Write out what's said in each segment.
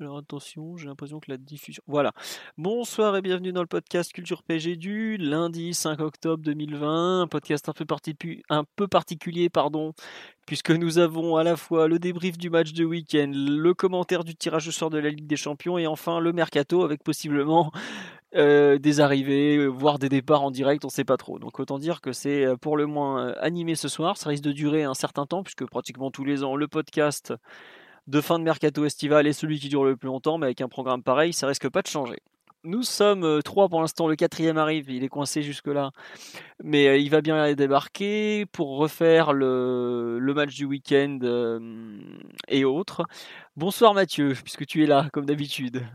Alors attention, j'ai l'impression que la diffusion... Voilà. Bonsoir et bienvenue dans le podcast Culture PG du lundi 5 octobre 2020. Un podcast un peu, particulier, pardon, puisque nous avons à la fois le débrief du match de week-end, le commentaire du tirage au sort de la Ligue des Champions et enfin le mercato avec possiblement euh, des arrivées, voire des départs en direct, on ne sait pas trop. Donc autant dire que c'est euh, pour le moins euh, animé ce soir. Ça risque de durer un certain temps, puisque pratiquement tous les ans, le podcast de fin de mercato estival est celui qui dure le plus longtemps, mais avec un programme pareil, ça risque pas de changer. Nous sommes euh, trois pour l'instant, le quatrième arrive, il est coincé jusque-là, mais euh, il va bien débarquer pour refaire le, match du week-end euh, et autres. Bonsoir Mathieu, puisque tu es là, comme d'habitude.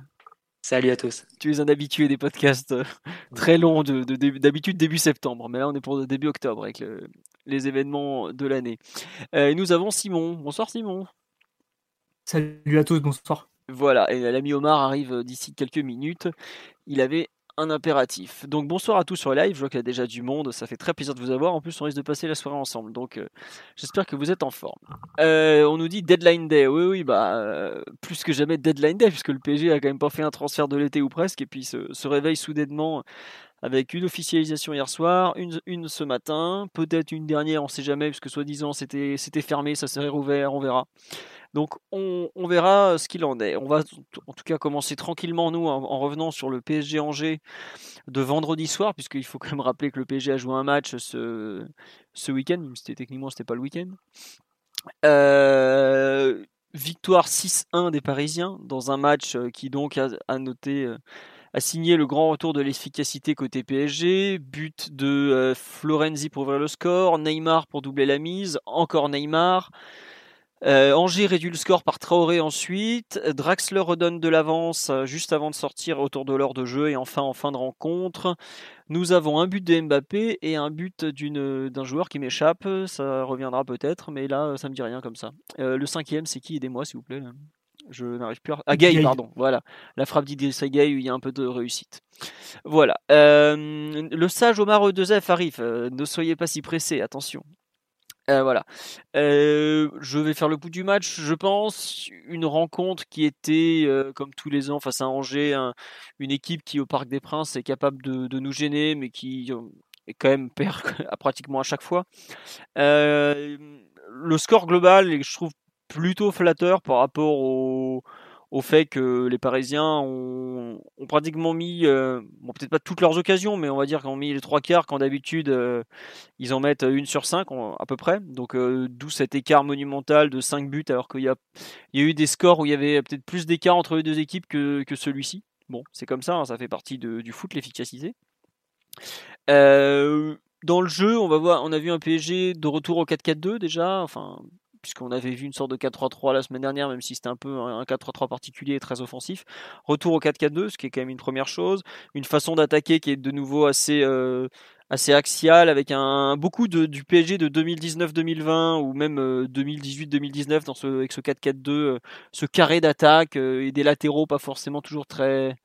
Salut à tous. Tu es un habitué des podcasts très longs, d'habitude début septembre, mais là on est pour début octobre avec les événements de l'année. nous avons Simon. Bonsoir Simon. Salut à tous, bonsoir. Voilà, et l'ami Omar arrive euh, d'ici quelques minutes. Il avait un impératif. Donc bonsoir à tous sur live, je vois qu'il y a déjà du monde, ça fait très plaisir de vous avoir. En plus, on risque de passer la soirée ensemble, donc euh, j'espère que vous êtes en forme. Euh, on nous dit deadline day. Oui, oui, bah plus que jamais deadline day, puisque le PG a quand même pas fait un transfert de l'été ou presque, et puis se réveille soudainement avec une officialisation hier soir, une, une ce matin, peut-être une dernière, on sait jamais, puisque soi-disant c'était fermé, ça serait rouvert, on verra. Donc on, verra ce qu'il en est. On va en tout cas commencer tranquillement nous en, revenant sur le PSG Angers de vendredi soir, puisqu'il faut quand même rappeler que le PSG a joué un match ce, ce week-end, même si techniquement c'était pas le week-end. Euh, victoire 6-1 des Parisiens dans un match euh, qui donc a, noté euh, a signé le grand retour de l'efficacité côté PSG, but de Florenzi pour ouvrir le score, Neymar pour doubler la mise, encore Neymar, euh, Angers réduit le score par Traoré ensuite. Draxler redonne de l'avance euh, juste avant de sortir autour de l'heure de jeu et enfin en fin de rencontre. Nous avons un but de Mbappé et un but d'un joueur qui m'échappe. Ça reviendra peut-être, mais là ça me dit rien comme ça. Euh, le cinquième, c'est qui? Aidez-moi s'il vous plaît. Je n'arrive plus à. Ah, Gay, pardon. Voilà. La frappe d'Idrissa Gay, il y a un peu de réussite. Voilà. le sage Omar E2F arrive. ne soyez pas si pressés, attention. Euh, voilà. Euh, je vais faire le bout du match, je pense. Une rencontre qui était, euh, comme tous les ans, face à Angers, une équipe qui, au Parc des Princes, est capable de, nous gêner, mais qui est quand même perd à pratiquement à chaque fois. le score global, je trouve plutôt flatteur par rapport au, fait que les Parisiens ont, pratiquement mis, euh, peut-être pas toutes leurs occasions, mais on va dire qu'ils ont mis les trois quarts quand d'habitude euh, ils en mettent une sur cinq à peu près. Donc euh, d'où cet écart monumental de 5 buts alors qu'il y y a eu des scores où il y avait peut-être plus d'écart entre les deux équipes que, celui-ci. Bon, c'est comme ça, hein, ça fait partie du foot, l'efficacité. dans le jeu, on va voir, on a vu un PSG de retour au 4-4-2 déjà, puisqu'on avait vu une sorte de 4-3-3 la semaine dernière, même si c'était un peu un 4-3-3 particulier et très offensif. Retour au 4-4-2, ce qui est quand même une première chose. Une façon d'attaquer qui est de nouveau assez, euh, assez axiale, avec un, beaucoup du PSG de 2019-2020 ou même 2018-2019 euh, dans ce, avec ce 4-4-2, euh, ce carré d'attaque et des latéraux pas forcément toujours très,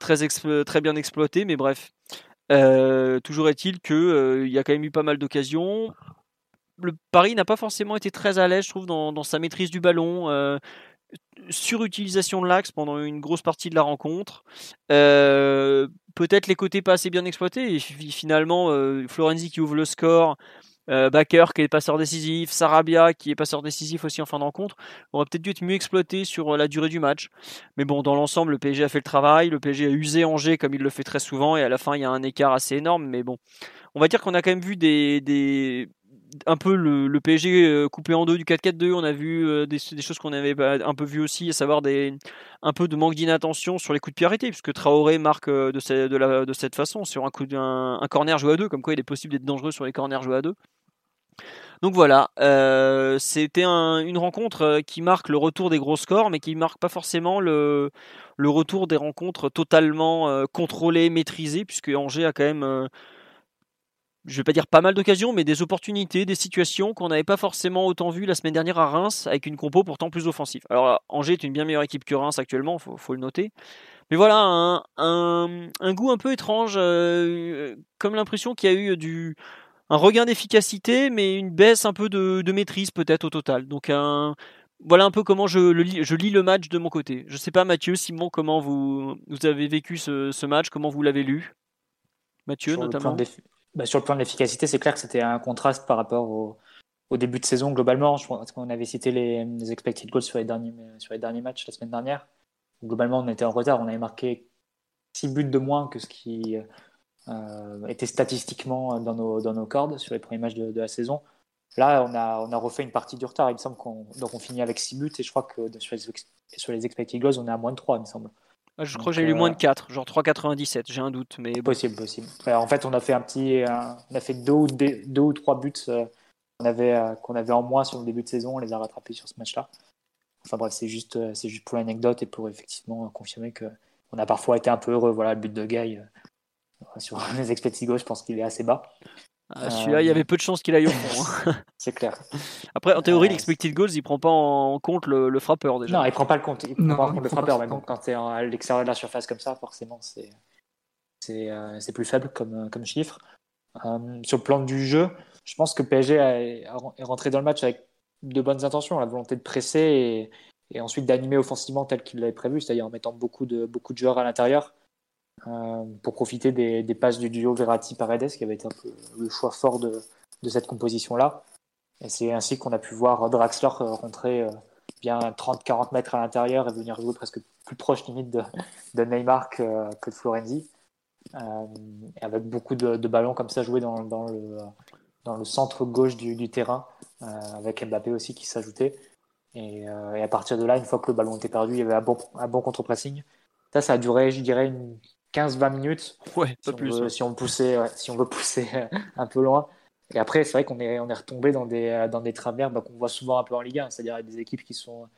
très, très bien exploités, mais bref. toujours est-il qu'il il y a quand même eu pas mal d'occasions le Paris n'a pas forcément été très à l'aise, je trouve, dans, sa maîtrise du ballon. Euh, surutilisation de l'axe pendant une grosse partie de la rencontre. Euh, peut-être les côtés pas assez bien exploités. Finalement, euh, Florenzi qui ouvre le score. Baker qui est passeur décisif, Sarabia qui est passeur décisif aussi en fin de rencontre, aurait peut-être dû être mieux exploité sur la durée du match. Mais bon, dans l'ensemble, le PSG a fait le travail, le PSG a usé Angers comme il le fait très souvent, et à la fin, il y a un écart assez énorme. Mais bon, on va dire qu'on a quand même vu des, un peu le, PSG euh, coupé en deux du 4-4-2. On a vu euh, des, choses qu'on avait un peu vu aussi, à savoir des, un peu de manque d'inattention sur les coups de pied arrêtés, puisque Traoré marque euh, de, de, de cette façon, sur un, coup un corner joué à deux, comme quoi il est possible d'être dangereux sur les corners joués à deux. Donc voilà, c'était une rencontre qui marque le retour des gros scores, mais qui marque pas forcément le, le retour des rencontres totalement contrôlées, maîtrisées, puisque Angers a quand même je vais pas dire pas mal d'occasions, mais des opportunités, des situations qu'on n'avait pas forcément autant vues la semaine dernière à Reims, avec une compo pourtant plus offensive. Alors Angers est une bien meilleure équipe que Reims actuellement, faut, faut le noter. Mais voilà, un, un, goût un peu étrange, euh, comme l'impression qu'il y a eu du, un regain d'efficacité, mais une baisse un peu de, de maîtrise peut-être au total. Donc un, voilà un peu comment je, le lis, je lis le match de mon côté. Je sais pas Mathieu, Simon, comment vous, vous avez vécu ce, ce match, comment vous l'avez lu? Mathieu notamment? Bah, sur le plan de l'efficacité, c'est clair que c'était un contraste par rapport au, début de saison globalement. Je pense qu'on avait cité les, expected goals sur les, derniers, les matchs la semaine dernière. Globalement, on était en retard. On avait marqué 6 buts de moins que ce qui euh, était statistiquement dans nos, dans cordes sur les premiers matchs de, la saison. Là, on a, on a refait une partie du retard. Il me semble qu'on on finit avec 6 buts et je crois que sur les, sur les expected goals, on est à moins de 3, il me semble. Ah, je crois que j'ai lu moins de 4, genre 3,97, j'ai un doute. mais Possible, possible. en fait, on a fait un petit, on a fait deux ou, deux, ou trois buts euh, qu'on avait, euh, qu'on avait en moins sur le début de saison, on les a rattrapés sur ce match-là. Enfin bref, c'est juste, euh, c'est juste pour l'anecdote et pour effectivement confirmer que on a parfois été un peu heureux. Voilà, le but de Guy sur les expected je pense qu'il est assez bas. Ah, celui-là, il y avait peu de chances qu'il aille au fond. Hein. c'est clair. Après, en théorie, l'expected goals, il prend pas en compte le, frappeur déjà. Non, il prend pas le compte. Il prend pas en compte le frappeur. Mais bon, quand tu es à l'extérieur de la surface comme ça, forcément, c'est c'est euh, plus faible comme, comme chiffre. Euh, sur le plan du jeu, je pense que PSG est rentré dans le match avec de bonnes intentions, la volonté de presser et, et ensuite d'animer offensivement tel qu'il l'avait prévu, c'est-à-dire en mettant beaucoup de, beaucoup de joueurs à l'intérieur. Euh, pour profiter des, passes du duo Verratti-Paredes, qui avait été un peu le choix fort de, cette composition-là. Et c'est ainsi qu'on a pu voir Draxler rentrer euh, bien 30-40 mètres à l'intérieur et venir jouer presque plus proche limite de, Neymar que, de Florenzi. Euh, avec beaucoup de, ballons comme ça joués dans, le, dans le centre gauche du, terrain, euh, avec Mbappé aussi qui s'ajoutait. Et, euh, et, à partir de là, une fois que le ballon était perdu, il y avait un bon, un bon contre-pressing. Ça, ça a duré, je dirais, une 15-20 minutes. Ouais, pas si plus. On veut, si, on poussait, si on veut pousser un peu loin. Et après, c'est vrai qu'on est, on est retombé dans des, dans des travers bah, qu'on voit souvent un peu en Ligue 1, c'est-à-dire des équipes qui sont,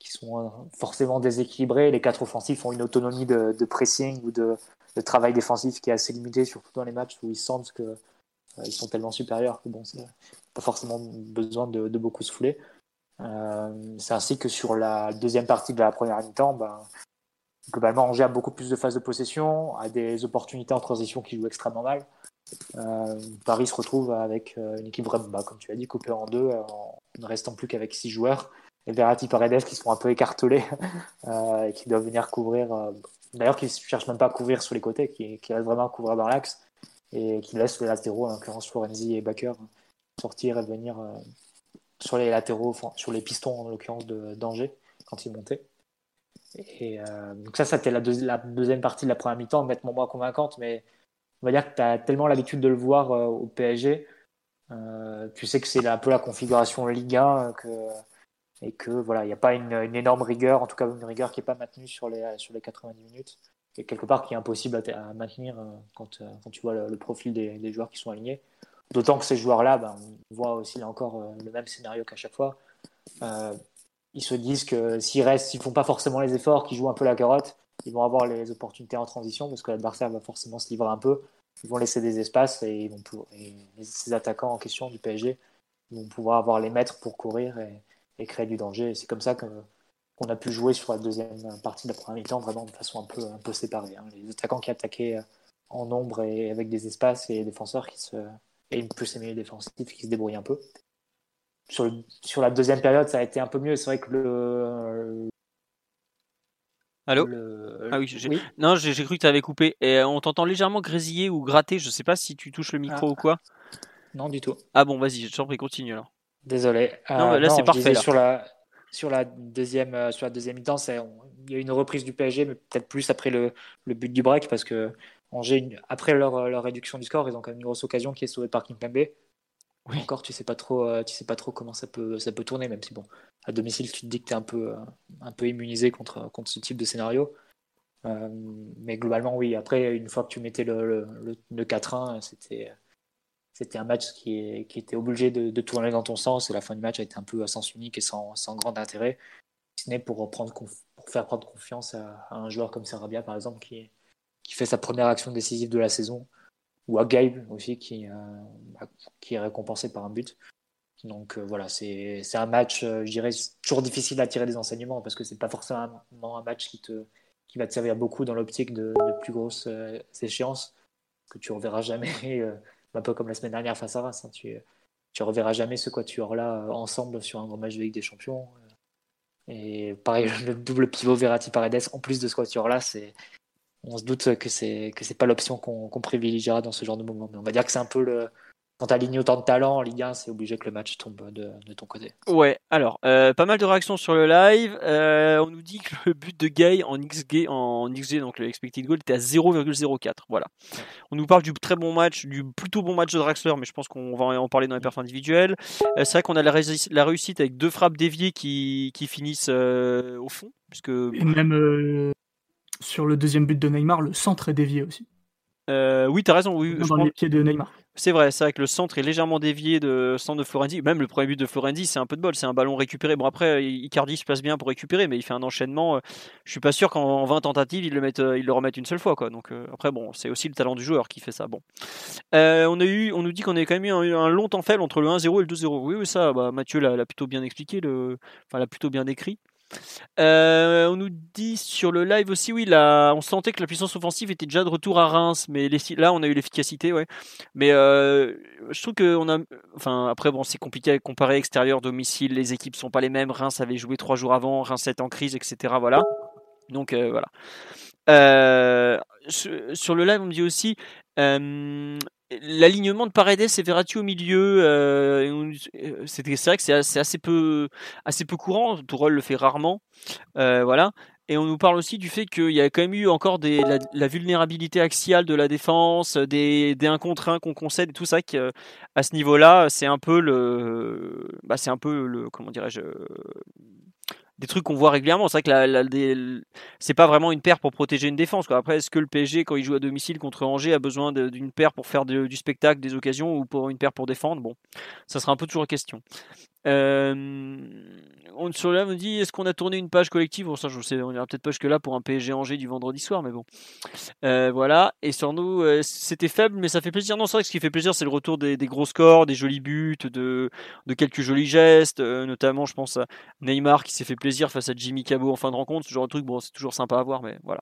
qui sont euh, forcément déséquilibrées. Les quatre offensifs ont une autonomie de, de pressing ou de, de, travail défensif qui est assez limité, surtout dans les matchs où ils sentent euh, ils sont tellement supérieurs que bon, c'est pas forcément besoin de, de beaucoup souffler. Euh, c'est ainsi que sur la deuxième partie de la première mi-temps, bah, globalement, Angers a beaucoup plus de phases de possession, a des opportunités en transition qui jouent extrêmement mal. Euh, Paris se retrouve avec euh, une équipe vraiment, bah, comme tu as dit, coupée en deux, euh, en ne restant plus qu'avec six joueurs. Et Verratti Paredes qui sont un peu écartelés et qui doivent venir couvrir. D'ailleurs, qui ne cherchent même pas à couvrir sur les côtés, qui, qui restent vraiment à couvrir dans l'axe et qui laissent les latéraux, en l'occurrence Florenzi et Baker, sortir et venir sur les latéraux, sur les pistons en l'occurrence d'Angers quand ils montaient. Et euh, donc ça, c'était la, la, deuxième partie de la première mi-temps, nettement moins convaincante, mais on va dire que tu as tellement l'habitude de le voir euh, au PSG. Euh, tu sais que c'est un peu la configuration Ligue 1 que, et que voilà, il n'y a pas une, énorme rigueur, en tout cas une rigueur qui n'est pas maintenue sur les, sur les 90 minutes, et quelque part qui est impossible à, maintenir quand, tu vois le, profil des, joueurs qui sont alignés. D'autant que ces joueurs-là, ben, on voit aussi là encore le même scénario qu'à chaque fois. Ils se disent que s'ils restent, s'ils font pas forcément les efforts, qu'ils jouent un peu la carotte, ils vont avoir les opportunités en transition parce que l'adversaire va forcément se livrer un peu. Ils vont laisser des espaces et, ces attaquants en question du PSG vont pouvoir avoir les mètres pour courir et, créer du danger. C'est comme ça que qu'on a pu jouer sur la deuxième partie de la première mi-temps vraiment de façon un peu, séparée. Hein. Les attaquants qui attaquaient en nombre et avec des espaces et les défenseurs qui se et plus qui se débrouillent un peu sur, le, sur, la deuxième période, ça a été un peu mieux. C'est vrai que le. Allô? le... Ah oui, j'ai... oui non, j'ai, cru que tu avais coupé. Et on t'entend légèrement grésiller ou gratter. Je sais pas si tu touches le micro ah. ou quoi. Non, du tout. Ah bon, vas-y, je t'en prie, continue alors. Désolé. Non, euh, là, non, c'est parfait. Là. Sur la, sur la deuxième, euh, sur la deuxième mi-temps, il y a eu une reprise du PSG, mais peut-être plus après le, le but du break, parce que Angers, après leur, leur réduction du score, ils ont quand même une grosse occasion qui est sauvée par Kimpembe. Oui. Encore, tu sais pas trop, euh, tu sais pas trop comment ça peut, ça peut tourner, même si bon, à domicile, tu te dis que tu es un peu, euh, un peu immunisé contre, contre ce type de scénario. Euh, mais globalement, oui. Après, une fois que tu mettais le, le, le 4-1, c'était, c'était un match qui, qui était obligé de, tourner dans ton sens. Et la fin du match a été un peu à sens unique et sans, sans grand intérêt. si ce n'est pour, prendre pour faire prendre confiance à, un joueur comme Sarabia, par exemple, qui, qui fait sa première action décisive de la saison, ou à Gabe aussi, qui, bah, qui est récompensé par un but. Donc voilà, c'est un match, je dirais, toujours difficile à tirer des enseignements parce que c'est pas forcément un, match qui, te, qui va te servir beaucoup dans l'optique de, plus grosses échéances que tu reverras jamais, un peu comme la semaine dernière face à Reims. Hein, tu, tu reverras jamais ce quatuor-là euh, ensemble sur un grand match de Ligue des Champions. Et pareil, le double pivot Verratti Paredes, en plus de ce quatuor-là, c'est, on se doute que c'est que c'est pas l'option qu'on, privilégiera dans ce genre de moment. Mais on va dire que c'est un peu le, quand tu alignes autant de talent en Ligue 1, c'est obligé que le match tombe de, ton côté. Ouais, alors, euh, pas mal de réactions sur le live. Euh, on nous dit que le but de Gay en XG, en XG, donc le expected goal, était à 0,04. Voilà. On nous parle du très bon match, du plutôt bon match de Draxler, mais je pense qu'on va en parler dans les perfs individuels. Euh, c'est vrai qu'on a la, réussite avec deux frappes déviées qui, qui finissent au fond. Puisque... Et même sur le deuxième but de Neymar, le centre est dévié aussi. oui, tu as raison. Oui, dans les pieds de Neymar. C'est vrai, c'est vrai que le centre est légèrement dévié de centre de Florenzi. Même le premier but de Florenzi, c'est un peu de bol, c'est un ballon récupéré. Bon après, Icardi se place bien pour récupérer, mais il fait un enchaînement. Euh, je suis pas sûr qu'en 20 tentatives, il le, mette, euh, il le remettent une seule fois, quoi. Donc euh, après, bon, c'est aussi le talent du joueur qui fait ça. Bon, on a eu, on nous dit qu'on a quand même eu un, long temps faible entre le 1-0 et le 2-0. Oui, oui, ça, bah, Mathieu l'a plutôt bien expliqué, le, enfin l'a plutôt bien décrit. Euh, on nous dit sur le live aussi, oui, là, on sentait que la puissance offensive était déjà de retour à Reims, mais là, on a eu l'efficacité, ouais. Mais euh, je trouve que on a, enfin, après, bon, c'est compliqué à comparer extérieur, domicile, les équipes sont pas les mêmes. Reims avait joué trois jours avant, Reims est en crise, etc. Voilà. Donc euh, voilà. sur le live, on me dit aussi, l'alignement de Paredes et Verratti au milieu, euh, c'est vrai que c'est assez, peu, assez peu courant. Tourelle le fait rarement, euh, voilà. Et on nous parle aussi du fait qu'il y a quand même eu encore des, la, vulnérabilité axiale de la défense, des, des 1 contre 1 qu'on concède tout ça. à ce niveau-là, c'est un peu le, bah c'est un peu le, comment dirais-je, des trucs qu'on voit régulièrement. C'est vrai que la, c'est pas vraiment une paire pour protéger une défense. Quoi. Après, est-ce que le PSG, quand il joue à domicile contre Angers, a besoin d'une paire pour faire du spectacle, des occasions, ou pour une paire pour défendre? Bon, ça sera un peu toujours question. Euh, on sur là me dit est-ce qu'on a tourné une page collective? Bon ça je sais, on ira peut-être pas jusque là pour un PSG Angers du vendredi soir, mais bon. Euh, voilà. Et sur nous, euh, c'était faible, mais ça fait plaisir. Non, c'est vrai que ce qui fait plaisir, c'est le retour des, gros scores, des jolis buts, de, quelques jolis gestes, notamment je pense à Neymar qui s'est fait plaisir face à Jimmy Cabot en fin de rencontre, ce genre de truc. Bon, c'est toujours sympa à voir, mais voilà.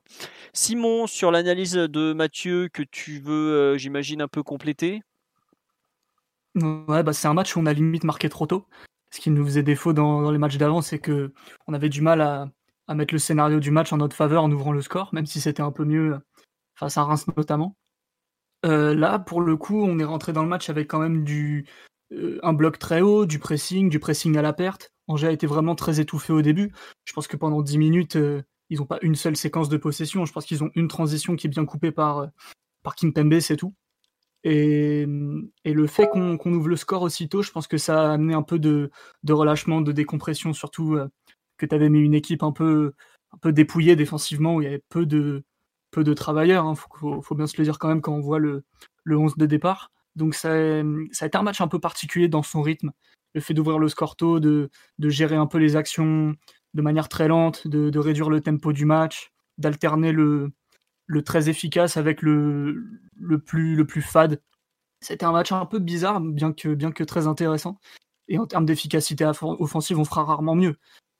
Simon, sur l'analyse de Mathieu que tu veux, j'imagine un peu compléter? Ouais, bah c'est un match où on a limite marqué trop tôt. Ce qui nous faisait défaut dans, les matchs d'avant, c'est que on avait du mal à, mettre le scénario du match en notre faveur en ouvrant le score, même si c'était un peu mieux face à Reims notamment. Euh, là, pour le coup, on est rentré dans le match avec quand même euh, un bloc très haut, du pressing, du pressing à la perte. Angers a été vraiment très étouffé au début. Je pense que pendant 10 minutes, euh, ils n'ont pas une seule séquence de possession. Je pense qu'ils ont une transition qui est bien coupée par, par Kim Pembe, c'est tout. Et, le fait qu'on ouvre le score aussitôt, je pense que ça a amené un peu de, relâchement, de décompression, surtout euh, que tu avais mis une équipe un peu, dépouillée défensivement, où il y avait peu de, travailleurs. Il hein. faut, bien se le dire quand même quand on voit le, le 11 de départ. Donc ça, a été un match un peu particulier dans son rythme. Le fait d'ouvrir le score tôt, de, gérer un peu les actions de manière très lente, de réduire le tempo du match, d'alterner le, le très efficace avec le, le, plus, le plus fade. C'était un match un peu bizarre, bien que, bien que très intéressant. Et en termes d'efficacité offensive, on fera rarement mieux.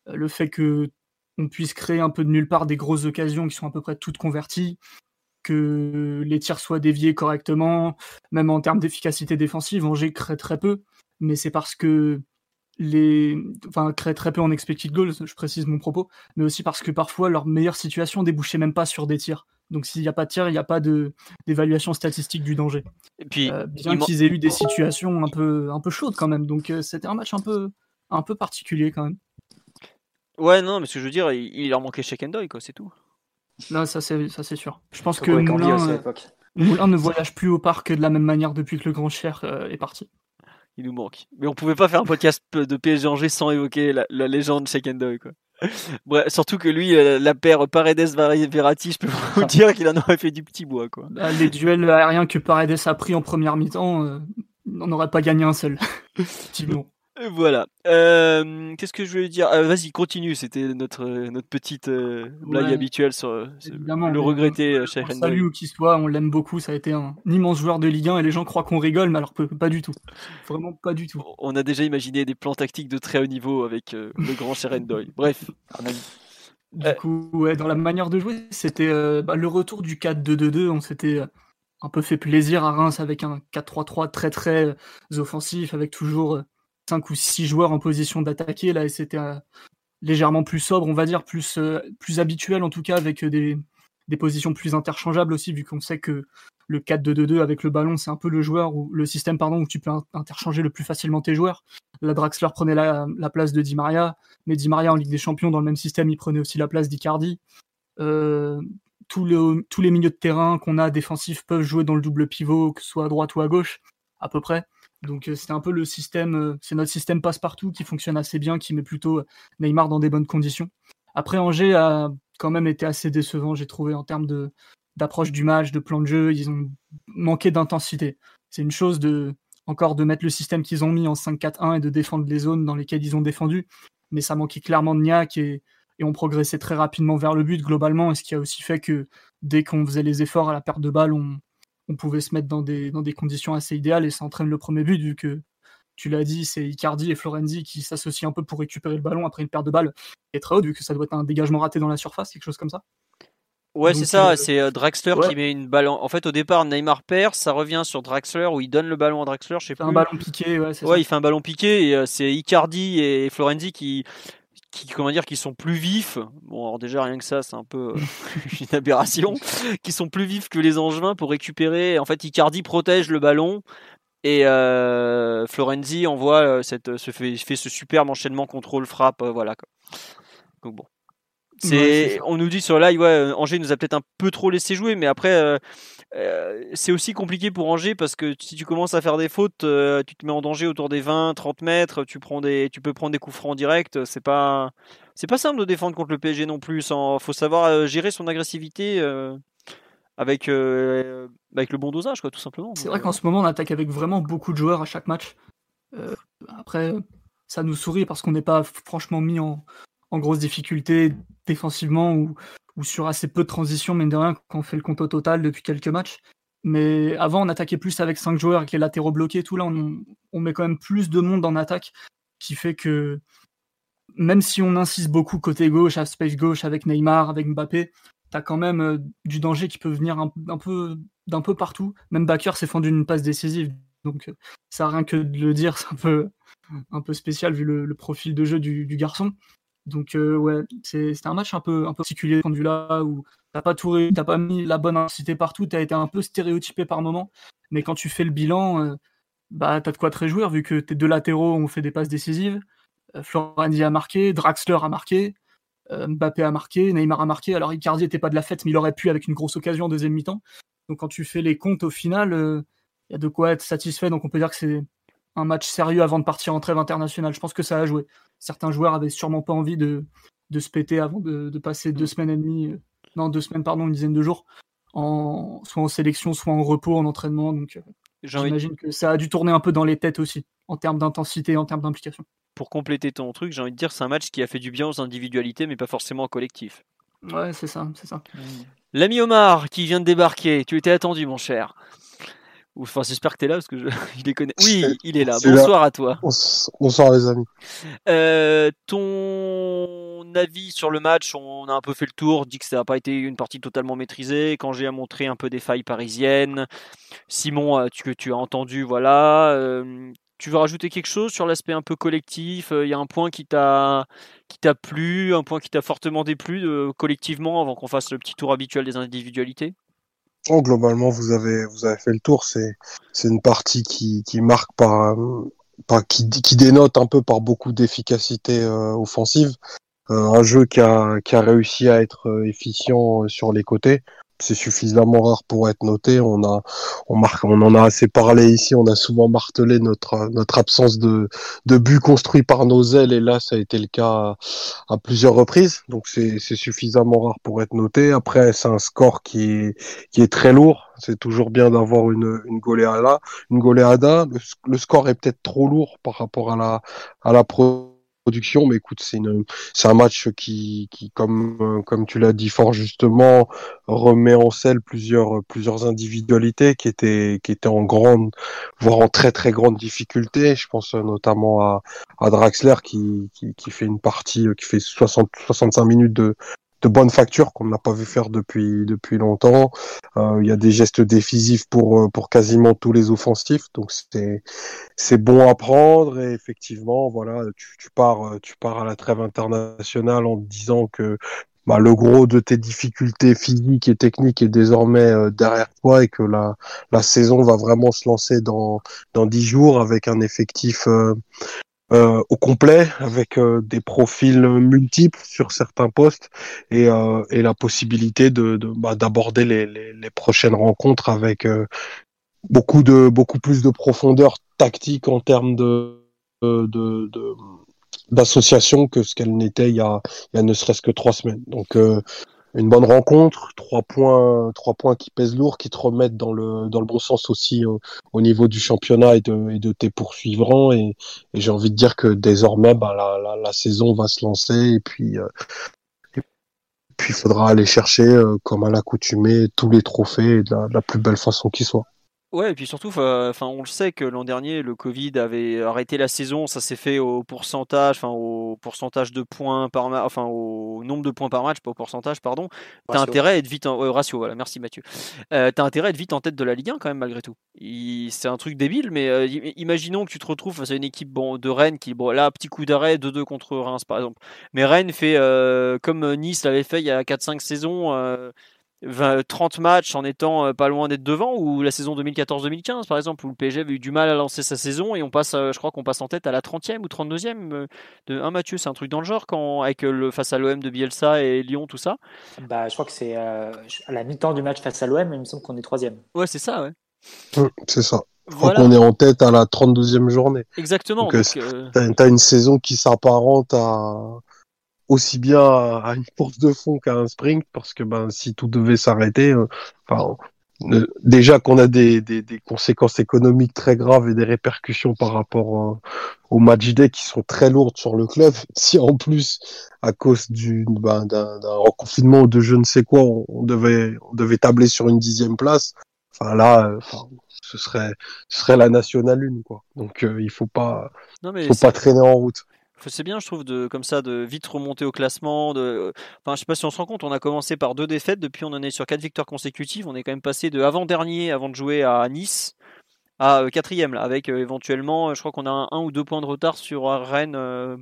Euh, le fait que on puisse créer un peu de nulle part des grosses occasions qui sont à peu près toutes converties, que les tirs soient déviés correctement, même en termes d'efficacité défensive, Angers crée très peu, mais c'est parce que les, enfin, crée très peu en expected goals, je précise mon propos, mais aussi parce que parfois leur meilleure situation débouchait même pas sur des tirs. Donc s'il n'y a pas de tir, il n'y a pas d'évaluation statistique du danger. Et puis, euh, bien qu'ils aient eu des situations un peu, un peu chaudes quand même. Donc euh, c'était un match un peu, un peu particulier quand même. Ouais, non, mais ce que je veux dire, il, leur manquait Shekendoy, quoi, c'est tout. Non, ça c'est, ça c'est sûr. Je pense que Moulin, euh, Moulin, ne voyage plus au parc de la même manière depuis que le Grand Cher est parti. Il nous manque. Mais on pouvait pas faire un podcast de PSG Angers sans évoquer la, la légende Shekendoy, quoi. Surtout que lui, euh, la paire Paredes-Verratti, je peux vous dire qu'il en aurait fait du petit bois. Quoi. Bah, les duels aériens que Paredes a pris en première mi-temps, euh, on n'aurait pas gagné un seul. Voilà. Euh, Qu'est-ce que je voulais dire? Euh, Vas-y, continue. C'était notre notre petite euh, blague Ouais, habituelle sur euh, le euh, Sheikh le Endoy. salue où qu'il soit, on l'aime beaucoup, ça a été un immense joueur de Ligue 1 et les gens croient qu'on rigole, mais alors pas du tout. Vraiment pas du tout. On a déjà imaginé des plans tactiques de très haut niveau avec euh, le grand Sherendoy. Bref, Du Euh. coup, ouais, dans la manière de jouer, c'était euh, bah, le retour du 4-2-2-2. On s'était euh, un peu fait plaisir à Reims avec un 4-3-3 très très euh, offensif, avec toujours 5 ou 6 joueurs en position d'attaquer. Là, et c'était euh, légèrement plus sobre, on va dire, plus, euh, plus habituel en tout cas, avec euh, des, des positions plus interchangeables aussi, vu qu'on sait que le 4-2-2-2 avec le ballon, c'est un peu le joueur ou le système pardon où tu peux in- interchanger le plus facilement tes joueurs. La Draxler prenait la, la place de Di Maria, mais Di Maria en Ligue des Champions dans le même système, il prenait aussi la place d'Icardi. Tous, tous les milieux de terrain qu'on a défensifs peuvent jouer dans le double pivot, que ce soit à droite ou à gauche, à peu près. Donc euh, c'était un peu le système, euh, c'est notre système passe-partout qui fonctionne assez bien, qui met plutôt euh, Neymar dans des bonnes conditions. Après Angers a quand même été assez décevant, j'ai trouvé en termes d'approche du match, de plan de jeu, ils ont manqué d'intensité. C'est une chose de encore de mettre le système qu'ils ont mis en 5-4-1 et de défendre les zones dans lesquelles ils ont défendu, mais ça manquait clairement de niaque et, et on progressait très rapidement vers le but globalement, et ce qui a aussi fait que dès qu'on faisait les efforts à la perte de balle, on, on pouvait se mettre dans des, dans des conditions assez idéales et ça entraîne le premier but vu que tu l'as dit, c'est Icardi et Florenzi qui s'associent un peu pour récupérer le ballon après une perte de balle qui est très haute vu que ça doit être un dégagement raté dans la surface, quelque chose comme ça. Ouais, c'est ça, euh, c'est euh, Draxler ouais. qui met une balle. En... en fait, au départ, Neymar perd, ça revient sur Draxler où il donne le ballon à Draxler, je sais plus. un ballon piqué, ouais, c'est Ouais, ça. il fait un ballon piqué et euh, c'est Icardi et Florenzi qui qui comment dire qui sont plus vifs. Bon, alors déjà rien que ça, c'est un peu euh, une aberration, qui sont plus vifs que les Angevins pour récupérer. En fait, Icardi protège le ballon et euh, Florenzi envoie euh, cette se fait fait ce superbe enchaînement contrôle frappe euh, voilà quoi. Donc bon. C'est, Ouais, on nous dit sur live, ouais, Angers nous a peut-être un peu trop laissé jouer, mais après, euh, c'est aussi compliqué pour Angers parce que si tu commences à faire des fautes, euh, tu te mets en danger autour des 20, 30 mètres, tu prends des, tu peux prendre des coups francs directs. C'est pas, c'est pas simple de défendre contre le PSG non plus. Il faut savoir euh, gérer son agressivité avec, avec le bon dosage, quoi, tout simplement. C'est vrai qu'en ce moment, on attaque avec vraiment beaucoup de joueurs à chaque match. Après, ça nous sourit parce qu'on n'est pas franchement mis en, en grosse difficulté défensivement ou, sur assez peu de transitions, mais de rien, quand on fait le compte au total depuis quelques matchs. Mais avant, on attaquait plus avec 5 joueurs, avec les latéraux bloqués, tout là, on, met quand même plus de monde en attaque, qui fait que même si on insiste beaucoup côté gauche, à space gauche, avec Neymar, avec Mbappé, t'as quand même euh, du danger qui peut venir d'un peu partout. Même Bakker s'est fendu une passe décisive, donc euh, ça rien que de le dire, c'est un peu un peu spécial vu le, profil de jeu du garçon. Donc euh, ouais, c'était un match un peu un peu particulier de point de vue-là où t'as pas tout réussi, t'as pas mis la bonne intensité partout, t'as été un peu stéréotypé par moment. Mais quand tu fais le bilan, euh, bah t'as de quoi te réjouir vu que tes deux latéraux ont fait des passes décisives. Euh, a marqué, Draxler a marqué, euh, Mbappé a marqué, Neymar a marqué. Alors Icardi était pas de la fête, mais il aurait pu avec une grosse occasion en deuxième mi-temps. Donc quand tu fais les comptes au final, il y a de quoi être satisfait. Donc on peut dire que c'est un match sérieux avant de partir en trêve internationale. Je pense que ça a joué. Certains joueurs avaient sûrement pas envie de, de se péter avant de, de passer deux semaines et demie, euh, non deux semaines pardon, une dizaine de jours, en, soit en sélection, soit en repos, en entraînement. Donc euh, envie, j'imagine que ça a dû tourner un peu dans les têtes aussi, en termes d'intensité, en termes d'implication. pour compléter ton truc, j'ai envie de dire, c'est un match qui a fait du bien aux individualités, mais pas forcément au collectif. Ouais, c'est ça, c'est ça. L'ami Omar qui vient de débarquer, tu étais attendu, mon cher. Enfin, j'espère que tu es là parce que je, il les connaît. Oui, il est là. Bonsoir à toi. Bonsoir les amis. Euh, ton avis sur le match, on a un peu fait le tour, dit que ça n'a pas été une partie totalement maîtrisée. Quand j'ai montré un peu des failles parisiennes, Simon, euh, tu, que tu as entendu, voilà. Euh, tu veux rajouter quelque chose sur l'aspect un peu collectif? Il y a un point qui t'a qui t'a plu, un point qui t'a fortement déplu euh, collectivement avant qu'on fasse le petit tour habituel des individualités? Globalement, vous avez, vous avez fait le tour. C'est, une partie qui, marque par, euh, qui, dénote un peu par beaucoup d'efficacité euh, offensive. Euh, un jeu qui a, réussi à être efficient sur les côtés. C'est suffisamment rare pour être noté. On a, on marque, on en a assez parlé ici. On a souvent martelé notre notre absence de de but construit par nos ailes et là ça a été le cas à, plusieurs reprises. Donc c'est c'est suffisamment rare pour être noté. Après c'est un score qui est qui est très lourd. C'est toujours bien d'avoir une une goleada. Une goleada. Le, le score est peut-être trop lourd par rapport à la à la pro mais écoute, c'est une, c'est un match qui, qui comme, euh, tu l'as dit fort justement, remet en selle plusieurs, plusieurs individualités qui étaient, qui étaient en grande, voire en très très grande difficulté. Je pense notamment à, Draxler qui, qui, qui fait une partie, qui fait 60, 65 minutes de, de bonne facture qu'on n'a pas vu faire depuis depuis longtemps. Euh, il y a des gestes décisifs pour euh, pour quasiment tous les offensifs, donc c'est c'est bon à prendre et effectivement voilà tu, tu pars euh, tu pars à la trêve internationale en disant que bah, le gros de tes difficultés physiques et techniques est désormais derrière toi et que la, la saison va vraiment se lancer dans dans dix jours avec un effectif euh, au complet avec euh, des profils multiples sur certains postes et, euh, et la possibilité de, bah, d'aborder les, les, les, prochaines rencontres avec beaucoup de beaucoup plus de profondeur tactique en termes de, de, de d'association que ce qu'elle n'était il y a, il y a ne serait-ce que trois semaines. Donc une bonne rencontre, trois points, trois points qui pèsent lourd, qui te remettent dans le dans le bon sens aussi au, niveau du championnat et de, de tes poursuivrants. Et, et j'ai envie de dire que désormais, bah, la, la, saison va se lancer et puis euh, il faudra aller chercher, euh, comme à l'accoutumée, tous les trophées de la, de la plus belle façon qui soit. Ouais, et puis surtout, enfin, on le sait que l'an dernier, le Covid avait arrêté la saison. Ça s'est fait au pourcentage, enfin, au pourcentage de points par match, enfin, au nombre de points par match, pas au pourcentage, pardon. T'as intérêt à être vite en ratio, voilà. Merci Mathieu. Euh, T'as intérêt à être vite en tête de la Ligue 1 quand même malgré tout. C'est un truc débile, mais euh, imaginons que tu te retrouves face à une équipe bon, de Rennes qui, bon, là, petit coup d'arrêt, 2-2 contre Reims par exemple. Mais Rennes fait euh, comme Nice l'avait fait il y a 4-5 saisons euh, 30 matchs en étant euh, pas loin d'être devant, ou la saison 2014-2015 par exemple, où le PSG avait eu du mal à lancer sa saison et on passe, euh, je crois qu'on passe en tête à la 30e ou 32e euh, de un Mathieu, c'est un truc dans le genre quand avec le face à l'OM de Bielsa et Lyon, tout ça? Bah, je crois que c'est à la mi-temps du match face à l'OM, il me semble qu'on est troisième. Ouais, c'est ça, ouais. Mmh, c'est ça. Je crois qu'on est en tête à la 32e journée. Exactement. Donc, t'as une saison qui s'apparente à aussi bien à une course de fond qu'à un sprint parce que ben si tout devait s'arrêter euh, enfin déjà qu'on a des, des, des, conséquences économiques très graves et des répercussions par rapport euh, au match day qui sont très lourdes sur le club si en plus à cause du ben, d'un confinement ou de je ne sais quoi on, devait on devait tabler sur une dixième place enfin là euh, ce serait ce serait la nationale une quoi. Donc il faut pas non, mais faut pas traîner en route c'est bien, je trouve, de ça, de vite remonter au classement. Enfin, je sais pas si on se rend compte, on a commencé par deux défaites, depuis on en est sur quatre victoires consécutives. On est quand même passé de avant-dernier, avant de jouer à Nice, à euh, quatrième, là, avec euh, éventuellement, je crois qu'on a un, ou deux points de retard sur Rennes. Euh,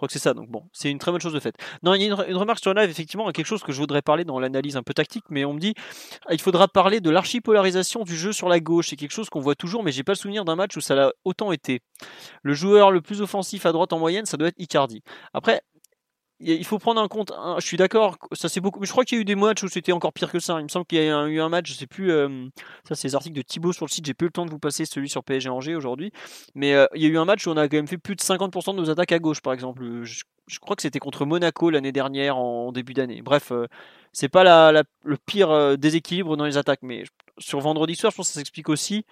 crois que c'est ça. Donc bon, c'est une très bonne chose de fait. Non, il y a une, remarque sur live, effectivement, quelque chose que je voudrais parler dans l'analyse un peu tactique, mais on me dit ah, il faudra parler de l'archipolarisation du jeu sur la gauche. C'est quelque chose qu'on voit toujours, mais j'ai pas le souvenir d'un match où ça l'a autant été. Le joueur le plus offensif à droite en moyenne, ça doit être Icardi. Après, il faut prendre en compte. je suis d'accord, ça c'est beaucoup. Mais je crois qu'il y a eu des matchs où c'était encore pire que ça. Il me semble qu'il y a eu un match, je sais plus. Euh, ça, c'est les articles de Thibaut sur le site. J'ai plus le temps de vous passer celui sur PSG Angers aujourd'hui. Mais euh, il y a eu un match où on a quand même fait plus de 50% de nos attaques à gauche, par exemple. Je, crois que c'était contre Monaco l'année dernière en début d'année. Bref, euh, c'est pas le pire déséquilibre dans les attaques. Mais sur vendredi soir, je pense que ça s'explique aussi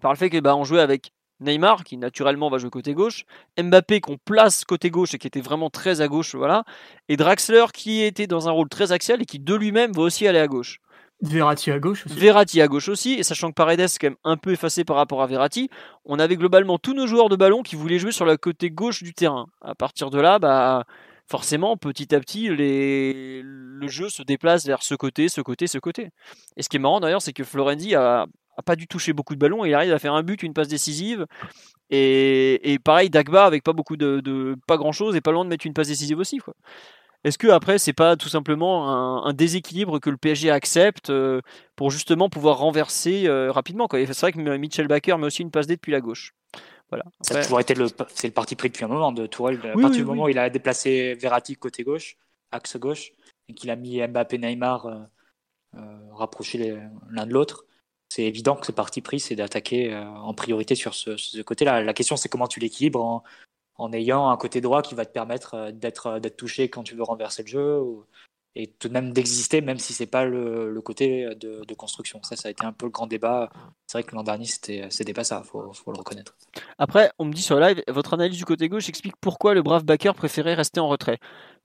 par le fait que bah, on jouait avec Neymar qui naturellement va jouer côté gauche, Mbappé qu'on place côté gauche et qui était vraiment très à gauche, voilà, et Draxler qui était dans un rôle très axial et qui de lui-même va aussi aller à gauche. Verratti à gauche aussi. Verratti à gauche aussi, et sachant que Paredes est quand même un peu effacé par rapport à Verratti, on avait globalement tous nos joueurs de ballon qui voulaient jouer sur la côté gauche du terrain. À partir de là, bah forcément, petit à petit, les... le jeu se déplace vers ce côté, ce côté, ce côté. Et ce qui est marrant d'ailleurs, c'est que Florenzi a a pas dû toucher beaucoup de ballons et il arrive à faire un but, une passe décisive. Et, et pareil, Dagba avec pas beaucoup de, pas grand chose et pas loin de mettre une passe décisive aussi. Quoi. Est-ce que après c'est pas tout simplement un, déséquilibre que le PSG accepte euh, pour justement pouvoir renverser euh, rapidement quoi? C'est vrai que Mitchell Baker met aussi une passe D depuis la gauche. Voilà. Ça a toujours été le, c'est le parti pris depuis un moment de Tourelle. À partir du moment où il a déplacé Verratti côté gauche, axe gauche, et qu'il a mis Mbappé Neymar euh, rapprocher l'un de l'autre. C'est évident que ce parti pris, c'est d'attaquer en priorité sur ce, côté-là. La question, c'est comment tu l'équilibres en, ayant un côté droit qui va te permettre d'être touché quand tu veux renverser le jeu. Et tout de même d'exister, même si c'est pas le, côté de, construction. Ça, ça a été un peu le grand débat. C'est vrai que l'an dernier, c'était pas ça, faut, faut le reconnaître. Après, on me dit sur live, votre analyse du côté gauche explique pourquoi le brave backer préférait rester en retrait.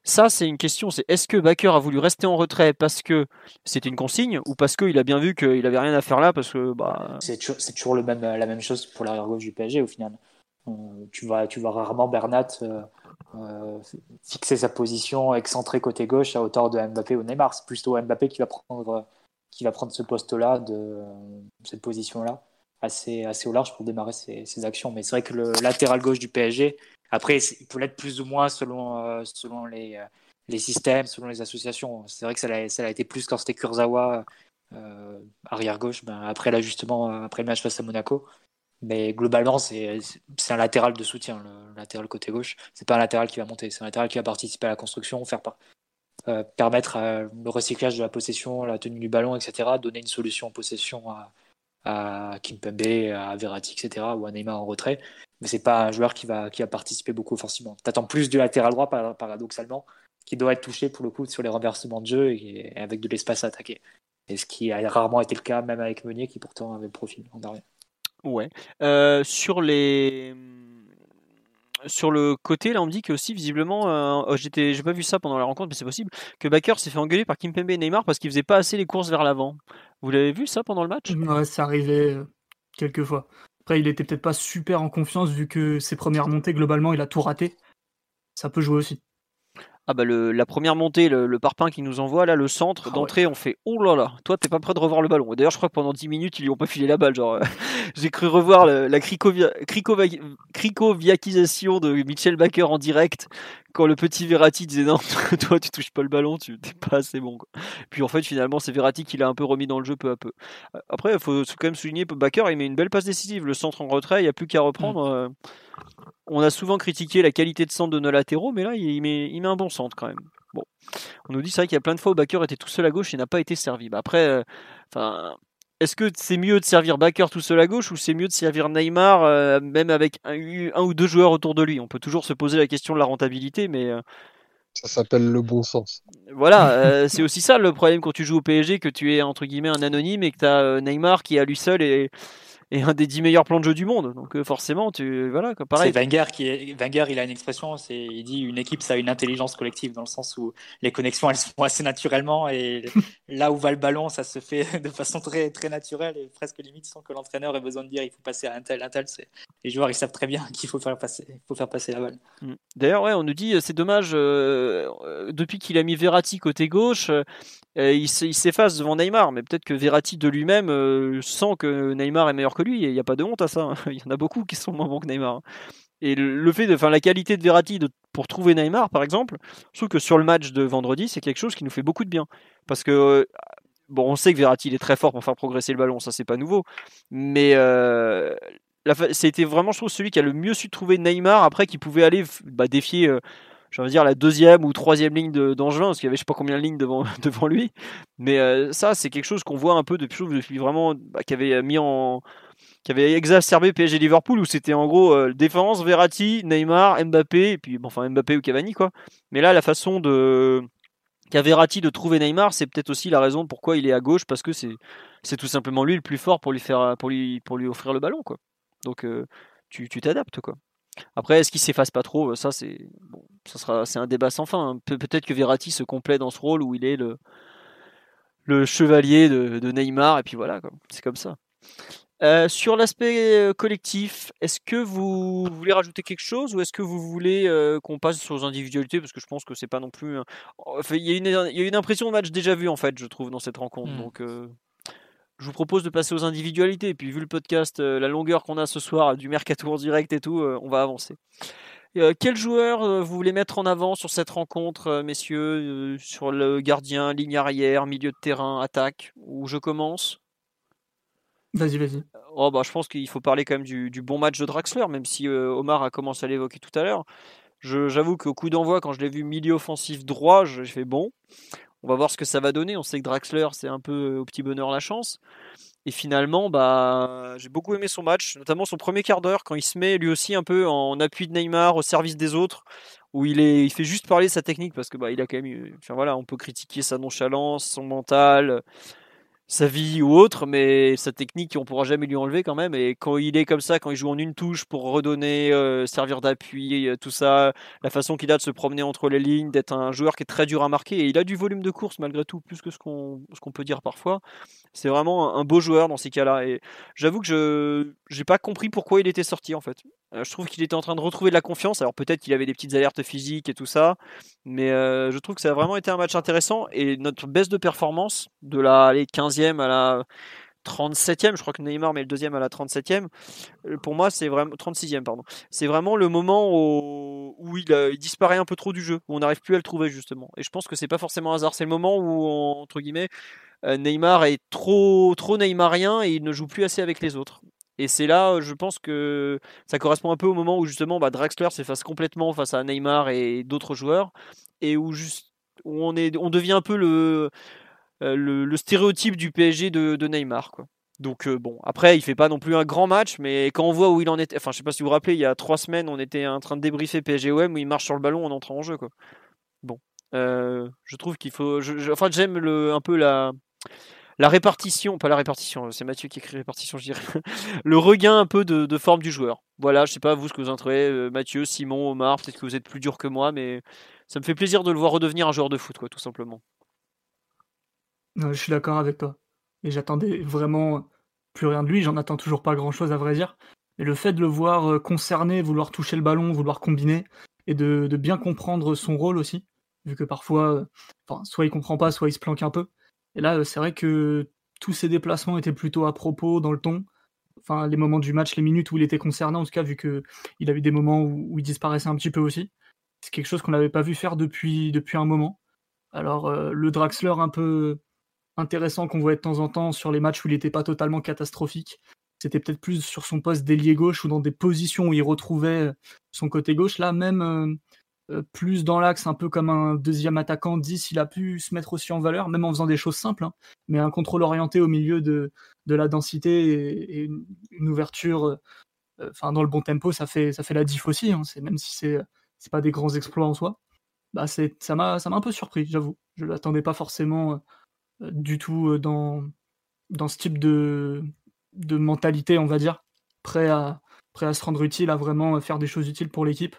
Ça, c'est une question. C'est est-ce que Backer a voulu rester en retrait parce que c'était une consigne ou parce qu'il a bien vu qu'il avait rien à faire là parce que bah. C'est toujours, le même, la même chose pour l'arrière gauche du PSG au final. Euh, tu vas, tu vas rarement Bernat. Euh, euh, fixer sa position excentrée côté gauche à hauteur de Mbappé ou Neymar. C'est plutôt Mbappé qui va prendre, qui va prendre ce poste-là, de cette position-là, assez, assez au large pour démarrer ses, actions. Mais c'est vrai que le latéral gauche du PSG, après, il peut l'être plus ou moins selon, euh, selon les, euh, les systèmes, selon les associations. C'est vrai que ça a, ça a été plus quand c'était Kurzawa arrière gauche, ben, après l'ajustement, après le match face à Monaco. Mais globalement, c'est un latéral de soutien, le latéral côté gauche. C'est pas un latéral qui va monter, c'est un latéral qui va participer à la construction, faire euh, permettre le recyclage de la possession, la tenue du ballon, etc. Donner une solution en possession à, à Kimpembe, à Verratti, etc. ou à Neymar en retrait. Mais c'est pas un joueur qui va, qui va participer beaucoup offensivement. T'attends plus du latéral droit, paradoxalement, qui doit être touché pour le coup sur les renversements de jeu et, avec de l'espace à attaquer. Et ce qui a rarement été le cas, même avec Meunier, qui pourtant avait le profil en dernier. Ouais. Euh, sur les sur le côté, là, on me dit que aussi visiblement, euh, oh, j'étais, j'ai pas vu ça pendant la rencontre, mais c'est possible que Baker s'est fait engueuler par Kimpembe et Neymar parce qu'il faisait pas assez les courses vers l'avant. Vous l'avez vu ça pendant le match? Ouais, ça arrivait euh, quelques fois. Après, il était peut-être pas super en confiance vu que ses premières montées, globalement, il a tout raté. Ça peut jouer aussi. Ah bah le, la première montée, le, parpaing qui nous envoie là, le centre ah d'entrée, on fait oh là là, toi t'es pas prêt de revoir le ballon. D'ailleurs je crois que pendant 10 minutes ils lui ont pas filé la balle, genre j'ai cru revoir la cricoviaquisation de Michel Baker en direct quand le petit Verratti disait non, toi tu touches pas le ballon, tu t'es pas assez bon. Quoi. Puis en fait finalement c'est Verratti qui l'a un peu remis dans le jeu peu à peu. Après il faut quand même souligner Baker, il met une belle passe décisive, le centre en retrait, il n'y a plus qu'à reprendre. Mm. On a souvent critiqué la qualité de centre de nos latéraux, mais là, il met, il met un bon centre quand même. Bon, on nous dit c'est vrai qu'il y a plein de fois où Baker était tout seul à gauche et n'a pas été servi. Bah après, euh, est-ce que c'est mieux de servir Baker tout seul à gauche ou c'est mieux de servir Neymar euh, même avec un, ou deux joueurs autour de lui? On peut toujours se poser la question de la rentabilité, mais euh, ça s'appelle le bon sens. Voilà, c'est aussi ça le problème quand tu joues au PSG, que tu es entre guillemets un anonyme et que tu as Neymar qui est à lui seul et et un des 10 meilleurs plans de jeu du monde. Donc euh, forcément, tu voilà, pareil. C'est Wenger qui est Wenger, il a une expression, c'est il dit une équipe ça a une intelligence collective dans le sens où les connexions elles se font assez naturellement et là où va le ballon, ça se fait de façon très très naturelle et presque limite sans que l'entraîneur ait besoin de dire il faut passer à un tel un tel, les joueurs ils savent très bien qu'il faut faire passer il faut faire passer la balle. Mm. D'ailleurs, ouais, on nous dit c'est dommage euh, depuis qu'il a mis Verratti côté gauche, euh, il s'efface devant Neymar, mais peut-être que Verratti de lui-même euh, sent que Neymar est meilleur que lui, il n'y a pas de honte à ça. Hein. Il y en a beaucoup qui sont moins bons que Neymar. Hein. Et le fait de, enfin, la qualité de Verratti pour trouver Neymar, par exemple, je trouve que sur le match de vendredi, c'est quelque chose qui nous fait beaucoup de bien. Parce que, euh, bon, on sait que Verratti il est très fort pour faire progresser le ballon, ça c'est pas nouveau. Mais c'était vraiment, je trouve, celui qui a le mieux su trouver Neymar après, qui pouvait aller bah, défier je veux dire la deuxième ou troisième ligne d'Angevin, parce qu'il y avait je sais pas combien de lignes devant, devant lui. Mais euh, ça, c'est quelque chose qu'on voit un peu depuis, depuis vraiment, bah, qui avait mis en, qui avait exacerbé PSG Liverpool, où c'était en gros euh, défense, Verratti, Neymar, Mbappé, et puis bon, enfin Mbappé ou Cavani quoi. Mais là, la façon de qu'a Verratti de trouver Neymar, c'est peut-être aussi la raison pourquoi il est à gauche, parce que c'est c'est tout simplement lui le plus fort pour lui faire pour lui pour lui offrir le ballon quoi. Donc euh, tu t'adaptes quoi. Après, est-ce qu'il s'efface pas trop? Ça, c'est bon, ça sera, c'est un débat sans fin. Hein. peut-être que Verratti se complaît dans ce rôle où il est le le chevalier de, Neymar et puis voilà, c'est comme ça. Euh, sur l'aspect euh, collectif, est-ce que vous voulez rajouter quelque chose ou est-ce que vous voulez euh, qu'on passe sur les individualités? Parce que je pense que c'est pas non plus. il, y a une, il y a une impression de match déjà vu en fait, je trouve dans cette rencontre. Mmh. Donc je vous propose de passer aux individualités. Et puis, vu le podcast, la longueur qu'on a ce soir, du mercato en direct et tout, on va avancer. Quel joueur vous voulez mettre en avant sur cette rencontre, messieurs Sur le gardien, ligne arrière, milieu de terrain, attaque Où je commence? Vas-y, vas-y. Oh, bah, je pense qu'il faut parler quand même du, bon match de Draxler, même si Omar a commencé à l'évoquer tout à l'heure. J'avoue qu'au coup d'envoi, quand je l'ai vu milieu offensif droit, j'ai fait bon. On va voir ce que ça va donner. On sait que Draxler, c'est un peu au petit bonheur la chance. Et finalement, bah, j'ai beaucoup aimé son match, notamment son premier quart d'heure, quand il se met lui aussi un peu en appui de Neymar, au service des autres, où il, est, il fait juste parler sa technique, parce que bah, il a quand même, enfin voilà, on peut critiquer sa nonchalance, son mental, sa vie ou autre, mais sa technique, on pourra jamais lui enlever quand même. Et quand il est comme ça, quand il joue en une touche pour redonner, euh, servir d'appui, euh, tout ça, la façon qu'il a de se promener entre les lignes, d'être un joueur qui est très dur à marquer, et il a du volume de course malgré tout, plus que ce qu'on peut dire parfois. C'est vraiment un beau joueur dans ces cas-là. Et j'avoue que je n'ai pas compris pourquoi il était sorti en fait. Euh, je trouve qu'il était en train de retrouver de la confiance. Alors peut-être qu'il avait des petites alertes physiques et tout ça, mais je trouve que ça a vraiment été un match intéressant. Et notre baisse de performance de la les 15e à la 37e, je crois que Neymar met le deuxième à la 37e. Euh, pour moi, c'est vraiment 36e, pardon. C'est vraiment le moment où, il, disparaît un peu trop du jeu, où on n'arrive plus à le trouver justement. Et je pense que c'est pas forcément hasard. C'est le moment où, entre guillemets, euh, Neymar est trop, trop Neymarien et il ne joue plus assez avec les autres. Et c'est là, je pense que ça correspond un peu au moment où justement bah, Draxler s'efface complètement face à Neymar et d'autres joueurs, et où juste on est, on devient un peu le euh, le, stéréotype du PSG de, Neymar. Donc euh, bon, après il fait pas non plus un grand match, mais quand on voit où il en était, enfin je sais pas si vous vous rappelez, il y a trois semaines on était en train de débriefer PSG-OM où il marche sur le ballon en entrant en jeu. Bon, euh, je trouve qu'il faut, enfin j'aime un peu la la répartition, pas la répartition, c'est Mathieu qui écrit répartition, je dirais, le regain un peu de, forme du joueur. Voilà, je sais pas vous ce que vous en trouvez, Mathieu, Simon, Omar, peut-être que vous êtes plus dur que moi, mais ça me fait plaisir de le voir redevenir un joueur de foot, quoi, tout simplement je suis d'accord avec toi. Et j'attendais vraiment plus rien de lui, j'en attends toujours pas grand chose à vrai dire. Mais le fait de le voir euh, concerné, vouloir toucher le ballon, vouloir combiner, et de, bien comprendre son rôle aussi, vu que parfois, euh, soit il comprend pas, soit il se planque un peu. Et là, euh, c'est vrai que tous ses déplacements étaient plutôt à propos, dans le ton. Enfin, les moments du match, les minutes où il était concerné, en tout cas, vu qu'il avait des moments où, il disparaissait un petit peu aussi. C'est quelque chose qu'on n'avait pas vu faire depuis, depuis un moment. Alors, le Draxler un peu, intéressant qu'on voit de temps en temps sur les matchs où il n'était pas totalement catastrophique. C'était peut-être plus sur son poste d'ailier gauche ou dans des positions où il retrouvait euh, son côté gauche. Là, même euh, euh, plus dans l'axe, un peu comme un deuxième attaquant 10, il a pu se mettre aussi en valeur, même en faisant des choses simples. Hein. mais un contrôle orienté au milieu de, la densité et, une, ouverture enfin dans le bon tempo, ça fait, la diff aussi. Hein. même si c'est c'est pas des grands exploits en soi. Bah c'est, ça, m'a, ça m'a un peu surpris, j'avoue. Je ne l'attendais pas forcément du tout euh, dans, dans ce type de, de mentalité, on va dire, prêt à, prêt à se rendre utile, à vraiment faire des choses utiles pour l'équipe.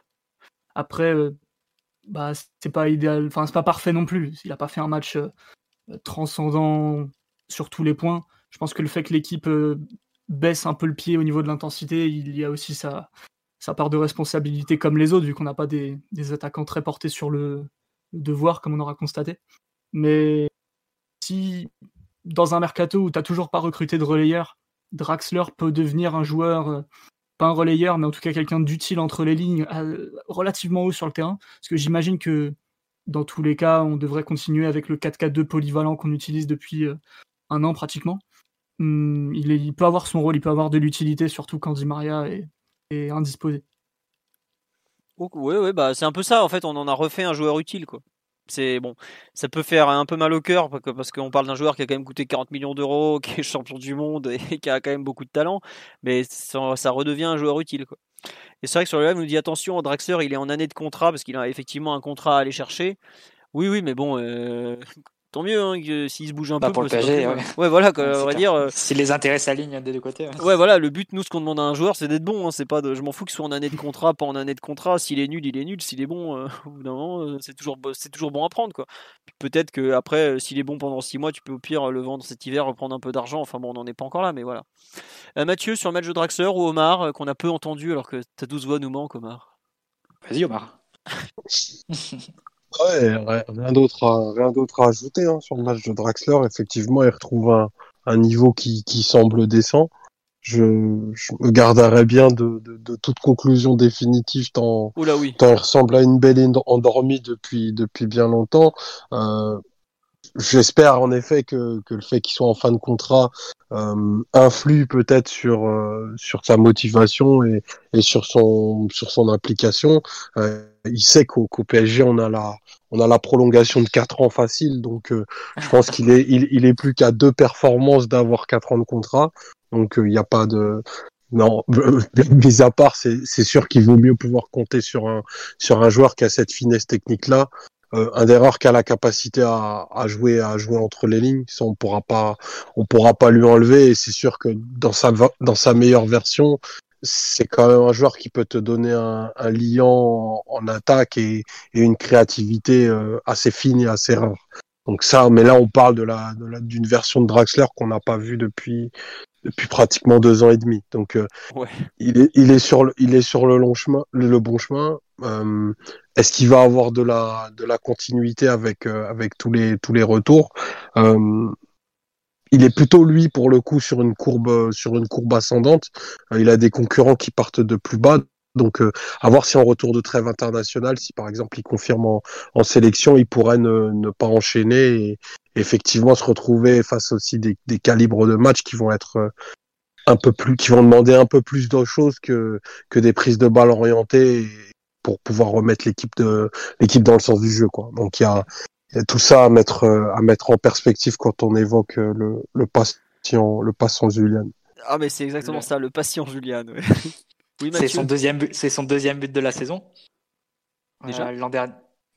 Après, euh, bah, c'est pas idéal, enfin, c'est pas parfait non plus. Il a pas fait un match euh, transcendant sur tous les points. Je pense que le fait que l'équipe baisse un peu le pied au niveau de l'intensité, il y a aussi sa, part de responsabilité comme les autres, vu qu'on n'a pas des, attaquants très portés sur le, le, devoir, comme on aura constaté. Mais si dans un mercato où tu n'as toujours pas recruté de relayeur, Draxler peut devenir un joueur, euh, pas un relayeur, mais en tout cas quelqu'un d'utile entre les lignes, relativement haut sur le terrain. Parce que j'imagine que dans tous les cas, on devrait continuer avec le 4-4-2 polyvalent qu'on utilise depuis euh, un an pratiquement. Hum, il, peut avoir son rôle, il peut avoir de l'utilité, surtout quand Di Maria est, indisposé. Oui, bah c'est un peu ça. En fait, on en a refait un joueur utile, quoi c'est bon, ça peut faire un peu mal au cœur parce qu'on parle d'un joueur qui a quand même coûté 40 millions d'euros, qui est champion du monde et qui a quand même beaucoup de talent, mais ça, redevient un joueur utile. Et c'est vrai que sur le live, nous dit attention, Draxler, il est en année de contrat parce qu'il a effectivement un contrat à aller chercher. Oui, oui, mais bon, euh, tant mieux hein, s'il se bouge un peu. pour le PSG, ouais. ouais. voilà, on va dire. Euh, si les intérêts s'alignent des deux côtés. Ouais. voilà, le but, nous, ce qu'on demande à un joueur, c'est d'être bon. Hein, c'est pas de, je m'en fous qu'il soit en année de contrat, pas en année de contrat. S'il est nul, il est nul. S'il est bon, euh, au bout d'un moment, euh, c'est toujours, c'est toujours bon à prendre, quoi. Peut-être que après, s'il est bon pendant 6 mois, tu peux au pire le vendre cet hiver, reprendre un peu d'argent. Enfin bon, on n'en est pas encore là, mais voilà. Mathieu, sur le match de Draxler ou Omar, qu'on a peu entendu alors que ta douce voix nous manque, Omar? Vas-y, Omar. Ouais, rien d'autre à, rien d'autre à ajouter hein, sur le match de Draxler. Effectivement, il retrouve un, un niveau qui, qui semble décent. Je, je me garderai bien de, de, de, toute conclusion définitive tant, Oula, oui. tant il ressemble à une belle endormie depuis, depuis bien longtemps. Euh, j'espère en effet que, que le fait qu'il soit en fin de contrat euh, influe peut-être sur euh, sur sa motivation et, et sur son sur son implication. Euh, il sait qu'au PSG on a la on a la prolongation de quatre ans facile, donc euh, je pense qu'il est il, est plus qu'à deux performances d'avoir quatre ans de contrat, donc il n'y a pas de non, mis à part, c'est sûr qu'il vaut mieux pouvoir compter sur un sur un joueur qui a cette finesse technique là euh, un des rares qui a la capacité à, à, jouer à jouer entre les lignes ça on pourra pas on pourra pas lui enlever et c'est sûr que dans sa dans sa meilleure version c'est quand même un joueur qui peut te donner un, un liant en, attaque et, et, une créativité euh, assez fine et assez rare donc ça mais là on parle de la d'une version de Draxler qu'on n'a pas vu depuis depuis pratiquement deux ans et demi. Donc, euh, ouais. il, est, il, est sur le, il est sur le long chemin, le, le bon chemin. Euh, Est-ce qu'il va avoir de la, de la continuité avec, euh, avec tous, les, tous les retours? Euh, Il est plutôt lui pour le coup sur une courbe, sur une courbe ascendante. Il a des concurrents qui partent de plus bas. Donc, à voir si en retour de trêve internationale, si par exemple il confirme en, sélection, il pourrait ne, pas enchaîner et, effectivement se retrouver face aussi des, des, calibres de match qui vont être un peu plus, qui vont demander un peu plus de choses que, que des prises de balles orientées pour pouvoir remettre l'équipe de l'équipe dans le sens du jeu. Quoi. Donc il y a, y a, tout ça à mettre à mettre en perspective quand on évoque le, le patient le patient Julian. Ah mais c'est exactement ça, le patient Julian. Ouais. oui, c'est son deuxième but, c'est son deuxième but de la saison. Déjà euh, l'an dernier,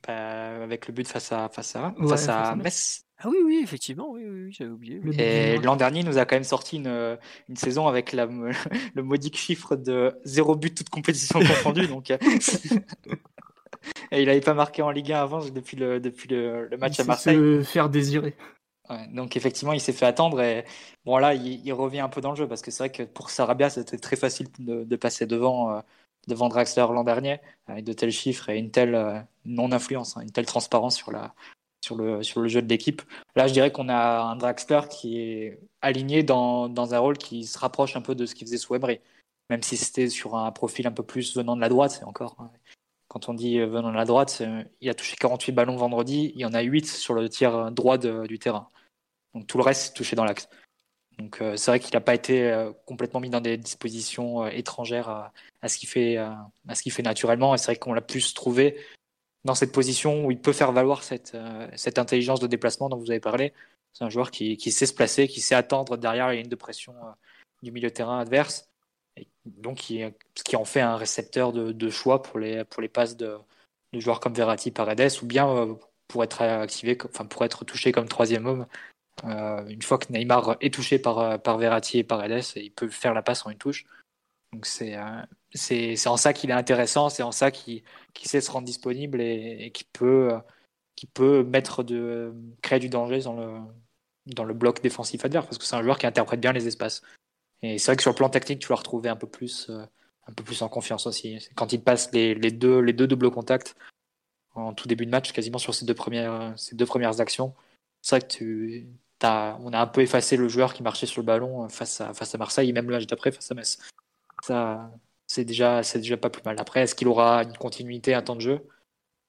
bah, avec le but face à face à ouais, face à Metz. Ah oui, oui, effectivement, oui, oui, j'avais oublié. Oui. Et l'an dernier, il nous a quand même sorti une, une saison avec la, le modique chiffre de zéro but toute compétition confondue. donc, euh, et il n'avait pas marqué en Ligue 1 avant depuis le, depuis le, le match il à Marseille. Se faire désirer. Ouais, donc effectivement, il s'est fait attendre et bon là, il, il, revient un peu dans le jeu parce que c'est vrai que pour Sarabia, c'était très facile de, de passer devant, euh, devant Draxler l'an dernier avec de tels chiffres et une telle euh, non-influence, hein, une telle transparence sur la, sur le, jeu de l'équipe. Là, je dirais qu'on a un Draxler qui est aligné dans, un rôle qui se rapproche un peu de ce qu'il faisait sous Emery. Même si c'était sur un profil un peu plus venant de la droite, encore. Hein. Quand on dit venant de la droite, il a touché 48 ballons vendredi, il y en a 8 sur le tiers droit de, du terrain. Donc tout le reste, touché dans l'axe. Donc euh, c'est vrai qu'il n'a pas été euh, complètement mis dans des dispositions euh, étrangères à, à, ce qu'il fait, à ce qu'il fait naturellement. Et c'est vrai qu'on l'a plus trouvé dans cette position où il peut faire valoir cette, euh, cette intelligence de déplacement dont vous avez parlé. C'est un joueur qui, sait se placer, qui sait attendre derrière les lignes de pression euh, du milieu de terrain adverse. Et donc, qui, ce qui en fait un récepteur de, choix pour les, passes de, joueurs comme Verratti, Paredes, ou bien euh, pour être activé, enfin pour être touché comme troisième homme. Une fois que Neymar est touché par, par Verratti et Paredes, il peut faire la passe en une touche. Donc c'est c'est en ça qu'il est intéressant, c'est en ça qu'il qu sait se rendre disponible et, et qui peut qui peut mettre de créer du danger dans le dans le bloc défensif adverse parce que c'est un joueur qui interprète bien les espaces. Et c'est vrai que sur le plan technique, tu vas retrouver un peu plus euh, un peu plus en confiance aussi. Quand il passe les, deux les deux doubles contacts en tout début de match, quasiment sur ces deux premières ces deux premières actions, c'est vrai que tu as, on a un peu effacé le joueur qui marchait sur le ballon face à face à Marseille et même match d'après face à Metz. Ça, c'est déjà, c'est déjà pas plus mal. Après, est-ce qu'il aura une continuité, un temps de jeu?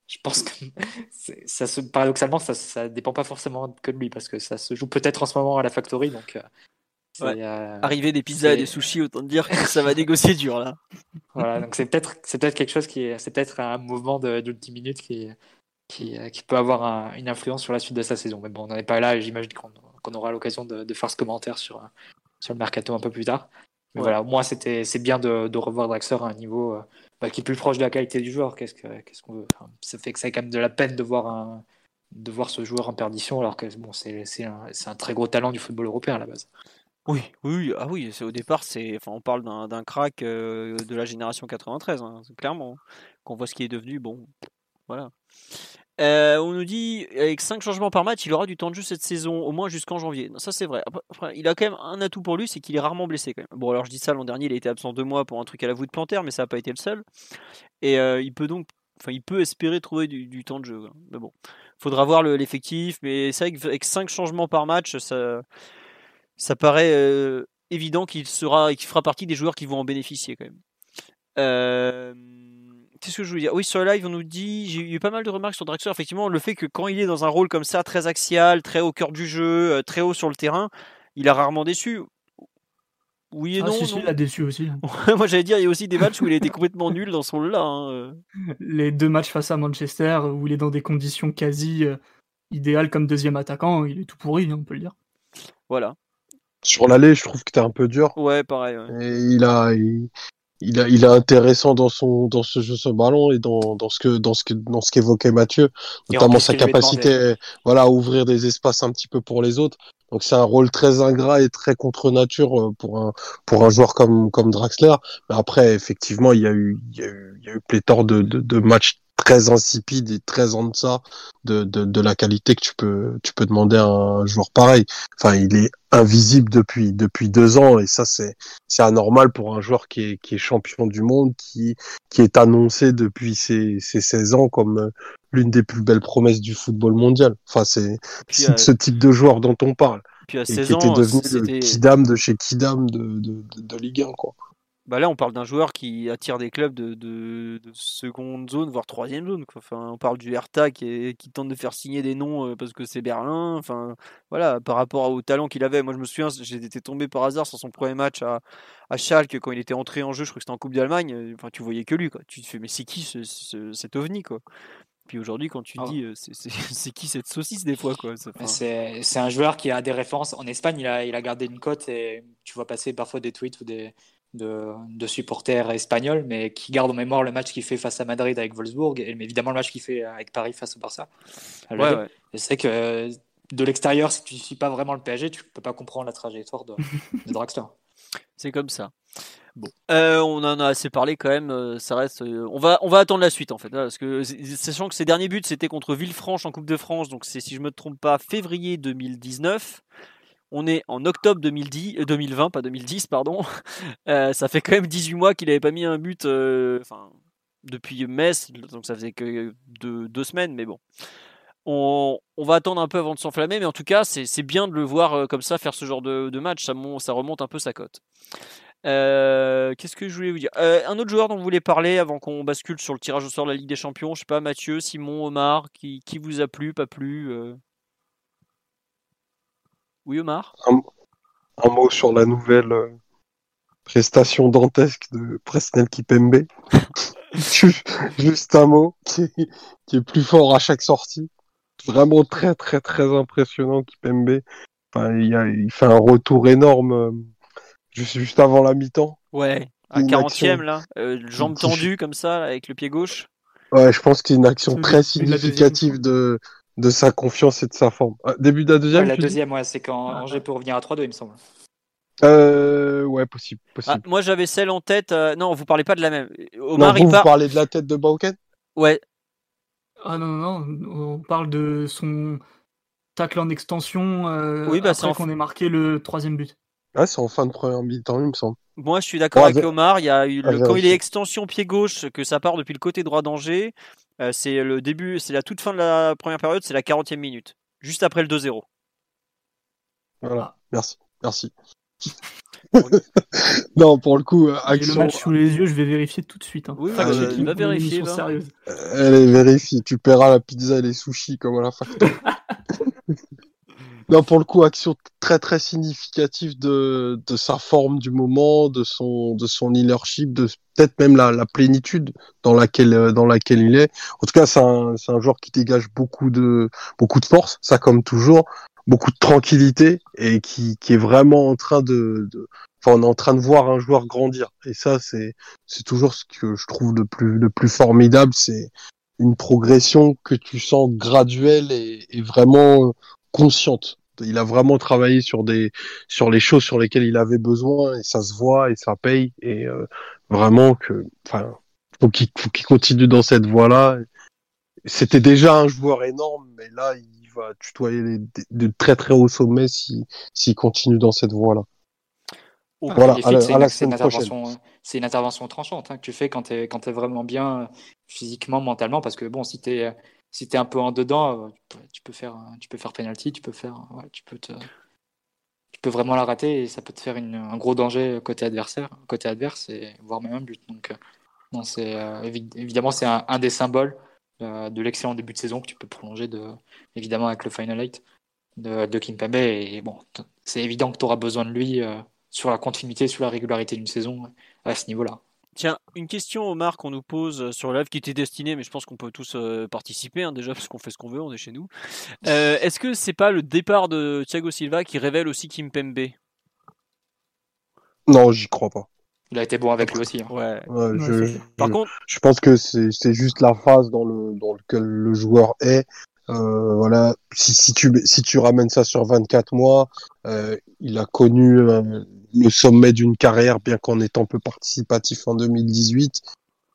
Je pense que ça se, paradoxalement, ça, ça dépend pas forcément que de lui parce que ça se joue peut-être en ce moment à la factory. Donc, euh, ouais. euh, arriver des pizzas et des sushis, autant dire que ça va négocier dur là. voilà, donc c'est peut-être, c'est peut-être quelque chose qui est, c'est peut-être un mouvement de, de 10 minutes qui, qui, qui peut avoir un, une influence sur la suite de sa saison. Mais bon, on n'en est pas là et j'imagine qu'on, qu'on aura l'occasion de, de, faire ce commentaire sur, sur le mercato un peu plus tard. Mais ouais. voilà, moi c'était c'est bien de, de, revoir Draxler à un niveau euh, bah, qui est plus proche de la qualité du joueur. Qu'est-ce que qu'est-ce qu'on veut? Enfin, Ça fait que c'est quand même de la peine de voir un de voir ce joueur en perdition alors que bon c'est c'est un, un très gros talent du football européen à la base. Oui, oui, ah oui, c'est au départ c'est enfin on parle d'un crack euh, de la génération 93 hein, clairement. Qu'on voit ce qui est devenu, bon, voilà. Euh, on nous dit avec 5 changements par match, il aura du temps de jeu cette saison, au moins jusqu'en janvier. Ça c'est vrai. Il a quand même un atout pour lui, c'est qu'il est rarement blessé quand même. Bon alors je dis ça l'an dernier, il a été absent deux mois pour un truc à la voûte plantaire, mais ça n'a pas été le seul. Et euh, il peut donc, enfin il peut espérer trouver du, temps de jeu. Mais bon, faudra voir l'effectif. mais c'est vrai qu'avec 5 changements par match, ça, ça paraît euh, évident qu'il sera, qu'il fera partie des joueurs qui vont en bénéficier quand même. Euh, Qu'est-ce que je voulais dire Oui, sur le live, on nous dit, j'ai eu pas mal de remarques sur Draxler. Effectivement, le fait que quand il est dans un rôle comme ça, très axial, très au cœur du jeu, euh, très haut sur le terrain, il a rarement déçu. Oui et Ah, non. si, si, non. il a déçu aussi. Moi, j'allais dire, il y a aussi des matchs où il a été complètement nul dans ce rôle-là. hein, euh. Les deux matchs face à Manchester, où il est dans des conditions quasi euh, idéales comme deuxième attaquant, il est tout pourri, hein, on peut le dire. Voilà. Sur l'aller, je trouve que t'es un peu dur. Ouais, pareil. ouais. Et il a, il, il a, il est intéressant dans son, dans ce jeu sur ballon et dans, dans ce que, dans ce que, dans ce qu'évoquait Mathieu, notamment sa capacité, voilà, à ouvrir des espaces un petit peu pour les autres. Donc c'est un rôle très ingrat et très contre nature euh, pour un, pour un joueur comme, comme Draxler. Mais après, effectivement, il y a eu, il y a eu, il y a eu pléthore de, de, de matchs très insipides et très en deçà de, de, de la qualité que tu peux, tu peux demander à un joueur pareil. Enfin, il est invisible depuis, depuis deux ans et ça, c'est, c'est anormal pour un joueur qui est, qui est champion du monde, qui, qui est annoncé depuis ses, ses 16 ans comme euh, l'une des plus belles promesses du football mondial. Enfin, c'est, c'est euh, ce type de joueur dont on parle. Puis à Et 16 qui était devenu le. Kidam de chez Kidam de, de, de, de Ligue 1, quoi. Bah là, on parle d'un joueur qui attire des clubs de, de, de seconde zone, voire troisième zone. Quoi. Enfin, on parle du Hertha qui, est- qui tente de faire signer des noms euh, parce que c'est Berlin. Enfin, voilà, par rapport au talent qu'il avait. Moi, je me souviens, j'étais tombé par hasard sur son premier match à, à Schalke quand il était entré en jeu. Je crois que c'était en Coupe d'Allemagne. euh, Enfin, tu voyais que lui. Quoi. Tu te fais, mais c'est qui ce, ce- cet ovni quoi? Puis aujourd'hui, quand tu Ah. dis, euh, c'est- qui cette saucisse des fois quoi c'est un joueur qui a des références. En Espagne, il a, il a gardé une cote et tu vois passer parfois des tweets ou des, de, de supporters espagnols, mais qui gardent en mémoire le match qu'il fait face à Madrid avec Wolfsburg et évidemment le match qu'il fait avec Paris face au Barça. ouais, ouais. C'est que de l'extérieur, si tu ne suis pas vraiment le PSG, tu peux pas comprendre la trajectoire de, de Draxler. C'est comme ça. Bon, Euh, on en a assez parlé quand même. euh, Ça reste. euh, on va, on va attendre la suite en fait, là, parce que sachant que ses derniers buts c'était contre Villefranche en Coupe de France, donc c'est si je me trompe pas février 2019. On est en octobre 2010, euh, 2020, pas 2010, pardon. Euh, ça fait quand même 18 mois qu'il n'avait pas mis un but. euh, depuis Metz, donc ça faisait que deux, semaines, mais bon. On, va attendre un peu avant de s'enflammer, mais en tout cas, c'est bien de le voir euh, comme ça faire ce genre de, match. Ça, mon- ça remonte un peu sa cote. Euh, Qu'est-ce que je voulais vous dire? Euh, Un autre joueur dont vous voulez parler avant qu'on bascule sur le tirage au sort de la Ligue des Champions, je sais pas, Mathieu, Simon, Omar, qui, vous a plu, pas plu euh? Oui, Omar Un mot sur la nouvelle euh, prestation dantesque de Presnel Kipembe. Ju- Juste un mot qui est, qui est plus fort à chaque sortie. Vraiment très très très impressionnant Kipembe. Enfin, il, y a- il fait un retour énorme euh, juste, juste avant la mi-temps. Ouais, à Une 40ème là, euh, jambe tendue comme ça, là, avec le pied gauche. Ouais, je pense qu'il y a une action très significative de, de sa confiance et de sa forme. Ah, début de la deuxième Ouais, la deuxième, ouais, c'est quand Ah, Angers peut revenir à 3-2, il me semble. euh, Ouais, possible. Ah, possible. moi j'avais celle en tête. euh, non, vous parlez pas de la même. non, Omar, vous, il vous part. parlez de la tête de Bauken Ouais, Ah non, non, non, on parle de son tacle en extension euh, Oui, bah, c'est après en qu'on ait marqué le troisième but. Ouais, c'est en fin de première mi-temps, il me semble. Moi, je suis d'accord Ouais, avec Omar. Il y a eu le- quand il est extension pied gauche, que ça part depuis le côté droit d'Angers. Euh, c'est le début, c'est la toute fin de la première période, c'est la 40e minute, juste après le 2-0. Voilà, Ah. merci, merci. non, pour le coup, euh, J'ai le action, match sous les yeux, je vais vérifier tout de suite. Hein. Oui, bah, checking va vérifier, va. sérieuse. euh, elle est vérifiée. Tu paieras la pizza et les sushis comme à la facto. non, pour le coup, action très très significative de, de sa forme du moment, de son de son leadership, de peut-être même la, la plénitude dans laquelle euh, dans laquelle il est. En tout cas, c'est un c'est un joueur qui dégage beaucoup de beaucoup de force, ça comme toujours, beaucoup de tranquillité et qui qui est vraiment en train de, de Enfin, on est en train de voir un joueur grandir. Et ça, c'est, c'est toujours ce que je trouve le plus, le plus formidable. C'est une progression que tu sens graduelle et, vraiment consciente. Il a vraiment travaillé sur des, sur les choses sur lesquelles il avait besoin et ça se voit et ça paye. Et euh, vraiment que, enfin, faut qu'il, continue dans cette voie-là. C'était déjà un joueur énorme, mais là, il va tutoyer les, de très très hauts sommets s'il, s'il continue dans cette voie-là. Ah, Voilà, fit, c'est une, intervention, tranchante hein, que tu fais quand tu es, es vraiment bien euh, physiquement, mentalement, parce que bon, si tu es, si t'es un peu en dedans, euh, tu peux, tu faire, euh, tu peux faire penalty, tu peux faire, ouais, tu peux tu peux vraiment la rater et ça peut te faire un gros danger côté adversaire, côté adverse et voire même un but. Donc, euh, c'est évidemment c'est un, des symboles de l'excellent début de saison que tu peux prolonger de, évidemment avec le Final 8 de, de Kimpembe. Et bon, c'est évident que tu auras besoin de lui sur la continuité, sur la régularité d'une saison à ce niveau-là. Tiens, une question Omar qu'on nous pose euh, sur le live qui était destinée, mais je pense qu'on peut tous euh, participer hein, déjà parce qu'on fait ce qu'on veut, on est chez nous. Euh, est-ce que c'est pas le départ de Thiago Silva qui révèle aussi Kim Pembe? Non, j'y crois pas. Il a été bon avec lui aussi. Hein. Ouais. je, Par contre, je pense que c'est juste la phase dans le dans lequel le joueur est. voilà, si, si tu si tu ramènes ça sur 24 mois, il a connu le sommet d'une carrière, bien qu'en étant peu participatif en 2018.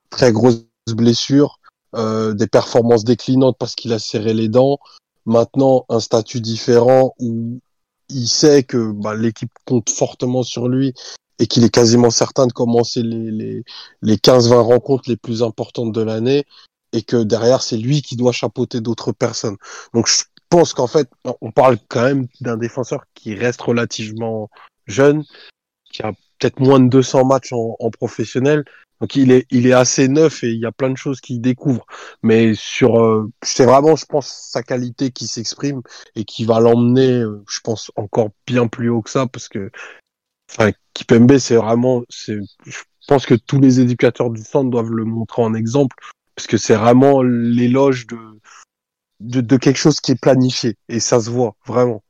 Très grosse blessure, euh, des performances déclinantes parce qu'il a serré les dents. Maintenant, un statut différent où il sait que bah, l'équipe compte fortement sur lui et qu'il est quasiment certain de commencer les, les, les 15-20 rencontres les plus importantes de l'année et que derrière, c'est lui qui doit chapeauter d'autres personnes. Donc, je pense qu'en fait, on parle quand même d'un défenseur qui reste relativement jeune, qui a peut-être moins de 200 matchs en, professionnel. Donc il est, il est assez neuf et il y a plein de choses qu'il découvre. Mais sur, euh, c'est vraiment, je pense, sa qualité qui s'exprime et qui va l'emmener, euh, je pense, encore bien plus haut que ça parce que, enfin, Kipembe, c'est vraiment, c'est, je pense que tous les éducateurs du centre doivent le montrer en exemple parce que c'est vraiment l'éloge de, de, de quelque chose qui est planifié et ça se voit vraiment.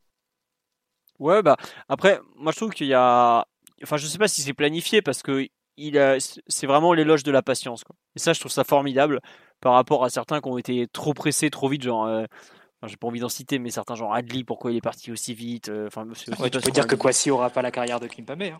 Ouais, bah après, moi je trouve qu'il y a. Enfin, je sais pas si c'est planifié parce que il c'est vraiment l'éloge de la patience. Quoi. Et ça, je trouve ça formidable par rapport à certains qui ont été trop pressés trop vite, genre. Euh, j'ai pas envie d'en citer, mais certains, genre Adli, pourquoi il est parti aussi vite euh, Enfin, ouais, tu peux dire que Kwasi aura pas la carrière de Kimpame. Hein.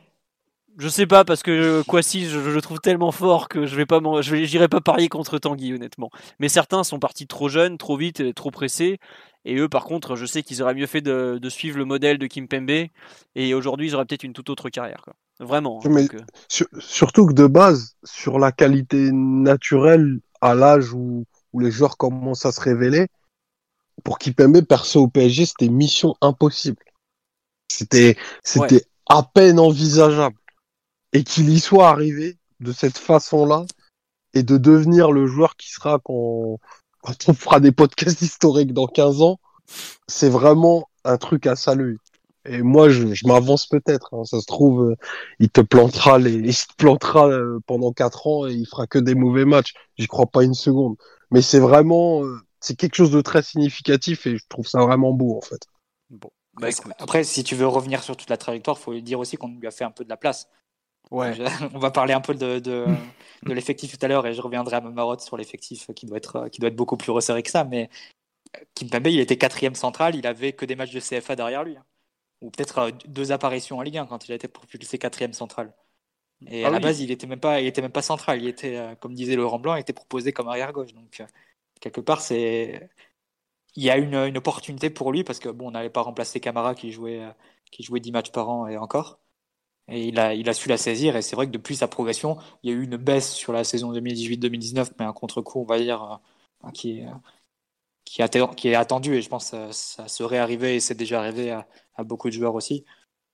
Je sais pas parce que Kwasi, je, le trouve tellement fort que je vais pas, je j'irai pas parier contre Tanguy honnêtement. Mais certains sont partis trop jeunes, trop vite, trop pressés, et eux, par contre, je sais qu'ils auraient mieux fait de, suivre le modèle de Kim Pembe. Et aujourd'hui, ils auraient peut-être une toute autre carrière. Quoi. Vraiment. Hein, Mais euh. surtout que de base, sur la qualité naturelle, à l'âge où, où les joueurs commencent à se révéler, pour Kipembe, perso au PSG, c'était mission impossible. C'était, c'était à peine envisageable. Et qu'il y soit arrivé de cette façon-là et de devenir le joueur qui sera quand, quand on fera des podcasts historiques dans 15 ans, c'est vraiment un truc à saluer. Et moi, je, m'avance peut-être. Hein. Ça se trouve, euh, il te plantera les, il te plantera euh, pendant 4 ans et il fera que des mauvais matchs. J'y crois pas une seconde. Mais c'est vraiment, euh, c'est quelque chose de très significatif et je troume ça vraiment beau en fait. Bon. Bah, Après, si tu veux revenir sur toute la trajectoire, faut dire aussi qu'on lui a fait un peu de la place. Ouais. On va parler un peu de, de, de l'effectif tout à l'heure et je reviendrai à ma marotte sur l'effectif qui doit être qui doit être beaucoup plus resserré que ça. Mais Kimpembe, il était quatrième central, il avait que des matchs de CFA derrière lui, hein. ou peut-être euh, deux apparitions en Ligue 1 quand il a été propulsé quatrième central. Et ah à la base, il était même pas, il était même pas central. Il était, euh, comme disait Laurent Blanc, il était proposé comme arrière gauche. Donc euh, quelque part, c'est il y a une, une, opportunité pour lui parce que bon, on n'allait pas remplacer Camara qui jouait qui jouait 10 matchs par an et encore. Et il a, il a su la saisir. Et c'est vrai que depuis sa progression, il y a eu une baisse sur la saison 2018-2019, mais un contre-coup, on va dire, euh, qui, est, qui, qui est attendu. Et je pense que ça, serait arrivé et c'est déjà arrivé à, beaucoup de joueurs aussi,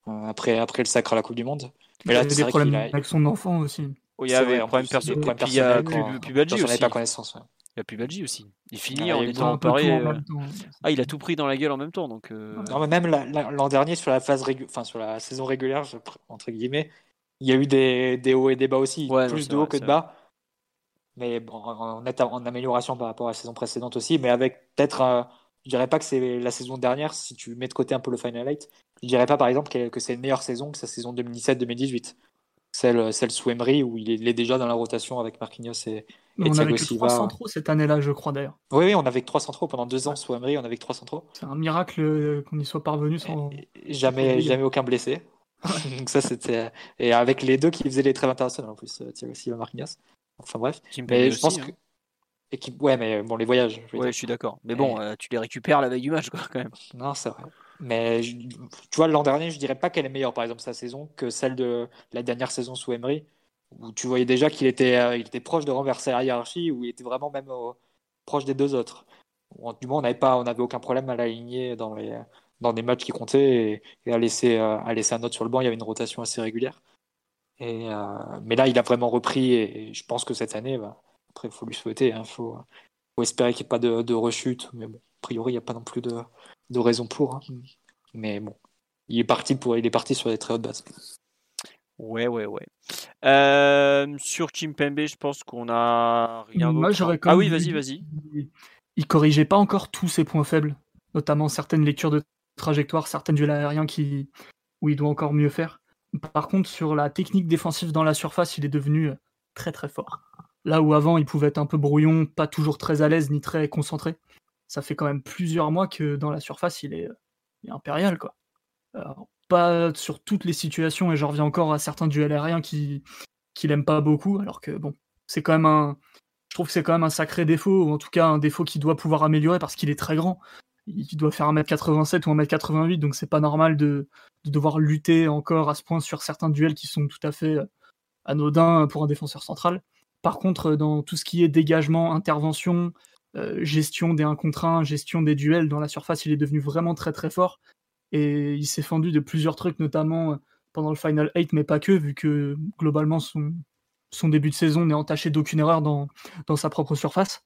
euh, après, après le sacre à la Coupe du Monde. Mais il là, avait des problèmes avec son enfant aussi. Oui, il y avait un problème, perso problème personnel. Puis, puis, puis Badji aussi. pas connaissance. Ouais. Il a plus Badji aussi. Il finit en étant. Euh... Ah, il a tout pris dans la gueule en même temps. Donc, euh... non, mais même l'an dernier, sur la, phase enfin, sur la saison régulière, entre guillemets, il y a eu des, des hauts et des bas aussi. Ouais, plus de hauts que de bas. Mais bon, en, en, amélioration par rapport à la saison précédente aussi. Mais avec peut-être. Euh, je dirais pas que c'est la saison dernière, si tu mets de côté un peu le Final Eight. Je dirais pas, par exemple, que, que c'est une meilleure saison que sa saison 2017-2018 celle, celle sous Emery où il est, déjà dans la rotation avec Marquinhos et, et On avait que trois centraux cette année-là, je crois d'ailleurs. Oui, oui, on avait que trois centraux pendant deux ans sous Emery, on avait que trois centraux. C'est un miracle euh, qu'on y soit parvenu sans. jamais, jamais aucun blessé. Donc ça c'était et avec les deux qui faisaient les trêves internationales en plus, euh, Thiago Silva, Marquinhos. Enfin bref. Mais je pense hein. que et qui... Ouais, mais bon, les voyages. Je ouais, je suis d'accord. Mais bon, euh, tu les récupères la veille du match, quoi, quand même. Non, c'est vrai. Mais tu vois, l'an dernier, je dirais pas qu'elle est meilleure, par exemple, sa saison, que celle de la dernière saison sous Emery, où tu voyais déjà qu'il était, euh, était proche de renverser la hiérarchie, où il était vraiment même proche des deux autres. Du moins, on n'avait aucun problème à l'aligner dans les, dans des matchs qui comptaient et, à laisser, euh, à laisser un autre sur le banc. Il y avait une rotation assez régulière. Et, mais là, il a vraiment repris et, je pense que cette année, bah, après, il faut lui souhaiter. Il hein, faut, faut, espérer qu'il n'y ait pas de, de, rechute. Mais bon, a priori, il n'y a pas non plus de, de raison pour. Hein. Mais bon, il est parti pour, il est parti sur des très hautes bases. Ouais, ouais, ouais. Euh, sur Kimpembe, je pense qu'on a rien d'autre. Ah oui, vas-y, vas-y. Il corrigeait pas encore tous ses points faibles, notamment certaines lectures de trajectoire, certaines duels aériens qui, où il doit encore mieux faire. Par contre, sur la technique défensive dans la surface, il est devenu très très fort. Là où avant, il pouvait être un peu brouillon, pas toujours très à l'aise ni très concentré. Ça fait quand même plusieurs mois que dans la surface, il est, impérial, quoi. pas sur toutes les situations, et je reviens encore à certains duels aériens qui qu'il aime pas beaucoup, alors que bon, c'est quand même un. Je trouve que c'est quand même un sacré défaut, ou en tout cas un défaut qu'il doit pouvoir améliorer parce qu'il est très grand. Il doit faire 1m87 ou 1m88, donc c'est pas normal de, de, devoir lutter encore à ce point sur certains duels qui sont tout à fait euh, anodins pour un défenseur central. Par contre, dans tout ce qui est dégagement, intervention, euh, gestion des 1 contre 1, gestion des duels dans la surface, il est devenu vraiment très très fort. Et il s'est fendu de plusieurs trucs, notamment euh, pendant le Final 8, mais pas que, vu que globalement son, son début de saison n'est entaché d'aucune erreur dans, dans sa propre surface.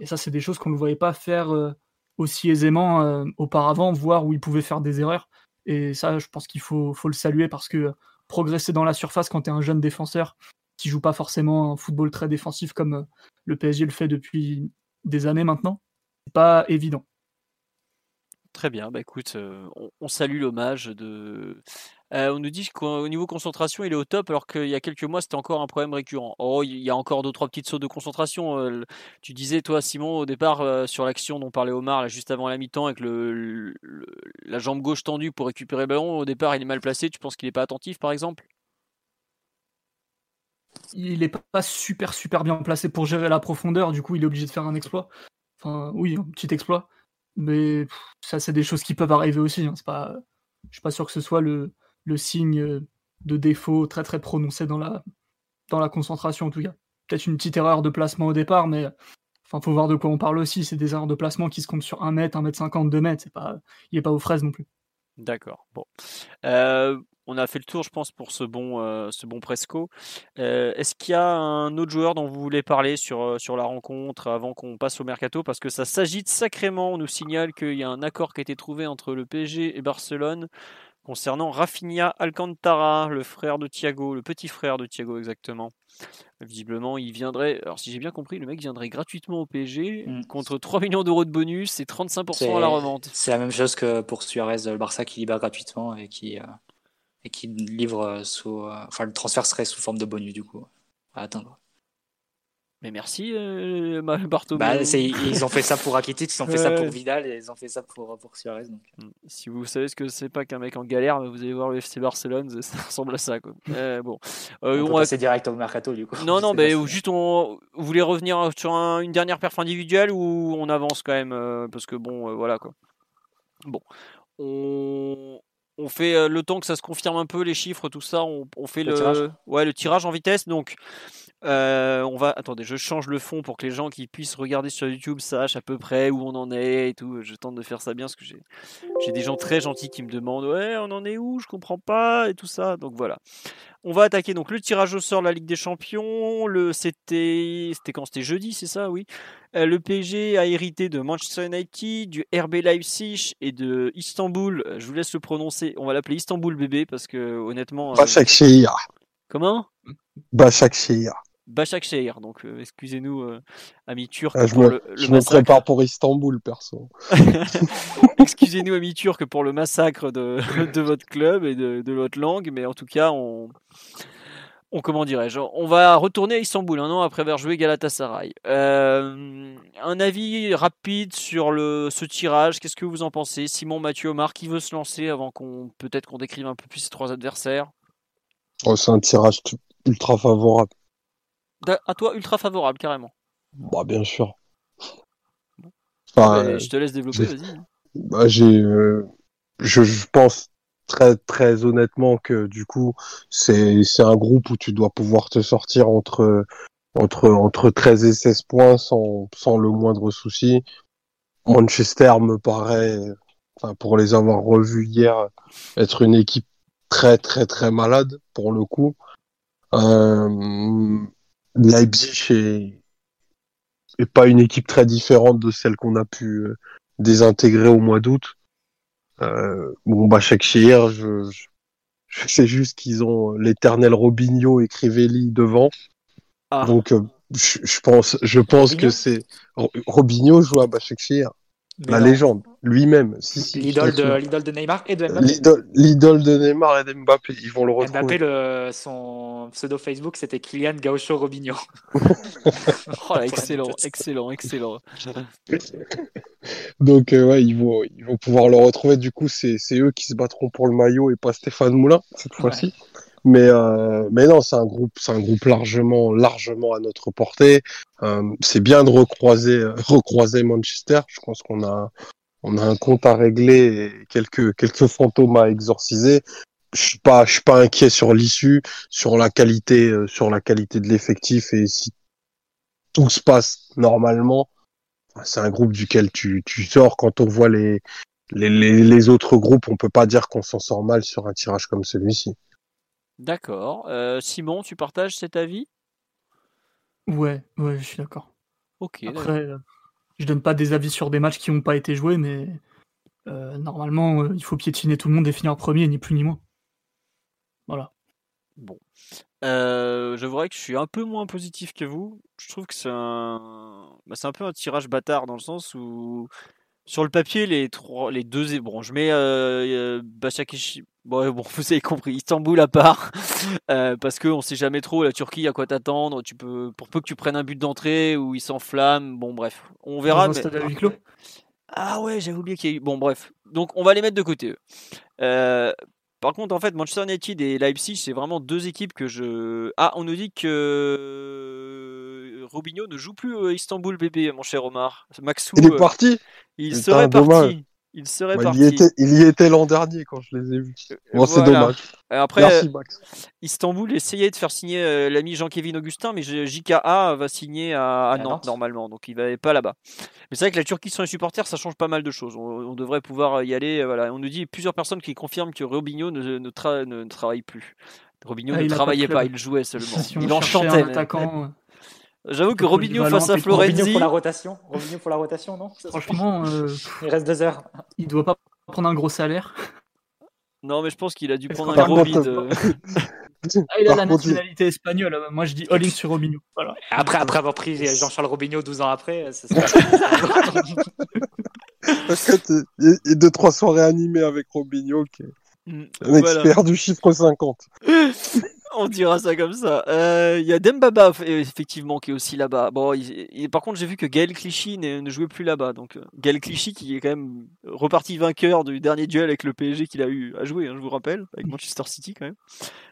Et ça, c'est des choses qu'on ne voyait pas faire euh, aussi aisément auparavant, voire où il pouvait faire des erreurs. Et ça, je pense qu'il faut, faut, le saluer parce que progresser dans la surface quand tu es un jeune défenseur qui joue pas forcément un football très défensif comme le PSG le fait depuis des années maintenant, c'est pas évident. Très bien, bah écoute, euh, on, salue l'hommage de. Euh, on nous dit qu'au niveau concentration, il est au top, alors qu'il y a quelques mois, c'était encore un problème récurrent. Oh, il y a encore deux trois petites sautes de concentration. Euh, tu disais, toi, Simon, au départ, sur l'action dont parlait Omar, juste avant la mi-temps, avec le, la jambe gauche tendue pour récupérer le ballon, au départ, il est mal placé. Tu penses qu'il n'est pas attentif, par exemple? Il est pas super super bien placé pour gérer la profondeur, du coup il est obligé de faire un exploit. Enfin oui, un petit exploit. Mais ça c'est des choses qui peuvent arriver aussi. Hein. C'est je suis pas sûr que ce soit le, signe de défaut très très prononcé dans la, dans la concentration en tout cas. Peut-être une petite erreur de placement au départ, mais enfin faut voir de quoi on parle aussi. C'est des erreurs de placement qui se comptent sur 1 mètre, 1 mètre 50, 2 mètres. C'est pas, il est pas aux fraises non plus. D'accord. Bon. Euh, on a fait le tour, je pense, pour ce bon, euh, ce bon Presco. Euh, est-ce qu'il y a un autre joueur dont vous voulez parler sur, euh, sur la rencontre avant qu'on passe au mercato? Parce que ça s'agite sacrément. On nous signale qu'il y a un accord qui a été trouvé entre le PSG et Barcelone concernant Rafinha Alcantara, le frère de Thiago, le petit frère de Thiago exactement. Visiblement, il viendrait, alors si j'ai bien compris, le mec viendrait gratuitement au PSG mm. contre 3 millions d'euros de bonus et 35% à la revente. C'est la même chose que pour Suarez, le Barça qui libère gratuitement et qui, et qui livre euh, sous. Euh, enfin, le transfert serait sous forme de bonus, du coup, à atteindre. Mais merci, euh, Bartomeu. Bah, ils ont fait ça pour Rakitic, ils ont fait ça pour Vidal et ils ont fait ça pour, pour Suarez. Donc. Mm. Si vous savez ce que c'est pas qu'un mec en galère, vous allez voir le FC Barcelone, ça ressemble à ça. Quoi. bon. Euh, on, on direct au mercato du coup. Non, non, mais juste on vous voulez revenir sur une dernière perf individuelle ou on avance quand même Parce que bon, voilà quoi. Bon. On, on fait euh, le temps que ça se confirme un peu les chiffres, tout ça. On, fait le, tirage. ouais le tirage en vitesse. Donc euh, on va attendez, je change le fond pour que les gens qui puissent regarder sur YouTube sachent à peu près où on en est et tout. Je tente de faire ça bien parce que j'ai j'ai des gens très gentils qui me demandent ouais on en est où, je comprends pas et tout ça. Donc voilà. On va attaquer donc le tirage au sort de la Ligue des Champions. Le c'était c'était quand? C'était jeudi, c'est ça, oui. Euh, le PSG a hérité de Manchester United, du RB Leipzig et de Istanbul. Je vous laisse le prononcer. On va l'appeler Istanbul bébé parce que honnêtement. Euh... Comment? Başakşehir. Başakşehir. Donc euh, excusez-nous, euh, amis turcs. Ah, je me, je me prépare pour Istanbul, perso. excusez-nous, amis turcs, pour le massacre de, de votre club et de, de, votre langue, mais en tout cas, on, on comment dirais-je, on va retourner à Istanbul un an après avoir joué Galatasaray. Euh, un avis rapide sur le, ce tirage, qu'est-ce que vous en pensez? Simon, Mathieu, Omar, qui veut se lancer avant qu'on peut-être qu'on décrive un peu plus ces trois adversaires? Oh, C'est un tirage ultra favorable. À toi, ultra favorable, carrément. Bah, bien sûr. Enfin, je te laisse développer, vas-y. Bah, j'ai, euh, je, je, pense très très honnêtement que du coup c'est c'est un groupe où tu dois pouvoir te sortir entre entre entre 13 et 16 points sans sans le moindre souci. Manchester me paraît enfin pour les avoir revus hier être une équipe très très très malade pour le coup. Euh, Leipzig est, est pas une équipe très différente de celle qu'on a pu euh, désintégrer au mois d'août. Euh, bon, bah, chaque je, je, je sais juste qu'ils ont l'éternel Robinho et Crivelli devant. Ah. Donc, euh, je, je pense, je pense Robinho que c'est Ro- Robinho joue à Başakşehir, Mais la non. légende, lui-même. Si, si, L'idole de, l'idole de Neymar et de Mbappé. L'idole l'idole de Neymar et d'Mbappé, ils vont le retrouver. Mbappé, le, son pseudo Facebook, c'était Kylian Gaucho Robinho. Oh là, excellent, excellent, excellent. Donc euh, ouais, ils vont, ils vont pouvoir le retrouver. Du coup, c'est, c'est eux qui se battront pour le maillot et pas Stéphane Moulin cette fois-ci. Mais euh, mais non, c'est un groupe, c'est un groupe largement, largement à notre portée. Euh, c'est bien de recroiser, euh, recroiser Manchester. Je pense qu'on a, on a un compte à régler et quelques, quelques fantômes à exorciser. Je suis pas, je suis pas inquiet sur l'issue, sur la qualité, euh, sur la qualité de l'effectif et si tout se passe normalement, c'est un groupe duquel tu, tu sors quand on voit les, les, les, les autres groupes, on peut pas dire qu'on s'en sort mal sur un tirage comme celui-ci. D'accord. Euh, Simon, tu partages cet avis? Ouais, ouais, je suis d'accord. Ok. Après, euh, je donne pas des avis sur des matchs qui n'ont pas été joués, mais euh, normalement, il faut piétiner tout le monde et finir premier, ni plus ni moins. Voilà. Bon. Euh, je vois que je suis un peu moins positif que vous. Je trouve que c'est un, bah, c'est un peu un tirage bâtard dans le sens où sur le papier les trois, les deux, bon, je mets euh, euh, Başakşehir- bon, bon, vous avez compris, Istanbul à part, euh, parce que on sait jamais trop la Turquie à quoi t'attendre. Tu peux, pour peu que tu prennes un but d'entrée ou ils s'enflamment, bon bref, on verra. Dans un mais- stade à huis clos? Ah ouais, j'avais oublié qu'il y a eu. Bon, bref. Donc, on va les mettre de côté. eux. Euh, par contre, en fait, Manchester United et Leipzig, c'est vraiment deux équipes que je. Ah, on nous dit que Robinho ne joue plus à Istanbul, bébé, mon cher Omar. Maxou, Il est euh, parti. il Putain, serait dommage. parti. Il serait Ouais, parti. il, y était, il y était l'an dernier quand je les ai vus. Bon, c'est dommage. Et Après, Merci Max. Istanbul essayait de faire signer euh, l'ami Jean-Kévin Augustin, mais JKA va signer à, Nantes, Nantes. normalement, donc il va pas là-bas. Mais c'est vrai que la Turquie sans les supporters, ça change pas mal de choses. On, on devrait pouvoir y aller. euh, Voilà, on nous dit plusieurs personnes qui confirment que Robinho ne, ne, tra- ne travaille plus. Robinho Ah, ne travaillait pas, il jouait seulement. Si il enchantait. un attaquant, euh, J'avoue que Robinho face à technique. Robinho Florenzi. pour la rotation. Robinho pour la rotation, non franchement, euh, Il reste deux heures. il doit pas prendre un gros salaire. Non, mais je pense qu'il a dû prendre un gros bide. euh. Ah, il a Par la contre, nationalité espagnole. euh, Moi, je dis all-in sur Robinho. Voilà. Après, après avoir pris Jean-Charles Robinho 12 ans après, ça serait- il y a deux trois soirées animées avec Robinho, qui est Mm, un voilà. expert du chiffre 50. On dira ça comme ça. Euh, Il y a Dembaba effectivement qui est aussi là-bas. Bon, par contre j'ai vu que Gaël Clichy ne, jouait plus là-bas. Donc euh, Gaël Clichy qui est quand même reparti vainqueur du dernier duel avec le PSG qu'il a eu à jouer, hein, je vous rappelle, avec Manchester City quand même.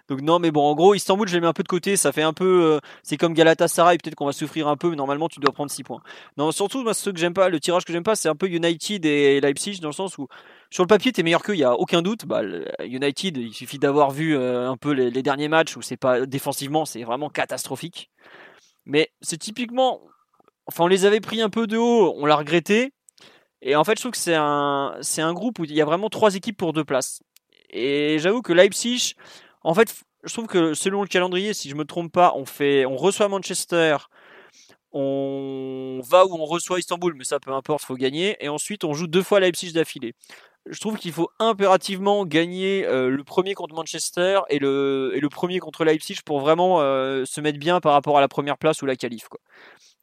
Donc non, mais bon, en gros Istanbul je les mets un peu de côté. Ça fait un peu, euh, c'est comme Galatasaray. Peut-être qu'on va souffrir un peu, mais normalement tu dois prendre 6 points. Non, surtout moi que j'aime pas, le tirage que j'aime pas, c'est un peu United et Leipzig dans le sens où sur le papier, t'es meilleur qu'eux, il y a aucun doute. Bah, United, il suffit d'avoir vu euh, un peu les, derniers matchs où c'est pas défensivement, c'est vraiment catastrophique. Mais c'est typiquement, enfin, on les avait pris un peu de haut, on l'a regretté. Et en fait, je trouve que c'est un, c'est un groupe où il y a vraiment trois équipes pour deux places. Et j'avoue que Leipzig, en fait, je trouve que selon le calendrier, si je me trompe pas, on fait, on reçoit Manchester, on va où on reçoit Istanbul, mais ça peu importe, faut gagner. Et ensuite, on joue deux fois Leipzig d'affilée. Je trouve qu'il faut impérativement gagner euh, le premier contre Manchester et le, et le premier contre Leipzig pour vraiment euh, se mettre bien par rapport à la première place ou la qualif.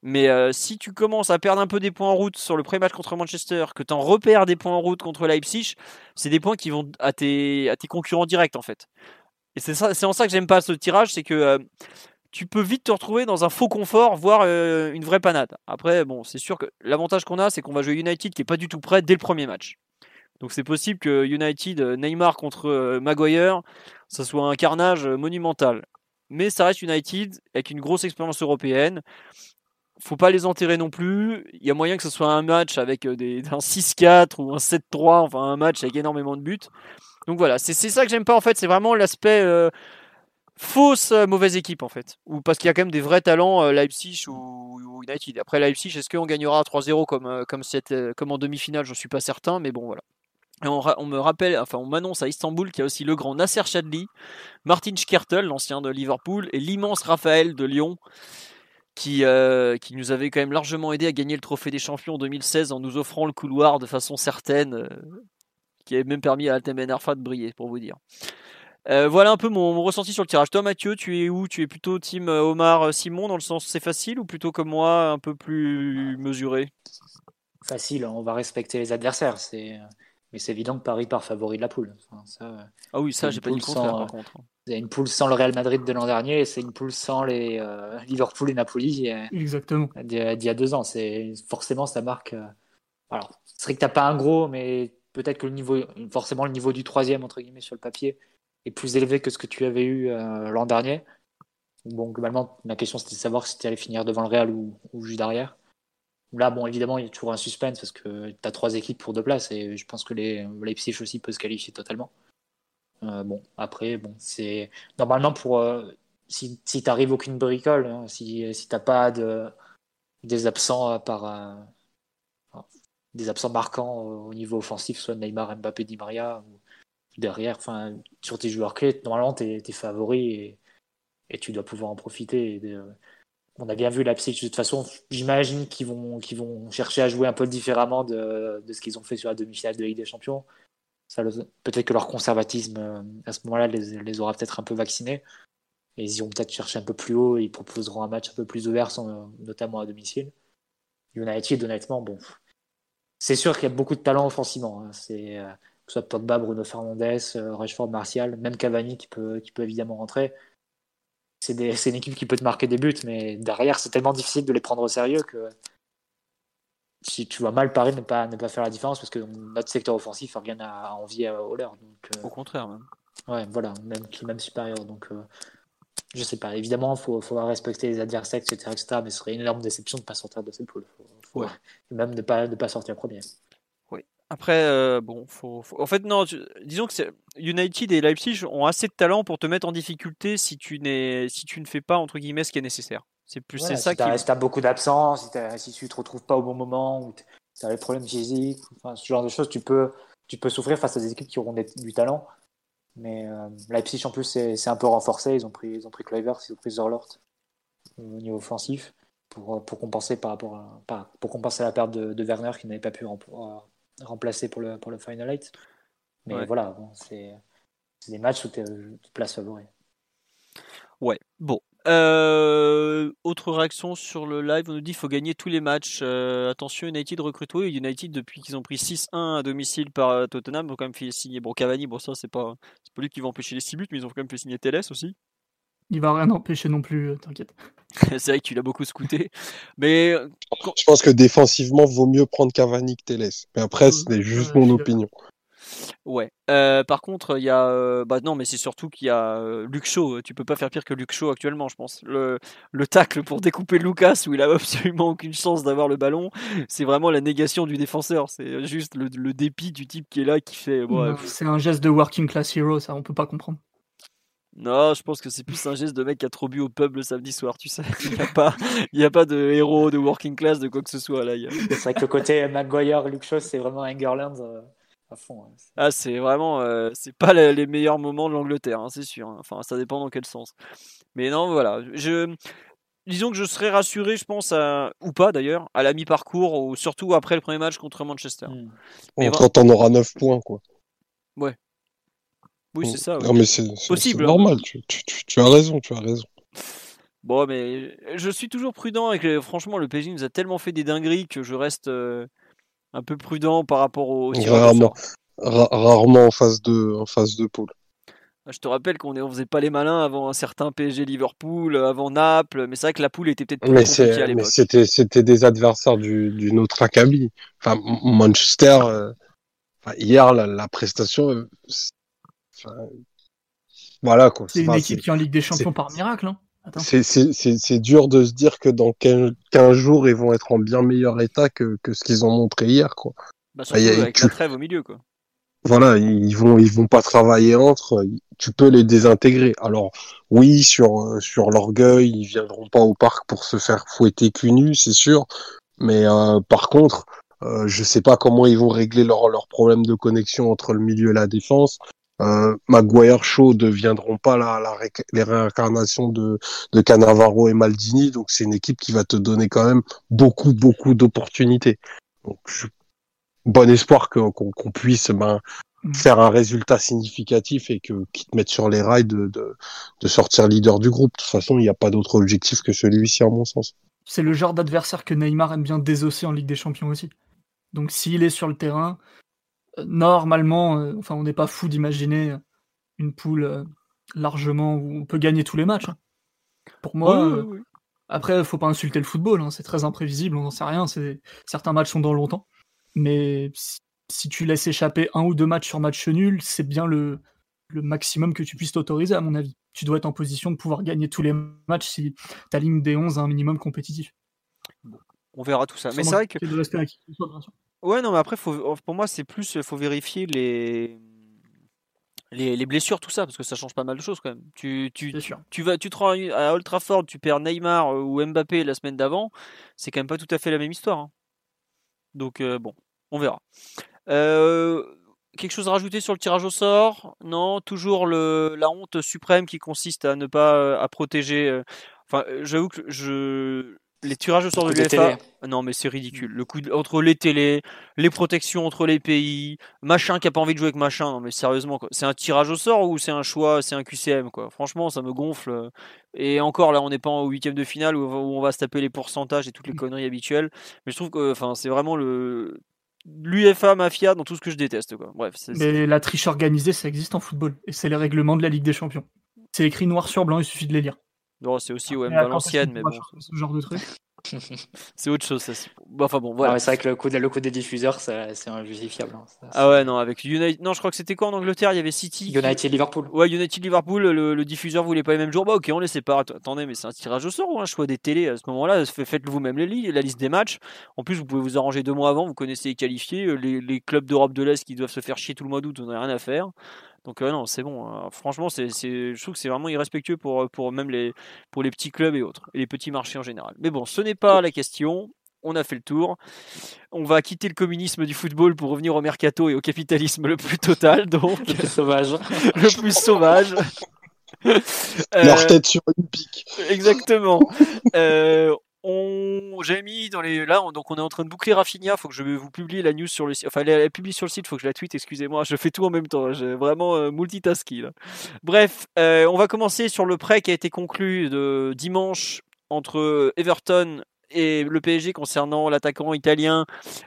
Mais euh, si tu commences à perdre un peu des points en route sur le premier match contre Manchester, que tu en repères des points en route contre Leipzig, c'est des points qui vont à tes, à tes concurrents directs en fait. Et c'est en ça que j'aime pas ce tirage, c'est que tu peux vite te retrouver dans un faux confort, voire une vraie panade. Après, bon, c'est sûr que l'avantage qu'on a, c'est qu'on va jouer United qui est pas du tout prêt dès le premier match. Donc c'est possible que United, euh, Neymar contre euh, Maguire, ça soit un carnage euh, monumental. Mais ça reste United avec une grosse expérience européenne. Faut pas les enterrer non plus. Il y a moyen que ce soit un match avec un 6-4 ou un 7-3, enfin un match avec énormément de buts. Donc voilà, c'est ça que j'aime pas en fait, c'est vraiment l'aspect fausse mauvaise équipe en fait. Ou parce qu'il y a quand même des vrais talents euh, Leipzig ou, United. Après Leipzig, est-ce qu'on gagnera 3-0 comme, comme, comme en demi-finale? Je suis pas certain, mais bon voilà. On, me rappelle, on m'annonce à Istanbul qu'il y a aussi le grand Nasser Chadli, Martin Schkertel, l'ancien de Liverpool, et l'immense Raphaël de Lyon, qui, euh, qui nous avait quand même largement aidé à gagner le trophée des champions en 2016 en nous offrant le couloir de façon certaine, euh, qui avait même permis à Altem Arfa de briller, pour vous dire. Euh, voilà un peu mon, ressenti sur le tirage. Toi, Mathieu, tu es où? Tu es plutôt team Omar Simon dans le sens c'est facile ou plutôt comme moi un peu plus mesuré? Facile, on va respecter les adversaires. C'est mais c'est évident que Paris part favori de la poule. ça, ah oui, ça, j'ai pas dit contraire, par contre. C'est une poule sans le Real Madrid de l'an dernier et c'est une poule sans les euh, Liverpool et Napoli Exactement. d'il y a deux ans. C'est forcément ça marque. Euh, alors, c'est vrai que t'as pas un gros, mais peut-être que le niveau, forcément le niveau du troisième entre guillemets sur le papier est plus élevé que ce que tu avais eu euh, l'an dernier. Bon, globalement, ma question c'était de savoir si tu allais finir devant le Real ou, ou juste derrière. Là, bon, évidemment, il y a toujours un suspense parce que tu as trois équipes pour deux places et je pense que les Leipzig aussi peut se qualifier totalement. Euh, bon, après, bon, c'est normalement pour euh, si, si t'arrives aucune bricole, hein, si si t'as pas de des absents par euh, des absents marquants au niveau offensif, soit Neymar, Mbappé, Di Maria ou derrière, enfin sur tes joueurs clés, normalement t'es es favori et, et, tu dois pouvoir en profiter. On a bien vu Leipzig. De toute façon, j'imagine qu'ils vont, vont chercher à jouer un peu différemment de, ce qu'ils ont fait sur la demi-finale de Ligue des Champions. Peut-être que leur conservatisme, euh, à ce moment-là, les, aura peut-être un peu vaccinés. Et ils iront peut-être chercher un peu plus haut. Et ils proposeront un match un peu plus ouvert, notamment à domicile. United, honnêtement, bon. C'est sûr qu'il y a beaucoup de talent offensivement. Hein. C'est, euh, que ce soit Pogba, Bruno Fernandes, euh, Rashford, Martial, même Cavani qui peut, qui peut évidemment rentrer c'est une équipe qui peut te marquer des buts, mais derrière, c'est tellement difficile de les prendre au sérieux que si tu vois mal Paris ne pas, ne pas faire la différence parce que notre secteur offensif n'a rien à envier au leur. Donc, euh, au contraire, même. Ouais, voilà, même, même supérieur. Donc, euh, je sais pas. Évidemment, il faut, faudra respecter les adversaires, etc., etc., mais ce serait une énorme déception de ne pas sortir de cette poule. Faut, Même de ne pas, de pas sortir premier. Après, euh, bon, faut, En fait, non, disons que United et Leipzig ont assez de talent pour te mettre en difficulté si tu, si tu ne fais pas, entre guillemets, ce qui est nécessaire. C'est plus c'est ça qui. Si tu as beaucoup d'absence, si, si, tu te retrouves pas au bon moment, ou tu as des problèmes physiques, enfin, ce genre de choses, tu peux, tu peux souffrir face à des équipes qui auront du talent. Mais euh, Leipzig, en plus, c'est un peu renforcé. Ils ont pris, ils ont pris Kluivert, ils ont pris Zorlort au niveau offensif pour, pour compenser par rapport à, pour compenser la perte de, de Werner qui n'avait pas pu remplacé pour le, pour le Final Eight. Mais voilà, c'est des matchs où tu es place favori. Ouais, bon. Euh, autre réaction sur le live, on nous dit qu'il faut gagner tous les matchs. Euh, attention, United recrute. Oui, United, depuis qu'ils ont pris 6-1 à domicile par euh, Tottenham, ils ont quand même fait signer. Bon, Cavani, bon, ça, c'est pas, pas lui qui va empêcher les 6 buts, mais ils ont quand même fait signer Teles aussi il va rien empêcher non plus, euh, t'inquiète. c'est vrai que tu l'as beaucoup scouté. Mais je pense que défensivement, vaut mieux prendre Cavani que Teles. Mais après, c'est juste mon opinion. Ouais. Euh, par contre, il y a. Euh, bah non, mais c'est surtout qu'il y a Luke Shaw. Tu peux pas faire pire que Luke Shaw actuellement, je pense. Le, le tacle pour découper Lucas, où il a absolument aucune chance d'avoir le ballon, c'est vraiment la négation du défenseur. C'est juste le, dépit du type qui est là, qui fait. c'est un geste de working class hero, ça, on peut pas comprendre. Non, je pense que c'est plus un geste de mec qui a trop bu au pub le samedi soir, tu sais. Il n'y a, pas, a pas de héros, de working class, de quoi que ce soit là. C'est vrai que le côté Maguire, Luke Shaw, c'est vraiment Angerland euh, à fond. Ah, c'est vraiment. Euh, c'est pas les, meilleurs moments de l'Angleterre, hein, c'est sûr. Hein. Enfin, ça dépend dans quel sens. Mais non, voilà. Je. Disons que je serais rassuré, je pense, ou pas d'ailleurs, à la mi-parcours, ou surtout après le premier match contre Manchester. Mais quand on aura 9 points, quoi. Ouais, oui, c'est ça. Non, mais c'est possible. Hein. normal, tu, as raison, tu as raison. Bon, mais je suis toujours prudent et franchement, le PSG nous a tellement fait des dingueries que je reste euh, un peu prudent par rapport au. Rarement, rarement en phase de, en phase de poule. Je te rappelle qu'on ne faisait pas les malins avant un certain PSG Liverpool, avant Naples, mais c'est vrai que la poule était peut-être plus compliquée à l'époque. C'était, c'était des adversaires d'une autre acabit. Enfin, Manchester, euh, hier, la, la prestation, euh, voilà quoi. C'est une équipe qui est en Ligue des Champions par miracle. Hein. C'est dur de se dire que dans 15, jours, ils vont être en bien meilleur état que, que ce qu'ils ont montré hier. Quoi. Bah, surtout avec la trêve au milieu. Quoi. Voilà, ils vont, ils vont pas travailler entre, tu peux les désintégrer. Alors, oui, sur, sur l'orgueil, ils viendront pas au parc pour se faire fouetter cul nu, c'est sûr. Mais euh, par contre, Euh, je sais pas comment ils vont régler leurs leur problème de connexion entre le milieu et la défense. Euh, Maguire Shaw ne deviendront pas la, la les réincarnations de, de Cannavaro et Maldini, donc c'est une équipe qui va te donner quand même beaucoup, beaucoup d'opportunités. Donc, je... bon espoir qu'on puisse ben, mm. faire un résultat significatif et que qu'ils te mettent sur les rails de, de, de sortir leader du groupe. De toute façon, il n'y a pas d'autre objectif que celui-ci, à mon sens. C'est le genre d'adversaire que Neymar aime bien désosser en Ligue des Champions aussi. Donc s'il est sur le terrain, normalement, euh, enfin, on n'est pas fou d'imaginer une poule euh, largement où on peut gagner tous les matchs. Hein. Pour moi, euh, après, il faut pas insulter le football, hein, c'est très imprévisible, on n'en sait rien. Certains matchs sont dans longtemps, mais si, tu laisses échapper un ou deux matchs sur match nul, c'est bien le, maximum que tu puisses t'autoriser, à mon avis. Tu dois être en position de pouvoir gagner tous les matchs si ta ligne des 11 a un minimum compétitif. On verra tout ça. Mais c'est vrai que. Ouais, non, mais après, faut, pour moi, c'est plus, faut vérifier les, les, blessures, tout ça, parce que ça change pas mal de choses quand même. Tu, tu, tu, vas, tu te rends à Old Trafford, tu perds Neymar euh, ou Mbappé la semaine d'avant, c'est quand même pas tout à fait la même histoire. Hein. Donc, euh, bon, on verra. Euh, quelque chose à rajouter sur le tirage au sort? Non, toujours le, la honte suprême qui consiste à ne pas à protéger. Enfin, j'avoue que je les tirages au sort de l'UEFA, non mais c'est ridicule. Le coup entre les télés, les protections entre les pays, machin qui a pas envie de jouer avec machin. Non mais sérieusement, c'est un tirage au sort ou c'est un choix, c'est un QCM quoi. Franchement, ça me gonfle. Et encore là, on n'est pas au huitième de finale où, on va se taper les pourcentages et toutes les conneries habituelles. Mais je trouve que, enfin, c'est vraiment le l'UEFA mafia dans tout ce que je déteste quoi. Bref. mais la triche organisée, ça existe en football et c'est les règlements de la Ligue des Champions. C'est écrit noir sur blanc, il suffit de les lire. Non, c'est aussi OM Valenciennes, mais bon. Ce genre de truc. c'est autre chose. Ça. enfin bon, voilà. C'est vrai que le coup, le coup des diffuseurs, c'est injustifiable. Hein. ah ouais, non, avec United. Non, je crois que c'était quoi en Angleterre? Il y avait City. United Liverpool. Ouais, United Liverpool. Le, diffuseur voulait pas les mêmes jours. Bah, ok, on les sépare. Attendez, mais c'est un tirage au sort ou un choix des télés à ce moment-là? Faites-le vous-même la liste des matchs. En plus, vous pouvez vous arranger deux mois avant. Vous connaissez les qualifiés. Les, les clubs d'Europe de l'Est qui doivent se faire chier tout le mois d'août, vous n'avez rien à faire. Donc euh, non, c'est bon. Hein. Franchement, c'est, je trouve que c'est vraiment irrespectueux pour, pour même les, pour les petits clubs et autres, et les petits marchés en général. Mais bon, ce n'est pas la question. On a fait le tour. On va quitter le communisme du football pour revenir au mercato et au capitalisme le plus total, donc le plus sauvage. le plus sauvage. Leur tête sur une pique. Exactement. Euh, on j'ai mis dans les là donc on est en train de boucler Rafinha faut que je vous publie la news sur le site enfin elle est publiée sur le site faut que je la tweete excusez-moi je fais tout en même temps j'ai vraiment euh, multitasking bref euh, on va commencer sur le prêt qui a été conclu de dimanche entre Everton et le PSG concernant l'attaquant italien.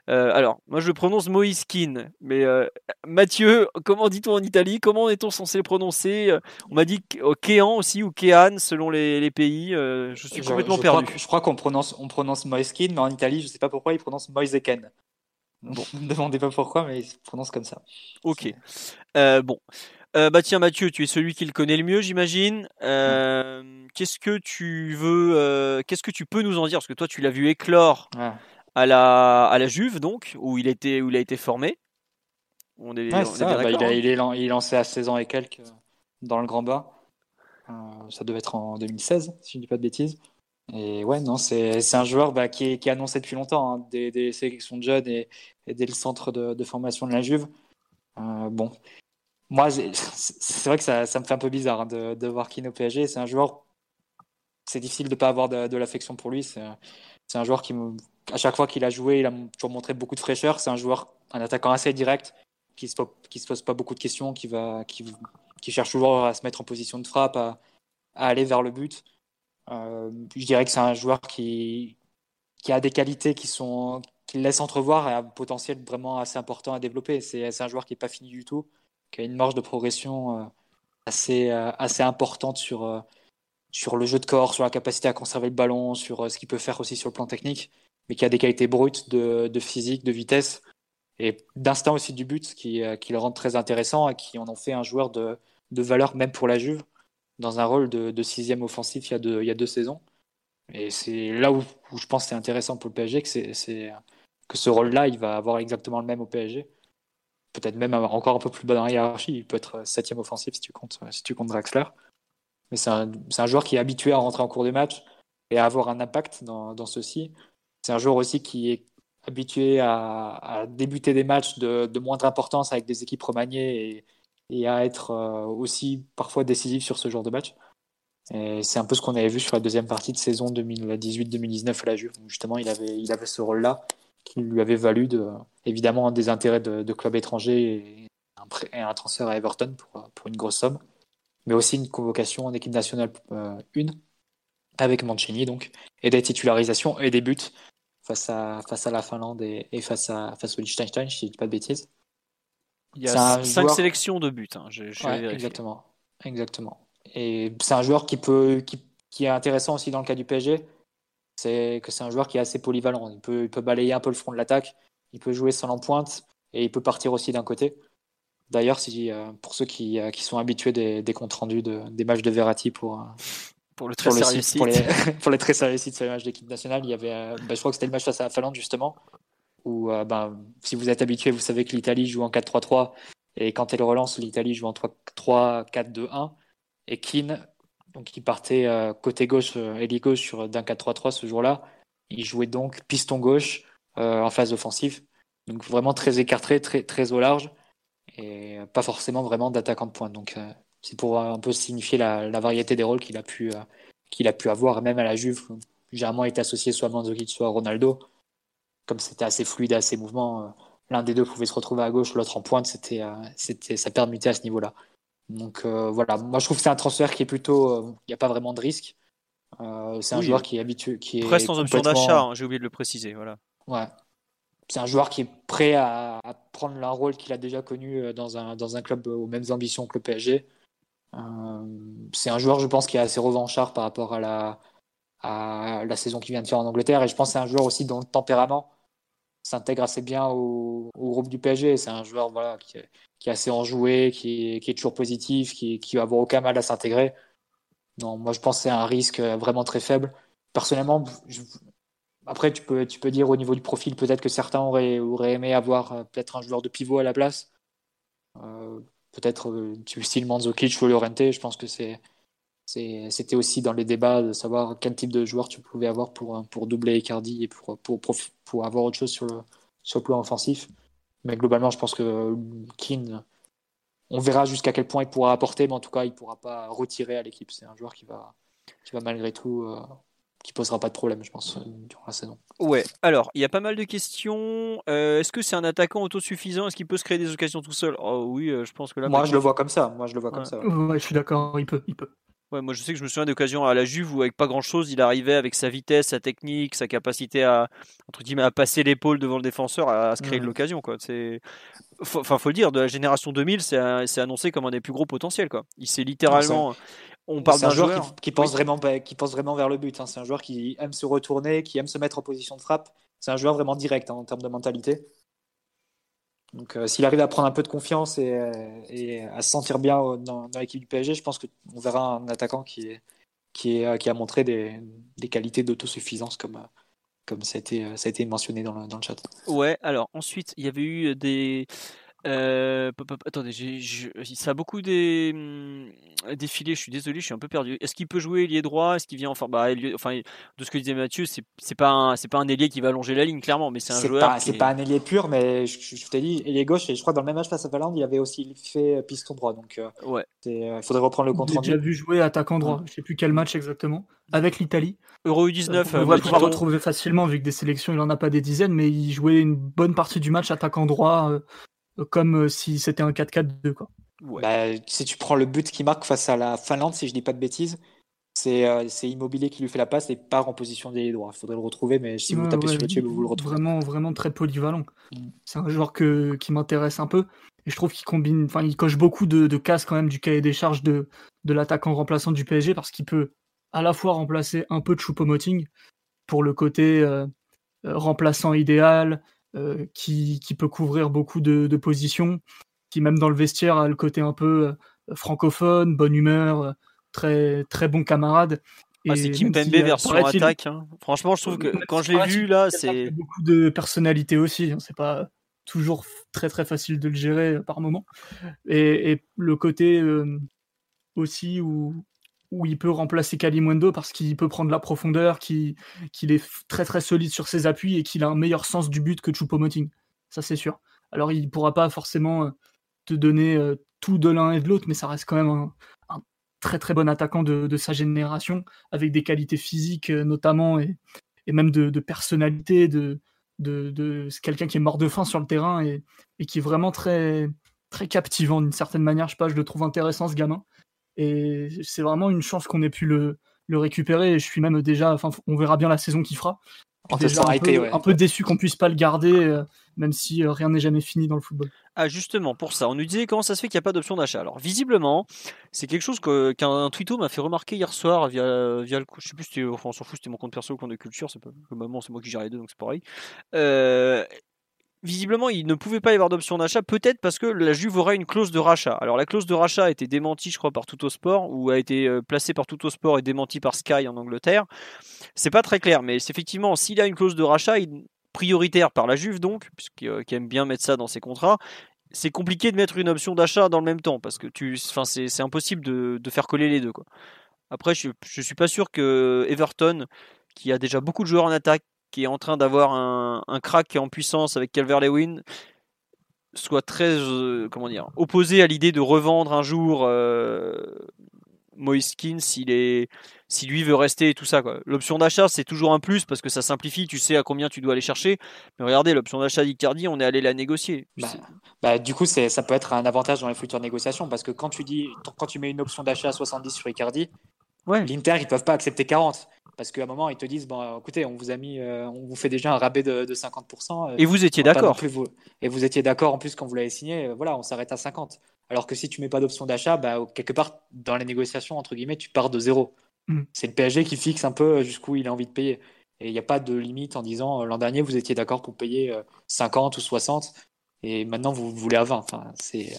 Euh, alors, moi je le prononce Moiskin, mais euh, Mathieu, comment dit-on en Italie? Comment est-on censé le prononcer? On m'a dit Kéan aussi ou Kéan selon les, pays. Euh, je suis complètement perdu. je crois qu'on prononce, on prononce Moiskin, mais en Italie, je ne sais pas pourquoi ils prononcent Moiseken. Bon, ne me demandez pas pourquoi, mais ils prononcent comme ça. Ok. bon. Euh, bah tiens Mathieu, tu es celui qui le connaît le mieux, j'imagine. Euh, qu'est-ce que tu veux, euh, qu'est-ce que tu peux nous en dire? Parce que toi, tu l'as vu éclore à la à la Juve, donc où il était où il a été formé. On est, bah, il, hein. il, est, lancé à 16 ans et quelques dans le Grand Bas. ça devait être en 2016, si je ne dis pas de bêtises. Et ouais, non, c'est un joueur bah, qui, est, qui est annoncé depuis longtemps, hein, des, des, sélections de jeunes et, et dès le centre de, de, formation de la Juve. bon, moi, c'est vrai que ça, me fait un peu bizarre hein, de, voir Kino PSG. C'est un joueur, c'est difficile de ne pas avoir de, l'affection pour lui. C'est un joueur qui, à chaque fois qu'il a joué, il a toujours montré beaucoup de fraîcheur. C'est un joueur, un attaquant assez direct, qui qui se pose pas beaucoup de questions, qui, cherche toujours à se mettre en position de frappe, à, aller vers le but. Euh, je dirais que c'est un joueur qui, a des qualités qui sont qui entrevoir et un potentiel vraiment assez important à développer. C'est un joueur qui n'est pas fini du tout qui a une marge de progression euh, assez, euh, assez importante sur, euh, sur le jeu de corps, sur la capacité à conserver le ballon, sur ce qu'il peut faire aussi sur le plan technique, mais qui a des qualités brutes de, physique, de vitesse et d'instinct aussi du but qui, qui le rend très intéressant et qui en ont fait un joueur de, de valeur même pour la Juve dans un rôle de, de sixième offensif il y, a deux, il y a deux saisons. Et c'est là où, je pense que c'est intéressant pour le PSG, que, que ce rôle-là, il va avoir exactement le même au PSG peut-être même encore un peu plus bas dans la hiérarchie. Il peut être septième offensif si tu comptes, si tu comptes Draxler. Mais c'est un, joueur qui est habitué à rentrer en cours des matchs et à avoir un impact dans, ceci. C'est un joueur aussi qui est habitué à, débuter des matchs de, moindre importance avec des équipes remaniées et, à être aussi parfois décisif sur ce genre de match. c'est un peu ce qu'on avait vu sur la deuxième partie de saison 2018-2019 à la Juve, où justement il avait ce rôle-là qui lui avait valu de, évidemment des intérêts de, clubs étrangers et un, transfert à Everton pour, pour, une grosse somme, mais aussi une convocation en équipe nationale 1 euh, avec Mancini donc, et des titularisations et des buts face à, face à la Finlande et, face, à, face au Liechtenstein, si je ne dis pas de bêtises. Il y a cinq sélections de buts. Hein, exactement. exactement. Et c'est un joueur qui, peut, qui, qui, est intéressant aussi dans le cas du PSG, c'est que c'est un joueur qui est assez polyvalent. Il peut, il peut balayer un peu le front de l'attaque, il peut jouer seul en pointe et il peut partir aussi d'un côté. D'ailleurs, si, euh, pour ceux qui, euh, qui, sont habitués des, des comptes rendus de, des matchs de Verratti pour, euh, pour le très pour sérieux site, pour, les, pour les très sérieux sites sur les matchs d'équipe nationale, il y avait, bah, je crois que c'était le match face à la Finlande justement, où ben, si vous êtes habitué, vous savez que l'Italie joue en 4-3-3 et quand elle relance, l'Italie joue en 3-4-2-1 et Keane donc il partait euh, côté gauche, euh, ailier gauche sur d'un 4-3-3 ce jour-là. Il jouait donc piston gauche euh, en phase offensive. Donc vraiment très écarté, très, très au large et pas forcément vraiment d'attaquant de pointe. Donc c'est pour un peu signifier la, variété des rôles qu'il a pu qu'il a pu avoir, même à la Juve, généralement été associé soit à Mandzukic, soit à Ronaldo. Comme c'était assez fluide, assez mouvement, l'un des deux pouvait se retrouver à gauche, l'autre en pointe, c'était, c'était, ça permettait à ce niveau-là. Donc euh, voilà, moi je trouve que c'est un transfert qui est plutôt, euh, il n'y a pas vraiment de risque. Euh, c'est un joueur qui est habitué, qui est presque sans option d'achat. Hein, j'ai oublié de le préciser, voilà. Ouais, c'est un joueur qui est prêt à, prendre un rôle qu'il a déjà connu dans un, dans un club aux mêmes ambitions que le PSG. c'est un joueur, je pense, qui est assez revanchard par rapport à la, à la saison qu'il vient de faire en Angleterre. Et je pense que c'est un joueur aussi dont le tempérament s'intègre assez bien au, groupe du PSG. C'est un joueur voilà, qui, est, qui est assez enjoué, qui est, qui est toujours positif, qui, qui va avoir aucun mal à s'intégrer. Non, moi je pense que c'est un risque vraiment très faible. Personnellement, après tu peux, tu peux dire au niveau du profil, peut-être que certains auraient, auraient aimé avoir euh, peut-être un joueur de pivot à la place. Euh, peut-être euh, du style Manzokic ou Llorente. Je pense que c'est c'était aussi dans les débats de savoir quel type de joueur tu pouvais avoir pour, pour doubler Icardi et pour, pour, pour, avoir autre chose sur le, sur le plan offensif. Mais globalement, je pense que Keane, on verra jusqu'à quel point il pourra apporter, mais en tout cas, il ne pourra pas retirer à l'équipe. C'est un joueur qui va, qui va malgré tout, euh, qui posera pas de problème, je pense, durant la saison. Ouais, alors, il y a pas mal de questions. Euh, est-ce que c'est un attaquant autosuffisant? Est-ce qu'il peut se créer des occasions tout seul? Oh oui, euh, je pense que là. Moi, je le vois comme ça. Moi, je le vois comme ça. Ouais, je suis d'accord, il peut. Il peut moi je sais que je me souviens d'occasions à la Juve où avec pas grand chose, il arrivait avec sa vitesse, sa technique, sa capacité à entre guillemets à passer l'épaule devant le défenseur, à, se créer de l'occasion quoi. C'est enfin faut le dire, de la génération 2000, c'est annoncé comme un des plus gros potentiels quoi. Il s'est littéralement on parle d'un joueur, qui, pense vraiment qui pense vraiment vers le but. Hein. C'est un joueur qui aime se retourner, qui aime se mettre en position de frappe. C'est un joueur vraiment direct hein, en termes de mentalité. Donc, euh, s'il arrive à prendre un peu de confiance et, euh, à se sentir bien dans, l'équipe du PSG, je pense qu'on verra un attaquant qui, qui a montré des, qualités d'autosuffisance comme, comme ça a, été, ça a été mentionné dans le, dans le chat. Ouais, alors ensuite, il y avait eu des, euh, attendez, ça a beaucoup des, hum, défilé. Je suis désolé, je suis un peu perdu. Est-ce qu'il peut jouer ailier droit? Est-ce qu'il vient enfin, bah, enfin, de ce que disait Mathieu, c'est, c'est pas c'est pas un ailier qui va allonger la ligne clairement, mais c'est un joueur. c'est pas un ailier pur, mais je, t'ai dit ailier gauche et je crois que dans le même match face à Valence, il avait aussi fait piston droit. Donc, euh, ouais. Il faudrait reprendre le compte rendu. J'ai déjà vu jouer attaquant droit. Je sais plus quel match exactement avec l'Italie. Euro U19. on va pouvoir retrouver facilement vu que des sélections, il en a pas des dizaines, mais il jouait une bonne partie du match attaquant droit comme euh, si c'était un 4-4-2. Quoi. Bah, si tu prends le but qui marque face à la Finlande, si je dis pas de bêtises, c'est euh, Immobilier qui lui fait la passe et part en position des droit. Il faudrait le retrouver, mais si vous tapez sur YouTube, vous le retrouvez. Vraiment, vraiment très polyvalent. Mm. C'est un joueur que, qui m'intéresse un peu. Et je trouve qu'il combine, enfin, il coche beaucoup de, de cases quand même du cahier des charges de, de l'attaquant remplaçant du PSG parce qu'il peut à la fois remplacer un peu de Choupo-Moting pour le côté euh, remplaçant idéal, euh, qui, qui, peut couvrir beaucoup de, de, positions, qui même dans le vestiaire a le côté un peu euh, francophone, bonne humeur, euh, très très bon camarade. Ah, c'est Kim Pembe version attaque. Hein. Franchement, je trouve que quand je l'ai vu là, c'est beaucoup de personnalité aussi. Hein. C'est pas toujours très très facile de le gérer par moment. Et, et le côté aussi où où il peut remplacer Kalimundo parce qu'il peut prendre la profondeur, qu'il est très très solide sur ses appuis et qu'il a un meilleur sens du but que Choupo-Moting. Ça, c'est sûr. Alors, il pourra pas forcément euh, te donner euh, tout de l'un et de l'autre, mais ça reste quand même un, très très bon attaquant de, sa génération, avec des qualités physiques euh, notamment et, même de, personnalité, de, quelqu'un qui est mort de faim sur le terrain et, et qui est vraiment très, très captivant d'une certaine manière. Je sais pas, je le trouve intéressant ce gamin. Et c'est vraiment une chance qu'on ait pu le, le récupérer. Et je suis même déjà, enfin, on verra bien la saison qu'il fera. Déjà un, peu, un, peu, déçu qu'on puisse pas le garder, euh, même si euh, rien n'est jamais fini dans le football. Ah justement, pour ça, on nous disait comment ça se fait qu'il n'y a pas d'option d'achat. Alors visiblement, c'est quelque chose qu'un qu twitto m'a fait remarquer hier soir via, via le je sais plus, enfin, on s'en fout, c'était mon compte perso ou compte de culture, c'est pas, moment c'est moi qui gère les deux, donc c'est pareil. Euh, visiblement, il ne pouvait pas y avoir d'option d'achat, peut-être parce que la Juve aurait une clause de rachat. Alors la clause de rachat a été démentie, je crois, par Sport, ou a été euh, placée par Sport et démentie par Sky en Angleterre. C'est pas très clair, mais effectivement, s'il a une clause de rachat prioritaire par la Juve, donc, puisqu'il euh, aime bien mettre ça dans ses contrats, c'est compliqué de mettre une option d'achat dans le même temps, parce que tu, c'est impossible de, faire coller les deux. Après, je, je suis pas sûr que Everton, qui a déjà beaucoup de joueurs en attaque, qui est en train d'avoir un, un crack en puissance avec Calvert-Lewin soit très euh, comment dire opposé à l'idée de revendre un jour euh, Moiskin s'il est si lui veut rester et tout ça L'option d'achat c'est toujours un plus parce que ça simplifie, tu sais à combien tu dois aller chercher. Mais regardez l'option d'achat d'Icardi, on est allé la négocier. Bah, bah, du coup c'est ça peut être un avantage dans les futures négociations parce que quand tu dis quand tu mets une option d'achat à 70 sur Icardi, ouais. l'Inter ils peuvent pas accepter 40 parce qu'à un moment ils te disent bon écoutez on vous a mis euh, on vous fait déjà un rabais de, 50% euh, et vous étiez d'accord. et vous étiez d'accord en plus quand vous l'avez signé euh, voilà on s'arrête à 50 alors que si tu mets pas d'option d'achat bah, quelque part dans les négociations entre guillemets tu pars de zéro. Mm. c'est le PSG qui fixe un peu jusqu'où il a envie de payer. Et il n'y a pas de limite en disant l'an dernier vous étiez d'accord pour payer 50 ou 60 et maintenant vous voulez à 20 enfin c'est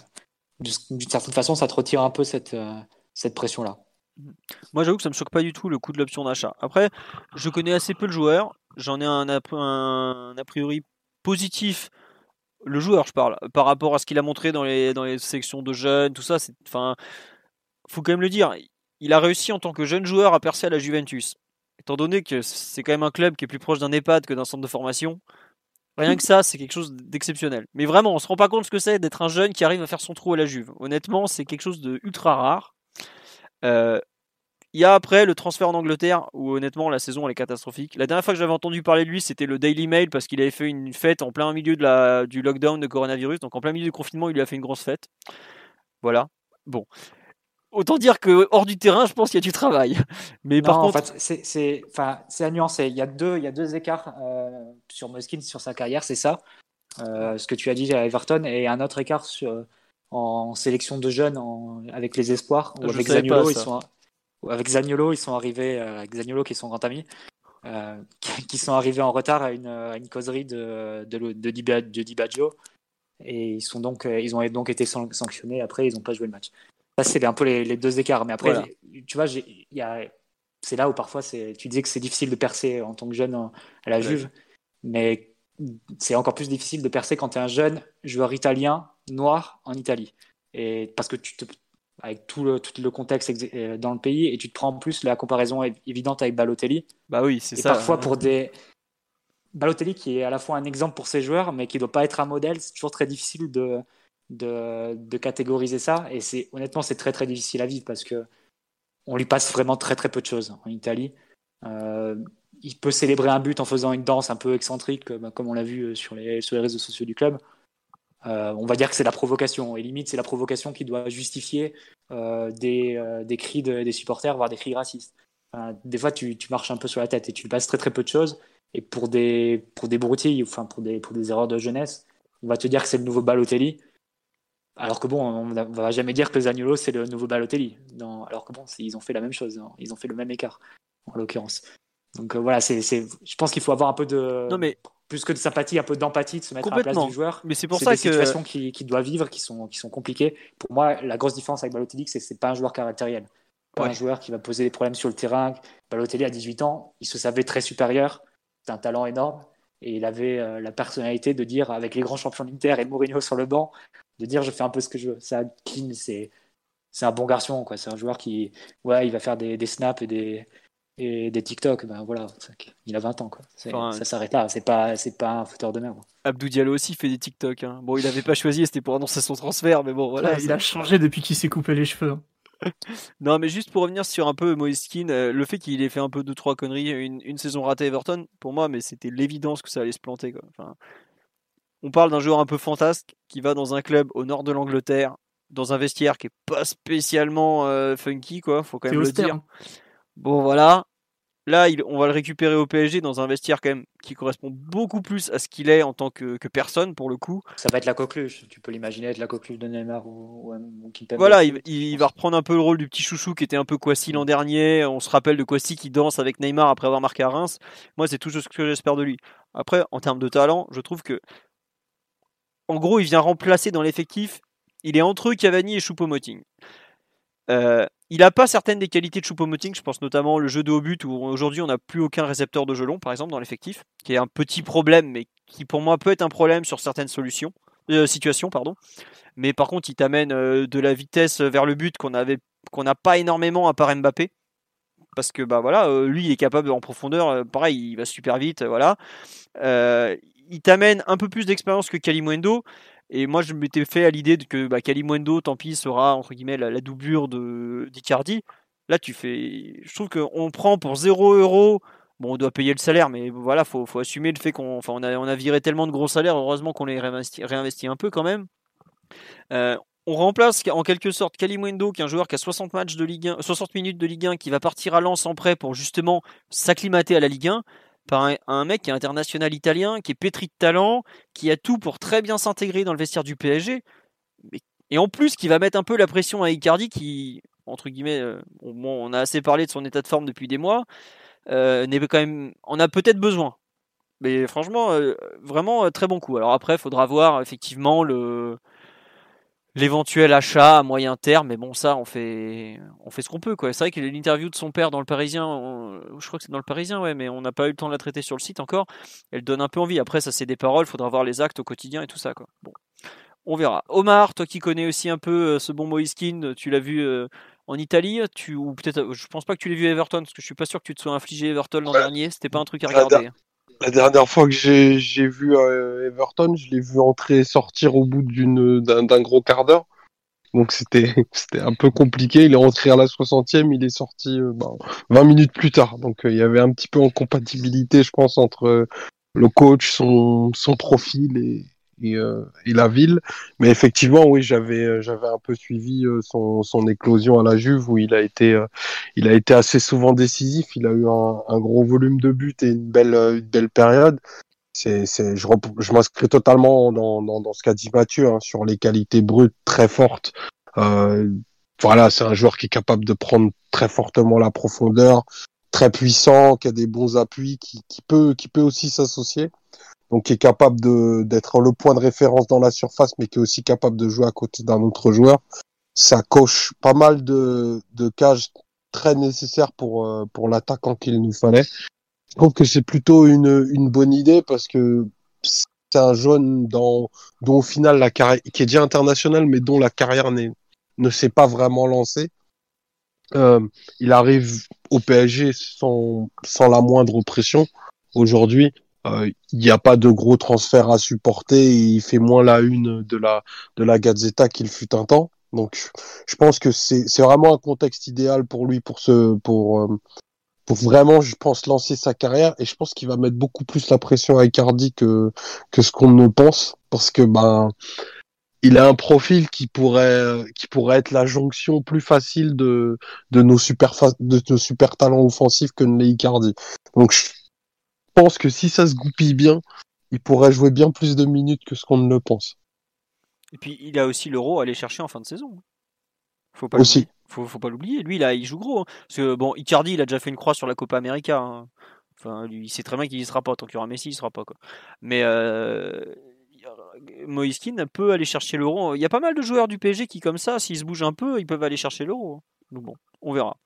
d'une certaine façon ça te retire un peu cette cette pression là moi, j'avoue que ça me choque pas du tout le coût de l'option d'achat. Après, je connais assez peu le joueur. J'en ai un, un, a priori positif. Le joueur, je parle, par rapport à ce qu'il a montré dans les, dans les sections de jeunes, tout ça. Enfin, faut quand même le dire. Il a réussi en tant que jeune joueur à percer à la Juventus. Étant donné que c'est quand même un club qui est plus proche d'un EHPAD que d'un centre de formation, Rien que ça, c'est quelque chose d'exceptionnel. Mais vraiment, on se rend pas compte ce que c'est d'être un jeune qui arrive à faire son trou à la Juve. Honnêtement, c'est quelque chose de ultra rare. Euh, il y a après le transfert en Angleterre où honnêtement la saison elle est catastrophique. La dernière fois que j'avais entendu parler de lui c'était le Daily Mail parce qu'il avait fait une fête en plein milieu de la, du lockdown de coronavirus. Donc en plein milieu du confinement il lui a fait une grosse fête. Voilà. Bon. Autant dire que hors du terrain je pense qu'il y a du travail. Mais par contre... En fait, c'est enfin, à nuancer. Il y a deux, il y a deux écarts euh, sur Muskin sur sa carrière, c'est ça. Euh, ce que tu as dit à Everton et un autre écart sur en sélection de jeunes avec les espoirs. Ou avec Zaniolo, ils sont, avec Zaniolo, ils sont arrivés, euh, avec Zaniolo qui est son grand ami, euh, qui sont arrivés en retard à une, une causerie de, de, Di Baggio. Et ils, sont donc, euh, ils ont donc été sanctionnés. Après, ils n'ont pas joué le match. Ça, c'est un peu les, deux écarts. Mais après, tu vois, c'est là où parfois tu disais que c'est difficile de percer en tant que jeune à la Juve. Mais c'est encore plus difficile de percer quand tu es un jeune joueur italien noir en Italie. Et parce que tu te, avec tout le, tout le contexte euh, dans le pays, et tu te prends en plus la comparaison évidente avec Balotelli. Bah oui, c'est ça. Parfois pour des. Balotelli qui est à la fois un exemple pour ses joueurs, mais qui ne doit pas être un modèle, c'est toujours très difficile de, de, de catégoriser ça. Et c'est honnêtement, c'est très très difficile à vivre parce que on lui passe vraiment très très peu de choses en Italie. Euh, il peut célébrer un but en faisant une danse un peu excentrique, comme, comme on l'a vu euh, sur les, sur les réseaux sociaux du club. Euh, on va dire que c'est la provocation. Et limite, c'est la provocation qui doit justifier euh, des, euh, des, cris des supporters, voire des cris racistes. des fois, tu, tu, marches un peu sur la tête et tu passes très très peu de choses. Et pour des, pour des broutilles, enfin pour des, pour des erreurs de jeunesse, on va te dire que c'est le nouveau Balotelli. Alors que bon, on ne va jamais dire que Zaniolo c'est le nouveau Balotelli. Non, alors que bon, ils ont fait la même chose. Hein. Ils ont fait le même écart, en l'occurrence. Donc voilà, c'est, je pense qu'il faut avoir un peu de. Non mais plus que de sympathie, un peu d'empathie, de se mettre à la place du joueur. Mais c'est pour ça des que situations qu'il qui doit vivre, qui sont, qui sont compliquées. Pour moi, la grosse différence avec Balotelli, c'est que c'est pas un joueur caractériel, pas un joueur qui va poser des problèmes sur le terrain. Balotelli à 18 ans, il se savait très supérieur, c'est un talent énorme, et il avait euh, la personnalité de dire avec les grands champions d'Inter et Mourinho sur le banc, de dire je fais un peu ce que je veux. Ça, c'est c'est un bon garçon, quoi. C'est un joueur qui, ouais, il va faire des, des snaps et des, et des TikTok. Ben voilà, il a 20 ans, quoi. ça s'arrête là. C'est pas, c'est pas un fauteur de merde. Abdou Diallo aussi fait des TikTok. Hein. Bon, il avait pas choisi, c'était pour annoncer son transfert, mais bon, voilà. il a changé depuis qu'il s'est coupé les cheveux. Hein. non, mais juste pour revenir sur un peu Moiskin, euh, le fait qu'il ait fait un peu deux trois conneries, une, une saison ratée Everton, pour moi, mais c'était l'évidence que ça allait se planter. Quoi. Enfin, on parle d'un joueur un peu fantasque qui va dans un club au nord de l'Angleterre, dans un vestiaire qui est pas spécialement euh, funky, quoi. Faut quand même le dire. Bon, voilà. Là, on va le récupérer au PSG dans un vestiaire quand même qui correspond beaucoup plus à ce qu'il est en tant que, personne pour le coup. Ça va être la coqueluche. Tu peux l'imaginer être la coqueluche de Neymar ou, ou, Voilà, il, va reprendre un peu le rôle du petit chouchou qui était un peu Kwasi l'an dernier. On se rappelle de Kwasi qui danse avec Neymar après avoir marqué à Reims. Moi, c'est tout ce que j'espère de lui. Après, en termes de talent, je trouve que en gros, il vient remplacer dans l'effectif. Il est entre Cavani et Choupo-Moting. Euh, il n'a pas certaines des qualités de Choupo-Moting, je pense notamment le jeu de haut but où aujourd'hui on n'a plus aucun récepteur de jeu long, par exemple, dans l'effectif, qui est un petit problème, mais qui pour moi peut être un problème sur certaines solutions, euh, situations. Pardon. Mais par contre, il t'amène euh, de la vitesse vers le but qu'on n'a pas énormément à part Mbappé. Parce que bah voilà, lui il est capable en profondeur, pareil, il va super vite, voilà il t'amène un peu plus d'expérience que Kalimwendo. Et moi, je m'étais fait à l'idée que bah, Kalimwendo, tant pis, sera entre guillemets la, doublure de d'Icardi. Là, tu fais. Je trouve qu'on prend pour 0 euros. Bon, on doit payer le salaire, mais voilà, faut, faut assumer le fait qu'on enfin, on a, viré tellement de gros salaires. Heureusement qu'on les réinvesti, un peu quand même. Euh, on remplace en quelque sorte Kalimwendo, qui est un joueur qui a 60 matchs de Ligue 1, 60 minutes de Ligue 1, qui va partir à Lens en prêt pour justement s'acclimater à la Ligue 1 par un, mec qui est international italien, qui est pétri de talent, qui a tout pour très bien s'intégrer dans le vestiaire du PSG, et en plus qui va mettre un peu la pression à Icardi, qui, entre guillemets, euh, on, a assez parlé de son état de forme depuis des mois, euh, quand on a peut-être besoin. Mais franchement, euh, vraiment très bon coup. Alors après, il faudra voir effectivement le, l'éventuel achat à moyen terme, mais bon, ça, on fait, on fait ce qu'on peut, quoi. C'est vrai que l'interview de son père dans le Parisien, je crois que c'est dans le Parisien, ouais, mais on n'a pas eu le temps de la traiter sur le site encore. Elle donne un peu envie. Après, ça, c'est des paroles, faudra voir les actes au quotidien et tout ça, quoi. Bon, on verra. Omar, toi qui connais aussi un peu euh, ce bon Moiskin, tu l'as vu euh, en Italie, tu, ou peut-être, je pense pas que tu l'aies vu à Everton, parce que je suis pas sûr que tu te sois infligé Everton l'an dernier. C'était pas un truc à regarder. La dernière fois que j'ai vu euh, Everton, je l'ai vu entrer et sortir au bout d'un gros quart d'heure. Donc c'était un peu compliqué. Il est rentré à la 60e, il est sorti 20 euh, bah, minutes plus tard. Donc euh, il y avait un petit peu en compatibilité, je pense, entre le coach, son profil et, euh, et, la ville. Mais effectivement, oui, j'avais euh, j'avais un peu suivi euh, son, son éclosion à la Juve où il a été il a été assez souvent décisif. Il a eu un, un gros volume de buts et une belle une belle période. C'est c'est je, je m'inscris totalement dans, dans, dans ce qu'a dit Mathieu hein, sur les qualités brutes très fortes. Euh, voilà, c'est un joueur qui est capable de prendre très fortement la profondeur, très puissant, qui a des bons appuis, qui, qui peut qui peut aussi s'associer donc qui est capable de d'être le point de référence dans la surface, mais qui est aussi capable de jouer à côté d'un autre joueur. Ça coche pas mal de, de cages très nécessaires pour euh, pour l'attaquant qu'il nous fallait. Je trouve que c'est plutôt une une bonne idée parce que c'est un jeune dans, dont au final la carrière qui est déjà international, mais dont la carrière n'est ne s'est pas vraiment lancée. Euh, il arrive au PSG sans, sans la moindre pression aujourd'hui il n'y a pas de gros transferts à supporter il fait moins la une de la de la Gazzetta qu'il fut un temps. Donc je pense que c'est c'est vraiment un contexte idéal pour lui pour ce pour euh, pour vraiment je pense lancer sa carrière et je pense qu'il va mettre beaucoup plus la pression à Icardi que que ce qu'on ne pense parce que ben il a un profil qui pourrait qui pourrait être la jonction plus facile de de nos super de nos super talents offensifs que ne l'est Icardi. Donc je pense que si ça se goupille bien, il pourrait jouer bien plus de minutes que ce qu'on ne le pense. Et puis il a aussi l'euro à aller chercher en fin de saison. Faut pas aussi. Faut, faut pas l'oublier. Lui, là, il joue gros. Hein. Parce que bon, Icardi, il a déjà fait une croix sur la Copa América. Hein. Enfin, lui, il sait très bien qu'il y sera pas. Tant qu'il y aura Messi, il sera pas. Quoi. Mais euh, Moïskine peut aller chercher l'euro. Il y a pas mal de joueurs du PSG qui, comme ça, s'ils se bougent un peu, ils peuvent aller chercher l'euro. Donc bon, on verra.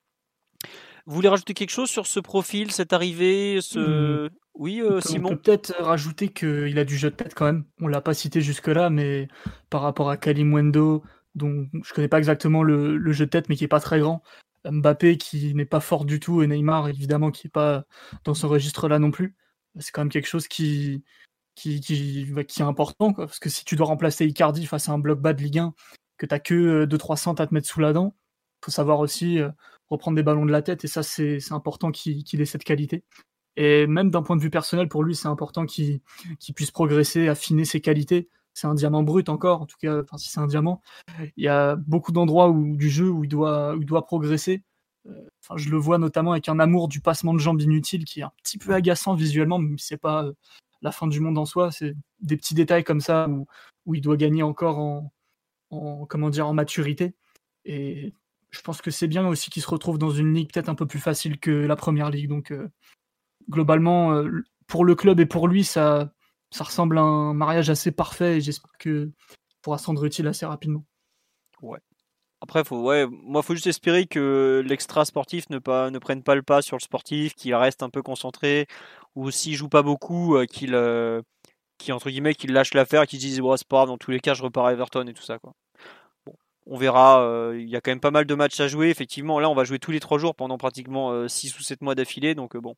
Vous voulez rajouter quelque chose sur ce profil, cette arrivée ce... Mmh. Oui, euh, Simon On peut peut-être rajouter qu'il a du jeu de tête quand même. On l'a pas cité jusque-là, mais par rapport à Kalimwendo, dont je connais pas exactement le, jeu de tête, mais qui est pas très grand. Mbappé qui n'est pas fort du tout et Neymar évidemment qui est pas dans ce registre-là non plus. C'est quand même quelque chose qui, qui, qui, qui est important parce que si tu dois remplacer Icardi face à un bloc bas de Ligue 1, que tu n'as que 2-3 cents à te mettre sous la dent, faut savoir aussi euh, reprendre des ballons de la tête et ça c'est important qu'il ait cette qualité. Et même d'un point de vue personnel, pour lui, c'est important qu'il puisse progresser, affiner ses qualités c'est un diamant brut encore, en tout cas, si c'est un diamant. Il y a beaucoup d'endroits du jeu où il doit, il doit progresser. Euh, enfin, je le vois notamment avec un amour du passement de jambes inutile qui est un petit peu agaçant visuellement, mais c'est pas euh, la fin du monde en soi. C'est des petits détails comme ça où, où il doit gagner encore en, en, comment dire, en maturité. Et je pense que c'est bien aussi qu'il se retrouve dans une ligue peut-être un peu plus facile que la première ligue. Donc, euh, globalement, pour le club et pour lui, ça, ça ressemble à un mariage assez parfait et j'espère que pourra se rendre utile assez rapidement. Ouais. Après, faut, ouais, moi, faut juste espérer que l'extra sportif ne, pas, ne prenne pas le pas sur le sportif, qu'il reste un peu concentré, ou s'il joue pas beaucoup, euh, qu'il, euh, entre guillemets, qu'il lâche l'affaire, qu'il se dise, c'est pas grave, dans tous les cas, je repars à Everton et tout ça, quoi. On verra. Euh, il y a quand même pas mal de matchs à jouer. Effectivement, là, on va jouer tous les trois jours pendant pratiquement 6 ou 7 mois d'affilée, donc bon,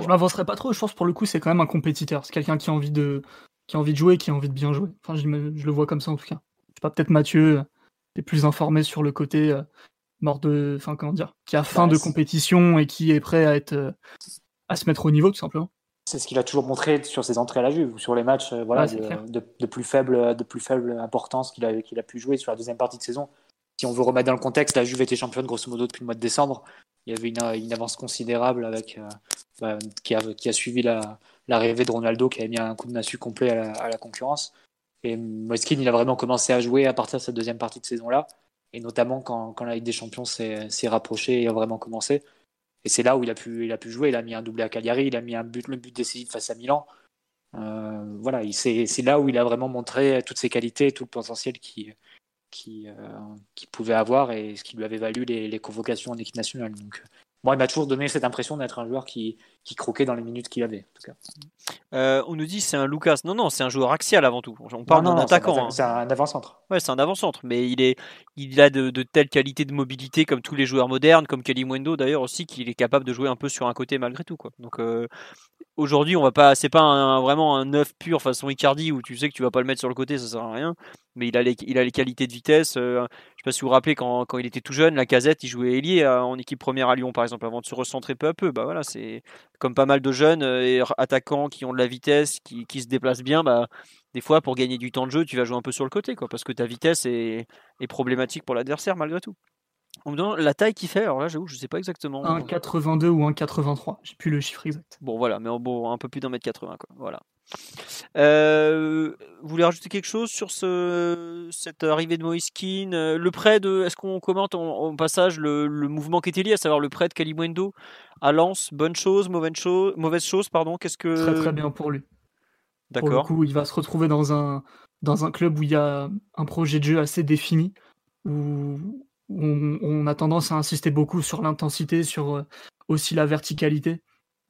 je m'avancerai pas trop, je pense pour le coup c'est quand même un compétiteur. C'est quelqu'un qui a envie de qui a envie de jouer, qui a envie de bien jouer. Enfin, je, le vois comme ça en tout cas. Je sais pas, peut-être Mathieu est plus informé sur le côté euh, mort de. Enfin, comment dire Qui a faim bah, de compétition et qui est prêt à être euh, à se mettre au niveau tout simplement. C'est ce qu'il a toujours montré sur ses entrées à la Juve, sur les matchs euh, voilà, de, plus faible, de plus faible importance qu'il a, qu'il a pu jouer sur la deuxième partie de saison. Si on veut remettre dans le contexte, la Juve était championne grosso modo depuis le mois de décembre. Il y avait une, une avance considérable avec bah, qui, a, qui, a, suivi l'arrivée de Ronaldo, qui a mis un coup de massue complet à la, concurrence. Et Moiskin, il a vraiment commencé à jouer à partir de cette deuxième partie de saison-là, et notamment quand, quand, la Ligue des Champions s'est rapprochée et a vraiment commencé. Et c'est là où il a, pu, il a jouer. Il a mis un doublé à Cagliari, il a mis un but, le but décisif face à Milan. Euh, voilà, c'est là où il a vraiment montré toutes ses qualités, tout le potentiel qu'il qui, euh, qui pouvait avoir et ce qui lui avait valu les, convocations en équipe nationale. Moi, il m'a toujours donné cette impression d'être un joueur qui, qui croquait dans les minutes qu'il avait. En tout cas. Euh, on nous dit c'est un Lucas. Non, non, c'est un joueur axial avant tout. On parle d'un attaquant. C'est un, avant-centre. Ouais, c'est un avant-centre, mais il, est, il a de, de, telles qualités de mobilité comme tous les joueurs modernes, comme Kalimwendo d'ailleurs aussi, qu'il est capable de jouer un peu sur un côté malgré tout. Quoi. Donc euh, aujourd'hui, on va pas, c'est pas vraiment un neuf pur façon Icardi où tu sais que tu vas pas le mettre sur le côté, ça sert à rien mais il a les, il a les qualités de vitesse. Euh, je sais pas si vous vous rappelez quand, quand, il était tout jeune, la casette, il jouait ailier euh, en équipe première à Lyon par exemple, avant de se recentrer peu à peu. Bah voilà, c'est comme pas mal de jeunes euh, attaquants qui ont de la vitesse, qui, qui, se déplacent bien. Bah, des fois, pour gagner du temps de jeu, tu vas jouer un peu sur le côté, quoi, parce que ta vitesse est, est problématique pour l'adversaire malgré tout. La taille qu'il fait, alors là j'avoue, je sais pas exactement. 1,82 ou 1,83, j'ai plus le chiffre exact. Bon voilà, mais bon, un peu plus d'un mètre 80 quoi. Voilà. Euh, vous voulez rajouter quelque chose sur ce, cette arrivée de Moiskin euh, Le prêt de. Est-ce qu'on commente en, passage le, mouvement qui était lié, à savoir le prêt de Kalimwendo à Lens? Bonne chose, mauvaise chose, mauvaise chose pardon Qu'est-ce que. Très très bien pour lui. D'accord. Pour le coup, il va se retrouver dans un, dans un club où il y a un projet de jeu assez défini, où on, a tendance à insister beaucoup sur l'intensité, sur euh, aussi la verticalité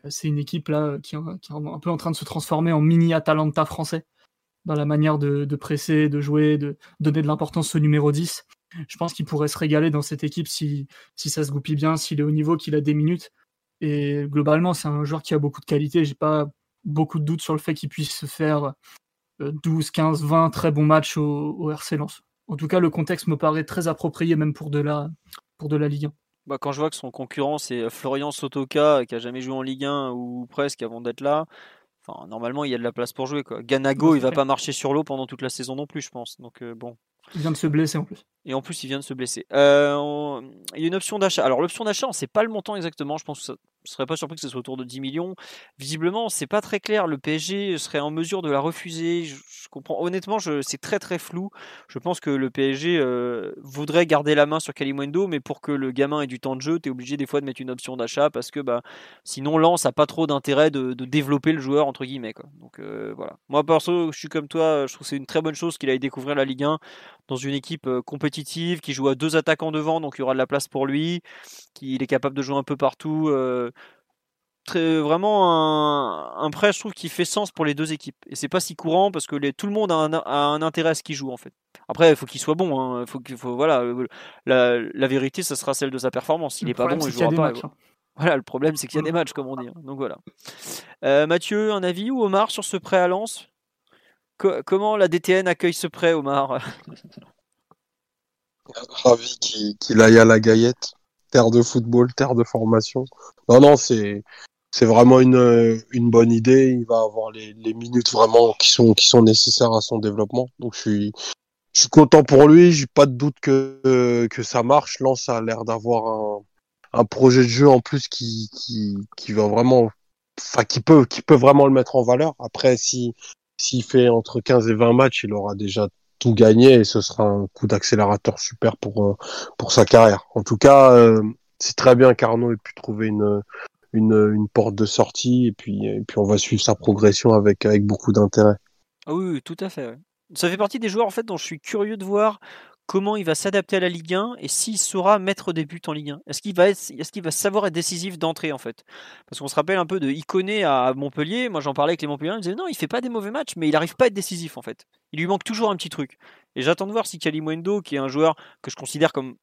c'est une équipe là qui, est un peu en train de se transformer en mini Atalanta français dans la manière de, presser, de jouer, de donner de l'importance au numéro 10. Je pense qu'il pourrait se régaler dans cette équipe si, si ça se goupille bien, s'il est au niveau, qu'il a des minutes. Et globalement, c'est un joueur qui a beaucoup de qualité. J'ai pas beaucoup de doutes sur le fait qu'il puisse se faire 12, 15, 20 très bons matchs au, au RC Lens. En tout cas, le contexte me paraît très approprié même pour de la, pour de la Ligue 1. Bah, quand je vois que son concurrent c'est euh, Florian Sotoka qui a jamais joué en Ligue 1 ou presque avant d'être là, enfin normalement il y a de la place pour jouer quoi. Ganago il va pas marcher sur l'eau pendant toute la saison non plus je pense. Donc euh, bon. Il vient de se blesser en plus. Et en plus il vient de se blesser. Euh, il y a une option d'achat. Alors l'option d'achat on sait pas le montant exactement. Je pense que ça, je serais pas surpris que ce soit autour de 10 millions. Visiblement, c'est pas très clair. Le PSG serait en mesure de la refuser. Je, comprends. Honnêtement, c'est très très flou. Je pense que le PSG euh, voudrait garder la main sur Kalimwendo, mais pour que le gamin ait du temps de jeu, tu es obligé des fois de mettre une option d'achat parce que bah, sinon Lens a pas trop d'intérêt de, développer le joueur entre guillemets. Donc euh, voilà. Moi perso, je suis comme toi. Je trouve que c'est une très bonne chose qu'il aille découvrir la Ligue 1 dans une équipe euh, compétitive qui joue à deux attaquants devant, donc il y aura de la place pour lui, qu'il est capable de jouer un peu partout très, vraiment un, prêt, je trouve, qui fait sens pour les deux équipes. Et c'est pas si courant parce que les, tout le monde a un, intérêt à ce qu'il joue en fait. Après, il faut qu'il soit bon. Hein. Faut qu'il faut voilà. La, vérité, ça sera celle de sa performance. S'il n'est pas bon, il jouera pas. Hein. Voilà, le problème, c'est qu'il y a des matchs, comme on dit. Hein. Donc voilà. Euh, Mathieu, un avis ou Omar sur ce prêt à Lens? Comment la DTN accueille ce prêt, Omar? Ravi qu'il aille à la Gaillette. Terre de football, terre de formation. Non, non, c'est vraiment une, une bonne idée. Il va avoir les, les minutes vraiment qui sont qui sont nécessaires à son développement. Donc je suis je suis content pour lui. J'ai pas de doute que que ça marche. Lens a l'air d'avoir un un projet de jeu en plus qui qui qui va vraiment enfin qui peut qui peut vraiment le mettre en valeur. Après si s'il fait entre 15 et 20 matchs, il aura déjà tout gagné et ce sera un coup d'accélérateur super pour euh, sa carrière. En tout cas, euh, c'est très bien qu'Arnaud ait pu trouver une, porte de sortie et puis on va suivre sa progression avec avec beaucoup d'intérêt. Ah oui, tout à fait. Ça fait partie des joueurs en fait dont je suis curieux de voir comment il va s'adapter à la Ligue 1 et s'il saura mettre des buts en Ligue 1. Est-ce qu'il va, qu'il va savoir être décisif d'entrée en fait? Parce qu'on se rappelle un peu de Iconé à Montpellier. Moi j'en parlais avec les Montpellier, ils disaient non, il fait pas des mauvais matchs, mais il n'arrive pas à être décisif en fait. Il lui manque toujours un petit truc. Et j'attends de voir si Kalimundo, qui est un joueur que je considère comme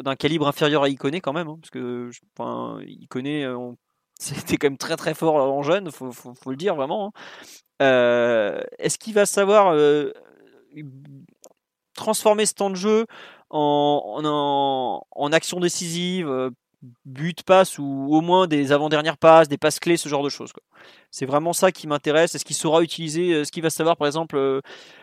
d'un calibre inférieur à Iconé quand même, hein, parce que enfin, euh, c'était quand même très très fort en jeune, faut, faut, faut le dire vraiment. Hein. Euh, est-ce qu'il va savoir euh, transformer ce temps de jeu en, en, action décisive, euh, but, passe ou au moins des avant-dernières passes, des passes clés, ce genre de choses. C'est vraiment ça qui m'intéresse. Est-ce qu'il saura utiliser, est-ce qu'il va savoir par exemple euh,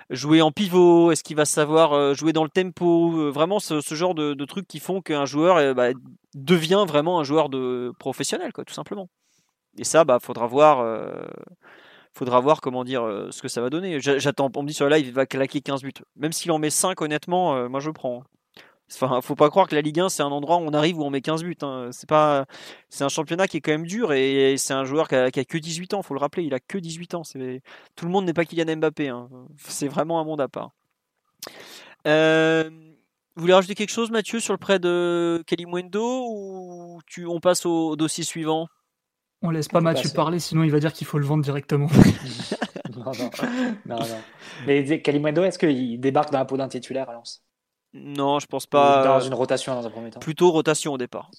jouer en pivot, est-ce qu'il va savoir euh, jouer dans le tempo, vraiment ce, genre de, trucs qui font qu'un joueur bah, devient vraiment un joueur de professionnel, quoi, tout simplement. Et ça, bah, faudra voir faudra voir comment dire euh, ce que ça va donner. J'attends, on me dit sur la live, il va claquer 15 buts. Même s'il en met 5, honnêtement, euh, moi je prends. Enfin, faut pas croire que la Ligue 1 c'est un endroit où on arrive où on met 15 buts. Hein. C'est pas, c'est un championnat qui est quand même dur et c'est un joueur qui a, que 18 ans. Faut le rappeler, il a que 18 ans. Tout le monde n'est pas Kylian Mbappé. Hein. C'est vraiment un monde à part. Euh, vous voulez rajouter quelque chose, Mathieu, sur le prêt de Mwendo ou tu, on passe au dossier suivant? On laisse pas Mathieu parler, sinon il va dire qu'il faut le vendre directement. non, non, non, Mais Kalimwendo, est-ce qu'il débarque dans la peau d'un titulaire à Lens? Non, je pense pas. Dans une rotation dans un premier temps? Plutôt rotation au départ.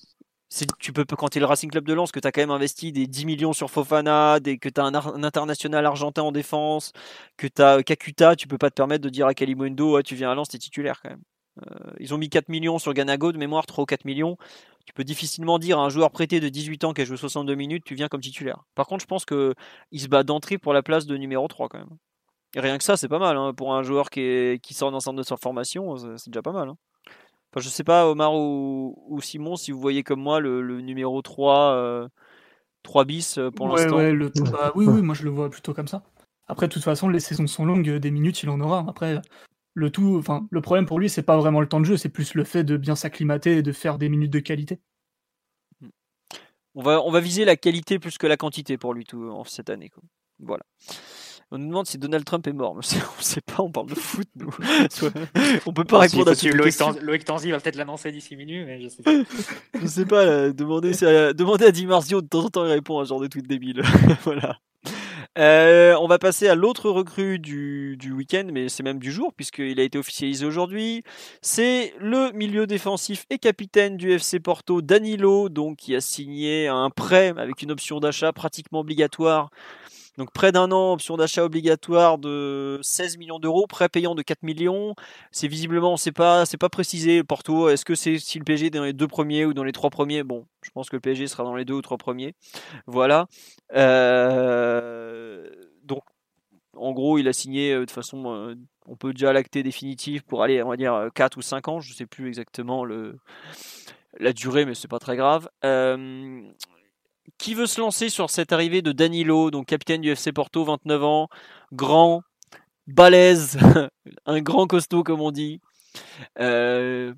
Tu peux, quand tu es le Racing Club de Lens, que tu as quand même investi des 10 millions sur Fofana, des, que tu as un, international argentin en défense, que tu as Kakuta, tu peux pas te permettre de dire à Kalimwendo, tu viens à Lens, tu es titulaire quand même. Euh, ils ont mis 4 millions sur Ganago de mémoire, 3 ou 4 millions tu peux difficilement dire à un joueur prêté de 18 ans qui a joué 62 minutes, tu viens comme titulaire. Par contre, je pense qu'il se bat d'entrée pour la place de numéro 3 quand même. Et rien que ça, c'est pas mal. Hein. Pour un joueur qui, qui sort d'un centre de sa formation, c'est déjà pas mal. Hein. Enfin, je sais pas, Omar ou, Simon, si vous voyez comme moi le, numéro 3, 3 euh, bis euh, pour l'instant. Bah oui, oui, moi je le vois plutôt comme ça. Après, de toute façon, les saisons sont longues, des minutes, il en aura. Après, le tout, enfin, le problème pour lui, c'est pas vraiment le temps de jeu, c'est plus le fait de bien s'acclimater et de faire des minutes de qualité. On va, on va viser la qualité plus que la quantité pour lui tout en cette année. Voilà. On nous demande si Donald Trump est mort. on ne sait pas, on parle de foot, nous. on peut pas répondre à cette question. Loïc Tanzi va peut-être l'annoncer d'ici minutes, mais je sais pas. je sais pas, euh, demander, à, demander à Di Marzio, de temps en temps, il répond à ce genre de tweet débile. voilà. Euh, on va passer à l'autre recrue du, du week-end, mais c'est même du jour, puisqu'il a été officialisé aujourd'hui. C'est le milieu défensif et capitaine du FC Porto, Danilo, donc, qui a signé un prêt avec une option d'achat pratiquement obligatoire donc près d'un an, option d'achat obligatoire de 16 millions d'euros, prêt payant de 4 millions. C'est visiblement, c'est pas, c'est pas précisé. Porto, est-ce que c'est si le PSG est dans les deux premiers ou dans les trois premiers? Bon, je pense que le PSG sera dans les deux ou trois premiers. Voilà. Euh, donc, en gros, il a signé euh, de façon, euh, on peut déjà l'acter définitive pour aller, on va dire 4 ou 5 ans. Je sais plus exactement le la durée, mais c'est pas très grave. Euh, qui veut se lancer sur cette arrivée de Danilo, donc capitaine du FC Porto, 29 ans, grand, balèze, un grand costaud comme on dit. Euh,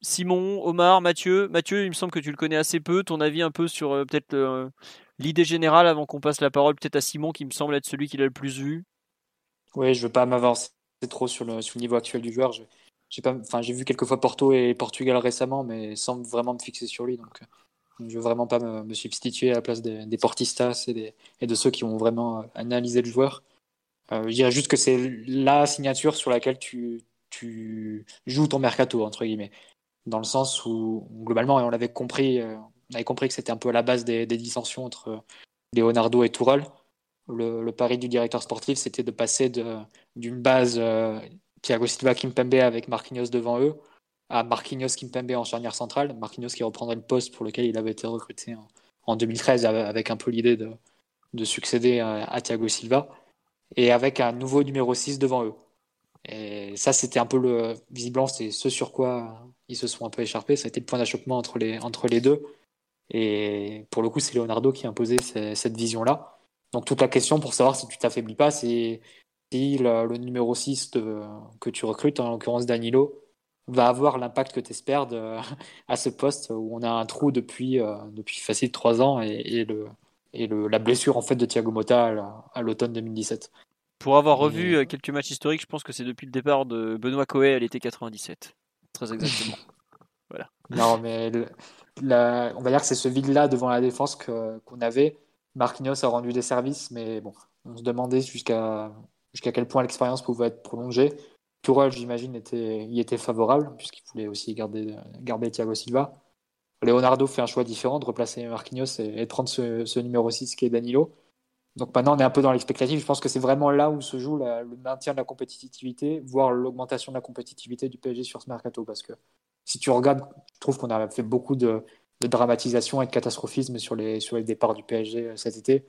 Simon, Omar, Mathieu. Mathieu, il me semble que tu le connais assez peu. Ton avis un peu sur euh, peut-être euh, l'idée générale avant qu'on passe la parole peut-être à Simon qui me semble être celui qui l'a le plus vu. Oui, je veux pas m'avancer trop sur le, niveau actuel du joueur. J'ai vu quelques fois Porto et Portugal récemment, mais sans vraiment me fixer sur lui. Donc Je veux vraiment pas me, substituer à la place des, portistas et, et, de ceux qui vont vraiment analyser le joueur. je dirais juste que c'est la signature sur laquelle tu, joues ton mercato, entre guillemets. Dans le sens où, globalement, on l'avait compris, on avait compris que c'était un peu à la base des, dissensions entre Leonardo et Tourelle. Le, pari du directeur sportif, c'était de passer d'une base euh, Thiago Silva Kimpembe avec Marquinhos devant eux à Marquinhos Kimpembe en charnière centrale. Marquinhos qui reprendrait le poste pour lequel il avait été recruté en, 2013 avec un peu l'idée de, succéder à, Thiago Silva et avec un nouveau numéro 6 devant eux. Et ça, c'était un peu le. Visiblement, c'est ce sur quoi ils se sont un peu écharpés. Ça a été le point d'achoppement entre les, entre les deux. Et pour le coup, c'est Leonardo qui a imposé cette vision-là. Donc toute la question pour savoir si tu t'affaiblis pas, c'est si le, numéro 6 que tu recrutes, en l'occurrence Danilo, va avoir l'impact que tu espères à ce poste où on a un trou depuis, euh, depuis facile 3 ans et, le, et le, la blessure en fait de Thiago Motta à l'automne 2017. Pour avoir revu euh, quelques matchs historiques, je pense que c'est depuis le départ de Benoît Coé à l'été 97. Très exactement. voilà. Non, mais on va dire que c'est ce vide-là devant la défense qu'on avait. Marquinhos a rendu des services, mais bon, on se demandait jusqu'à jusqu'à quel point l'expérience pouvait être prolongée. Tourelle, j'imagine, était, y était favorable, puisqu'il voulait aussi garder, Thiago Silva. Leonardo fait un choix différent de replacer Marquinhos et, de prendre ce, numéro 6 qui est Danilo. Donc maintenant, on est un peu dans l'expectative. Je pense que c'est vraiment là où se joue le maintien de la compétitivité, voire l'augmentation de la compétitivité du PSG sur ce mercato. Parce que si tu regardes, je trouve qu'on a fait beaucoup de, dramatisation et de catastrophisme sur les, sur les départs du PSG euh, cet été.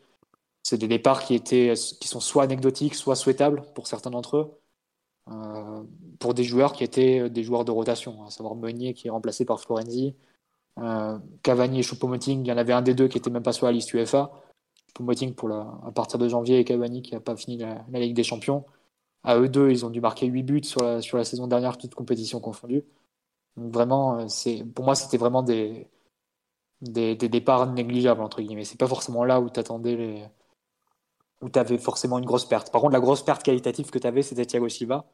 C'est des départs qui, étaient, qui sont soit anecdotiques, soit souhaitables pour certains d'entre eux, pour des joueurs qui étaient des joueurs de rotation, à savoir Meunier qui est remplacé par Florenzi, euh, Cavani et Choupo-Moting, il y en avait un des deux qui était même pas sur la liste UEFA. Choupo-Moting à partir de janvier et Cavani qui n'a pas fini la, Ligue des Champions. À eux deux, ils ont dû marquer 8 buts sur la, saison dernière, toutes compétitions confondues. Donc vraiment, pour moi, c'était vraiment des, des, départs négligeables, entre guillemets. C'est pas forcément là où tu attendais les... où tu avais forcément une grosse perte. Par contre, la grosse perte qualitative que tu avais, c'était Thiago Silva.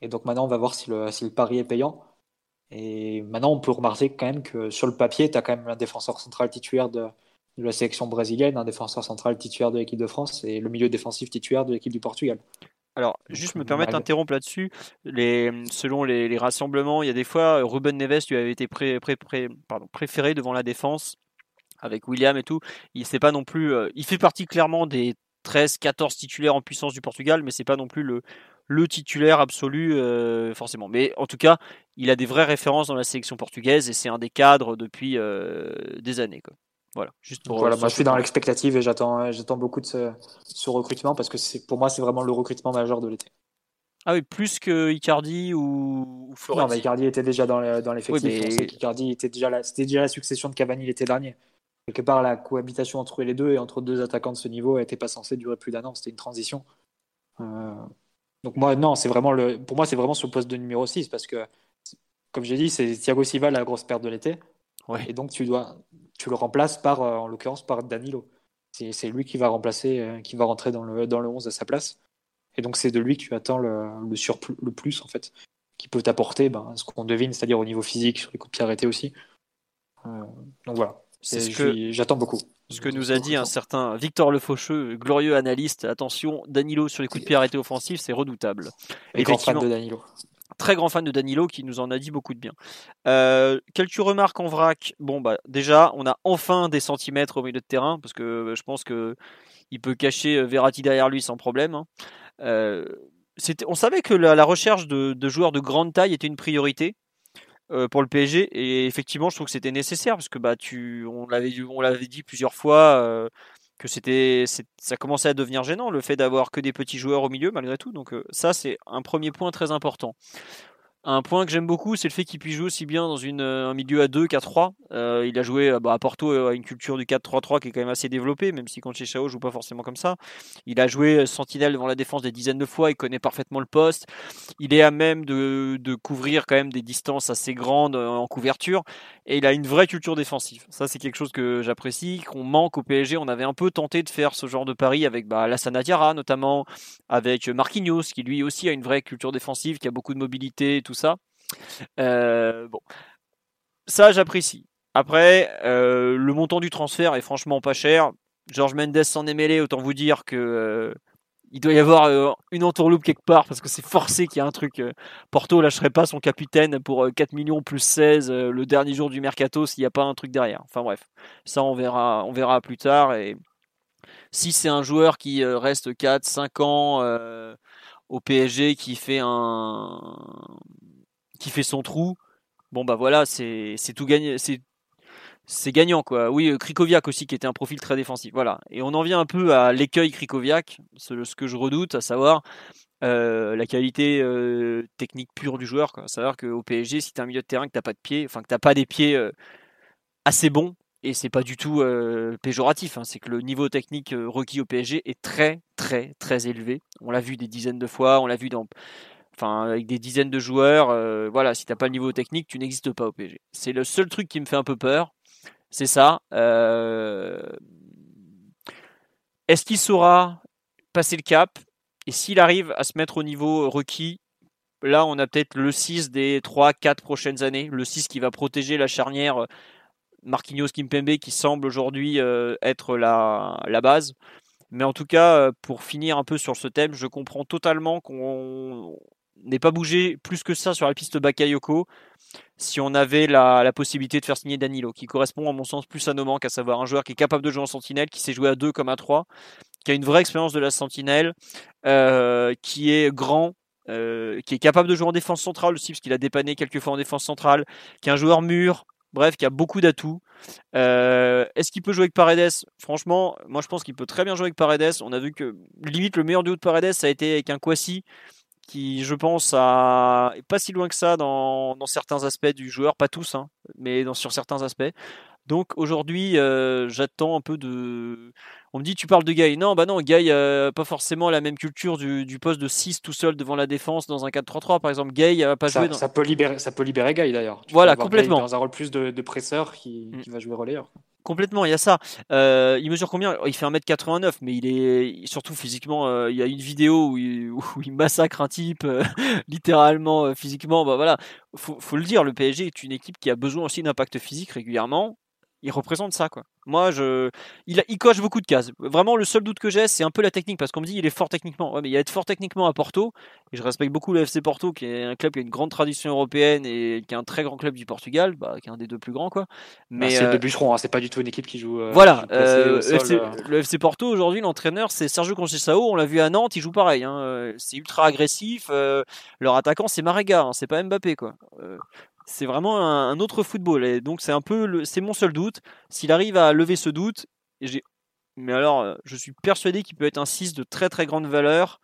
Et donc maintenant, on va voir si le, si le pari est payant. Et maintenant, on peut remarquer quand même que sur le papier, tu as quand même un défenseur central titulaire de, de, la sélection brésilienne, un défenseur central titulaire de l'équipe de France et le milieu défensif titulaire de l'équipe du Portugal. Alors, juste me permettre d'interrompre là-dessus. Les, selon les, rassemblements, il y a des fois, Ruben Neves lui avait été pré, pré, pardon, préféré devant la défense avec William et tout. Il c'est pas non plus. Euh, il fait partie clairement des 13-14 titulaires en puissance du Portugal, mais c'est pas non plus le, le titulaire absolu euh, forcément. Mais en tout cas, il a des vraies références dans la sélection portugaise et c'est un des cadres depuis euh, des années. Quoi. Voilà, juste pour. Voilà, moi je suis dans l'expectative et j'attends, j'attends beaucoup de ce, recrutement parce que c'est, pour moi c'est vraiment le recrutement majeur de l'été. Ah oui, plus que Icardi ou, ou Non, mais Icardi était déjà dans, dans l'effectif. Icardi était déjà la, c'était déjà la succession de Cavani l'été dernier. Quelque part, la cohabitation entre les deux et entre deux attaquants de ce niveau n'était pas censée durer plus d'un an. C'était une transition. Euh, donc moi, non, c'est vraiment le, pour moi, c'est vraiment sur le poste de numéro 6 parce que, comme j'ai dit, c'est Thiago Silva la grosse perte de l'été. Et donc tu dois, tu le remplaces par, euh, en l'occurrence, par Danilo. C'est lui qui va remplacer, euh, qui va rentrer dans le, dans le 11 à sa place. Et donc c'est de lui que tu attends le, le surplus, le plus en fait, qui peut t'apporter ben, ce qu'on devine, c'est-à-dire au niveau physique, sur les coups de pied arrêtés aussi. Euh, donc voilà. C'est ce que j'attends beaucoup. Ce que nous a dit un certain Victor Le Faucheux, glorieux analyste. Attention, Danilo sur les coups de pied arrêtés offensifs, c'est redoutable. Et grand fan de Danilo très grand fan de Danilo qui nous en a dit beaucoup de bien. Euh, quelques remarques en vrac. Bon, bah, déjà, on a enfin des centimètres au milieu de terrain parce que euh, je pense que il peut cacher euh, Verratti derrière lui sans problème. Hein. on savait que la, recherche de, joueurs de grande taille était une priorité pour le PSG et effectivement, je trouve que c'était nécessaire parce que bah, tu, on l'avait, on l'avait dit plusieurs fois que c'était, ça commençait à devenir gênant le fait d'avoir que des petits joueurs au milieu malgré tout. Donc ça, c'est un premier point très important. Un point que j'aime beaucoup, c'est le fait qu'il puisse jouer aussi bien dans une, un milieu à 2 qu'à 3. Euh, il a joué bah, à Porto à une culture du 4-3-3 qui est quand même assez développée, même si Chao joue pas forcément comme ça. Il a joué sentinelle devant la défense des dizaines de fois, il connaît parfaitement le poste. Il est à même de, couvrir quand même des distances assez grandes en couverture et il a une vraie culture défensive. Ça, c'est quelque chose que j'apprécie, qu'on manque au PSG. On avait un peu tenté de faire ce genre de pari avec bah, Lassana Diarra notamment, avec Marquinhos qui lui aussi a une vraie culture défensive, qui a beaucoup de mobilité tout ça. Euh, bon, ça j'apprécie. Après, le montant du transfert est franchement pas cher. Georges Mendes s'en est mêlé, autant vous dire que il doit y avoir euh, une entourloupe quelque part parce que c'est forcé qu'il y a un truc. Euh, Porto lâcherait pas son capitaine pour 4 euh, millions plus 16 le dernier jour du mercato s'il n'y a pas un truc derrière. Enfin bref, ça on verra, on verra plus tard. Et si c'est un joueur qui reste 4, 5 ans au PSG qui fait un qui fait son trou, bon bah voilà, c'est tout gagné, c'est gagnant quoi. Oui, euh, Krikoviak aussi qui était un profil très défensif. Voilà. Et on en vient un peu à l'écueil Krikoviak, ce, que je redoute, à savoir euh, la qualité euh, technique pure du joueur. Quoi. À savoir qu'au PSG, si tu un milieu de terrain que t'as pas de pied, enfin que t'as pas des pieds assez bons, et c'est pas du tout péjoratif, hein, c'est que le niveau technique requis au PSG est très très très élevé. On l'a vu des dizaines de fois, on l'a vu avec des dizaines de joueurs, voilà, si t'as pas le niveau technique, tu n'existes pas au PSG. C'est le seul truc qui me fait un peu peur, c'est ça. Euh, est-ce qu'il saura passer le cap? Et s'il arrive à se mettre au niveau requis, là, on a peut-être le 6 des 3-4 prochaines années. Le 6 qui va protéger la charnière Marquinhos Kimpembe qui semble aujourd'hui euh, être la, base. Mais en tout cas, euh, pour finir un peu sur ce thème, je comprends totalement qu'on n'ait pas bougé plus que ça sur la piste Bakayoko si on avait la, possibilité de faire signer Danilo, qui correspond à mon sens plus à nos manques, à savoir un joueur qui est capable de jouer en sentinelle, qui sait jouer à 2 comme à 3, qui a une vraie expérience de la sentinelle, euh, qui est grand, qui est capable de jouer en défense centrale aussi, parce qu'il a dépanné quelques fois en défense centrale, qui est un joueur mûr, bref, qui a beaucoup d'atouts. Euh, est-ce qu'il peut jouer avec Paredes? Franchement, moi je pense qu'il peut très bien jouer avec Paredes. On a vu que limite le meilleur duo de Paredes, ça a été avec un Kwasi qui, je pense, a pas si loin que ça dans, certains aspects du joueur, pas tous, hein, mais sur certains aspects. Donc aujourd'hui, euh, j'attends un peu de. On me dit, tu parles de Gay. Non, bah non, Gay, euh, pas forcément la même culture du, poste de 6 tout seul devant la défense dans un 4-3-3. Par exemple, Gay a pas joué. Dans... Ça, peut libérer, ça peut libérer Gay d'ailleurs. Voilà, complètement. dans un rôle plus de, presseur qui, mm. qui, va jouer relayeur. Complètement, il y a ça. Euh, il mesure combien? Il fait 1m89, mais il est surtout physiquement. Euh, il y a une vidéo où il, massacre un type, euh, littéralement, physiquement. Bah voilà, faut, faut le dire, le PSG est une équipe qui a besoin aussi d'impact physique régulièrement il représente ça quoi. Moi je il, il coche beaucoup de cases. Vraiment le seul doute que j'ai c'est un peu la technique parce qu'on me dit il est fort techniquement. Ouais, mais il a être fort techniquement à Porto et je respecte beaucoup le FC Porto qui est un club qui a une grande tradition européenne et qui est un très grand club du Portugal, bah, qui est un des deux plus grands quoi. Mais c'est euh, bûcheron, hein, c'est pas du tout une équipe qui joue. Euh, voilà, euh, le FC Porto aujourd'hui l'entraîneur c'est Sergio Conceição, on l'a vu à Nantes, il joue pareil. Hein. C'est ultra agressif. leur attaquant c'est Marega, hein, c'est pas Mbappé quoi c'est vraiment un, autre football. Et donc c'est un peu, c'est mon seul doute. S'il arrive à lever ce doute, mais alors euh, je suis persuadé qu'il peut être un 6 de très très grande valeur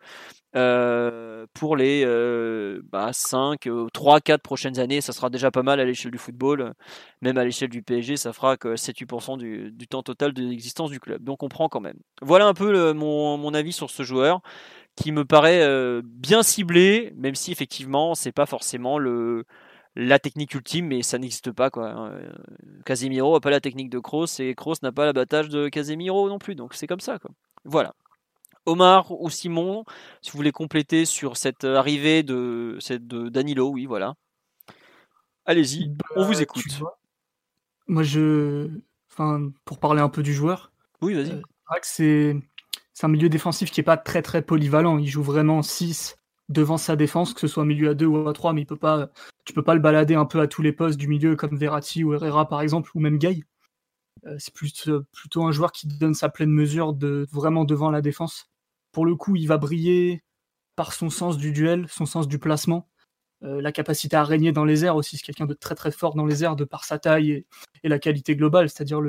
euh, pour les 5, 3, 4 prochaines années. Ça sera déjà pas mal à l'échelle du football. Même à l'échelle du PSG, ça fera que 7-8% du, du, temps total de l'existence du club. Donc on prend quand même. Voilà un peu mon, avis sur ce joueur qui me paraît euh, bien ciblé, même si effectivement c'est pas forcément le la technique ultime, mais ça n'existe pas. Quoi. Hein. Casemiro n'a pas la technique de Kroos et Kroos n'a pas l'abattage de Casemiro non plus. Donc c'est comme ça. Quoi. Voilà. Omar ou Simon, si vous voulez compléter sur cette arrivée de, cette, de Danilo, oui, voilà. Allez-y, on vous bah, écoute. moi, je. Enfin, pour parler un peu du joueur. Oui, vas-y. Euh, c'est c'est un milieu défensif qui est pas très très polyvalent. Il joue vraiment 6 devant sa défense, que ce soit milieu à 2 ou à 3, mais il peut pas, tu peux pas le balader un peu à tous les postes du milieu comme Verratti ou Herrera par exemple, ou même Gay. Euh, c'est plutôt un joueur qui donne sa pleine mesure de vraiment devant la défense. Pour le coup, il va briller par son sens du duel, son sens du placement, euh, la capacité à régner dans les airs aussi. C'est quelqu'un de très très fort dans les airs de par sa taille et, la qualité globale, c'est-à-dire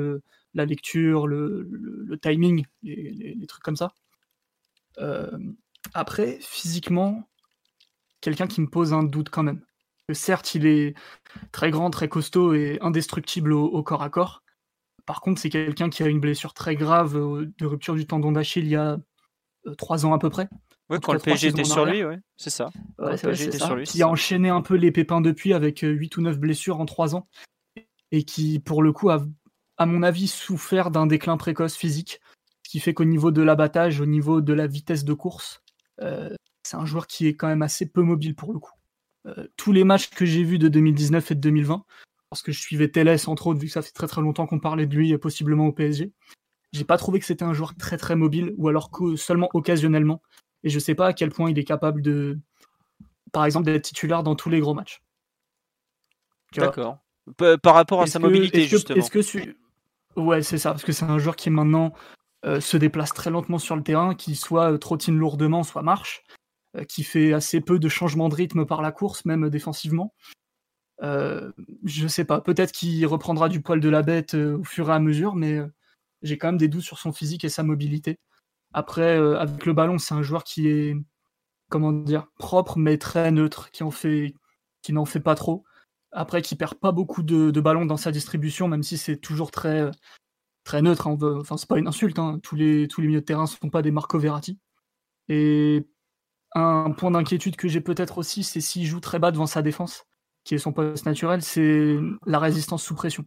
la lecture, le, timing, les, trucs comme ça. Euh, après, physiquement, quelqu'un qui me pose un doute quand même. certes, il est très grand, très costaud et indestructible au, corps à corps. Par contre, c'est quelqu'un qui a une blessure très grave euh, de rupture du tendon d'Achille il y a euh, trois ans à peu près. Oui, quand le PSG était sur lui, ouais, c'est ça. qui a enchaîné un peu les pépins depuis avec 8 euh, ou 9 blessures en 3 ans et qui, pour le coup, a, à mon avis, souffert d'un déclin précoce physique, ce qui fait qu'au niveau de l'abattage, au niveau de la vitesse de course, euh, c'est un joueur qui est quand même assez peu mobile pour le coup. Euh, tous les matchs que j'ai vus de 2019 et de 2020, parce que je suivais Télès entre autres, vu que ça fait très très longtemps qu'on parlait de lui euh, possiblement au PSG. J'ai pas trouvé que c'était un joueur très très mobile, ou alors que seulement occasionnellement. Et je sais pas à quel point il est capable de, par exemple, d'être titulaire dans tous les gros matchs. D'accord. Par rapport à sa mobilité, justement. Est-ce que Ouais, c'est ça, parce que c'est un joueur qui maintenant euh, se déplace très lentement sur le terrain, qui soit euh, trottine lourdement, soit marche, euh, qui fait assez peu de changements de rythme par la course, même défensivement. je sais pas, peut-être qu'il reprendra du poil de la bête au fur et à mesure, mais j'ai quand même des doutes sur son physique et sa mobilité. Après, avec le ballon, c'est un joueur qui est, comment dire, propre mais très neutre, qui en fait, qui n'en fait pas trop. Après, qui perd pas beaucoup de, ballons dans sa distribution, même si c'est toujours très, très neutre. Hein. Enfin, c'est pas une insulte. Hein. Tous, les, tous milieux de terrain ne sont pas des Marco Verratti. Et un point d'inquiétude que j'ai peut-être aussi, c'est s'il joue très bas devant sa défense, qui est son poste naturel, c'est la résistance sous pression,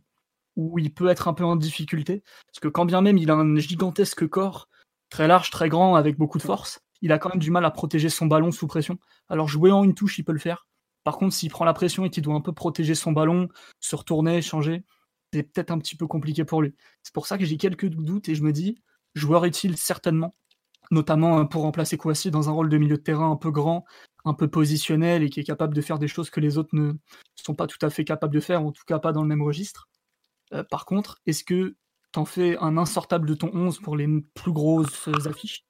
où il peut être un peu en difficulté. Parce que quand bien même il a un gigantesque corps, très large, très grand, avec beaucoup de force, il a quand même du mal à protéger son ballon sous pression. Alors jouer en une touche, il peut le faire. Par contre, s'il prend la pression et qu'il doit un peu protéger son ballon, se retourner, changer, c'est peut-être un petit peu compliqué pour lui. C'est pour ça que j'ai quelques doutes et je me dis, joueur utile certainement, notamment euh, pour remplacer Kouassi dans un rôle de milieu de terrain un peu grand, un peu positionnel et qui est capable de faire des choses que les autres ne sont pas tout à fait capables de faire, en tout cas pas dans le même registre. Euh, par contre, est-ce que t'en fais un insortable de ton 11 pour les plus grosses affiches?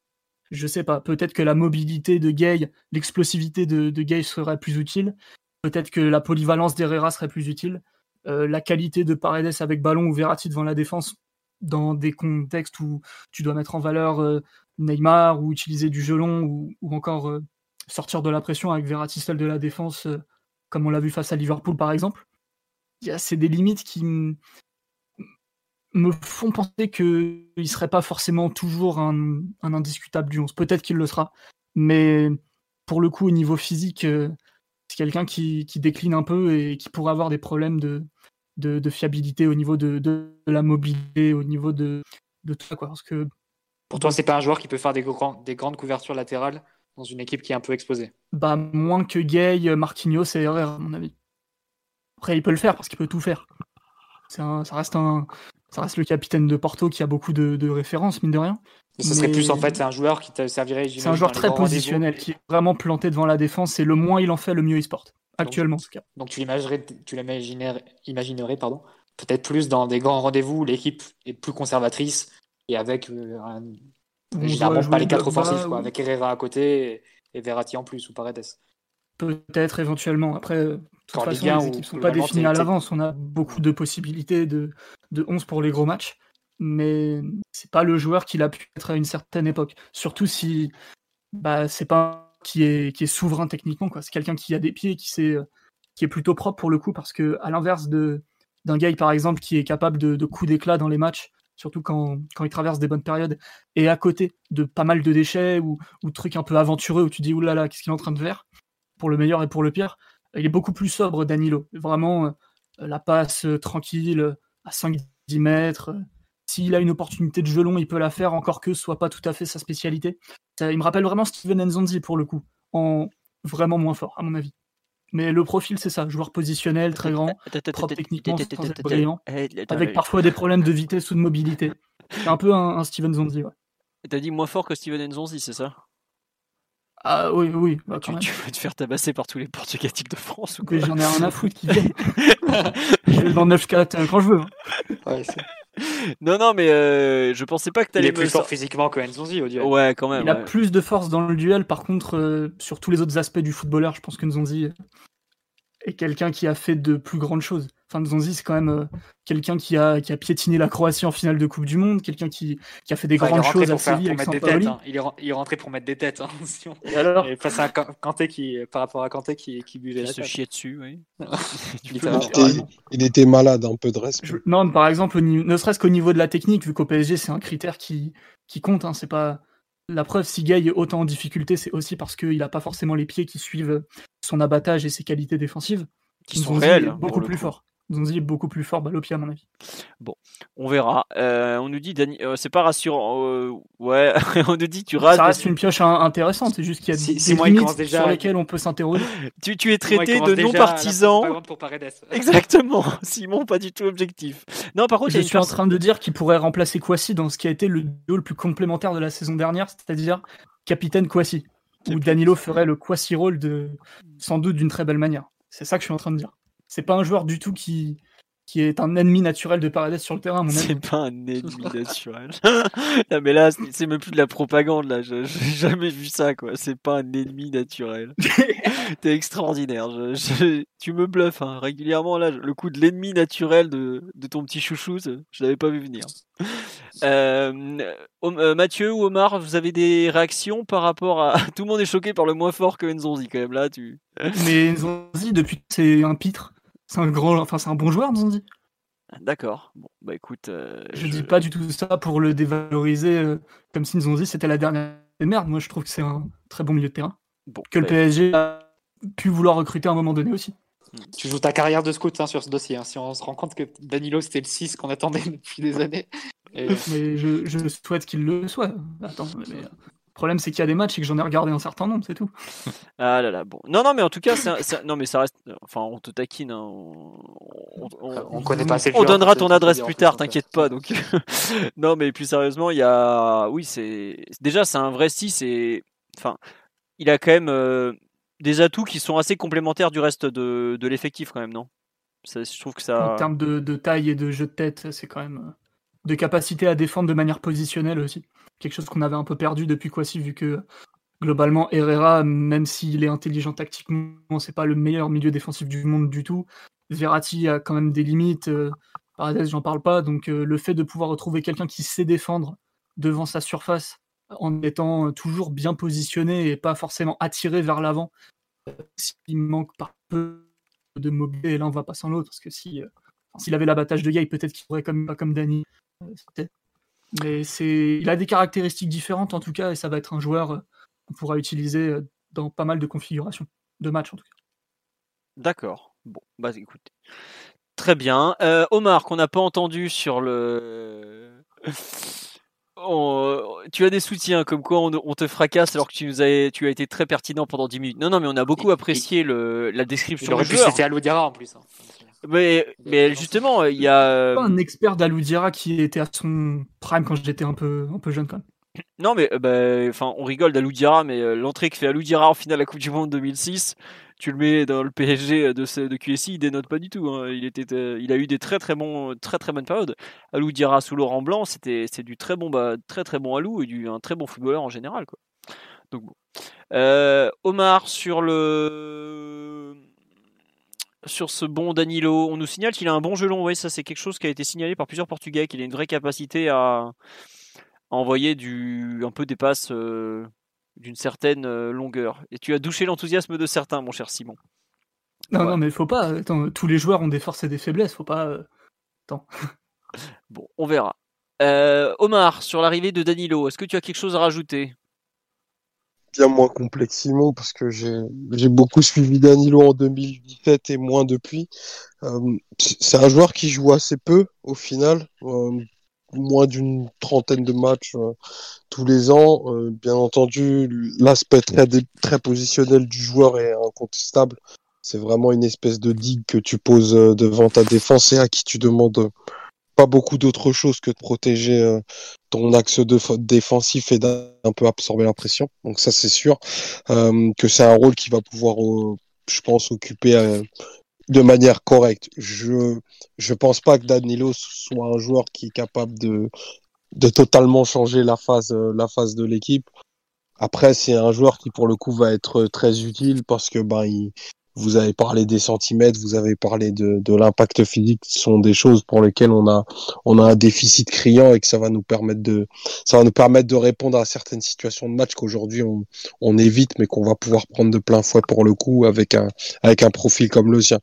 Je sais pas, peut-être que la mobilité de Gay, l'explosivité de, de Gay serait plus utile, peut-être que la polyvalence d'Herrera serait plus utile, euh, la qualité de Paredes avec ballon ou Verratti devant la défense dans des contextes où tu dois mettre en valeur euh, Neymar ou utiliser du gelon ou, ou encore euh, sortir de la pression avec Verratti seul de la défense comme on l'a vu face à Liverpool par exemple. C'est des limites qui me font penser qu'il ne serait pas forcément toujours un, un indiscutable du 11. Peut-être qu'il le sera, mais pour le coup au niveau physique c'est quelqu'un qui, décline un peu et qui pourrait avoir des problèmes de, de, fiabilité au niveau de, la mobilité, au niveau de, de tout ça. Quoi, parce que... Pour toi, c'est pas un joueur qui peut faire des, des grandes couvertures latérales dans une équipe qui est un peu exposée? Bah, Moins que Gay, Marquinhos et Herrera, à mon avis. Après, il peut le faire parce qu'il peut tout faire. ça, reste un, ça reste le capitaine de Porto qui a beaucoup de références, mine de rien. Ce serait plus en fait, c'est un joueur qui te servirait. C'est un joueur très positionnel, qui est vraiment planté devant la défense, et le moins il en fait, le mieux il se porte. Actuellement, donc, en tout cas. Donc tu l'imaginerais, tu imaginerais, pardon, peut-être plus dans des grands rendez-vous où l'équipe est plus conservatrice et avec euh, un... généralement pas les quatre offensifs, quoi, avec Herrera à côté et, Verratti en plus ou Paredes. Peut-être éventuellement. Après, euh, toute façon, les équipes sont pas définies à l'avance. On a beaucoup de possibilités de, de 11 pour les gros matchs mais c'est pas le joueur qu'il a pu être à une certaine époque. Surtout si bah, c'est pas qui est, qui est souverain techniquement, quoi. C'est quelqu'un qui a des pieds, qui, sait, qui est plutôt propre pour le coup, parce que à l'inverse de d'un gars par exemple qui est capable de, de coups d'éclat dans les matchs, surtout quand, quand, il traverse des bonnes périodes, et à côté de pas mal de déchets ou, ou trucs un peu aventureux où tu dis oulala, qu'est-ce qu'il est en train de faire, pour le meilleur et pour le pire, il est beaucoup plus sobre, Danilo. Vraiment, euh, la passe euh, tranquille, à 5-10 mètres, s'il a une opportunité de gelon, il peut la faire, encore que ce soit pas tout à fait sa spécialité. il me rappelle vraiment Steven Nzonzi pour le coup, en vraiment moins fort, à mon avis. Mais le profil, c'est ça, joueur positionnel, très grand, propre techniquement, brillant, avec parfois des problèmes de vitesse ou de mobilité. C'est un peu un, Steven Zonzi, ouais. T'as dit moins fort que Steven Nzonzi, c'est ça? Ah oui, oui. Bah, tu, veux te faire tabasser par tous les portugatiques de France ou quoi J'en ai rien à foutre qui viennent. je vais dans 9-4 quand je veux. Hein. Ouais, non, non, mais euh, je pensais pas que t'allais. Il est plus fort physiquement que Nzonzi au duel. Ouais, quand même. Il a plus de force dans le duel. Par contre, euh, sur tous les autres aspects du footballeur, je pense que Nzonzi est quelqu'un qui a fait de plus grandes choses. Enfin, Zonzi, c'est quand même euh, quelqu'un qui a, qui a piétiné la Croatie en finale de Coupe du Monde, quelqu'un qui, qui a fait des grandes choses à Séville avec mettre des têtes, hein. il, est, il est rentré pour mettre des têtes. Hein, Et alors Et face à Kanté qui, par rapport à Kanté qui, qui buvait la se chiait dessus, oui. il, était, il, était, malade, un peu de respect. non, mais par exemple, ne serait-ce qu'au niveau de la technique, vu qu'au PSG, c'est un critère qui, qui compte. Hein, c'est pas la preuve, si Gay est autant en difficulté, c'est aussi parce qu'il n'a pas forcément les pieds qui suivent son abattage et ses qualités défensives. Qui sont réels. Beaucoup plus forts Zonzi est beaucoup plus fort pied, à mon avis. Bon, on verra. Euh, on nous dit, Dani... euh, c'est pas rassurant. euh, ouais, on nous dit, tu rates. Ça reste une pioche in- intéressante, c'est juste qu'il y a Si- des si limites déjà- sur lesquelles on peut s'interroger. Tu, tu es traité de non partisan. pour. Exactement. Simon, pas du tout objectif. Non, par contre, Je suis en train de dire qu'il pourrait remplacer Kwasi dans ce qui a été le duo le plus complémentaire de la saison dernière, c'est-à-dire capitaine Kwasi. Où Danilo ferait le Kwasi rôle de, sans doute d'une très belle manière. C'est ça que je suis en train de dire. C'est pas un joueur du tout qui, qui est un ennemi naturel de Paredes sur le terrain. C'est pas un ennemi naturel. non, mais là, c'est même plus de la propagande, là. Je- J'ai jamais vu ça, quoi. C'est pas un ennemi naturel. T'es extraordinaire. Je- je- Tu me bluffes, hein. Régulièrement, là, le coup de l'ennemi naturel de, de ton petit chouchou, je l'avais pas vu venir. Euh, Om- euh, Mathieu ou Omar, vous avez des réactions par rapport à. Tout le monde est choqué par le moins fort que Nzonzi, quand même. Là, tu. Mais Nzonzi, depuis que c'est un pitre, c'est un grand, enfin c'est un bon joueur, Nzonzi. D'accord. Bon, bah écoute. euh, Je dis pas du tout ça pour le dévaloriser, euh, comme si Nzonzi c'était la dernière merde. Moi, je trouve que c'est un très bon milieu de terrain. Bon, Que le bah, PSG a pu vouloir recruter à un moment donné aussi. Tu joues ta carrière de scout hein, sur ce dossier. hein. Si on se rend compte que Danilo, c'était le 6 qu'on attendait depuis des années. Et- Mais je, je souhaite qu'il le soit. Attends, mais euh, le problème c'est qu'il y a des matchs et que j'en ai regardé un certain nombre, c'est tout. Ah là là, bon. Non, non, mais en tout cas, un- un- non, mais ça reste. Enfin, on te taquine. hein. On, on- on- on connaît pas assez on donnera ton se adresse plus tard, t'inquiète pas. Donc, non, mais plus sérieusement, il y a. Oui, c'est. Déjà, c'est un vrai 6 et. Enfin, il a quand même euh, des atouts qui sont assez complémentaires du reste de, de l'effectif, quand même, non? Ça, Je trouve que ça. En termes de, de taille et de jeu de tête, c'est quand même euh, de capacité à défendre de manière positionnelle aussi. Quelque chose qu'on avait un peu perdu depuis Kwasi, vu que globalement Herrera, même s'il est intelligent tactiquement, c'est pas le meilleur milieu défensif du monde du tout. Verratti a quand même des limites. euh, Paredes, j'en parle pas. Donc euh, le fait de pouvoir retrouver quelqu'un qui sait défendre devant sa surface en étant euh, toujours bien positionné et pas forcément attiré vers l'avant, s'il manque par peu de mobilité, on va pas sans l'autre, parce que si s'il avait l'abattage de Gaï, peut-être qu'il pourrait comme pas comme Dani. Mais c'est, il a des caractéristiques différentes en tout cas, et ça va être un joueur euh, qu'on pourra utiliser euh, dans pas mal de configurations de matchs en tout cas. D'accord. Bon, bah écoute. Très bien. Euh, Omar, qu'on n'a pas entendu sur le. On- Tu as des soutiens comme quoi on, on te fracasse alors que tu nous as, tu as été très pertinent pendant 10 minutes. Non, non, mais on a beaucoup apprécié le, la description aurait du pu joueur. citer Alou en plus. hein. Mais, mais justement, il y a. Pas un expert d'Aloudira qui était à son prime quand j'étais un peu, un peu jeune quand même. Non, mais euh, bah, enfin, on rigole d'Aloudira, mais euh, l'entrée que fait Aloudira en finale de la Coupe du Monde 2006, tu le mets dans le PSG de, ce- de QSI, il dénote pas du tout. hein. Il, était, euh, il a eu des très très bons, très très bonnes périodes. Aloudira sous Laurent Blanc, c'était c'est du très bon, bah, très très bon Alou et du un très bon footballeur en général, quoi. Donc bon. Euh, Omar sur le sur ce bon Danilo, on nous signale qu'il a un bon gelon. Oui, ça c'est quelque chose qui a été signalé par plusieurs Portugais, qu'il a une vraie capacité à à envoyer du, un peu des passes euh, d'une certaine euh, longueur. Et tu as douché l'enthousiasme de certains, mon cher Simon. Non, Ouais. non, mais faut pas. Attends, tous les joueurs ont des forces et des faiblesses. Faut pas. euh, Bon, on verra. Euh, Omar, sur l'arrivée de Danilo, est-ce que tu as quelque chose à rajouter? Bien moins complexe Simon parce que j'ai beaucoup suivi Danilo en 2017 et moins depuis. Euh, c'est un joueur qui joue assez peu au final, euh, moins d'une trentaine de matchs euh, tous les ans. Bien entendu, l'aspect très, très positionnel du joueur est incontestable. C'est vraiment une espèce de digue que tu poses devant ta défense et à qui tu demandes beaucoup d'autre chose que de protéger euh, ton axe de défensif et d'un peu absorber la pression. Donc ça c'est sûr euh, que c'est un rôle qui va pouvoir, euh, je pense, occuper de manière correcte. Je je pense pas que Danilo soit un joueur qui est capable de de totalement changer la phase la phase de l'équipe. Après c'est un joueur qui pour le coup va être très utile parce que ben il vous avez parlé des centimètres, vous avez parlé de, de l'impact physique, ce sont des choses pour lesquelles on a on a un déficit criant et que ça va nous permettre de ça va nous permettre de répondre à certaines situations de match qu'aujourd'hui on, on évite mais qu'on va pouvoir prendre de plein fouet pour le coup avec un avec un profil comme le sien.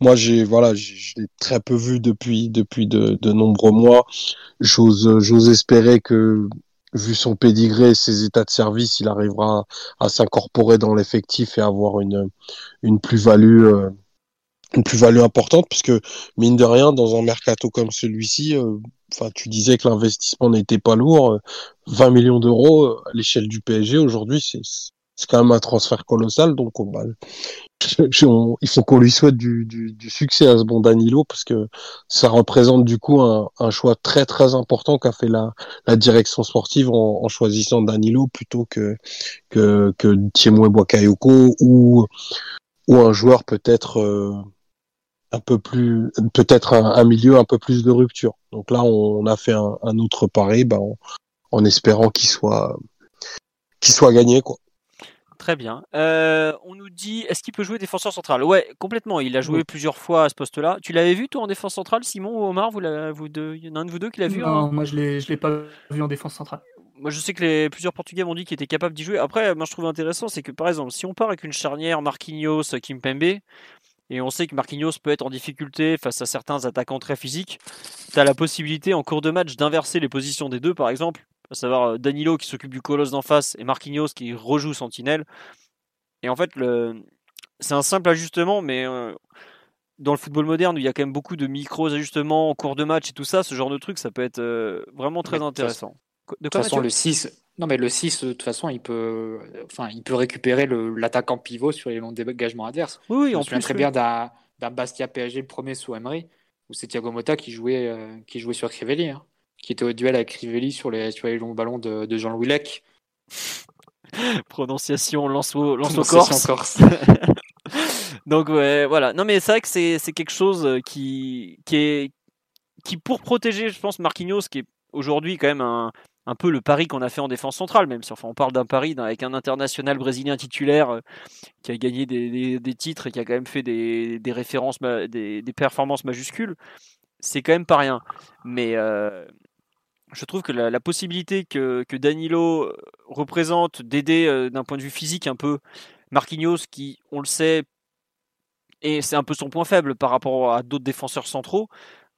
Moi j'ai voilà, je l'ai très peu vu depuis depuis de, de nombreux mois. J'ose j'ose espérer que vu son pédigré et ses états de service, il arrivera à s'incorporer dans l'effectif et avoir une une plus-value euh, une plus-value importante puisque mine de rien dans un mercato comme celui-ci euh, tu disais que l'investissement n'était pas lourd 20 euh, millions d'euros à l'échelle du PSG aujourd'hui c'est c'est quand même un transfert colossal donc bah, il faut qu'on lui souhaite du, succès à ce bon Danilo parce que ça représente du coup un, choix très très important qu'a fait la, direction sportive en, en, choisissant Danilo plutôt que que, que Thiemoué Bakayoko ou ou un joueur peut-être un peu plus, peut-être un, milieu un peu plus de rupture. Donc là, on, a fait un, autre pari, ben, en, espérant qu'il soit, qu'il soit gagné, quoi. Très bien. Euh, on nous dit, est-ce qu'il peut jouer défenseur central? Ouais, complètement. Il a joué plusieurs fois à ce poste-là. Tu l'avais vu toi en défense centrale, Simon ou Omar? Vous, vous deux, il y en a un de vous deux qui l'a vu Non, moi je l'ai, je l'ai pas vu en défense centrale. Moi, je sais que les plusieurs Portugais m'ont dit qu'il était capable d'y jouer. Après, moi, je trouve intéressant, c'est que par exemple, si on part avec une charnière Marquinhos, Kimpembe, et on sait que Marquinhos peut être en difficulté face à certains attaquants très physiques. Tu as la possibilité en cours de match d'inverser les positions des deux, par exemple, à savoir euh, Danilo qui s'occupe du colosse d'en face et Marquinhos qui rejoue Sentinelle. Et en fait, le... c'est un simple ajustement, mais euh, dans le football moderne, il y a quand même beaucoup de micros ajustements en cours de match et tout ça, ce genre de truc, ça peut être euh, vraiment très intéressant. De toute façon, le 6, non, mais le 6, de toute façon, il peut, enfin, il peut récupérer l'attaquant pivot sur les longs dégagements adverses. Oui, oui, en plus. très bien d'un Bastia PSG le premier sous Emery, où c'est Thiago Motta qui jouait, euh, qui jouait sur Crivelli, hein, qui était au duel avec Crivelli sur les, sur les longs ballons de, de Jean-Louis Lec. Prononciation lance au, lance Corse. corse. Donc ouais, voilà. Non mais c'est vrai que c'est quelque chose qui, qui est qui pour protéger, je pense, Marquinhos, qui est aujourd'hui quand même un, un peu le pari qu'on a fait en défense centrale, même si enfin, on parle d'un pari avec un international brésilien titulaire euh, qui a gagné des, titres et qui a quand même fait des, références, des, performances majuscules, c'est quand même pas rien. Mais euh, je trouve que la, possibilité que, Danilo représente d'aider euh, d'un point de vue physique un peu Marquinhos, qui, on le sait, et c'est un peu son point faible par rapport à d'autres défenseurs centraux,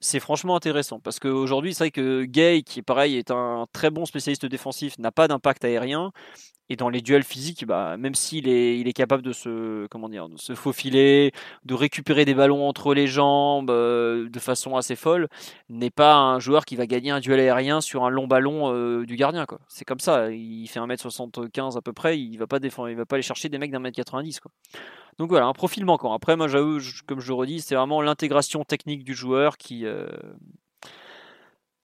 c'est franchement intéressant parce qu'aujourd'hui, c'est vrai que Gay, qui pareil, est un très bon spécialiste défensif, n'a pas d'impact aérien. Et dans les duels physiques, bah, même s'il est, il est capable de se, comment dire, de se faufiler, de récupérer des ballons entre les jambes euh, de façon assez folle, n'est pas un joueur qui va gagner un duel aérien sur un long ballon euh, du gardien. Quoi. C'est comme ça. Il fait 1m75 à peu près. Il va pas défendre, il va pas aller chercher des mecs d'un mètre 90. Quoi. Donc voilà, un profil manquant. Après, moi, j'avoue, comme je le redis, c'est vraiment l'intégration technique du joueur qui, euh,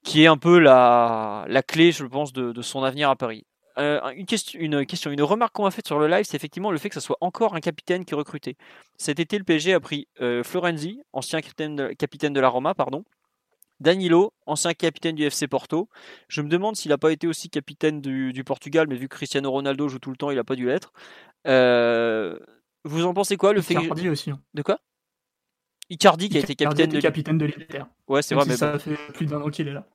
qui est un peu la, la clé, je pense, de, son avenir à Paris. Euh, une, question, une remarque qu'on a faite sur le live, c'est effectivement le fait que ce soit encore un capitaine qui est recruté. Cet été, le PSG a pris euh, Florenzi, ancien capitaine de, capitaine de la Roma, pardon, Danilo, ancien capitaine du FC Porto. Je me demande s'il n'a pas été aussi capitaine du, du, Portugal, mais vu que Cristiano Ronaldo joue tout le temps, il n'a pas dû l'être. Euh, vous en pensez quoi le fait Icardi aussi. Hein. De quoi? Icardi qui a été capitaine de capitaine de l'Inter. Ouais, c'est vrai, mais ça fait plus d'un an qu'il est là.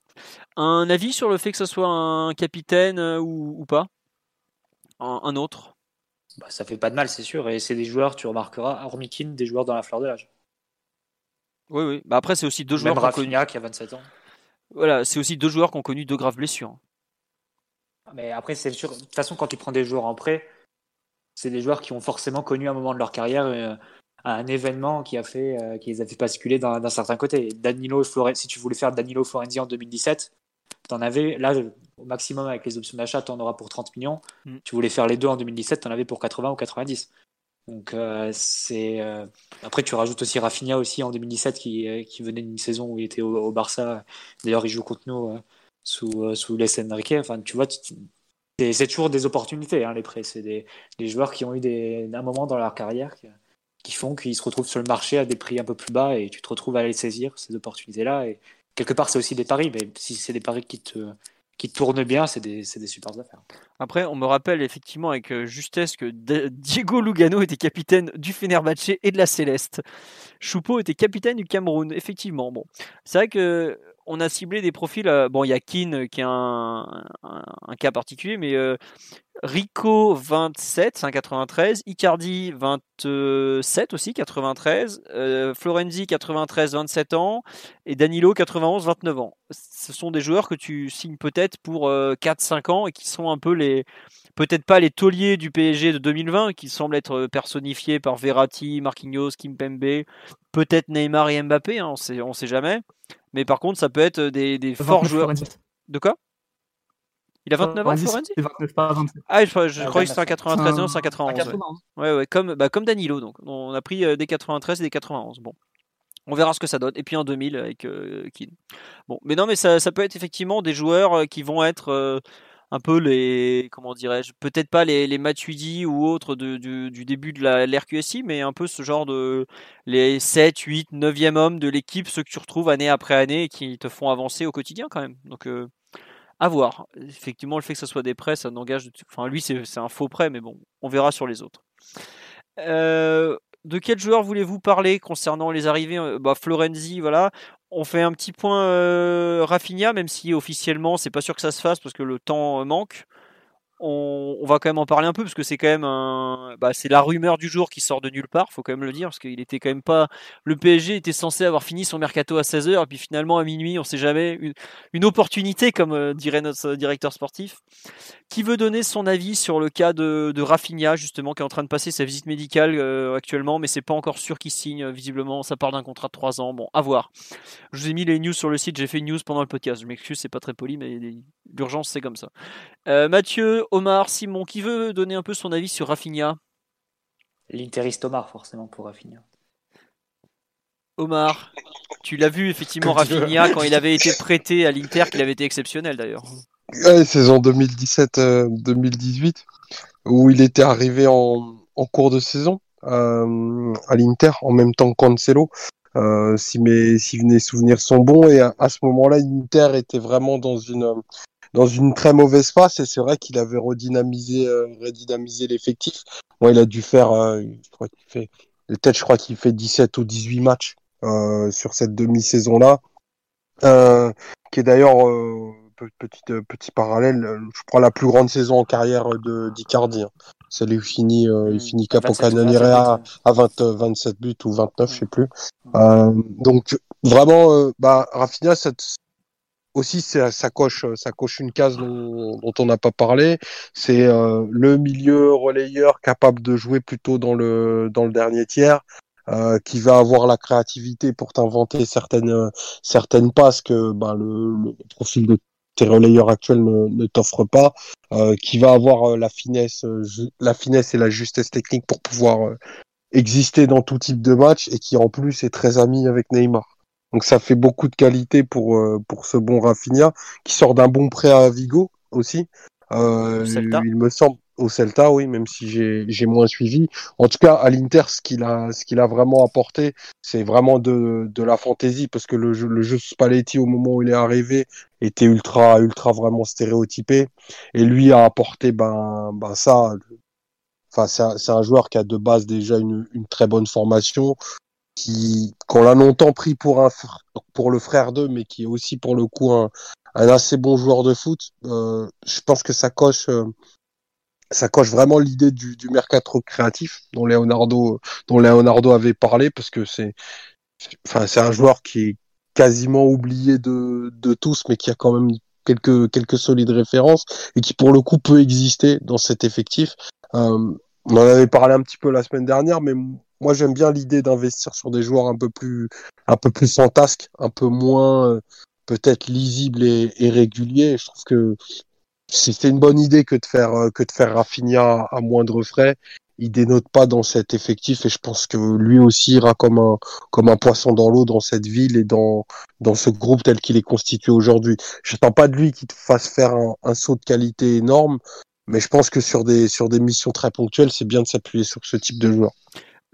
Un avis sur le fait que ce soit un capitaine euh, ou, pas? Un, autre? Bah, Ça fait pas de mal, c'est sûr. Et c'est des joueurs, tu remarqueras, hormis des joueurs dans la fleur de l'âge. Oui, oui. Bah après, c'est aussi deux joueurs. Même Rafinha qui a 27 ans. Voilà, c'est aussi deux joueurs qui ont connu deux graves blessures. Mais après, c'est sûr. De toute façon, quand tu prends des joueurs en prêt, c'est des joueurs qui ont forcément connu un moment de leur carrière euh, un événement qui a fait euh, qui les a fait basculer d'un certain côté. Danilo si tu voulais faire Danilo Florenzi en 2017, tu en avais là au maximum avec les options d'achat, tu en auras pour 30 millions. Mm. Tu voulais faire les deux en 2017, tu en avais pour 80 ou 90. Donc euh, c'est après tu rajoutes aussi Rafinha aussi en 2017 qui, qui venait d'une saison où il était au, Barça. D'ailleurs il joue contre nous sous sous les Enrique. Enfin tu vois c'est toujours des opportunités, hein, les prêts. C'est des, joueurs qui ont eu un moment dans leur carrière qui, font qu'ils se retrouvent sur le marché à des prix un peu plus bas et tu te retrouves à les saisir, ces opportunités-là. Et quelque part, c'est aussi des paris, mais si c'est des paris qui te, qui tournent bien, c'est des, des super affaires. Après, on me rappelle effectivement avec euh, justesse que Diego Lugano était capitaine du Fenerbahce et de la Céleste. Choupeau était capitaine du Cameroun, effectivement. Bon, c'est vrai que on a ciblé des profils. Euh, bon, il y a Keane euh, qui est un, cas particulier, mais euh, Rico 27, 93, Icardi 27 aussi, 93, Florenzi 93, 27 ans, et Danilo 91, 29 ans. Ce sont des joueurs que tu signes peut-être pour 4-5 ans et qui sont un peu les peut-être pas les tauliers du PSG de 2020 qui semblent être personnifiés par Verratti, Marquinhos, Kimpembe, peut-être Neymar et Mbappé, hein, on sait, on sait jamais. Mais par contre, ça peut être des, des forts joueurs. De quoi? Il a 29 ans, Florenzi 29, pas 27. Ah, je, je ah, crois que c'est un 93 non, c'est un 91. Ouais. ouais, comme, bah, comme Danilo. Donc. On a pris euh, des 93 et des 91. Bon. On verra ce que ça donne. Et puis en 2000 avec euh, Bon, mais non, mais ça, ça, peut être effectivement des joueurs euh, qui vont être euh, un peu les, comment dirais-je, peut-être pas les, les Matuidi ou autres du, début de l'RQSI, mais un peu ce genre de les 7, 8, 9e hommes de l'équipe, ceux que tu retrouves année après année et qui te font avancer au quotidien quand même. Donc à voir. Effectivement, le fait que ce soit des prêts, ça n'engage. Enfin, lui, c'est un faux prêt, mais bon, on verra sur les autres. Euh, de quel joueur voulez-vous parler concernant les arrivées euh, bah, Florenzi, voilà. On fait un petit point euh, même si officiellement, c'est pas sûr que ça se fasse parce que le temps manque on, va quand même en parler un peu parce que c'est quand même un, bah, c'est la rumeur du jour qui sort de nulle part, faut quand même le dire parce qu'il était quand même pas, le PSG était censé avoir fini son mercato à 16h et puis finalement à minuit, on sait jamais, une, opportunité comme euh, dirait notre directeur sportif, qui veut donner son avis sur le cas de, de justement qui est en train de passer sa visite médicale euh, actuellement, mais c'est pas encore sûr qu'il signe visiblement, ça part d'un contrat de 3 ans, bon à voir. Je vous ai mis les news sur le site, j'ai fait une news pendant le podcast, je m'excuse, c'est pas très poli, mais l'urgence c'est comme ça. Euh, Mathieu, Omar, Simon, qui veut donner un peu son avis sur Rafinha? L'Interiste Omar, forcément, pour Rafinha. Omar, tu l'as vu effectivement Rafinha quand il avait été prêté à l'Inter, qu'il avait été exceptionnel d'ailleurs. Ouais, saison 2017-2018, euh, où il était arrivé en, cours de saison euh, à l'Inter en même temps que Cancelo. Euh, si mes si mes souvenirs sont bons et à, à ce moment-là, l'Inter était vraiment dans une dans une très mauvaise passe et c'est vrai qu'il avait redynamisé, euh, redynamisé l'effectif. Bon, il a dû faire, euh, je crois qu'il fait, peut-être je crois qu'il fait 17 ou 18 matchs euh, sur cette demi-saison-là, euh, qui est d'ailleurs euh, petite petit parallèle, je crois la plus grande saison en carrière de d'Icardi. Hein. Ça lui finit, euh, il mmh. finit Capocannoniere à, à 20, 27 buts ou 29, je sais plus. Euh, donc vraiment, bah Rafinha, cette, aussi ça, ça, coche ça coche une case dont, dont on n'a pas parlé. C'est euh, le milieu relayeur capable de jouer plutôt dans le dans le dernier tiers euh, qui va avoir la créativité pour t'inventer certaines certaines passes que bah, le, le profil de tes relayeurs actuels ne, ne t'offre pas euh, qui va avoir euh, la finesse euh, la finesse et la justesse technique pour pouvoir exister dans tout type de match et qui en plus est très ami avec Neymar donc ça fait beaucoup de qualité pour, euh, pour ce bon Rafinha, qui sort d'un bon prêt à Vigo aussi. Euh, il me semble au Celta, oui, même si j'ai moins suivi. En tout cas, à l'Inter, ce qu'il a, ce qu'il a vraiment apporté, c'est vraiment de, de la fantaisie, parce que le jeu, le jeu Spalletti, au moment où il est arrivé, était ultra, ultra vraiment stéréotypé. Et lui a apporté, ben, ben ça. Enfin, c'est un, un, joueur qui a de base déjà une, une très bonne formation, qui qu'on l'a longtemps pris pour un pour le frère d'eux, mais qui est aussi pour le coup un, un assez bon joueur de foot. Euh, je pense que ça coche euh, ça coche vraiment l'idée du, du mercato créatif dont Leonardo dont Leonardo avait parlé parce que c'est enfin c'est un joueur qui est quasiment oublié de, de tous mais qui a quand même quelques quelques solides références et qui pour le coup peut exister dans cet effectif. Euh, on en avait parlé un petit peu la semaine dernière, mais moi j'aime bien l'idée d'investir sur des joueurs un peu plus un peu plus fantasques, un peu moins euh, peut-être lisibles et, et, réguliers. Je trouve que c'est une bonne idée que de faire euh, que de faire Rafinha à moindre frais. Il dénote pas dans cet effectif et je pense que lui aussi ira comme un comme un poisson dans l'eau dans cette ville et dans dans ce groupe tel qu'il est constitué aujourd'hui. J'attends pas de lui qu'il fasse faire un, un saut de qualité énorme, mais je pense que sur des sur des missions très ponctuelles, c'est bien de s'appuyer sur ce type de joueur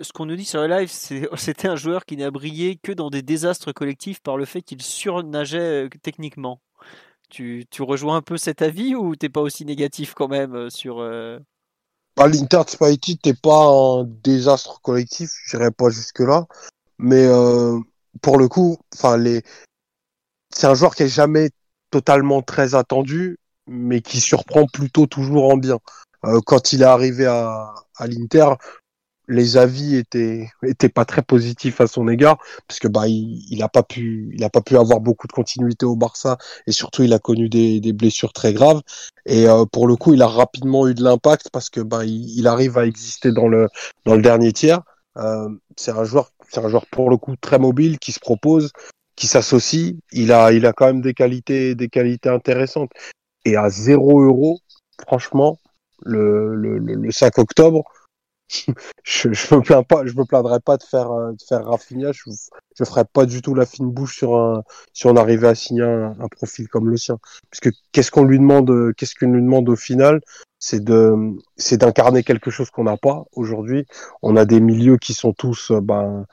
ce qu'on nous dit sur le live, c'était un joueur qui n'a brillé que dans des désastres collectifs par le fait qu'il surnageait euh, techniquement. Tu, rejoins un peu cet avis ou t'es pas aussi négatif quand même euh, sur. Euh... Bah, L'Inter Spalletti t'es pas un désastre collectif, je dirais pas jusque là, mais euh, pour le coup, les, c'est un joueur qui est jamais totalement très attendu, mais qui surprend plutôt toujours en bien. Quand il est arrivé à, à l'Inter, les avis étaient étaient pas très positifs à son égard parce que bah il, il a pas pu il a pas pu avoir beaucoup de continuité au Barça et surtout il a connu des, des blessures très graves. Et euh, pour le coup il a rapidement eu de l'impact parce que bah il, il, arrive à exister dans le dans le dernier tiers. Euh, c'est un joueur c'est un joueur pour le coup très mobile qui se propose qui s'associe. Il a il a quand même des qualités des qualités intéressantes. Et à 0 euros franchement le, le, le 5 octobre je, je me plains pas, je me plaindrais pas de faire euh, de faire Rafinha. Je, je ferais pas du tout la fine bouche sur un si on arrivait à signer un, un profil comme le sien. Parce que qu'est-ce qu'on lui demande, qu'est-ce qu'on lui demande au final, c'est de c'est d'incarner quelque chose qu'on n'a pas aujourd'hui. On a des milieux qui sont tous euh, ben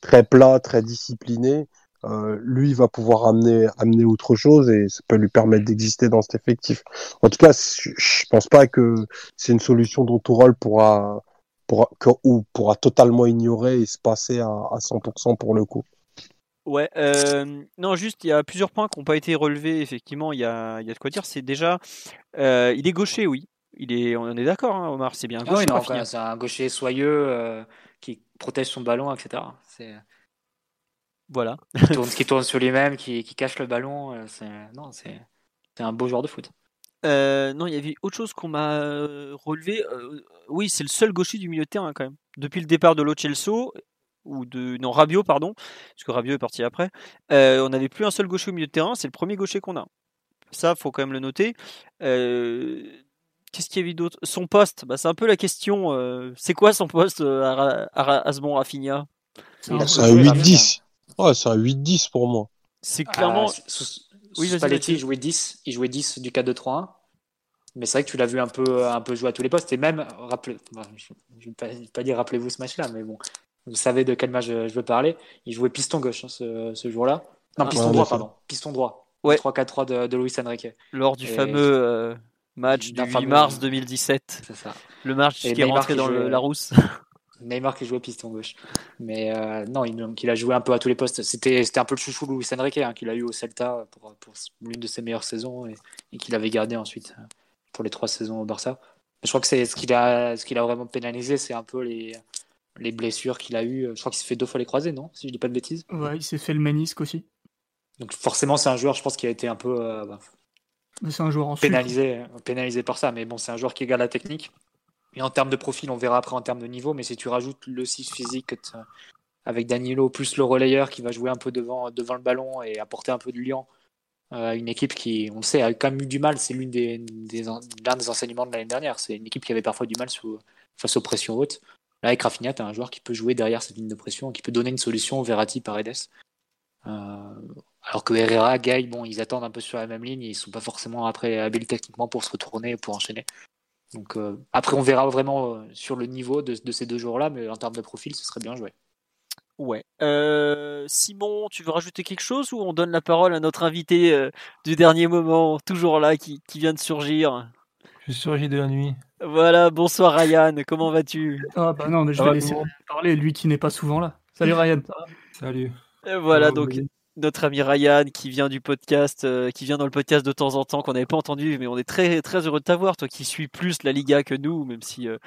très plats, très disciplinés. Euh, lui va pouvoir amener amener autre chose et ça peut lui permettre d'exister dans cet effectif. En tout cas, je pense pas que c'est une solution dont Tourol pourra pourra, ou pourra totalement ignorer et se passer à, à 100% pour le coup. Ouais, euh, non, juste, il y a plusieurs points qui n'ont pas été relevés, effectivement, il y a, il y a de quoi dire. C'est déjà, euh, il est gaucher, oui. Il est, on est d'accord, hein, Omar, c'est bien ah gaucher. C'est un gaucher soyeux euh, qui protège son ballon, etc. C'est... Voilà. qui, tourne, qui tourne sur lui-même, qui, qui, cache le ballon. C'est... Non, c'est... c'est un beau joueur de foot. Euh, non, il y avait autre chose qu'on m'a relevé. Euh, oui, c'est le seul gaucher du milieu de terrain quand même. Depuis le départ de Lo ou de non Rabiot pardon, parce que Rabiot est parti après. on n'avait plus un seul gaucher au milieu de terrain. C'est le premier gaucher qu'on a. Ça, faut quand même le noter. Qu'est-ce qu'il y avait d'autre? Son poste, bah, c'est un peu la question. c'est quoi son poste à, Asbon Rafinha? C'est un 8-10. Ouais, c'est un 8-10 pour moi. C'est clairement. Oui, Spalletti, il jouait 10, il jouait 10 du 4-2-3-1. Mais c'est vrai que tu l'as vu un peu, un peu jouer à tous les postes. Et même, rappelez, je ne vais pas, dire rappelez-vous ce match-là, mais bon, vous savez de quel match je, veux parler. Il jouait piston gauche hein, ce, ce jour-là. Non, piston droit, pardon. Piston droit. Ouais. 3-4-3 de, de Luis Enrique. Lors du fameux euh, match du 8 mars 2017. C'est ça. Le match qui est rentré dans le, la rousse. Neymar qui jouait piston gauche. Mais euh, non, il, a joué un peu à tous les postes. C'était un peu le chouchou Luis Enrique hein, qu'il a eu au Celta pour, l'une de ses meilleures saisons et, qu'il avait gardé ensuite euh, pour les trois saisons au Barça. je crois que c'est ce qu'il a, ce qu'il a vraiment pénalisé, c'est un peu les, les blessures qu'il a eues. Je crois qu'il s'est fait deux fois les croisés, non Si je dis pas de bêtises? Ouais, il s'est fait le ménisque aussi. Donc forcément, c'est un joueur, je pense, qui a été un peu euh, bah, c'est un joueur en pénalisé, pénalisé par ça. Mais bon, c'est un joueur qui garde la technique. Et en termes de profil, on verra après en termes de niveau, mais si tu rajoutes le 6 physique avec Danilo plus le relayeur qui va jouer un peu devant, le ballon et apporter un peu de lien à une équipe qui, on le sait, a quand même eu du mal. C'est l'un des, des, des enseignements de l'année dernière. C'est une équipe qui avait parfois du mal face aux pressions hautes. Là, avec Rafinha, tu as un joueur qui peut jouer derrière cette ligne de pression, qui peut donner une solution au Verratti par Edes. Euh, alors que Herrera, Gay, bon, ils attendent un peu sur la même ligne, ils sont pas forcément après habiles techniquement pour se retourner et pour enchaîner. Donc euh, après, on verra vraiment euh, sur le niveau de, ces deux joueurs-là, mais en termes de profil, ce serait bien joué. Ouais. Euh, Simon, tu veux rajouter quelque chose ou on donne la parole à notre invité du dernier moment, toujours là, qui, vient de surgir? Je surgis de la nuit. Voilà, bonsoir Ryan, comment vas-tu? Ah bah non, mais je vais laisser parler, lui qui n'est pas souvent là. Salut Ryan. Salut. voilà, donc notre ami Ryan qui vient du podcast, euh, qui vient dans le podcast de temps en temps, qu'on n'avait pas entendu, mais on est très très heureux de t'avoir, toi qui suis plus la Liga que nous, même si euh,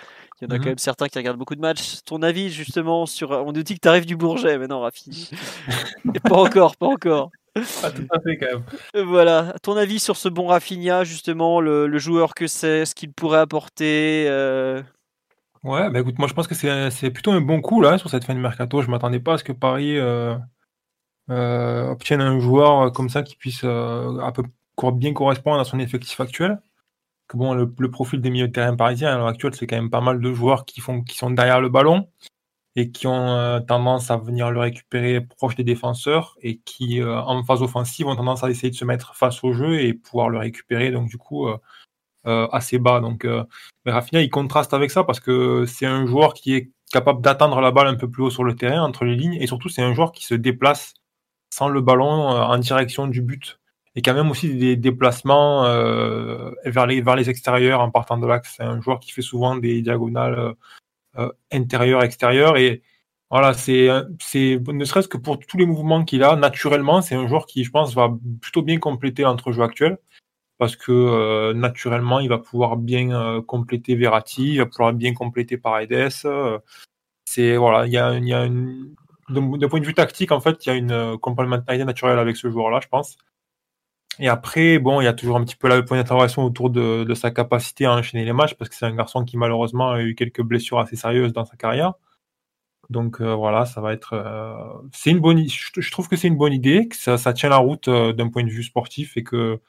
il y en a quand mhm. même certains qui regardent beaucoup de matchs. Ton avis justement sur, on nous dit que tu arrives du Bourget, mais non Rafi, pas encore, pas encore. Pas tout à fait quand même. Euh, voilà, ton avis sur ce bon Rafinha justement, le, joueur que c'est, ce qu'il pourrait apporter. Ouais, bah écoute, moi je pense que c'est plutôt un bon coup là sur cette fin de mercato. Je m'attendais pas à ce que Paris euh, obtiennent un joueur comme ça qui puisse euh, à peu bien correspondre à son effectif actuel. Bon, le, profil des milieux de terrain parisiens à l'heure actuelle, c'est quand même pas mal de joueurs qui, font, qui sont derrière le ballon et qui ont euh, tendance à venir le récupérer proche des défenseurs et qui, en phase offensive, ont tendance à essayer de se mettre face au jeu et pouvoir le récupérer, donc du coup, assez bas. Donc, Rafinha, il contraste avec ça parce que c'est un joueur qui est capable d'atteindre la balle un peu plus haut sur le terrain, entre les lignes, et surtout, c'est un joueur qui se déplace sans le ballon euh, en direction du but. Et quand même aussi des déplacements euh, vers, les, vers les extérieurs en partant de l'axe. C'est un joueur qui fait souvent des diagonales euh, intérieures-extérieures. Et voilà, c'est, ne serait-ce que pour tous les mouvements qu'il a, naturellement, c'est un joueur qui, je pense, va plutôt bien compléter l'entrejeu actuel. Parce que naturellement, il va pouvoir bien compléter Verratti, il va pouvoir bien compléter Paredes. c'est voilà, il y a, y a une d'un point de vue tactique, en fait, il y a une complémentarité naturelle avec ce joueur-là, je pense. Et après, bon, il y a toujours un petit peu le point d'interrogation autour de, de, sa capacité à enchaîner les matchs, parce que c'est un garçon qui malheureusement a eu quelques blessures assez sérieuses dans sa carrière. Donc euh, voilà, ça va être. Euh, une bonne. Je, trouve que c'est une bonne idée, que ça, tient la route euh, d'un point de vue sportif et que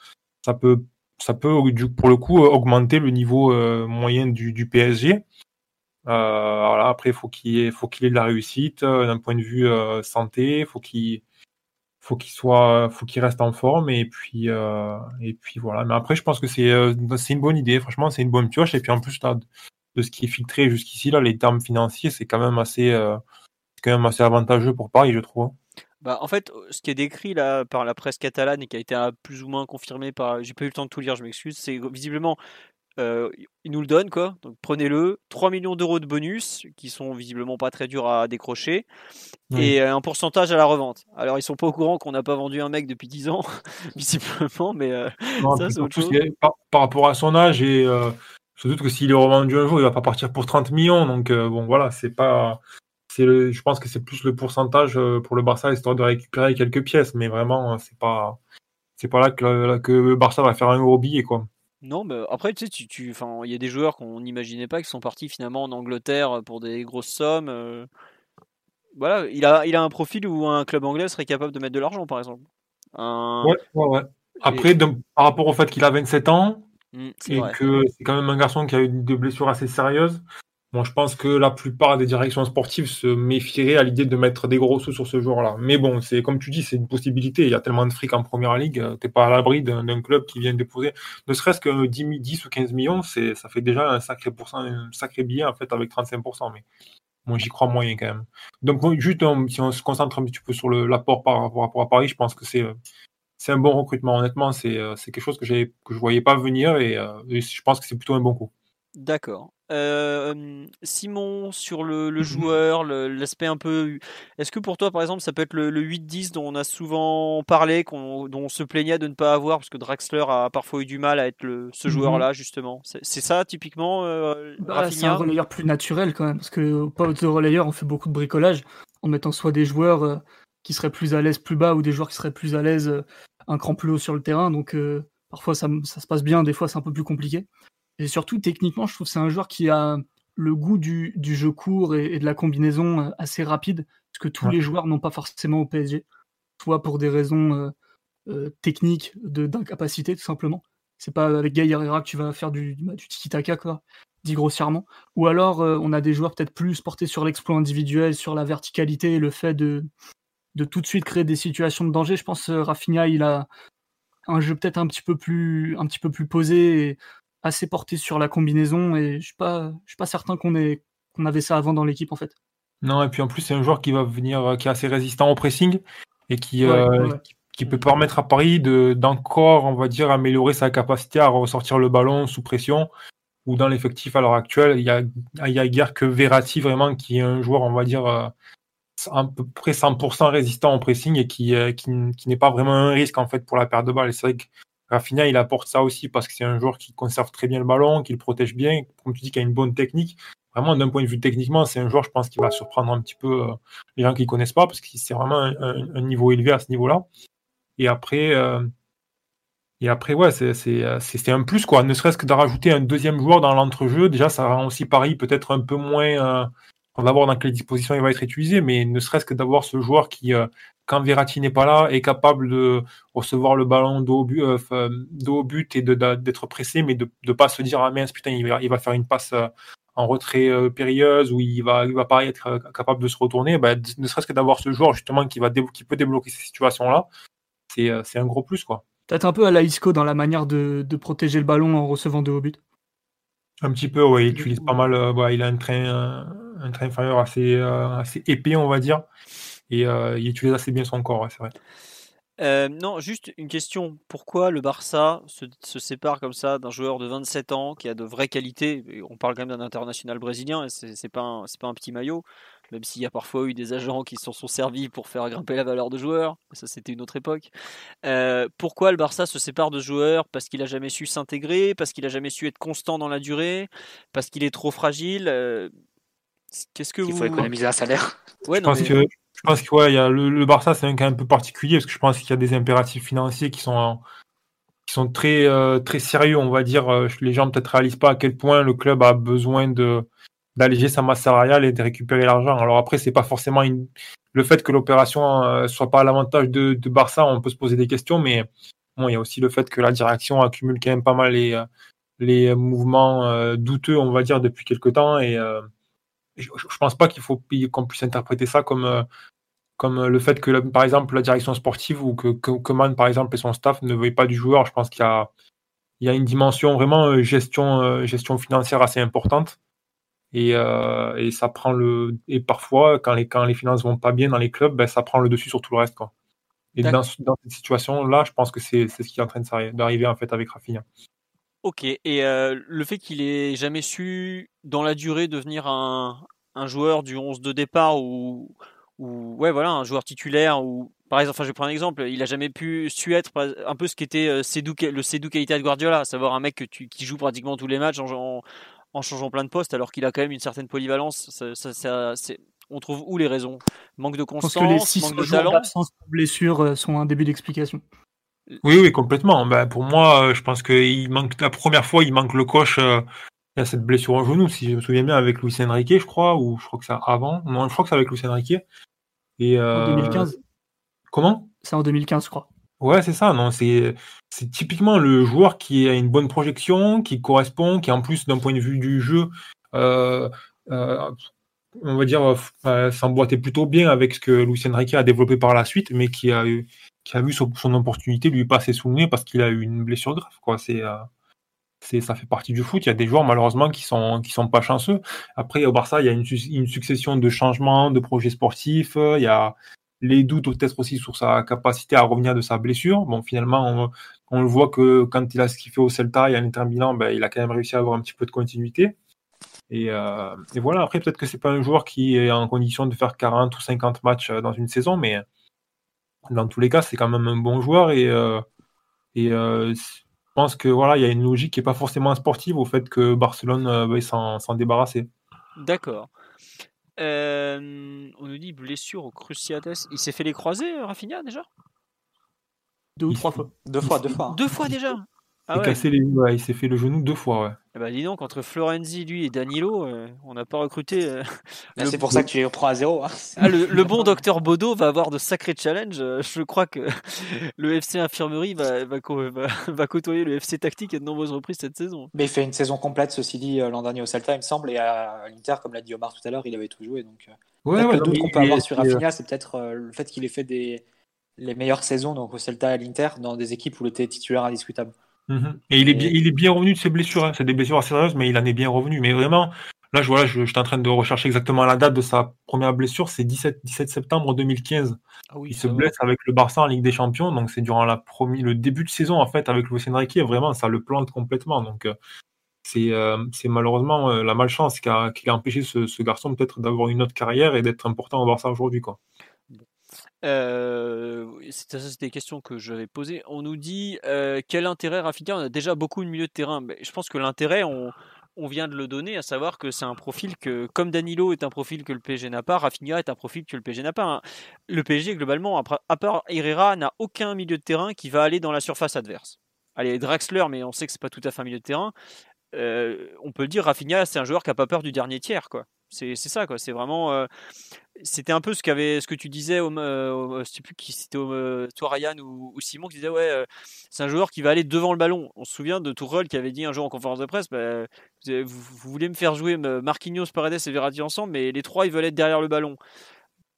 ça peut, ça pour le coup augmenter le niveau moyen du PSG. Voilà, après, faut qu'il ait, faut qu'il ait de la réussite d'un point de vue santé, faut qu'il faut qu'il soit faut qu'il reste en forme et puis voilà mais après je pense que c'est une bonne idée franchement c'est une bonne pioche et puis en plus de ce qui est filtré jusqu'ici, là, les termes financiers, c'est quand même assez, euh, quand même assez avantageux pour Paris, je trouve. Bah, en fait, ce qui est décrit là par la presse catalane et qui a été euh, plus ou moins confirmé par, j'ai pas eu le temps de tout lire, je m'excuse, c'est visiblement euh, ils nous le donnent quoi. Donc prenez-le. 3 millions d'euros de bonus qui sont visiblement pas très durs à décrocher et un pourcentage à la revente. Alors ils sont pas au courant qu'on n'a pas vendu un mec depuis 10 ans visiblement, mais ça c'est autre chose. Par, par, rapport à son âge et je doute que s'il est revendu un jour, il va pas partir pour 30 millions. Donc euh, bon, voilà, c'est pas. C'est je pense que c'est plus le pourcentage euh, pour le Barça histoire de récupérer quelques pièces, mais vraiment, euh, c'est pas, c'est pas là que, que le Barça va faire un gros billet, quoi. Non, mais après, tu sais, tu, tu, il y a des joueurs qu'on n'imaginait pas qui sont partis finalement en Angleterre pour des grosses sommes. Voilà, il a, il a un profil où un club anglais serait capable de mettre de l'argent, par exemple. Ouais, ouais, ouais. Après, par rapport au fait qu'il a 27 ans, Mm, et que c'est quand même un garçon qui a eu des blessures assez sérieuses. Bon, je pense que la plupart des directions sportives se méfieraient à l'idée de mettre des gros sous sur ce joueur-là. Mais bon, c'est comme tu dis, c'est une possibilité. Il y a tellement de fric en première ligue, euh, t'es pas à l'abri d'un club qui vient déposer, ne serait-ce que 10, 10, ou 15 millions, ça fait déjà un sacré pourcent, un sacré billet en fait avec 35%. Mais moi, j'y crois moyen quand même. Donc juste si on se concentre un petit peu sur l'apport par rapport à Paris, je pense que c'est euh, c'est un bon recrutement. Honnêtement, c'est euh, quelque chose que, que je voyais pas venir euh, et, je pense que c'est plutôt un bon coup. D'accord. Euh, Simon, sur le, le joueur, l'aspect un peu. Est-ce que pour toi, par exemple, ça peut être le, 8-10 dont on a souvent parlé, dont on se plaignait de ne pas avoir, parce que Draxler a parfois eu du mal à être le, ce mhm. joueur-là, justement? C'est ça, typiquement bah, C'est un relayeur plus naturel, quand même, parce que poste de relayeur, on fait beaucoup de bricolage en mettant soit des joueurs qui seraient plus à l'aise plus bas ou des joueurs qui seraient plus à l'aise euh, un cran plus haut sur le terrain. Donc euh, parfois ça, se passe bien, des fois c'est un peu plus compliqué. Et surtout techniquement, je trouve que c'est un joueur qui a le goût du, jeu court et, de la combinaison euh, assez rapide, ce que tous les joueurs n'ont pas forcément au PSG, soit pour des raisons techniques d'incapacité tout simplement. C'est pas avec Gay Herrera que tu vas faire du, du tiki-taka, quoi, dit grossièrement. Ou alors, on a des joueurs peut-être plus portés sur l'exploit individuel, sur la verticalité et le fait de, de tout de suite créer des situations de danger. Je pense que euh, Rafinha, il a un jeu peut-être un petit peu plus, un petit peu plus posé et assez porté sur la combinaison. Et je suis pas, je suis pas certain qu'on ait, qu'on avait ça avant dans l'équipe en fait. Non, et puis en plus c'est un joueur qui va venir, euh, qui est assez résistant au pressing et qui, euh, qui, peut permettre à Paris de d'encore, on va dire, améliorer sa capacité à ressortir le ballon sous pression. Ou dans l'effectif à l'heure actuelle, il y a, il y a guère que Verratti vraiment qui est un joueur, on va dire, à peu près 100% résistant au pressing et qui, euh, qui, n'est pas vraiment un risque en fait pour la perte de balle. c'est vrai que Rafinha, il apporte ça aussi parce que c'est un joueur qui conserve très bien le ballon, qui le protège bien, comme tu dis, qui a une bonne technique. Vraiment, d'un point de vue techniquement, c'est un joueur, je pense, qui va surprendre un petit peu euh, les gens qui ne connaissent pas parce que c'est vraiment un, niveau élevé à ce niveau-là. Et après, euh, et après, ouais, c'est un plus, quoi. Ne serait-ce que de rajouter un deuxième joueur dans l'entrejeu, déjà, ça rend aussi Paris peut-être un peu moins on va voir dans quelles dispositions il va être utilisé, mais ne serait-ce que d'avoir ce joueur qui, euh, quand Verratti n'est pas là, est capable de recevoir le ballon dos au but, euh, but et d'être pressé, mais de ne pas se dire ah mince putain il va, il va faire une passe euh, en retrait périlleuse ou il va il va pas être capable de se retourner. Bah, ne serait-ce que d'avoir ce joueur justement qui va qui peut débloquer ces situations là, c'est un gros plus quoi. Peut-être un peu à la Isco dans la manière de, de protéger le ballon en recevant de haut but. Un petit peu, oui, il utilise pas mal. il a un train, un train inférieur assez, euh, assez épais, on va dire. Et euh, il utilise assez bien son corps, c'est vrai. Euh, non, juste une question. Pourquoi le Barça se, se sépare comme ça d'un joueur de 27 ans qui a de vraies qualités? On parle quand même d'un international brésilien et c'est pas, pas un petit maillot, même s'il y a parfois eu des agents qui s'en sont servis pour faire grimper la valeur de joueur. Ça, c'était une autre époque. pourquoi le Barça se sépare de joueurs Parce qu'il a jamais su s'intégrer? Parce qu'il a jamais su être constant dans la durée? Parce qu'il est trop fragile? Qu'est-ce que Il vous faut économiser un salaire. Ouais, Je non, pense mais- que, je pense que ouais, y a le, le Barça, c'est un cas un peu particulier parce que je pense qu'il y a des impératifs financiers qui sont, qui sont très, euh, très sérieux, on va dire. Euh, Les gens peut-être réalisent pas à quel point le club a besoin de d'alléger sa masse salariale et de récupérer l'argent. Alors après, c'est pas forcément une... le fait que l'opération euh, soit pas à l'avantage de, de Barça, on peut se poser des questions, mais bon, il y a aussi le fait que la direction accumule quand même pas mal les, euh, les mouvements euh, douteux, on va dire, depuis quelque temps. Et euh, je, je pense pas qu'il faut qu'on puisse interpréter ça comme euh, comme le fait que, par exemple, la direction sportive ou que, que par exemple, et son staff ne veuillent pas du joueur. Je pense qu'il y a, il y a une dimension vraiment euh, gestion, euh, gestion financière assez importante. Et, euh, et ça prend le et parfois quand les quand les finances vont pas bien dans les clubs, ben, ça prend le dessus sur tout le reste quoi. Et dans, cette situation là, je pense que c'est ce qui est en train d'arriver en fait avec Rafinha. Ok, et euh, le fait qu'il ait jamais su, dans la durée, devenir un, un joueur du 11 de départ ou, ou ouais, voilà, un joueur titulaire ou par exemple, enfin, je vais prendre un exemple, il a jamais pu su être un peu ce qu'était euh, le Sédou qualité de Guardiola, à savoir un mec que tu, qui joue pratiquement tous les matchs en, en, en changeant plein de postes, alors qu'il a quand même une certaine polyvalence. Ça, ça- ça- c'est- on trouve où les raisons? Manque de constance, que les 6 manque de talent? blessure euh, sont un début d'explication. Oui, oui, complètement. Ben, pour moi, euh, je pense que il manque la première fois, il manque le coach. euh, a cette blessure au genou, si je me souviens bien, avec Luis Enrique, je crois, ou je crois que c'est avant. Non, je crois que c'est avec Luis Enrique. Et En euh, 2015, Comment? C'est en 2015, je crois. Ouais, c'est ça. Non, c'est c'est typiquement le joueur qui a une bonne projection, qui correspond, qui en plus d'un point de vue du jeu, euh, euh, on va dire, euh, s'emboîtait plutôt bien avec ce que Luis Enrique a développé par la suite, mais qui a eu qui a vu son, son opportunité lui passer sous le nez parce qu'il a eu une blessure grave. C'est euh, c'est ça fait partie du foot. Il y a des joueurs malheureusement qui sont qui sont pas chanceux. Après au Barça, il y a une, su- une succession de changements, de projets sportifs. Il y a les doutes peut-être aussi sur sa capacité à revenir de sa blessure. Bon, finalement, on, on le voit que quand il a ce qu'il fait au Celta et à l'Inter Milan, ben, il a quand même réussi à avoir un petit peu de continuité. Et, euh, et voilà, après, peut-être que c'est pas un joueur qui est en condition de faire 40 ou 50 matchs euh, dans une saison, mais dans tous les cas, c'est quand même un bon joueur et, euh, et euh, je pense que voilà, il y a une logique qui est pas forcément sportive au fait que Barcelone euh, veuille s'en débarrasser. D'accord. Euh, on nous dit blessure au cruciates. Il s'est fait les croisés, euh, Rafinha, déjà? Deux ou trois fois. Deux fois, deux fois. hein. Deux fois déjà? Ah ouais. cassé les- ouais, il s'est fait le genou deux fois. Ouais. Eh ben, dis donc, entre Florenzi, lui, et Danilo, euh, on n'a pas recruté. euh, le, C'est pour ça que tu les reprends à zéro. hein. Ah, le, le bon docteur Bodo va avoir de sacrés challenges. Euh, Je crois que le FC Infirmerie va, va, va- va côtoyer le FC Tactique à de nombreuses reprises cette saison. Mais il fait une saison complète, ceci dit, l'an dernier au Celta, il me semble, et à l'Inter, comme l'a dit Omar tout à l'heure, il avait tout joué. Donc, Ouais, le doute qu'on peut avoir sur Rafinha, c'est peut-être euh, le fait qu'il ait fait des, les meilleures saisons donc au Celta et à l'Inter dans des équipes où il était titulaire indiscutable. Mhm. Et il est, bien, il est bien revenu de ses blessures. hein. C'est des blessures assez sérieuses, mais il en est bien revenu. Mais vraiment, là, je, voilà, je, je suis en train de rechercher exactement la date de sa première blessure. C'est 17, 17 septembre 2015. Ah oui, Il se blesse avec le Barça en Ligue des Champions. Donc, c'est durant la le début de saison, en fait, avec Luis Enrique. Vraiment, ça le plante complètement. Donc, euh, c'est euh, c'est malheureusement euh, la malchance qui a, qui a empêché ce, ce garçon peut-être d'avoir une autre carrière et d'être important au Barça aujourd'hui. Euh, ça, c'était des questions que j'avais posées. On nous dit euh, quel intérêt Rafinha On a déjà beaucoup de milieu de terrain. Mais je pense que l'intérêt, on, vient de le donner, à savoir que c'est un profil que, comme Danilo est un profil que le PSG n'a pas, Rafinha est un profil que le PSG n'a pas. hein. Le PSG, globalement, à part Herrera, n'a aucun milieu de terrain qui va aller dans la surface adverse. Allez, Draxler, mais on sait que c'est pas tout à fait un milieu de terrain. Euh, on peut le dire, Rafinha, c'est un joueur qui a pas peur du dernier tiers, quoi. C'est ça, quoi. C'est vraiment. euh, c'était un peu ce, qu'avait, ce que tu disais, au, euh, je sais plus qui c'était, euh, toi Ryan ou, Simon, qui disait ouais, c'est un joueur qui va aller devant le ballon. On se souvient de Tourelle qui avait dit un jour en conférence de presse, bah, vous, voulez me faire jouer Marquinhos, Paredes et Verratti ensemble, mais les trois ils veulent être derrière le ballon.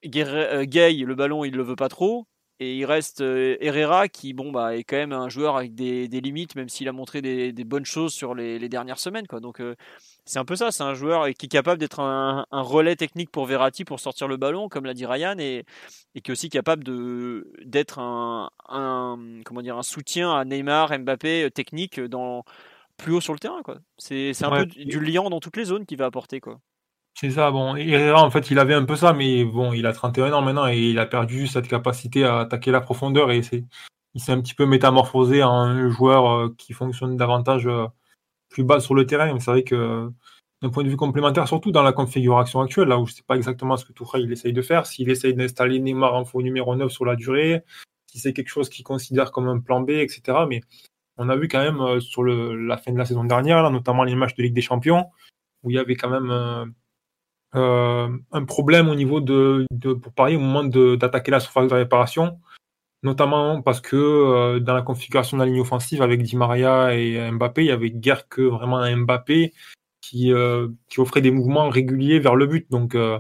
Gay, le ballon il le veut pas trop. Et il reste Herrera qui bon bah est quand même un joueur avec des, limites même s'il a montré des, bonnes choses sur les, dernières semaines quoi donc c'est un peu ça c'est un joueur qui est capable d'être un, un relais technique pour Verratti pour sortir le ballon comme l'a dit Ryan et, et qui est aussi capable de d'être un, un comment dire un soutien à Neymar Mbappé euh, technique dans plus haut sur le terrain c'est un Ouais. peu du, liant dans toutes les zones qu'il va apporter quoi C'est ça, bon, Herrera, en fait, il avait un peu ça, mais bon, il a 31 ans maintenant et il a perdu cette capacité à attaquer la profondeur et c'est, il s'est un petit peu métamorphosé en un joueur euh, qui fonctionne davantage euh, plus bas sur le terrain. Mais c'est vrai que d'un point de vue complémentaire, surtout dans la configuration actuelle, là où je ne sais pas exactement ce que Touré il essaye de faire, s'il essaye d'installer Neymar en faux numéro 9 sur la durée, si c'est quelque chose qu'il considère comme un plan B, etc. Mais on a vu quand même euh, sur la fin de la saison dernière, notamment les matchs de Ligue des Champions, où il y avait quand même euh, euh, un problème au niveau de, de pour Paris au moment d'attaquer la surface de réparation, notamment parce que dans la configuration de la ligne offensive avec Di Maria et Mbappé, il y avait guère que vraiment un Mbappé qui, euh, offrait des mouvements réguliers vers le but. Donc, euh,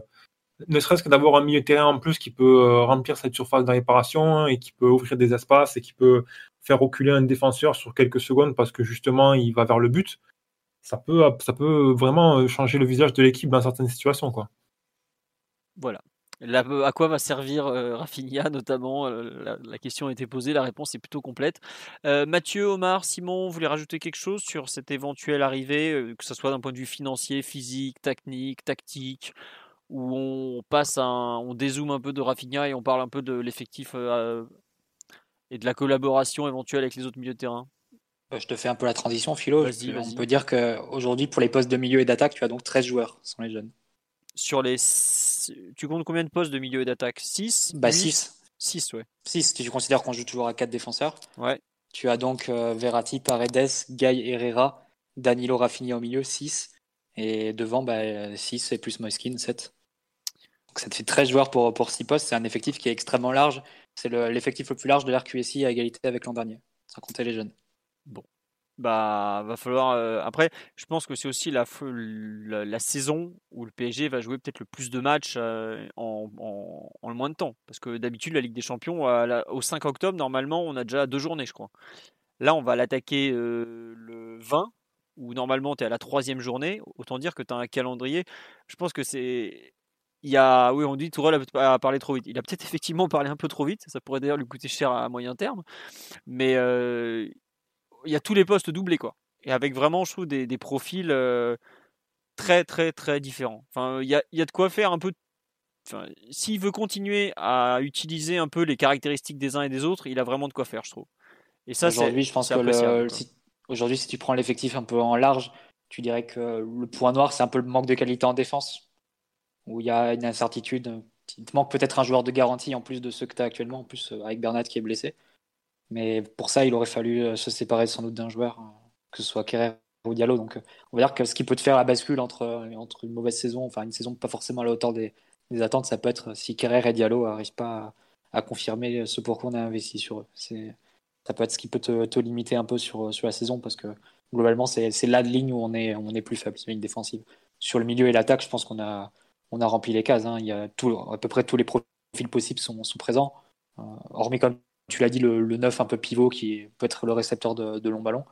ne serait-ce que d'avoir un milieu de terrain en plus qui peut euh, remplir cette surface de réparation et qui peut ouvrir des espaces et qui peut faire reculer un défenseur sur quelques secondes parce que justement il va vers le but, ça peut, vraiment changer le visage de l'équipe dans certaines situations. Voilà à quoi va servir euh, Rafinha notamment euh, la, question a été posée, la réponse est plutôt complète. Euh, Mathieu, Omar, Simon, vous voulez rajouter quelque chose sur cette éventuelle arrivée, que ce soit d'un point de vue financier, physique, technique, tactique, où on passe, on dézoome un peu de Rafinha et on parle un peu de l'effectif et de la collaboration éventuelle avec les autres milieux de terrain? Je te fais un peu la transition, Philo. On peut dire qu'aujourd'hui, pour les postes de milieu et d'attaque, tu as donc 13 joueurs, ce sont les jeunes. Sur les tu comptes combien de postes de milieu et d'attaque? 6 Bah 6. 6, ouais. 6, si tu considères qu'on joue toujours à 4 défenseurs. Ouais. Tu as donc euh, Verratti, Paredes, Guy Herrera, Danilo Rafinha au milieu, 6. Et devant, bah, 6 et plus Moiskin, 7. Donc ça te fait 13 joueurs pour, pour 6 postes. C'est un effectif qui est extrêmement large. C'est l'effectif le, plus large de l'RQSI à égalité avec l'an dernier, sans compter les jeunes. Bon, bah va falloir après je pense que c'est aussi la, la, saison où le PSG va jouer peut-être le plus de matchs en, en, le moins de temps parce que d'habitude la Ligue des Champions au 5 octobre normalement on a déjà deux journées je crois là on va l'attaquer le 20 où normalement tu es à la troisième journée autant dire que tu as un calendrier je pense que c'est il y a, oui, on dit Tourelle a parlé trop vite. Il a peut-être effectivement parlé un peu trop vite. Ça pourrait d'ailleurs lui coûter cher à moyen terme. Mais il y a tous les postes doublés, quoi. Et avec vraiment, je trouve, des, des profils euh, très, très, très différents. Enfin, il y a, y a, de quoi faire un peu. Enfin, S'il veut continuer à utiliser un peu les caractéristiques des uns et des autres, il a vraiment de quoi faire, je trouve. Et ça, aujourd'hui, je pense que si, aujourd'hui, si tu prends l'effectif un peu en large, tu dirais que le point noir, c'est un peu le manque de qualité en défense, où il y a une incertitude. Il te manque peut-être un joueur de garantie en plus de ceux que tu as actuellement, en plus euh, avec Bernat qui est blessé. Mais pour ça, il aurait fallu euh, se séparer sans doute d'un joueur, euh, que ce soit Kerrer ou Diallo. Donc, euh, on va dire que ce qui peut te faire la bascule entre, entre une mauvaise saison, enfin une saison pas forcément à la hauteur des, attentes, ça peut être si Kerrer et Diallo n'arrivent pas à, confirmer ce pour quoi on a investi sur eux. Ça peut être ce qui peut te, limiter un peu sur, sur la saison parce que globalement, c'est la ligne où on est, on est plus faible, c'est la ligne défensive. Sur le milieu et l'attaque, je pense qu'on a, on a rempli les cases. Hein. Il y a tout, à peu près tous les profils possibles sont, sont présents. hormis comme tu l'as dit, le, le 9 un peu pivot qui peut être le récepteur de, de long ballon.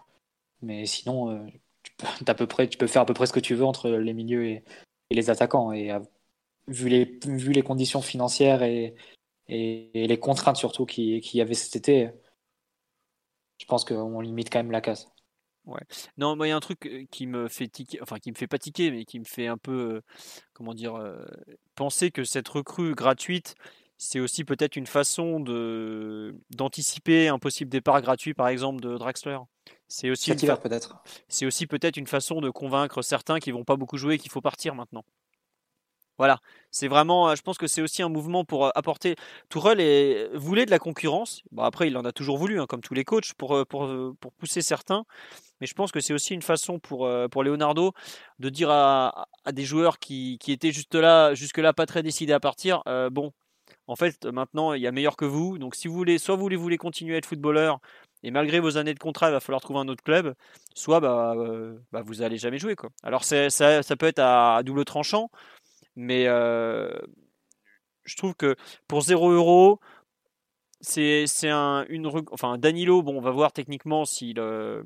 Mais sinon, euh, tu, peux, à peu près, tu peux faire à peu près ce que tu veux entre les milieux et, les attaquants. Et euh, vu, les, conditions financières et, les contraintes surtout qu'il qui y avait cet été, je pense qu'on limite quand même la case. Ouais. Non, il y a un truc euh, qui me fait tiquer, enfin qui me fait pas tiquer, mais qui me fait un peu, comment dire, penser que cette recrue gratuite, c'est aussi peut-être une façon de d'anticiper un possible départ gratuit, par exemple, de Draxler. C'est aussi peut-être. C'est aussi peut-être une façon de convaincre certains qui vont pas beaucoup jouer qu'il faut partir maintenant. Voilà, c'est vraiment, je pense que c'est aussi un mouvement pour euh, apporter. Tourelle voulait de la concurrence. Bon, après, il en a toujours voulu, hein, comme tous les coachs, pour, euh, pour, euh, pour pousser certains. Mais je pense que c'est aussi une façon pour, pour Leonardo de dire à, à des joueurs qui, qui, étaient juste là, jusque-là pas très décidés à partir, bon, en fait, maintenant, il y a meilleur que vous. Donc, si vous voulez, soit vous voulez continuer à être footballeur, et malgré vos années de contrat, il va falloir trouver un autre club, soit bah, euh, bah vous n'allez jamais jouer. Alors, ça, peut être à, double tranchant, mais euh, je trouve que pour 0 euros, c'est un, une. Enfin, Danilo, bon, on va voir techniquement s'il. Euh,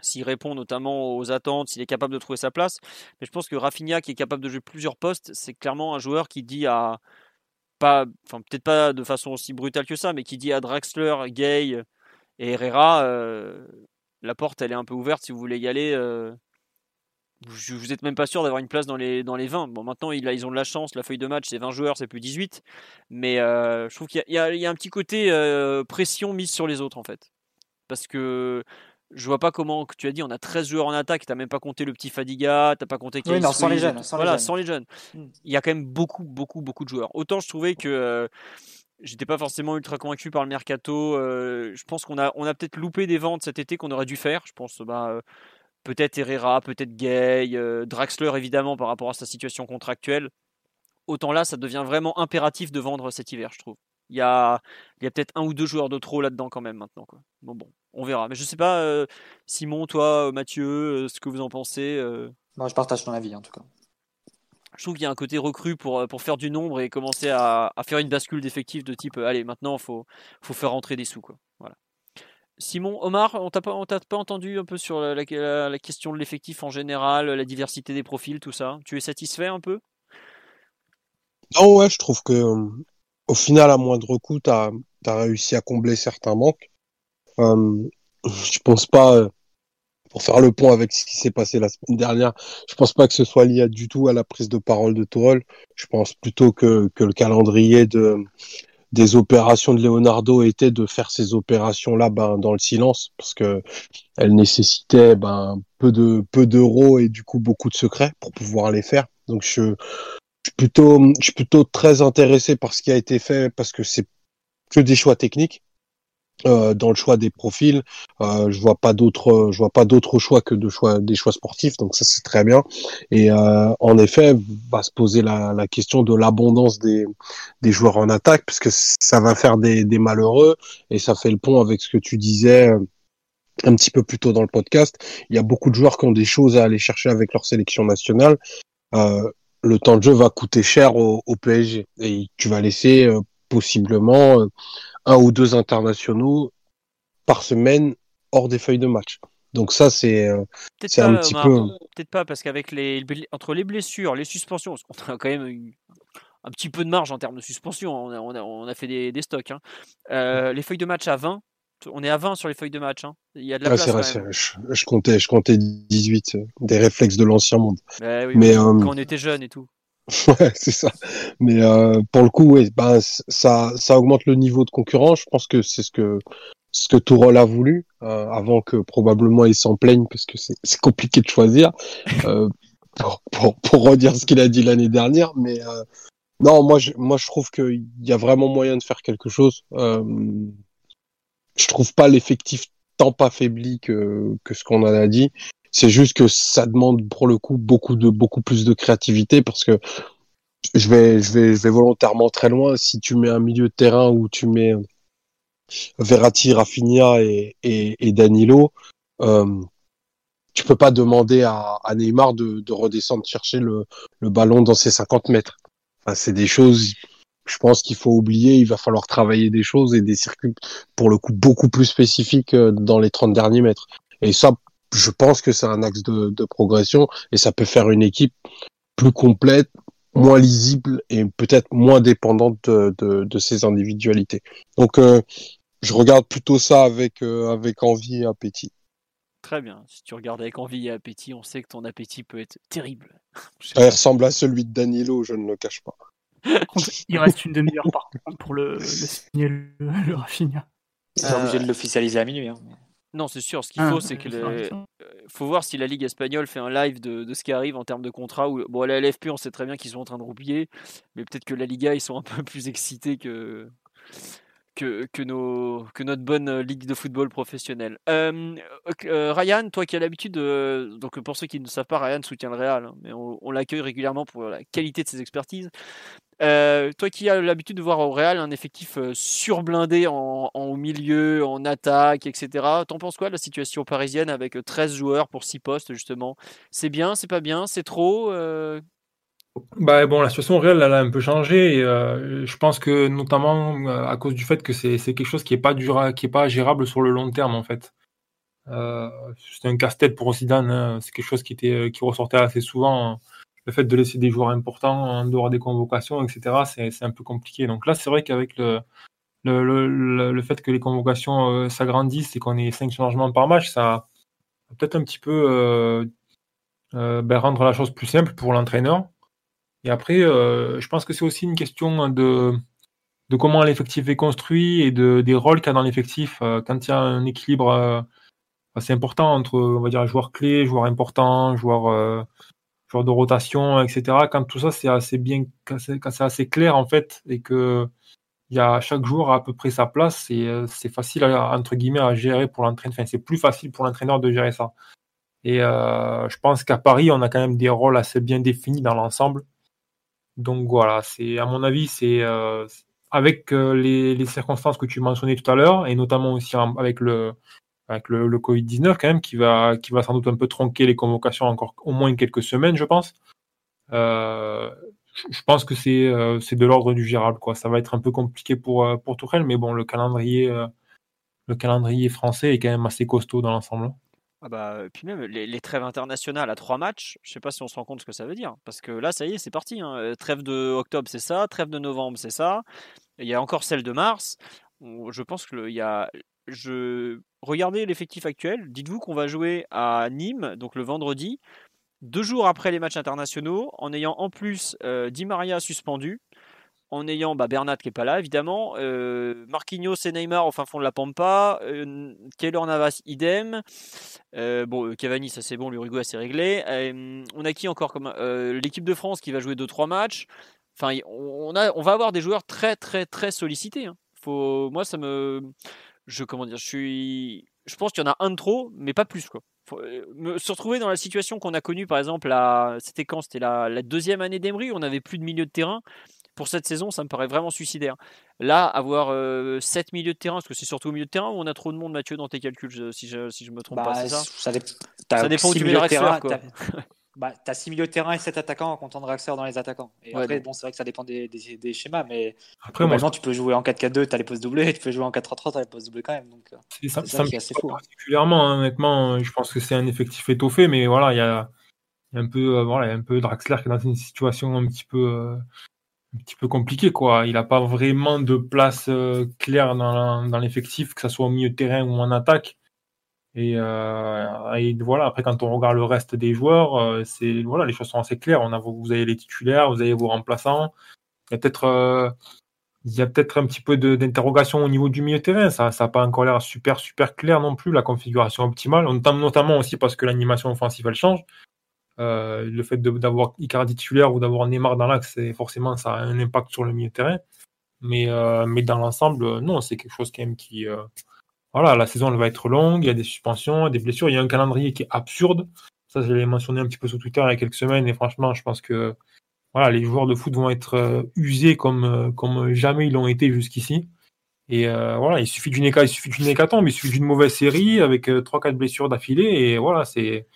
s'il répond notamment aux attentes, s'il est capable de trouver sa place. Mais je pense que Rafinha, qui est capable de jouer plusieurs postes, c'est clairement un joueur qui dit à, pas, peut-être pas de façon aussi brutale que ça, mais qui dit à Draxler, Gay et Herrera, euh, la porte elle est un peu ouverte si vous voulez y aller. Euh, vous, vous êtes même pas sûr d'avoir une place dans les, dans les 20. Bon, maintenant ils, ils ont de la chance, la feuille de match c'est 20 joueurs, c'est plus 18. Mais euh, je trouve qu'il y, a un petit côté pression mise sur les autres en fait. Parce que je vois pas comment, tu as dit, on a 13 joueurs en attaque, tu n'as même pas compté le petit Fadiga, tu n'as pas compté Oui, non, sans les jeunes. Sans voilà, les jeunes. sans les jeunes. Hmm. Il y a quand même beaucoup, beaucoup, beaucoup de joueurs. Autant je trouvais que euh, j'étais pas forcément ultra convaincu par le mercato. euh, je pense qu'on a, on a peut-être loupé des ventes cet été qu'on aurait dû faire. Je pense bah, euh, peut-être Herrera, peut-être Gay, euh, Draxler évidemment par rapport à sa situation contractuelle. Autant là, ça devient vraiment impératif de vendre cet hiver, je trouve. Il y a, il y a peut-être un ou deux joueurs de trop là-dedans quand même maintenant. Quoi. Bon, bon, on verra. Mais je sais pas, euh, Simon, toi, euh, Mathieu, euh, ce que vous en pensez. euh, Moi, je partage ton avis en tout cas. je trouve qu'il y a un côté recru pour, pour faire du nombre et commencer à, à faire une bascule d'effectifs de type allez, maintenant, il faut, faut faire rentrer des sous. Quoi. Voilà. Simon, Omar, on t'a pas, on t'a pas entendu un peu sur la, la- la question de l'effectif en général, la diversité des profils, tout ça? Tu es satisfait un peu? Non, ouais, je trouve que au final, à moindre coût, tu as, réussi à combler certains manques. Euh, je pense pas, euh, pour faire le pont avec ce qui s'est passé la semaine dernière, je pense pas que ce soit lié du tout à la prise de parole de Tourelle. Je pense plutôt que, que le calendrier de, des opérations de Leonardo était de faire ces opérations-là ben, dans le silence, parce que elles nécessitaient ben, peu de peu d'euros et du coup beaucoup de secrets pour pouvoir les faire. Donc je, je suis plutôt, je suis plutôt très intéressé par ce qui a été fait parce que c'est que des choix techniques. Euh, dans le choix des profils, euh, je vois pas d'autres, je vois pas d'autres choix que de choix des choix sportifs, donc ça c'est très bien. Et euh, en effet, va se poser la, la question de l'abondance des, des joueurs en attaque, parce que ça va faire des, des malheureux et ça fait le pont avec ce que tu disais euh, un petit peu plus tôt dans le podcast. Il y a beaucoup de joueurs qui ont des choses à aller chercher avec leur sélection nationale. Euh, le temps de jeu va coûter cher au, au PSG et tu vas laisser euh, possiblement un ou deux internationaux par semaine hors des feuilles de match. Donc ça c'est euh, c'est un petit Omar, peu peut-être pas, parce qu'avec les, entre les blessures, les suspensions, parce qu'on a quand même eu un petit peu de marge en termes de suspension, on a, on a, on a fait des, des stocks. hein. Euh, les feuilles de match à 20, on est à 20 sur les feuilles de match. hein. Il y a de la Ah, place vrai, je, je comptais je comptais 18 euh, des réflexes de l'ancien monde. Bah oui, Mais, quand euh, on était jeune et tout. Ouais, c'est ça. Mais euh, pour le coup, ouais, ben, ça, ça augmente le niveau de concurrence. Je pense que c'est ce que ce que Tourelle a voulu, euh, avant que probablement il s'en plaigne parce que c'est c'est compliqué de choisir. Euh, pour, pour, pour redire ce qu'il a dit l'année dernière, mais euh, non, moi je moi je trouve qu'il y a vraiment moyen de faire quelque chose. Euh, je trouve pas l'effectif tant affaibli que que ce qu'on en a dit. C'est juste que ça demande pour le coup beaucoup de beaucoup plus de créativité parce que je vais je vais je vais volontairement très loin. Si tu mets un milieu de terrain où tu mets euh, Verratti, Rafinha et et, et Danilo, euh, tu peux pas demander à, à Neymar de, de redescendre chercher le, le ballon dans ses 50 mètres. Enfin, c'est des choses, je pense qu'il faut oublier. Il va falloir travailler des choses et des circuits pour le coup beaucoup plus spécifiques euh, dans les 30 derniers mètres. Et ça, je pense que c'est un axe de, de progression et ça peut faire une équipe plus complète, moins lisible et peut-être moins dépendante de, de, de ses individualités. Donc, euh, je regarde plutôt ça avec, euh, avec envie et appétit. Très bien. Si tu regardes avec envie et appétit, on sait que ton appétit peut être terrible. Il ressemble à celui de Danilo, je ne le cache pas. Il reste une demi-heure par contre pour le, le signer le, le Rafinha. Euh, obligés de l'officialiser à minuit. hein. Non, c'est sûr. Ce qu'il Ah, faut, c'est que intéressant. faut voir si la Ligue espagnole fait un live de, de ce qui arrive en termes de contrat. Ou... Bon, la LFP, on sait très bien qu'ils sont en train de roupiller, mais peut-être que la Liga, ils sont un peu plus excités que, que, que, nos, que notre bonne euh, Ligue de football professionnelle. Euh, euh, Ryan, toi qui as l'habitude, de- donc pour ceux qui ne savent pas, Ryan soutient le Real, hein, mais on, on l'accueille régulièrement pour la qualité de ses expertises. Euh, toi qui as l'habitude de voir au Real un effectif euh, surblindé en, en milieu, en attaque, etc. T'en penses quoi de la situation parisienne avec euh, 13 joueurs pour 6 postes justement? C'est bien, c'est pas bien, c'est trop euh, Bah bon, la situation réelle, elle a un peu changé. Et, euh, je pense que notamment euh, à cause du fait que c'est quelque chose qui est pas dura, qui est pas gérable sur le long terme en fait. Euh, c'est un casse-tête pour Zidane. hein. C'est quelque chose qui était euh, qui ressortait assez souvent. Le fait de laisser des joueurs importants en dehors des convocations, etc. C'est un peu compliqué. Donc là, c'est vrai qu'avec le le, le, fait que les convocations euh, s'agrandissent et qu'on ait cinq changements par match, ça va peut-être un petit peu euh, euh, ben, rendre la chose plus simple pour l'entraîneur. Et après, je pense que c'est aussi une question de, de comment l'effectif est construit et de, des rôles qu'il y a dans l'effectif. Quand il y a un équilibre c'est important entre, on va dire, joueurs clés, joueurs importants, joueurs, de rotation, etc. Quand tout ça, c'est assez bien, quand c'est assez clair, en fait, et que il y a chaque joueur à peu près sa place, et euh, c'est facile, entre guillemets, à gérer pour l'entraîneur. Enfin, c'est plus facile pour l'entraîneur de gérer ça. Et euh, je pense qu'à Paris, on a quand même des rôles assez bien définis dans l'ensemble. Donc voilà, c'est à mon avis, c'est euh, avec les, circonstances que tu mentionnais tout à l'heure, et notamment aussi avec le, avec le, le Covid-19 quand même, qui va, qui va sans doute un peu tronquer les convocations encore au moins quelques semaines, je pense. Euh, je pense que c'est euh, de l'ordre du gérable. Quoi. Ça va être un peu compliqué pour, euh, pour Tourelle, mais bon, le calendrier, euh, le calendrier français est quand même assez costaud dans l'ensemble. Ah bah, puis même les, les, trêves internationales à trois matchs, je sais pas si on se rend compte ce que ça veut dire. Parce que là, ça y est, c'est parti. Hein. Trêve de octobre, c'est ça. Trêve de novembre, c'est ça. Il y a encore celle de mars. Je pense qu'il y a regardez l'effectif actuel. Dites-vous qu'on va jouer à Nîmes, donc le vendredi, deux jours après les matchs internationaux, en ayant en plus euh, Di Maria suspendu, en ayant bah, Bernat qui est pas là évidemment, euh, Marquinhos et Neymar au fin fond de la Pampa, euh, Keylor Navas idem, euh, bon Cavani ça c'est bon, l'Uruguay c'est réglé. on a qui encore comme l'équipe de France qui va jouer 2-3 matchs? Enfin, on, va avoir des joueurs très très très sollicités. Hein. Moi ça me je comment dire, je suis, je pense qu'il y en a un de trop, mais pas plus quoi. Euh, se retrouver dans la situation qu'on a connue, par exemple, c'était quand? C'était la, deuxième année d'Emery, on avait plus de milieu de terrain. Pour cette saison, ça me paraît vraiment suicidaire. Là, avoir 7 euh, milieux de terrain, parce que c'est surtout au milieu de terrain où on a trop de monde, Mathieu, dans tes calculs, si je, si je me trompe pas, bah, c'est ça? Ça, dépend où tu mets le quoi. bah, tu as 6 milieux de terrain et 7 attaquants en comptant Draxler dans les attaquants. Et après, bon, c'est vrai que ça dépend des, des, schémas, mais après, moi, tu peux jouer en 4-4-2, tu as les postes doublés, tu peux jouer en 4-3-3, tu as les postes doublés quand même. Donc, euh, c'est ça, ça, qui est assez fou. Hein. Particulièrement, hein, honnêtement, je pense que c'est un effectif étoffé, mais voilà, il y a, y a, un peu, euh, voilà, y a un peu Draxler qui est dans une situation un petit peu. Euh, un petit peu compliqué quoi. Il n'a pas vraiment de place claire dans, dans l'effectif, que ce soit au milieu de terrain ou en attaque. Euh, et, voilà, après, quand on regarde le reste des joueurs, euh, c'est voilà, les choses sont assez claires. Vous avez les titulaires, vous avez vos remplaçants. Il y a peut-être euh, peut-être un petit peu d'interrogation au niveau du milieu terrain. Ça n'a pas encore l'air super, super clair non plus, la configuration optimale. Notamment aussi parce que l'animation offensive, elle change. le fait d'avoir Icardi titulaire ou d'avoir Neymar dans l'axe, forcément, ça a un impact sur le milieu terrain. Mais, mais dans l'ensemble, non, c'est quelque chose quand même qui, voilà, la saison elle va être longue, il y a des suspensions, des blessures, il y a un calendrier qui est absurde. Ça, je l'ai mentionné un petit peu sur Twitter il y a quelques semaines, et franchement, je pense que voilà, les joueurs de foot vont être euh, usés comme, euh, comme jamais ils l'ont été jusqu'ici. Et euh, voilà, il suffit d'une il suffit d'une hécatombe, il suffit d'une mauvaise série avec 3-4 blessures d'affilée, et voilà, c'est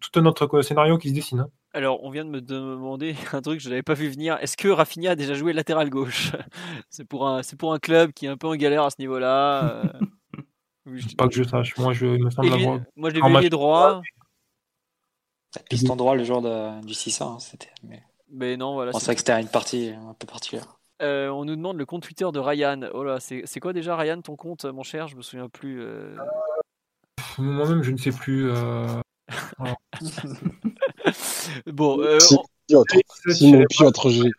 tout un autre scénario qui se dessine. Hein. Alors, on vient de me demander un truc que je n'avais pas vu venir. Est-ce que Rafinha a déjà joué latéral gauche? C'est pour un, c'est pour un club qui est un peu en galère à ce niveau-là. Pas que je sache. Moi, je me semble avoir. Moi, je l'ai vu droit. Piston droit, le jour du 600. Hein, c'était... Mais... non, voilà. c'est vrai que c'était une partie un peu particulière. Euh, on nous demande le compte Twitter de Ryan. Oh là, c'est, quoi déjà Ryan ton compte, mon cher? Je me souviens plus. Euh. Moi-même, je ne sais plus. Euh... bon, euh, Simon Piotr G.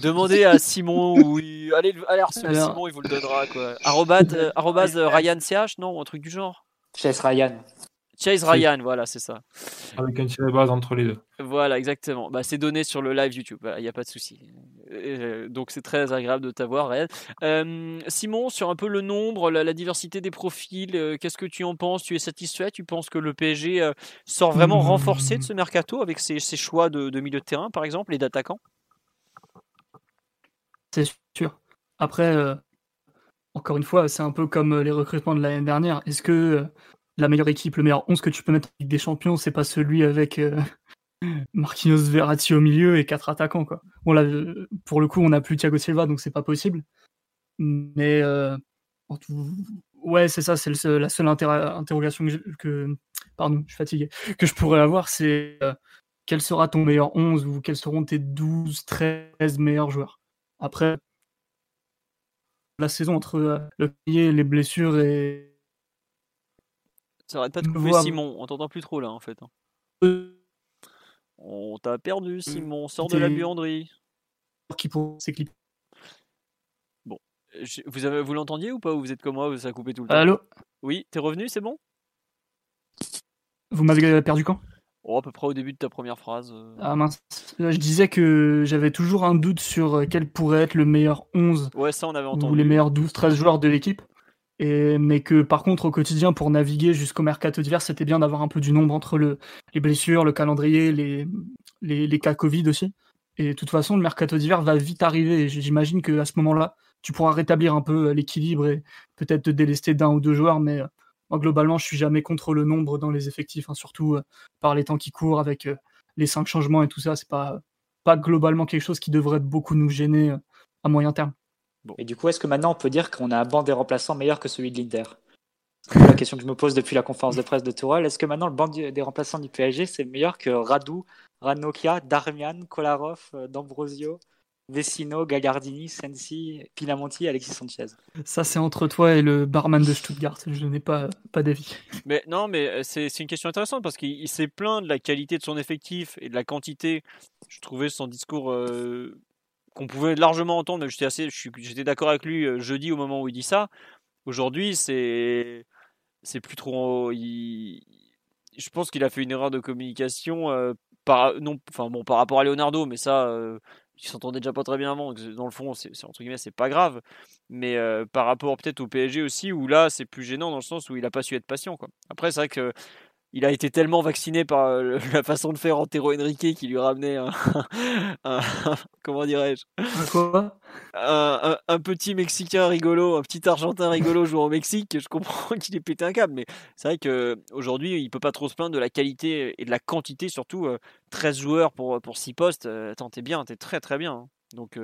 Demandez à Simon ou allez, allez Simon, il vous le donnera quoi. Arrobase, euh, Ryan CH, non, un truc du genre. Chase Ryan. Chase Ryan, voilà, c'est ça. Avec un tiré base entre les deux. Voilà, exactement. Bah, c'est donné sur le live YouTube, il n'y a pas de souci. Euh, donc c'est très agréable de t'avoir, Ryan. Euh, Simon, sur un peu le nombre, la, diversité des profils, qu'est-ce que tu en penses? Tu es satisfait? Tu penses que le PSG sort vraiment renforcé de ce mercato avec ses, choix de, de, milieu de terrain, par exemple, et d'attaquants c'est sûr. Après, euh, encore une fois, c'est un peu comme euh, les recrutements de l'année dernière. Est-ce que euh, la meilleure équipe, le meilleur 11 que tu peux mettre des Champions, c'est pas celui avec Marquinhos Verratti au milieu et quatre attaquants quoi? Bon là, pour le coup, on n'a plus Thiago Silva, donc c'est pas possible. Mais ouais, c'est ça, c'est la seule interrogation que, pardon, je suis fatigué, que je pourrais avoir, c'est quel sera ton meilleur 11 ou quels seront tes 12, 13 meilleurs joueurs? Après, la saison entre euh, le pied, les blessures et. Ça arrête pas de couper Simon, on t'entend plus trop là en fait. Hein. On t'a perdu Simon, sors de la buanderie. Qui pour Bon, vous, avez, vous l'entendiez ou pas Ou vous êtes comme moi, ça a coupé tout le temps? Allô? Oui, t'es revenu, c'est bon? Vous m'avez perdu quand? Oh, À peu près au début de ta première phrase. Ah mince. Je disais que j'avais toujours un doute sur quel pourrait être le meilleur 11 ouais, ça, on avait entendu. ou les meilleurs 12-13 joueurs de l'équipe. Et, mais que par contre, au quotidien, pour naviguer jusqu'au mercato d'hiver, c'était bien d'avoir un peu du nombre entre le, les blessures, le calendrier, les, les, les cas Covid aussi. Et de toute façon, le mercato d'hiver va vite arriver. Et j'imagine qu'à ce moment-là, tu pourras rétablir un peu l'équilibre et peut-être te délester d'un ou deux joueurs. Mais moi, globalement, je suis jamais contre le nombre dans les effectifs, hein, surtout euh, par les temps qui courent avec euh, les cinq changements et tout ça. C'est pas, pas globalement quelque chose qui devrait beaucoup nous gêner euh, à moyen terme. Et du coup, est-ce que maintenant on peut dire qu'on a un banc des remplaçants meilleur que celui de l'Inter? C'est la question que je me pose depuis la conférence de presse de Tourelle. Est-ce que maintenant le banc des remplaçants du PSG c'est meilleur que Radou, Ranocchia, Darmian, Kolarov, D'Ambrosio, Vecino, Gagliardini, Sensi, Pinamonti, Alexis Sanchez. Ça, c'est entre toi et le barman de Stuttgart. Je n'ai pas, pas d'avis. Mais non, mais euh, c'est une question intéressante parce qu'il s'est plaint de la qualité de son effectif et de la quantité. Je trouvais son discours euh, qu'on pouvait largement entendre. J'étais assez, j'étais d'accord avec lui euh, jeudi au moment où il dit ça. Aujourd'hui, c'est, c'est plus trop. je pense qu'il a fait une erreur de communication. par, non, enfin bon, par rapport à Leonardo, mais ça, qui s'entendait déjà pas très bien avant. Dans le fond, c'est entre guillemets, c'est pas grave. Mais euh, par rapport peut-être au PSG aussi, où là, c'est plus gênant dans le sens où il a pas su être patient. Quoi. Après, c'est vrai que il a été tellement vacciné par euh, la façon de faire Antero Henrique qui lui ramenait un, comment dirais-je? Un, un, petit Mexicain rigolo, un petit Argentin rigolo jouant au Mexique. Je comprends qu'il ait pété un câble, mais c'est vrai qu'aujourd'hui, il peut pas trop se plaindre de la qualité et de la quantité, surtout 13 euh, joueurs pour, pour 6 postes. Euh, attends, t'es bien, t'es très très bien. Hein. Donc,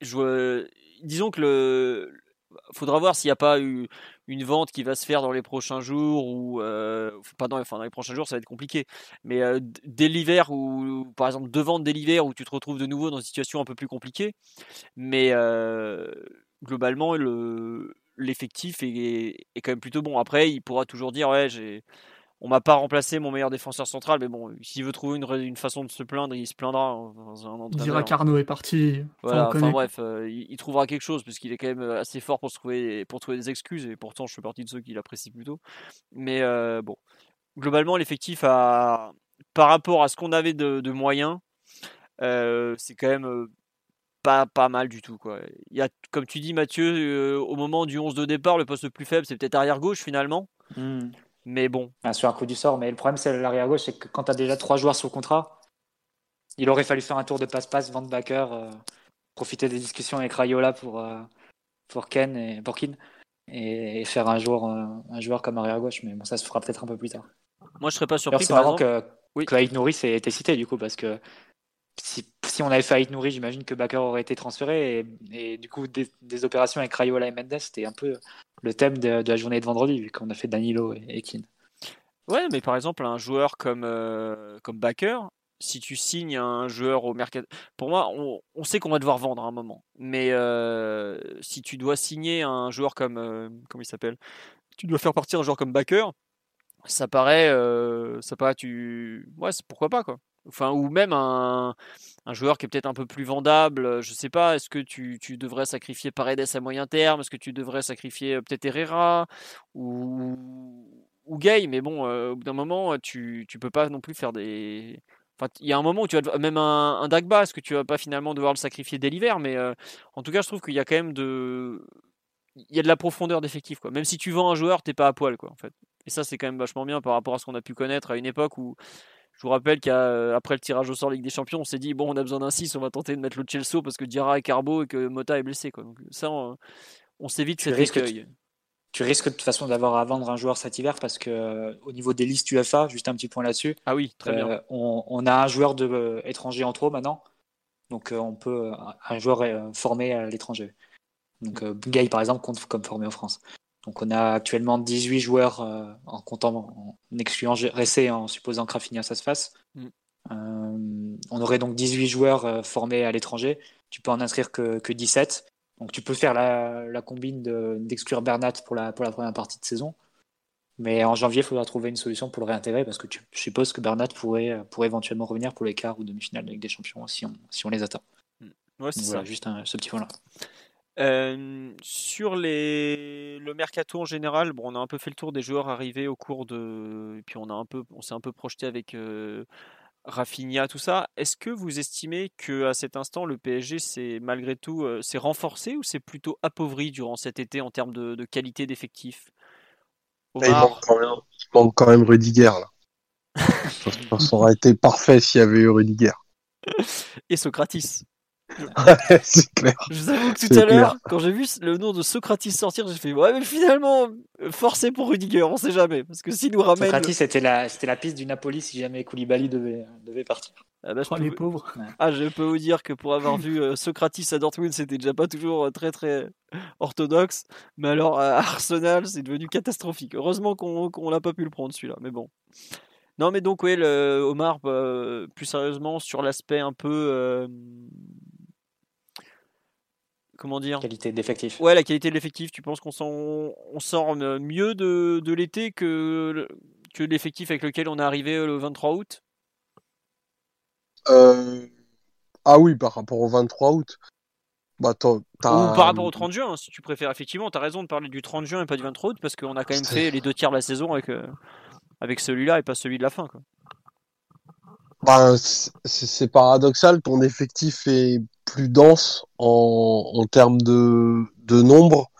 je, disons que le, faudra voir s'il n'y a pas eu une vente qui va se faire dans les prochains jours ou euh, pas dans, les prochains jours ça va être compliqué. Mais euh, dès l'hiver ou par exemple deux ventes dès l'hiver où tu te retrouves de nouveau dans une situation un peu plus compliquée. Mais euh, globalement le l'effectif est, est, quand même plutôt bon. Après il pourra toujours dire ouais j'ai on m'a pas remplacé mon meilleur défenseur central, mais bon, s'il veut trouver une, une, façon de se plaindre, il se plaindra. un il dira qu'Arnaud est parti. Voilà, enfin, bref, euh, il, trouvera quelque chose, parce qu'il est quand même euh, assez fort pour, se trouver, pour trouver des excuses, et pourtant je fais partie de ceux qui l'apprécient plutôt. Mais euh, bon, globalement, l'effectif, a, par rapport à ce qu'on avait de, moyens, c'est quand même pas, pas mal du tout. Quoi. Il y a, comme tu dis, Mathieu, au moment du 11 de départ, le poste le plus faible, c'est peut-être arrière-gauche finalement. Mmh. Mais bon. sur un coup du sort. Mais le problème, c'est l'arrière gauche, c'est que quand tu as déjà trois joueurs sous contrat, il aurait fallu faire un tour de passe-passe, Van Backer, euh, profiter des discussions avec Rayola pour, euh, pour Ken et pour et, faire un joueur, euh, un joueur comme arrière gauche. Mais bon, ça se fera peut-être un peu plus tard. Moi, je serais pas surpris. C'est marrant que, oui. que Aït Nouri ait été cité du coup, parce que si, on avait fait Aït Nouri, j'imagine que Bakker aurait été transféré et, du coup, des, opérations avec Rayola et Mendes, c'était un peu le thème de, la journée de vendredi, vu qu'on a fait Danilo et, et Ouais, mais par exemple, un joueur comme, euh, comme Baker, si tu signes un joueur au mercat, pour moi, on, on sait qu'on va devoir vendre à un moment. Mais euh, si tu dois signer un joueur comme, euh, comment il s'appelle, tu dois faire partir un joueur comme Baker, ça paraît, ça paraît, tu, ouais, pourquoi pas quoi. Enfin, ou même un, joueur qui est peut-être un peu plus vendable. Je sais pas, est-ce que tu, tu, devrais sacrifier Paredes à moyen terme? Est-ce que tu devrais sacrifier peut-être Herrera ou, ou Gay? Mais bon, au bout d'un moment, tu, tu peux pas non plus faire des. Enfin, il y a un moment où tu vas même un, un Dagba, est-ce que tu vas pas finalement devoir le sacrifier dès l'hiver? Mais en tout cas, je trouve qu'il y a quand même de. Il y a de la profondeur d'effectif, quoi. Même si tu vends un joueur, t'es pas à poil, quoi, en fait. Et ça, c'est quand même vachement bien par rapport à ce qu'on a pu connaître à une époque où je vous rappelle qu'après le tirage au sort Ligue des Champions, on s'est dit bon, on a besoin d'un 6, on va tenter de mettre le Chelsea parce que Dira est carbo et que Mota est blessé. Quoi. Donc, ça, on, on s'évite. Tu, tu, risques de toute façon d'avoir à vendre un joueur cet hiver parce que euh, au niveau des listes UFA, juste un petit point là-dessus. Ah oui, très bien. Euh, on, a un joueur de, euh, étranger en trop maintenant. Donc on peut un joueur formé à l'étranger. Donc Gay par exemple compte comme formé en France. Donc on a actuellement 18 joueurs euh, en comptant, en excluant Ressé et en supposant que Rafinha ça se fasse. Mm. Euh, on aurait donc 18 joueurs euh, formés à l'étranger. Tu peux en inscrire que, que 17. Donc tu peux faire la, la combine d'exclure Bernat pour la, pour la première partie de saison. Mais en janvier, il faudra trouver une solution pour le réintégrer parce que tu, je suppose que Bernat pourrait, pourrait éventuellement revenir pour les quarts ou demi-finales de Ligue des Champions si on, si on les attend. Mm. Ouais, voilà, juste ce petit point-là. Euh, sur les... le mercato en général, bon, on a un peu fait le tour des joueurs arrivés au cours de. Et puis on, a un peu... on s'est un peu projeté avec euh, Rafinha, tout ça. Est-ce que vous estimez qu'à cet instant, le PSG, c'est malgré tout, euh, c'est renforcé ou c'est plutôt appauvri durant cet été en termes de, de qualité d'effectif? Il, manque quand même, il manque quand même Rudiger, là. ça aurait été parfait s'il y avait eu Rudiger. Et Socratis. C'est clair. Je vous avoue que tout à l'heure, quand j'ai vu le nom de Socratis sortir, j'ai fait ouais, mais finalement, forcé pour Rudiger, on sait jamais. Parce que s'il nous ramène. Socratis, c'était la, c'était la piste du Napoli si jamais Koulibaly devait, devait partir. Ah, bah, je Oh, peux les vous- pauvres. ah, je peux vous dire que pour avoir vu euh, Socratis à Dortmund, c'était déjà pas toujours euh, très très orthodoxe. Mais alors à Arsenal, c'est devenu catastrophique. Heureusement qu'on qu'on l'a pas pu le prendre celui-là. Mais bon. Non, mais donc, ouais, le, Omar, bah, plus sérieusement, sur l'aspect un peu. Comment dire? Qualité d'effectif. Ouais, la qualité de l'effectif, tu penses qu'on s'en, on sort mieux de, de l'été que, le- que l'effectif avec lequel on est arrivé euh, le 23 août? Euh, Ah oui, par rapport au 23 août. Bah, Ou par rapport au 30 juin, hein, si tu préfères. Effectivement, tu as raison de parler du 30 juin et pas du 23 août, parce qu'on a quand même fait les deux tiers de la saison avec, euh, avec celui-là et pas celui de la fin. Quoi. Bah, c'est paradoxal, ton effectif est plus dense en, termes de, nombre.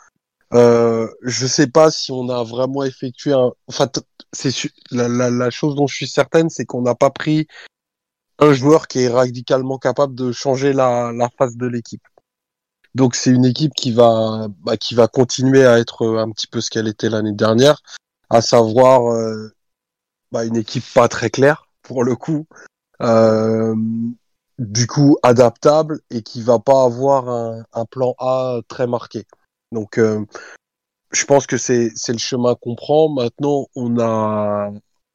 Euh, je sais pas si on a vraiment effectué un. Enfin, c'est la, chose dont je suis certaine, c'est qu'on n'a pas pris un joueur qui est radicalement capable de changer la, face de l'équipe. Donc c'est une équipe qui va bah, qui va continuer à être un petit peu ce qu'elle était l'année dernière, à savoir euh, bah, une équipe pas très claire pour le coup, euh, du coup adaptable et qui va pas avoir un, plan A très marqué. Donc euh, je pense que c'est c'est le chemin qu'on prend. Maintenant on a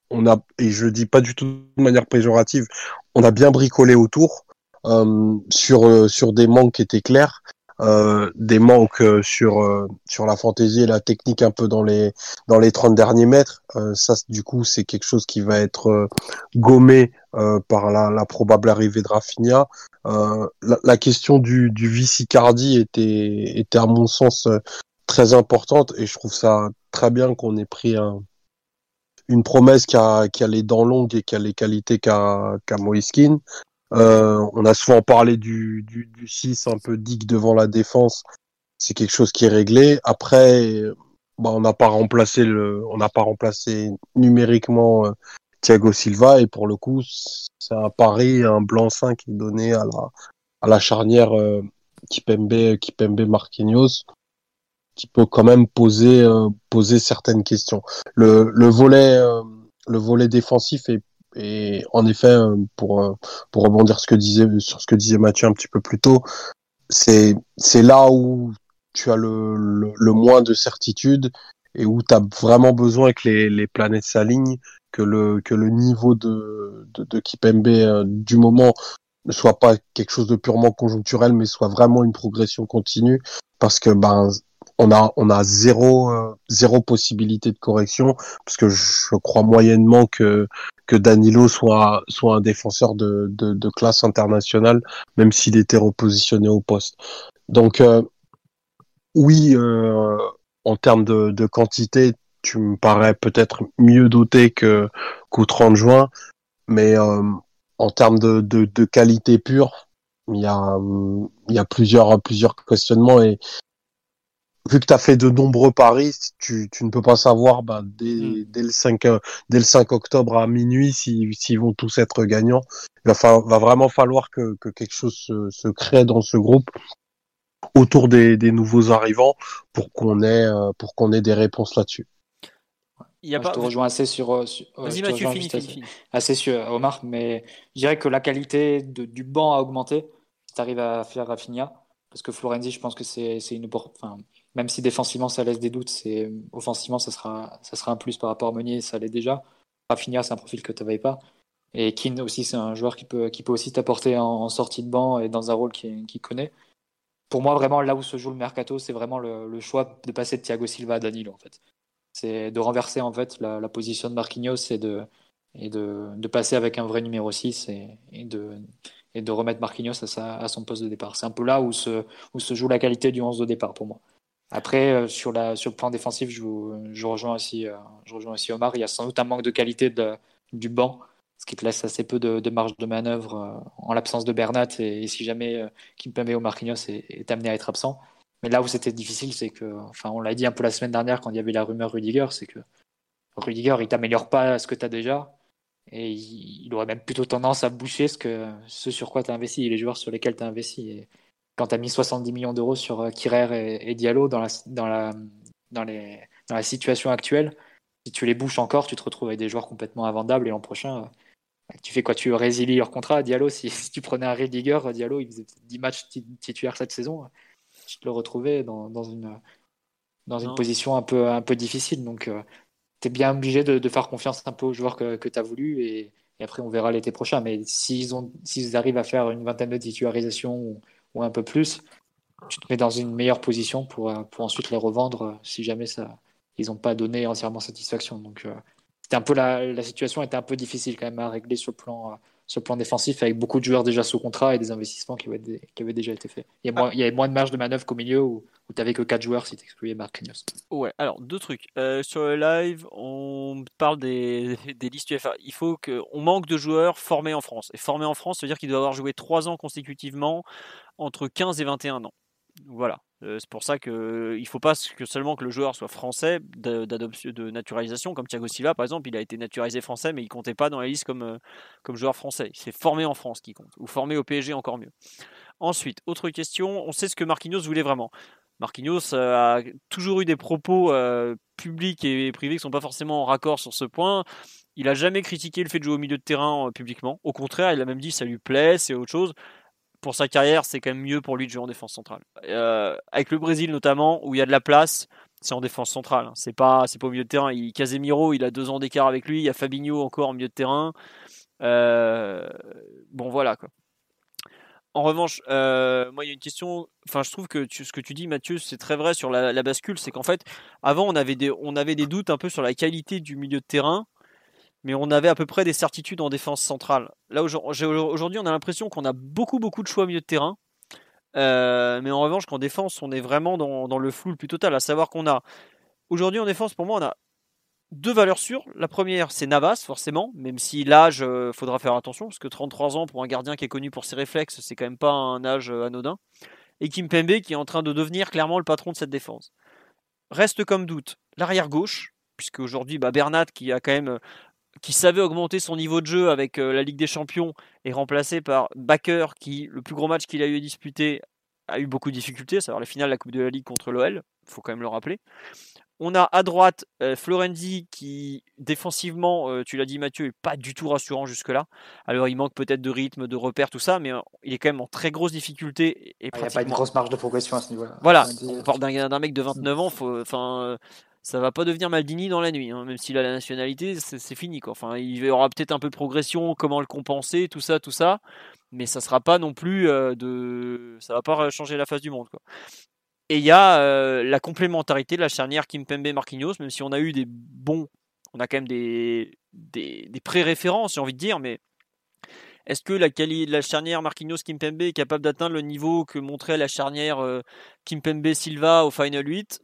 on a et je le dis pas du tout de manière péjorative, on a bien bricolé autour euh, sur euh, sur des manques qui étaient clairs. Euh, des manques euh, sur euh, sur la fantaisie et la technique un peu dans les dans les 30 derniers mètres Euh, ça du coup c'est quelque chose qui va être gommé par la, la probable arrivée de Rafinha la, la question du du vice Icardi était était à mon sens très importante et je trouve ça très bien qu'on ait pris un une promesse qui a, qui a les dents longues et qui a les qualités qu'a Moïse Kean. Euh, on a souvent parlé du, du, du 6 un peu dick devant la défense. C'est quelque chose qui est réglé. Après, bah, on n'a pas remplacé le, on n'a pas remplacé numériquement euh, Thiago Silva et pour le coup, c'est un pari, un blanc-seing qui est donné à la, à la charnière euh, Kipembe, Kipembe Marquinhos qui peut quand même poser, euh, poser certaines questions. Le, le volet, euh, le volet défensif est, est en effet, euh, pour, euh, pour rebondir sur ce que disait Mathieu un petit peu plus tôt, c'est, c'est là où tu as le, le, moins de certitude et où tu as vraiment besoin que les, les planètes s'alignent, que le, que le niveau de, de, de euh, du moment ne soit pas quelque chose de purement conjoncturel, mais soit vraiment une progression continue, parce que ben on a on a zéro euh, zéro possibilité de correction, parce que je crois moyennement que que Danilo soit soit un défenseur de de, de classe internationale, même s'il était repositionné au poste. Donc euh, oui, euh, en termes de, de quantité, tu me parais peut-être mieux doté que qu'au 30 juin, mais euh, en termes de, de, de qualité pure, il y a, il y a plusieurs, plusieurs questionnements et vu que tu as fait de nombreux paris, tu, tu ne peux pas savoir bah, dès, dès, le 5, euh, dès le 5 octobre à minuit s'ils s'ils vont tous être gagnants. Il va, fa- va vraiment falloir que, que quelque chose se, se crée dans ce groupe autour des, des nouveaux arrivants pour qu'on ait, euh, pour qu'on ait des réponses là-dessus. Il y a Moi, pas... Je te rejoins assez sur. euh, sur- Vas-y Mathieu, rejoins fini, juste fini, assez- assez sur Omar, mais je dirais que la qualité de- du banc a augmenté si tu arrives à faire Rafinha. Parce que Florenzi, je pense que c'est c'est une enfin, même si défensivement ça laisse des doutes, c'est offensivement ça sera, un plus par rapport à Meunier, ça l'est déjà. Rafinha, c'est un profil que tu n'avais pas. Et Keane aussi, c'est un joueur qui peut, aussi t'apporter en, sortie de banc et dans un rôle qu'il connaît. Pour moi, vraiment, là où se joue le mercato, c'est vraiment le, choix de passer de Thiago Silva à Danilo, en fait. C'est de renverser en fait la, position de Marquinhos et de, passer avec un vrai numéro 6 et, de, et de remettre Marquinhos à, son poste de départ. C'est un peu là où se joue la qualité du 11 de départ pour moi. Après, euh, sur, la, sur le plan défensif, je, rejoins aussi, euh, je rejoins aussi Omar. Il y a sans doute un manque de qualité du banc, ce qui te laisse assez peu de, marge de manœuvre euh, en l'absence de Bernat et, si jamais Kimpembe ou Marquinhos est, est, amené à être absent. Mais là où c'était difficile, c'est que, enfin, on l'a dit un peu la semaine dernière quand il y avait la rumeur Rudiger, c'est que Rudiger, il t'améliore pas ce que tu as déjà. Et il, aurait même plutôt tendance à boucher ce, que, ce sur quoi tu as investi, les joueurs sur lesquels tu as investi. Quand tu as mis 70 millions d'euros sur euh, Kirer et, Diallo dans la, dans, la, dans, les, dans la situation actuelle, si tu les bouches encore, tu te retrouves avec des joueurs complètement invendables et l'an prochain, euh, tu fais quoi? Tu résilies leur contrat Diallo, si, tu prenais un Rudiger, Diallo, il faisait 10 matchs titulaires cette saison, tu te le retrouvais dans, dans une, dans une position un peu, un peu difficile. Donc, euh, tu es bien obligé de, faire confiance un peu aux joueurs que, que tu as voulu et, après on verra l'été prochain. Mais s'ils ont s'ils arrivent à faire une vingtaine de titularisations ou, un peu plus, tu te mets dans une meilleure position pour, pour ensuite les revendre si jamais ça ils n'ont pas donné entièrement satisfaction. Donc euh, un peu la, la, situation était un peu difficile quand même à régler sur le plan sur le plan défensif avec beaucoup de joueurs déjà sous contrat et des investissements qui avaient, qui avaient déjà été faits. Il y, a il y avait moins de marge de manœuvre qu'au milieu où, où tu n'avais que 4 joueurs si tu excluais Marquinhos. Ouais, alors deux trucs. Euh, sur le live, on parle des, des listes UFA. Il faut qu'on manque de joueurs formés en France. Et formés en France, ça veut dire qu'il doit avoir joué 3 ans consécutivement entre 15 et 21 ans. Voilà. Euh, c'est pour ça qu'il ne faut pas que seulement que le joueur soit français de naturalisation, comme Thiago Silva par exemple, il a été naturalisé français, mais il comptait pas dans la liste comme, euh, comme joueur français. Il s'est formé en France qui compte, ou formé au PSG encore mieux. Ensuite, autre question, on sait ce que Marquinhos voulait vraiment. Marquinhos euh, a toujours eu des propos publics et privés qui ne sont pas forcément en raccord sur ce point. Il a jamais critiqué le fait de jouer au milieu de terrain publiquement. Au contraire, il a même dit ça lui plaît, c'est autre chose pour sa carrière, c'est quand même mieux pour lui de jouer en défense centrale. Euh, avec le Brésil notamment, où il y a de la place, c'est en défense centrale. C'est pas, c'est pas au milieu de terrain. Il, Casemiro, il a deux ans d'écart avec lui. Il y a Fabinho encore en milieu de terrain. Euh, bon, voilà quoi. En revanche, euh, moi, il y a une question. Enfin, je trouve que ce que tu dis, Mathieu, c'est très vrai sur la, la bascule. C'est qu'en fait, avant, on avait, des, on avait des doutes un peu sur la qualité du milieu de terrain mais on avait à peu près des certitudes en défense centrale. Là aujourd'hui, on a l'impression qu'on a beaucoup beaucoup de choix au milieu de terrain, euh, mais en revanche, qu'en défense, on est vraiment dans, le flou le plus total. À savoir qu'on a aujourd'hui en défense, pour moi, on a deux valeurs sûres. La première, c'est Navas, forcément, même si l'âge, euh, faudra faire attention, parce que 33 ans pour un gardien qui est connu pour ses réflexes, c'est quand même pas un âge euh, anodin. Et Kim Pembe qui est en train de devenir clairement le patron de cette défense. Reste comme doute l'arrière gauche, puisque aujourd'hui, bah, Bernat, qui a quand même qui savait augmenter son niveau de jeu avec euh, la Ligue des Champions est remplacé par Baker qui, le plus gros match qu'il a eu à disputer, a eu beaucoup de difficultés, à savoir la finale de la Coupe de la Ligue contre l'OL, il faut quand même le rappeler. On a à droite euh, Florenzi qui, défensivement, euh, tu l'as dit Mathieu, est pas du tout rassurant jusque-là. Alors il manque peut-être de rythme, de repères, tout ça, mais il est quand même en très grosse difficulté. Et, ah, il n'y a pas une grosse marge de progression à ce niveau-là. Voilà, on parle d'un mec de 29 ans, enfin ça va pas devenir Maldini dans la nuit, hein. même s'il a la nationalité, c'est fini quoi. Enfin, il y aura peut-être un peu de progression, comment le compenser, tout ça, tout ça, mais ça sera pas non plus euh, de, ça va pas changer la face du monde. Et il y a euh, la complémentarité de la charnière Kimpembe Marquinhos, même si on a eu des bons, on a quand même des des, pré-références, j'ai envie de dire, mais est-ce que la, la charnière Marquinhos Kimpembe est capable d'atteindre le niveau que montrait la charnière euh, Kimpembe Silva au Final 8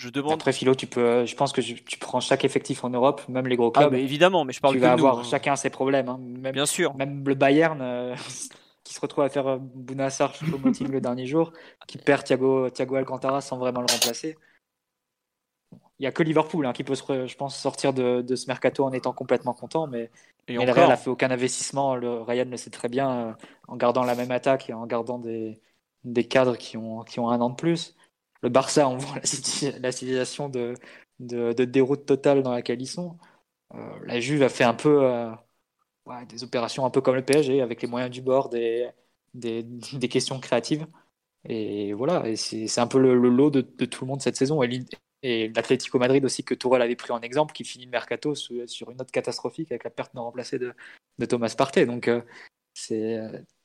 je demande. Après, Philo, tu peux, je pense que tu prends chaque effectif en Europe, même les gros ah, clubs. Ah, évidemment, mais je parle tu vas avoir hein. chacun ses problèmes. Hein. Même, Bien sûr. Même le Bayern, euh, qui se retrouve à faire euh, Bounassar choupo le dernier jour, qui perd Thiago, Thiago Alcantara sans vraiment le remplacer. Il n'y a que Liverpool hein, qui peut, je pense, sortir de, ce mercato en étant complètement content, mais, et le Real n'a fait aucun investissement. Le Ryan le sait très bien, euh, en gardant la même attaque et en gardant des, des cadres qui ont, qui ont un an de plus le Barça, on voit la, situation de, déroute totale dans laquelle ils sont. Euh, la Juve a fait un peu euh, des opérations un peu comme le PSG, avec les moyens du bord, des, questions créatives. Et voilà, et c'est un peu le, lot de, tout le monde cette saison. Et, l'Atlético Madrid aussi, que Tourelle avait pris en exemple, qui finit le mercato sur, une note catastrophique avec la perte non remplacée de, Thomas Partey. Donc, euh, c'est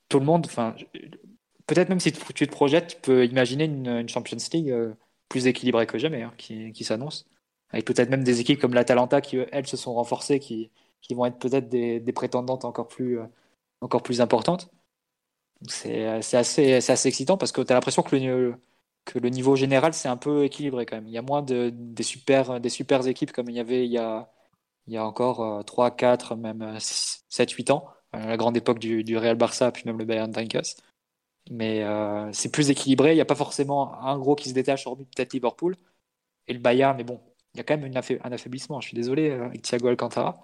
tout le monde. Peut-être même si tu te projettes, tu peux imaginer une, Champions League euh, plus équilibrée que jamais hein, qui, s'annonce. Avec peut-être même des équipes comme l'Atalanta qui, elles, se sont renforcées, qui, qui vont être peut-être des, prétendantes encore plus, euh, encore plus importante. C'est assez, assez excitant parce que tu as l'impression que le, que le niveau général, c'est un peu équilibré quand même. Il y a moins de, des, super, des super équipes comme il y avait il y a, il y a encore 3, 4, même 7, 8 ans, à la grande époque du, du Real Barça, puis même le Bayern Drinkers. Mais euh, c'est plus équilibré. Il n'y a pas forcément un gros qui se détache, hormis peut-être Liverpool et le Bayern. Mais bon, il y a quand même un affaiblissement. Je suis désolé euh, avec Thiago Alcantara.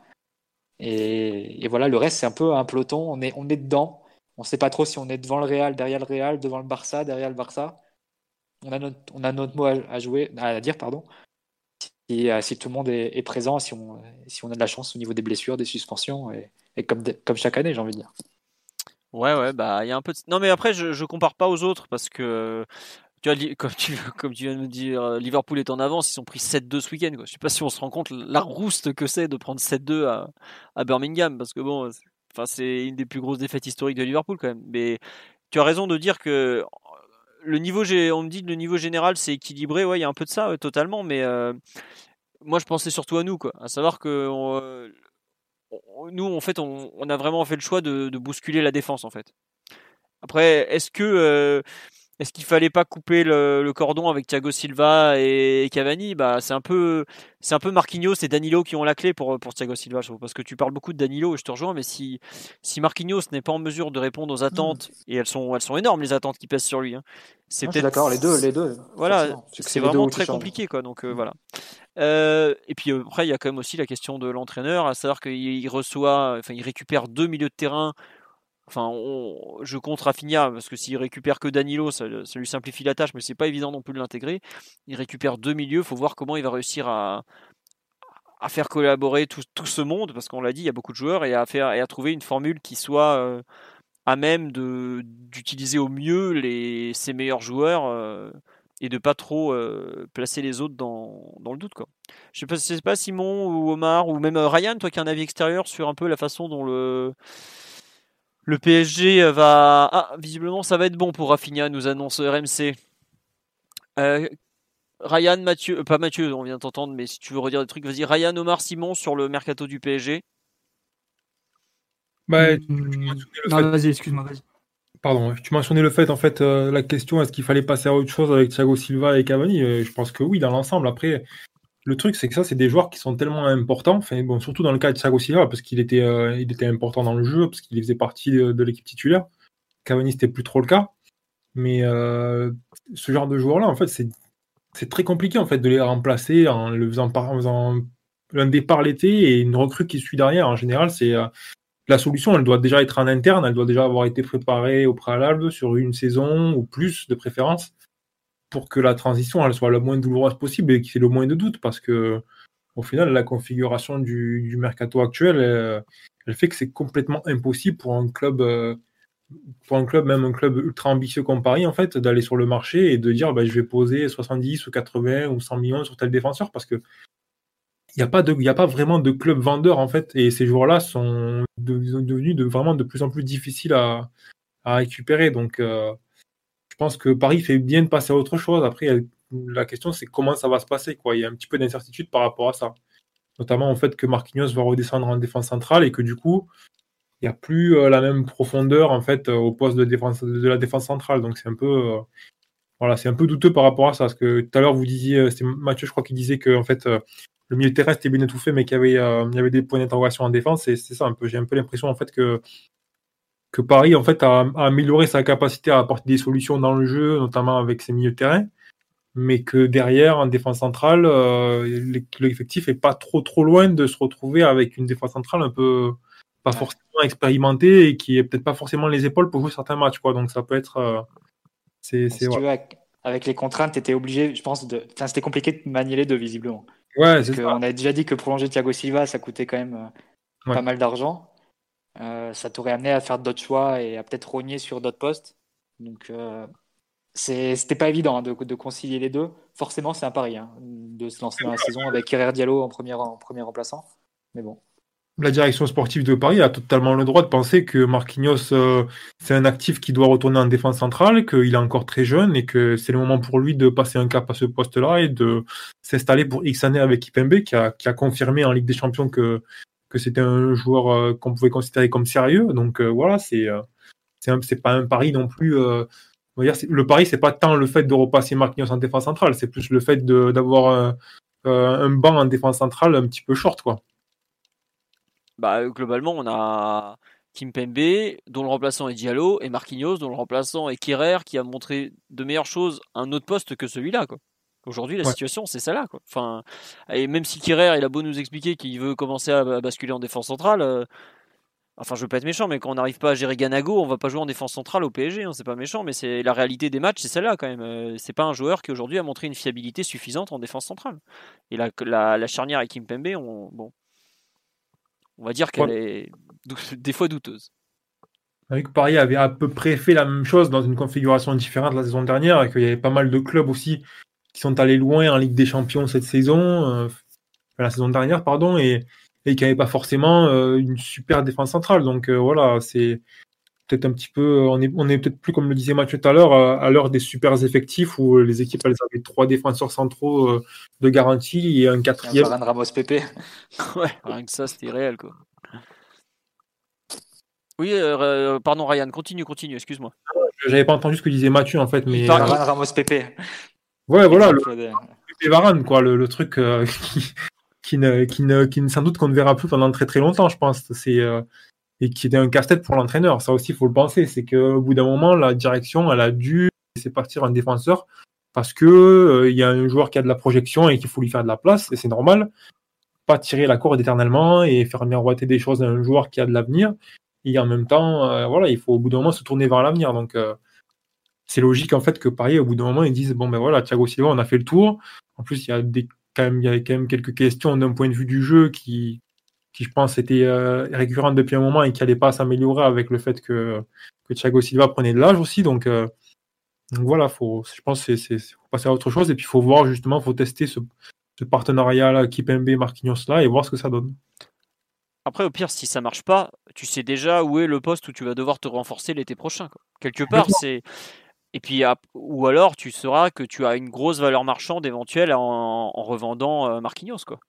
Et, voilà, le reste, c'est un peu un peloton. On est, on est dedans. On ne sait pas trop si on est devant le Real, derrière le Real, devant le Barça, derrière le Barça. On a notre, mot à, jouer, à dire, pardon. Si, euh, si tout le monde est, présent, si on, a de la chance au niveau des blessures, des suspensions, et, comme chaque année, j'ai envie de dire. Ouais, ouais, bah il y a un peu. De... Non, mais après, je, je compare pas aux autres parce que tu vois, comme tu, comme tu viens de me dire, Liverpool est en avance, ils ont pris 7-2 ce week-end. Quoi. Je sais pas si on se rend compte la rouste que c'est de prendre 7-2 à, à, Birmingham parce que bon, enfin c'est une des plus grosses défaites historiques de Liverpool quand même. Mais tu as raison de dire que le niveau, on me dit le niveau général c'est équilibré. Ouais, il y a un peu de ça totalement, mais euh, moi je pensais surtout à nous, quoi. À savoir que nous, en fait, on, a vraiment fait le choix de, de, bousculer la défense, en fait. Après, est-ce que euh, est-ce qu'il fallait pas couper le, le, cordon avec Thiago Silva et Cavani? Bah, c'est un peu, c'est un peu Marquinhos et Danilo qui ont la clé pour pour Thiago Silva, je trouve, parce que tu parles beaucoup de Danilo et je te rejoins, mais si si Marquinhos n'est pas en mesure de répondre aux attentes mmh. et elles sont elles sont énormes les attentes qui pèsent sur lui, hein, c'est peut-être d'accord les deux les deux. Voilà, c'est vraiment très compliqué quoi. Donc euh, mmh. voilà. Euh, et puis après, il y a quand même aussi la question de l'entraîneur, à savoir qu'il reçoit, enfin, il récupère deux milieux de terrain. Enfin, je compte Rafinha parce que s'il récupère que Danilo, ça, lui simplifie la tâche, mais c'est pas évident non plus de l'intégrer. Il récupère deux milieux, faut voir comment il va réussir à, faire collaborer tout, ce monde, parce qu'on l'a dit, il y a beaucoup de joueurs, et à faire et à trouver une formule qui soit euh, à même d'utiliser au mieux ses meilleurs joueurs. Euh, et de pas trop euh, placer les autres dans, le doute. Je sais pas, sais pas Simon ou Omar ou même Ryan, toi qui as un avis extérieur sur un peu la façon dont le, le PSG va... Ah, visiblement ça va être bon pour Rafinha, nous annonce RMC. Euh, Ryan, Mathieu, pas Mathieu, on vient t'entendre, mais si tu veux redire des trucs, vas-y. Ryan, Omar, Simon sur le mercato du PSG. Bah, mmh, non, vas-y, excuse-moi, vas-y. Pardon, tu mentionnais le fait, en fait, euh, la question est-ce qu'il fallait passer à autre chose avec Thiago Silva et Cavani? Euh, Je pense que oui, dans l'ensemble. Après, le truc, c'est que ça, c'est des joueurs qui sont tellement importants, bon, surtout dans le cas de Thiago Silva, parce qu'il était, euh, il était important dans le jeu, parce qu'il faisait partie de, l'équipe titulaire. Cavani, c'était plus trop le cas. Mais ce genre de joueurs-là, en fait, c'est très compliqué en fait, de les remplacer en le faisant, par, faisant un départ l'été et une recrue qui suit derrière. En général, c'est la solution, elle doit déjà être en interne, elle doit déjà avoir été préparée au préalable sur une saison ou plus de préférence pour que la transition elle soit la moins douloureuse possible et qu'il y ait le moins de doutes parce que au final la configuration du, mercato actuel elle, fait que c'est complètement impossible pour un club euh, pour un club même un club ultra ambitieux comme Paris en fait d'aller sur le marché et de dire bah, je vais poser 70 ou 80 ou 100 millions sur tel défenseur parce que il n'y a, pas de, a pas vraiment de club vendeur en fait, et ces joueurs-là sont devenus de, vraiment de plus en plus difficiles à, à récupérer. Donc, euh, pense que Paris fait bien de passer à autre chose. Après, la question, c'est comment ça va se passer. Quoi. Il y a un petit peu d'incertitude par rapport à ça. Notamment au fait que Marquinhos va redescendre en défense centrale et que du coup, il n'y a plus euh, la même profondeur en fait au poste de, défense, de la défense centrale. Donc, c'est un peu. Euh, voilà, c'est un peu douteux par rapport à ça. Parce que tout à l'heure, vous disiez, c'est Mathieu, je crois, qui disait que en fait, le milieu terrestre était bien étouffé, mais qu'il y avait, euh, y avait des points d'interrogation en défense. Et c'est ça un peu. J'ai un peu l'impression en fait que que Paris en fait a, amélioré sa capacité à apporter des solutions dans le jeu, notamment avec ses milieux de terrain, mais que derrière en défense centrale, euh, l'effectif est pas trop trop loin de se retrouver avec une défense centrale un peu pas forcément expérimentée et qui est peut-être pas forcément les épaules pour jouer certains matchs quoi. Donc ça peut être euh, c'est avec les contraintes, tu étais obligé, je pense, de. Enfin, c'était compliqué de manier les deux, visiblement. Ouais, On a déjà dit que prolonger Thiago Silva, ça coûtait quand même euh, pas mal d'argent. Euh, ça t'aurait amené à faire d'autres choix et à peut-être rogner sur d'autres postes. Donc, euh, c'était pas évident hein, de, concilier les deux. Forcément, c'est un pari hein, de se lancer dans la saison avec Herrera Diallo en premier, en premier remplaçant. Mais bon la direction sportive de Paris a totalement le droit de penser que Marquinhos, euh, c'est un actif qui doit retourner en défense centrale, qu'il est encore très jeune et que c'est le moment pour lui de passer un cap à ce poste-là et de s'installer pour X années avec Ipembe, qui a confirmé en Ligue des Champions que que c'était un joueur qu'on pouvait considérer comme sérieux. Donc voilà, c'est c'est pas un pari non plus. Le pari, c'est pas tant le fait de repasser Marquinhos en défense centrale, c'est plus le fait d'avoir un banc en défense centrale un petit peu short, quoi. Bah, globalement, on a Kimpembe, dont le remplaçant est Diallo, et Marquinhos, dont le remplaçant est Kerrer, qui a montré de meilleures choses un autre poste que celui-là. Quoi. Aujourd'hui, la situation, c'est ça là. Quoi. Enfin, et même si Kerrer, il a beau nous expliquer qu'il veut commencer à basculer en défense centrale, euh, enfin, je veux pas être méchant, mais quand on n'arrive pas à gérer Ganago, on va pas jouer en défense centrale au PSG. Hein, c'est pas méchant, mais c'est la réalité des matchs, c'est celle-là quand même. Euh, c'est pas un joueur qui aujourd'hui a montré une fiabilité suffisante en défense centrale. Et la, la, la charnière avec Kimpembe, on, bon, on va dire qu'elle est des fois douteuse. Avec Paris avait à peu près fait la même chose dans une configuration différente la saison dernière, et qu'il y avait pas mal de clubs aussi qui sont allés loin en Ligue des Champions cette saison, euh, la saison dernière, pardon, et, et qui n'avaient pas forcément euh, une super défense centrale. Donc euh, voilà, c'est peut-être un petit peu, on est, on est peut-être plus comme le disait Mathieu tout à l'heure, à, l'heure des super effectifs où les équipes elles avaient trois défenseurs centraux de garantie et un quatrième. Ramos Pépé. ouais, rien que ça, c'était réel quoi. Oui, euh, pardon Ryan, continue, continue, excuse-moi. J'avais pas entendu ce que disait Mathieu en fait, mais. Ramos Pépé. Ouais, voilà, le Varane, quoi, le, truc euh, qui, ne, qui, ne, qui sans doute qu'on ne verra plus pendant très très longtemps, je pense. C'est et qui était un casse-tête pour l'entraîneur. Ça aussi, il faut le penser. C'est qu'au bout d'un moment, la direction, elle a dû laisser partir un défenseur parce que il y a un joueur qui a de la projection et qu'il faut lui faire de la place, et c'est normal. Pas tirer la corde éternellement et faire miroiter des choses à un joueur qui a de l'avenir. Et en même temps, euh, voilà, il faut au bout d'un moment se tourner vers l'avenir. Donc, euh, c'est logique en fait que Paris, au bout d'un moment, ils disent bon ben voilà, Thiago Silva, on a fait le tour. En plus, il y a des, quand même, il y a quand même quelques questions d'un point de vue du jeu qui, qui je pense, étaient euh, récurrentes depuis un moment et qui n'allaient pas s'améliorer avec le fait que, que Thiago Silva prenait de l'âge aussi. Donc, donc voilà, faut, je pense que c'est faut passer à autre chose et puis il faut voir justement, il faut tester ce, ce partenariat là, Kipembe, Marquinhos là et voir ce que ça donne. Après, au pire, si ça marche pas, tu sais déjà où est le poste où tu vas devoir te renforcer l'été prochain. Quelque part, c'est. Et puis, ou alors, tu sauras que tu as une grosse valeur marchande éventuelle en, revendant euh, Marquinhos, quoi.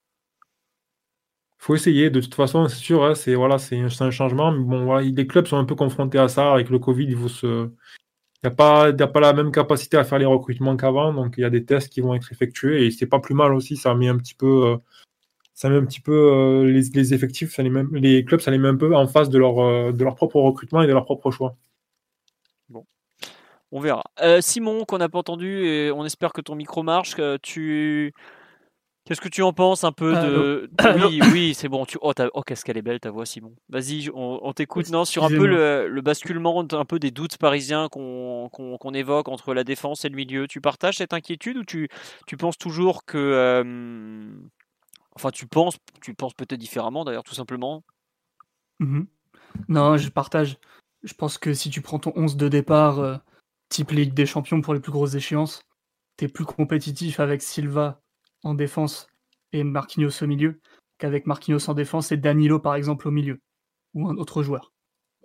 Faut essayer. De toute façon, c'est sûr, hein, c'est voilà, c'est un changement. Mais bon, les clubs sont un peu confrontés à ça avec le Covid. Il n'y a, pas, a pas la même capacité à faire les recrutements qu'avant, donc il y a des tests qui vont être effectués et c'est pas plus mal aussi. Ça met un petit peu euh, ça met un petit peu euh, les, effectifs, ça les, clubs, ça les met un peu en face de leur, de leur propre recrutement et de leur propre choix. On verra. Euh, Simon, qu'on n'a pas entendu, et on espère que ton micro marche. tu Qu'est-ce que tu en penses un peu de. Oui, oui, c'est bon. Tu... Oh, oh qu'est-ce qu'elle est belle ta voix, Simon. Vas-y, on, t'écoute. Non, sur un peu le, basculement, un peu des doutes parisiens qu'on évoque entre la défense et le milieu. Tu partages cette inquiétude ou tu, tu penses toujours que, Enfin, tu penses, tu penses peut-être différemment d'ailleurs, tout simplement? Mmh non, je partage. Je pense que si tu prends ton 11 de départ, euh, type Ligue des Champions pour les plus grosses échéances, tu es plus compétitif avec Silva en défense et Marquinhos au milieu qu'avec Marquinhos en défense et Danilo par exemple au milieu ou un autre joueur.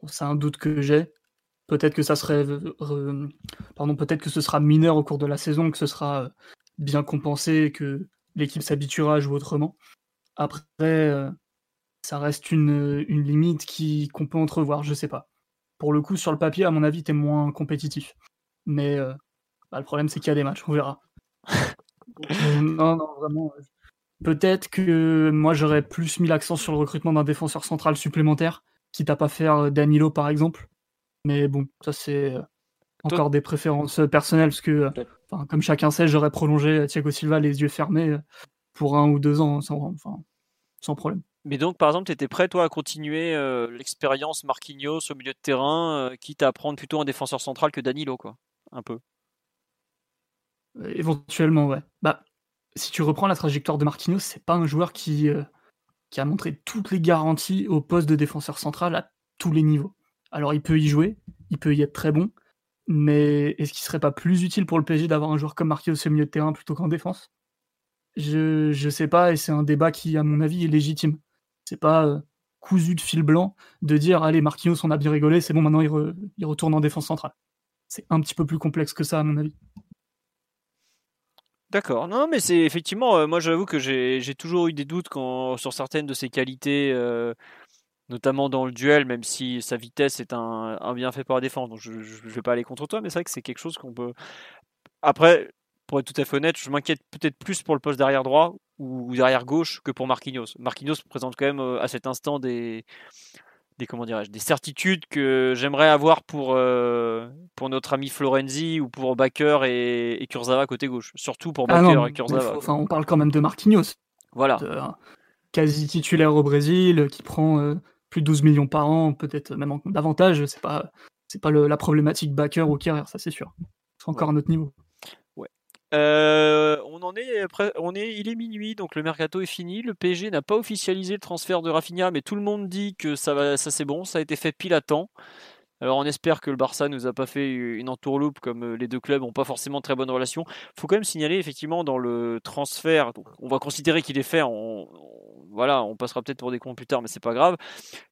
C'est un doute que j'ai. Peut-être que ça serait, pardon, peut-être que ce sera mineur au cours de la saison, que ce sera euh, bien compensé, que l'équipe s'habituera à jouer autrement. Après, euh, ça reste une, limite qui, qu'on peut entrevoir, je sais pas. Pour le coup, sur le papier, à mon avis, tu es moins compétitif. Mais euh, bah, le problème, c'est qu'il y a des matchs, on verra. non, non, vraiment. Euh, peut-être que moi, j'aurais plus mis l'accent sur le recrutement d'un défenseur central supplémentaire, quitte à pas faire Danilo, par exemple. Mais bon, ça, c'est encore des préférences personnelles, parce que comme chacun sait, j'aurais prolongé Thiago Silva les yeux fermés euh, pour un ou deux ans sans, sans problème. Mais donc, par exemple, tu étais prêt, toi, à continuer euh, l'expérience Marquinhos au milieu de terrain, euh, quitte à prendre plutôt un défenseur central que Danilo, quoi? Un peu. éventuellement, ouais. Bah, si tu reprends la trajectoire de Marquinhos, c'est pas un joueur qui, qui a montré toutes les garanties au poste de défenseur central à tous les niveaux. Alors, il peut y jouer, il peut y être très bon, mais est-ce qu'il serait pas plus utile pour le PSG d'avoir un joueur comme Marquinhos au milieu de terrain plutôt qu'en défense? Je, je sais pas, et c'est un débat qui, à mon avis, est légitime. C'est pas euh, cousu de fil blanc de dire allez, Marquinhos, on a bien rigolé, c'est bon, maintenant il, il retourne en défense centrale. C'est un petit peu plus complexe que ça, à mon avis. D'accord. Non, mais c'est effectivement, euh, moi j'avoue que j'ai toujours eu des doutes sur certaines de ses qualités, euh, notamment dans le duel, même si sa vitesse est un, bienfait pour la défense. Donc je ne vais pas aller contre toi, mais c'est vrai que c'est quelque chose qu'on peut. Après, pour être tout à fait honnête, je m'inquiète peut-être plus pour le poste derrière droit ou derrière gauche que pour Marquinhos. Marquinhos présente quand même euh, à cet instant des, des comment dirais-je des certitudes que j'aimerais avoir pour euh, pour notre ami Florenzi ou pour Baker et, et Kurzawa côté gauche surtout pour Ah Baker non, et Kurzawa enfin, on parle quand même de Marquinhos, voilà de- quasi titulaire au Brésil, qui prend euh, plus de 12 millions par an, peut-être même en- davantage. C'est pas, c'est pas le- la problématique Backer ou Kerrer, ça c'est sûr. C'est encore un autre niveau. Euh, on en est on est il est minuit donc le mercato est fini. Le PSG n'a pas officialisé le transfert de Rafinha mais tout le monde dit que ça ça c'est bon ça a été fait pile à temps. Alors on espère que le Barça nous a pas fait une entourloupe comme euh, les deux clubs ont pas forcément de très bonnes relations faut quand même signaler effectivement dans le transfert on va considérer qu'il est fait on, voilà on passera peut-être pour des cons plus tard mais c'est pas grave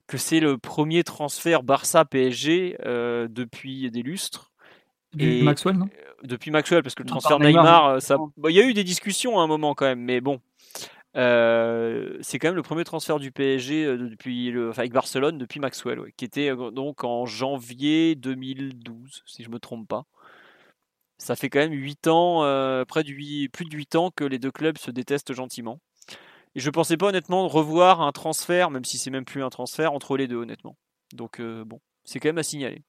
que c'est le premier transfert Barça PSG euh, depuis des lustres Et- Maxwell, non? Depuis Maxwell, parce que le transfert Neymar, Neymar, ça, bah, il y a eu des discussions à un moment quand même, mais bon, Euh, c'est quand même le premier transfert du PSG euh, depuis le, enfin, avec Barcelone depuis Maxwell, ouais, qui était euh, donc en janvier 2012, si je me trompe pas. Ça fait quand même 8 ans, euh, près de 8, plus de 8 ans que les deux clubs se détestent gentiment. Et je pensais pas honnêtement revoir un transfert, même si c'est même plus un transfert, entre les deux honnêtement. Donc euh, bon, c'est quand même à signaler.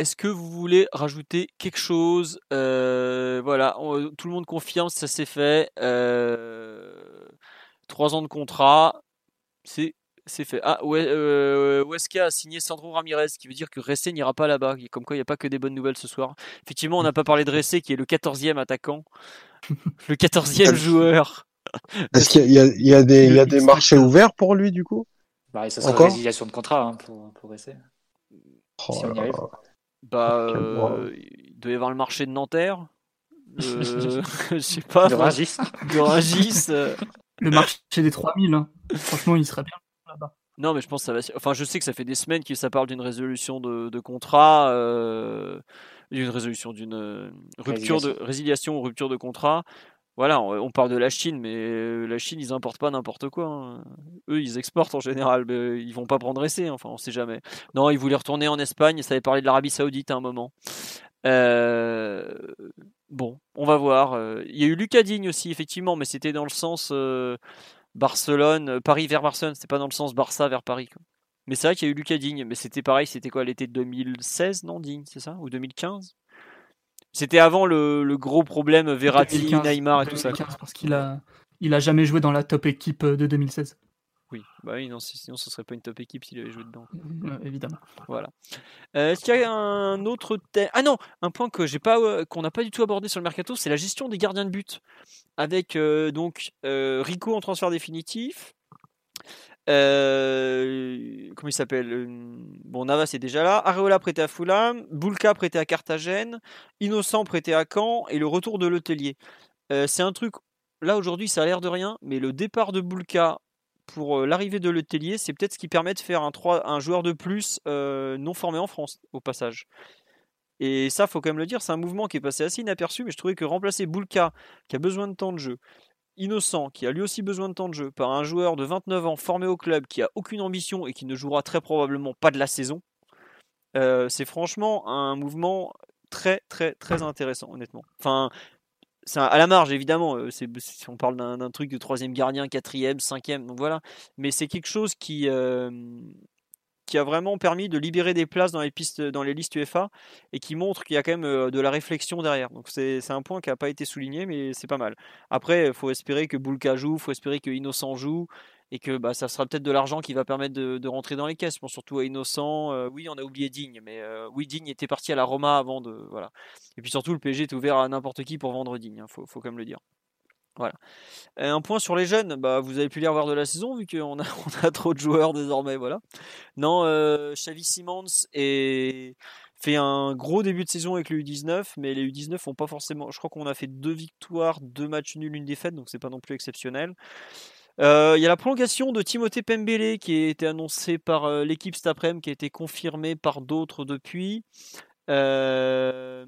Est-ce que vous voulez rajouter quelque chose? Euh, Voilà, on- tout le monde confirme, ça s'est fait. Euh, Trois ans de contrat, c'est c'est fait. Ah, ouais, euh, a signé Sandro Ramirez, ce qui veut dire que Ressé n'ira pas là-bas. Comme quoi, il n'y a pas que des bonnes nouvelles ce soir. Effectivement, on n'a pas parlé de Ressé, qui est le 14e attaquant, le 14e joueur. Est-ce qu'il y, a- il y a des, il y a des marchés ouverts pour lui, du coup? Bah, et ça sera Encore? résiliation de contrat hein, pour, pour essayer. Oh Si on y là arrive. Bah, euh, il doit y avoir le marché de Nanterre. Euh, je sais pas. De moi, Rungis. de Rungis, euh, Le marché des 3000, hein. franchement, il serait bien là-bas. Non, mais je pense que ça va. Enfin, je sais que ça fait des semaines que ça parle d'une résolution de, de contrat, euh, d'une résolution, d'une rupture de résiliation ou rupture de contrat. Voilà, on, parle de la Chine, mais euh, la Chine, ils importent pas n'importe quoi. hein. Eux, ils exportent en général, mais ils vont pas prendre essai. Enfin, on sait jamais. Non, ils voulaient retourner en Espagne. Ça avait parlé de l'Arabie Saoudite à un moment. Euh, bon, on va voir. Euh, Il y a eu Lucas Digne aussi, effectivement, mais c'était dans le sens euh, Barcelone, euh, Paris vers Barcelone. C'était pas dans le sens Barça vers Paris. Mais c'est vrai qu'il y a eu Lucas Digne, mais c'était pareil. C'était quoi l'été 2016, non Digne, c'est ça Ou 2015 C'était avant le, le gros problème Verratti, 2015, Neymar et tout ça. quoi. 2015, Parce qu'il a, il a jamais joué dans la top équipe euh, de 2016, Oui, bah oui, non, si- sinon ce serait pas une top équipe s'il avait joué dedans. euh, évidemment. Voilà. Euh, Est-ce qu'il y a un autre thème? Ah non, un point que j'ai pas, euh, qu'on n'a pas du tout abordé sur le mercato, c'est la gestion des gardiens de but, avec euh, donc euh, Rico en transfert définitif. Euh, comment il s'appelle Euh, Bon, Navas est déjà là. Areola prêté à Fulham, Bulka prêté à Carthagène, Innocent prêté à Caen et le retour de Letellier. Euh, c'est un truc. Là aujourd'hui, ça a l'air de rien, mais le départ de Bulka pour euh, l'arrivée de Letellier, c'est peut-être ce qui permet de faire un, 3, un joueur de plus non formé en France, au passage. Et ça, faut quand même le dire, c'est un mouvement qui est passé assez inaperçu, mais je trouvais que remplacer Bulka, qui a besoin de temps de jeu, Innocent, qui a lui aussi besoin de temps de jeu, par un joueur de 29 ans formé au club, qui a aucune ambition et qui ne jouera très probablement pas de la saison, euh, c'est franchement un mouvement très très très intéressant, honnêtement. Enfin, à la marge évidemment. euh, c'est- on parle d'un, d'un truc de troisième gardien, quatrième, cinquième, donc voilà. Mais c'est quelque chose qui euh, qui a vraiment permis de libérer des places dans les pistes, dans les listes UEFA et qui montre qu'il y a quand même euh, de la réflexion derrière. Donc c'est, un point qui n'a pas été souligné, mais c'est pas mal. Après, il faut espérer que Bulka joue, il faut espérer que Innocent joue et que bah, ça sera peut-être de l'argent qui va permettre de, rentrer dans les caisses. Pense surtout à Innocent. Euh, oui, on a oublié Digne, mais euh, oui, Digne était parti à la Roma avant de. Voilà. Et puis surtout, le PSG est ouvert à n'importe qui pour vendre Digne, il faut, faut quand même le dire. Voilà. Un point sur les jeunes, bah, vous avez pu les revoir de la saison vu qu'on a, trop de joueurs désormais. Non, euh, Xavi Simons fait un gros début de saison avec le U19, mais les U19 ont pas forcément. Je crois qu'on a fait deux victoires, deux matchs nuls, une défaite, donc c'est pas non plus exceptionnel. Euh, Il y a la prolongation de Timothée Pembele qui a été annoncée par euh, l'équipe cet après-midi, qui a été confirmée par d'autres depuis. Euh,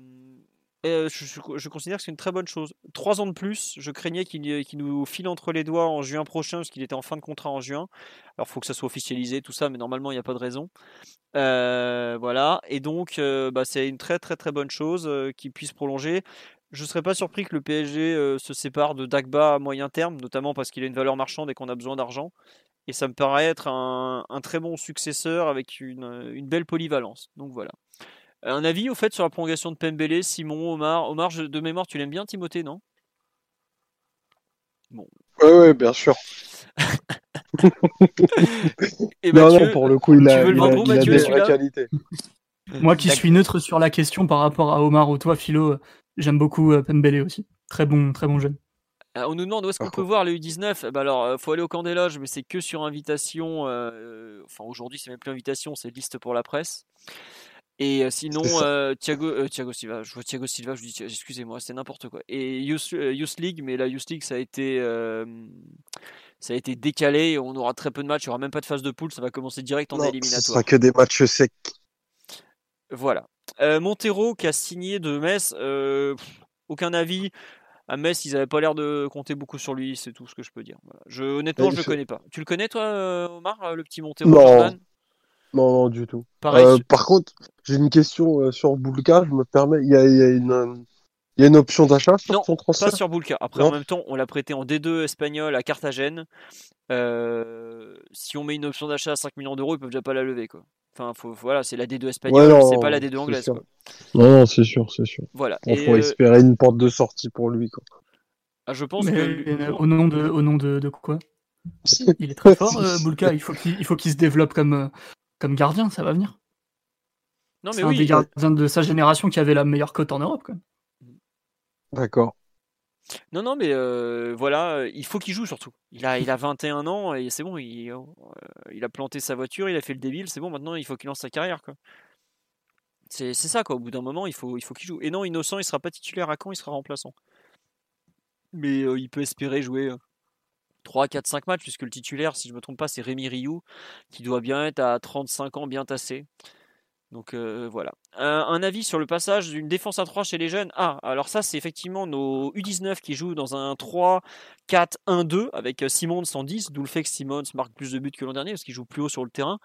je, je, considère que c'est une très bonne chose. Trois ans de plus, je craignais qu'il nous file entre les doigts en juin prochain, parce qu'il était en fin de contrat en juin. Alors, il faut que ça soit officialisé, tout ça, mais normalement, il n'y a pas de raison. voilà, et donc, bah, c'est une très très très bonne chose qu'il puisse prolonger. Je ne serais pas surpris que le PSG se sépare de Dagba à moyen terme, notamment parce qu'il a une valeur marchande et qu'on a besoin d'argent. Et ça me paraît être un, très bon successeur avec une, belle polyvalence. Donc voilà. Un avis au fait sur la prolongation de Pembele, Simon, Omar? Omar, de mémoire, tu l'aimes bien Timothée, non? Bon. Oui, ouais, bien sûr. et non, non, pour le coup, il a, des vraies qualités. Moi qui suis neutre sur la question par rapport à Omar ou toi, Philo, j'aime beaucoup euh, Pembele aussi. Très bon, très bon jeune. Euh, on nous demande où est-ce qu'on peut voir le U19. Bah alors, euh, faut aller au camp des loges, mais c'est que sur invitation. Euh, enfin, aujourd'hui, c'est même plus invitation, c'est liste pour la presse. Et sinon, Thiago, Thiago Silva, je vois Thiago Silva, je dis, excusez-moi, c'est n'importe quoi. Et Youth, League, mais la Youth League, ça a été, ça a été décalé. On aura très peu de matchs, il n'y aura même pas de phase de poule, ça va commencer direct en non, éliminatoire. Ce sera que des matchs secs. Voilà. Montero qui a signé de Metz, aucun avis à Metz, ils n'avaient pas l'air de compter beaucoup sur lui, c'est tout ce que je peux dire. Je, honnêtement, je ne le connais pas. Tu le connais, toi, euh, Omar, euh, le petit Montero non. Non, du tout. Euh, par contre, j'ai une question sur Boulka, je me permets. Il y a, une. Il y a une option d'achat sur son transfert Pas sur Boulka. Après, en même temps, on l'a prêté en D2 espagnol à Carthagène. si on met une option d'achat à 5 millions d'euros, ils peuvent déjà pas la lever. Quoi. Enfin, faut, voilà, c'est la D2 espagnole, c'est pas la D2 anglaise. Quoi. Non, non, c'est sûr, c'est sûr. Voilà. Il faut euh, espérer une porte de sortie pour lui. Quoi. Ah, je pense que... au nom de, au nom de, de quoi? Il est très fort, euh, Boulka. Il faut qu'il faut qu'il se développe comme, euh, comme gardien, ça va venir. Non, mais c'est un des gardiens de sa génération qui avait la meilleure cote en Europe. D'accord. Non, non, mais euh, voilà, euh, il faut qu'il joue surtout. Il a, il a 21 ans et c'est bon, il, euh, il, a planté sa voiture, il a fait le débile, c'est bon, maintenant il faut qu'il lance sa carrière. Quoi. C'est, ça, quoi. Au bout d'un moment, il faut, il faut qu'il joue. Et non, Innocent, il sera pas titulaire à quand il sera remplaçant? Mais il peut espérer jouer 3, 4, 5 matchs, puisque le titulaire, si je me trompe pas, c'est Rémi Rioux, qui doit bien être à 35 ans, bien tassé. Donc euh, voilà. Un, avis sur le passage d'une défense à 3 chez les jeunes. Ah, alors ça, c'est effectivement nos U19 qui jouent dans un 3-4-1-2 avec euh, Simons 110, d'où le fait que Simons marque plus de buts que l'an dernier parce qu'il joue plus haut sur le terrain.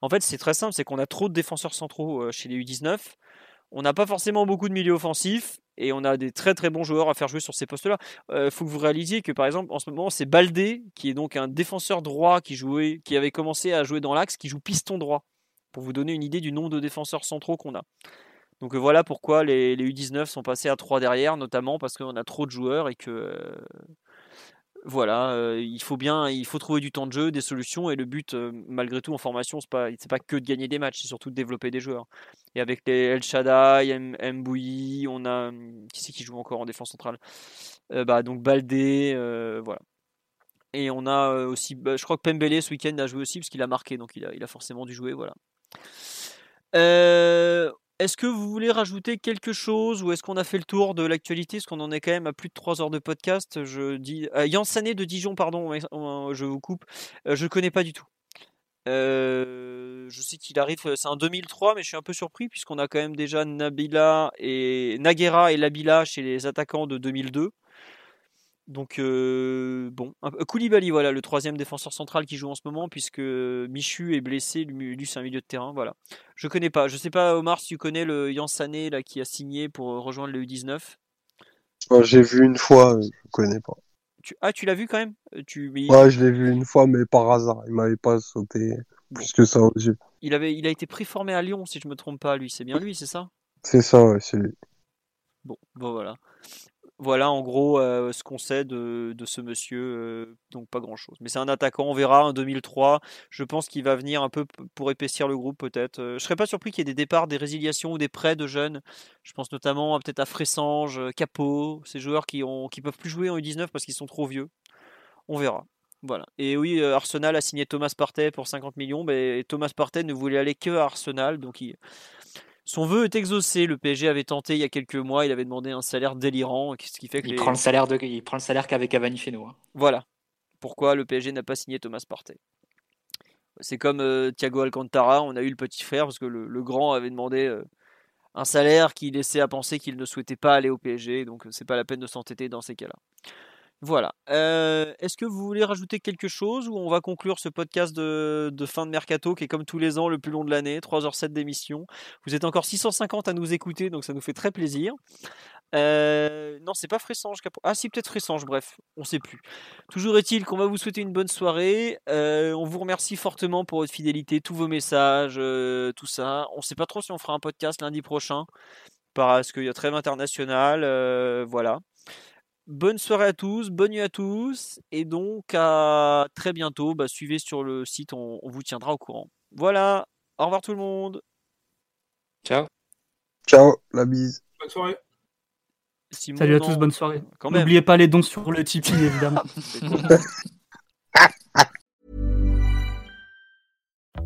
En fait, c'est très simple, c'est qu'on a trop de défenseurs centraux euh, chez les U19. On n'a pas forcément beaucoup de milieux offensifs et on a des très très bons joueurs à faire jouer sur ces postes-là. Il faut que vous réalisiez que par exemple en ce moment c'est Baldé qui est donc un défenseur droit qui jouait, qui avait commencé à jouer dans l'axe, qui joue piston droit pour vous donner une idée du nombre de défenseurs centraux qu'on a. Donc euh, voilà pourquoi les, U19 sont passés à 3 derrière, notamment parce qu'on a trop de joueurs et que euh, voilà, euh, il faut bien, il faut trouver du temps de jeu, des solutions et le but, malgré tout, en formation, c'est pas, pas que de gagner des matchs, c'est surtout de développer des joueurs. Et avec les El Shaddai, Mbouyi, on a qui c'est qui joue encore en défense centrale? Bah donc Baldé, voilà. Et on a aussi, bah, je crois que Pembele ce week-end a joué aussi parce qu'il a marqué, donc il a, il a forcément dû jouer, voilà. Euh, est-ce que vous voulez rajouter quelque chose ou est-ce qu'on a fait le tour de l'actualité? Parce qu'on en est quand même à plus de 3 heures de podcast. Je dis euh, Yann Sané de Dijon, pardon, je vous coupe. Euh, je ne connais pas du tout. je sais qu'il arrive, c'est en 2003, mais je suis un peu surpris puisqu'on a quand même déjà Nabila et Naguera et Labila chez les attaquants de 2002. Donc, euh, bon. Koulibaly, voilà, le troisième défenseur central qui joue en ce moment, puisque Michu est blessé, lui, c'est un milieu de terrain, voilà. Je connais pas, je sais pas, Omar, si tu connais le Yann Sané, là, qui a signé pour rejoindre le U19 J'ai vu une fois, je connais pas. Ah, tu l'as vu quand même? Tu... Ouais, je l'ai vu une fois, mais par hasard, il m'avait pas sauté plus que ça Il, avait, il a été préformé à Lyon, si je me trompe pas, lui, c'est bien lui, c'est ça? C'est ça, ouais, c'est lui. Bon, bon, voilà. Voilà en gros euh, ce qu'on sait de, ce monsieur, euh, donc pas grand chose. Mais c'est un attaquant, on verra, en 2003. Je pense qu'il va venir un peu pour épaissir le groupe peut-être. Euh, je serais pas surpris qu'il y ait des départs, des résiliations ou des prêts de jeunes. Je pense notamment peut-être à Fressange, Capot, ces joueurs qui ont qui peuvent plus jouer en U19 parce qu'ils sont trop vieux. On verra. Voilà. Et oui, Arsenal a signé Thomas Partey pour 50 millions. Mais Thomas Partey ne voulait aller que Arsenal, donc il, son vœu est exaucé. Le PSG avait tenté il y a quelques mois. Il avait demandé un salaire délirant, ce qui fait il prend le salaire de, il prend le salaire qu'avec Cavani chez nous. Hein. Voilà. Pourquoi le PSG n'a pas signé Thomas Partey? C'est comme euh, Thiago Alcantara. On a eu le petit frère parce que le, grand avait demandé euh, un salaire qui laissait à penser qu'il ne souhaitait pas aller au PSG, donc c'est pas la peine de s'entêter dans ces cas-là. Voilà. Est-ce que vous voulez rajouter quelque chose ou on va conclure ce podcast de, fin de mercato qui est comme tous les ans le plus long de l'année, 3h07 d'émission. Vous êtes encore 650 à nous écouter, donc ça nous fait très plaisir. Non, c'est pas Fressange. Ah, si, peut-être Fressange, bref, on sait plus. Toujours est-il qu'on va vous souhaiter une bonne soirée. On vous remercie fortement pour votre fidélité, tous vos messages, tout ça. On sait pas trop si on fera un podcast lundi prochain parce qu'il y a trêve international. voilà. Bonne soirée à tous, bonne nuit à tous, et donc à très bientôt. Bah, suivez sur le site, on, vous tiendra au courant. Voilà, au revoir tout le monde. Ciao. Ciao, la bise. Bonne soirée. Salut à tous, bonne soirée. N'oubliez pas les dons sur le Tipeee, évidemment.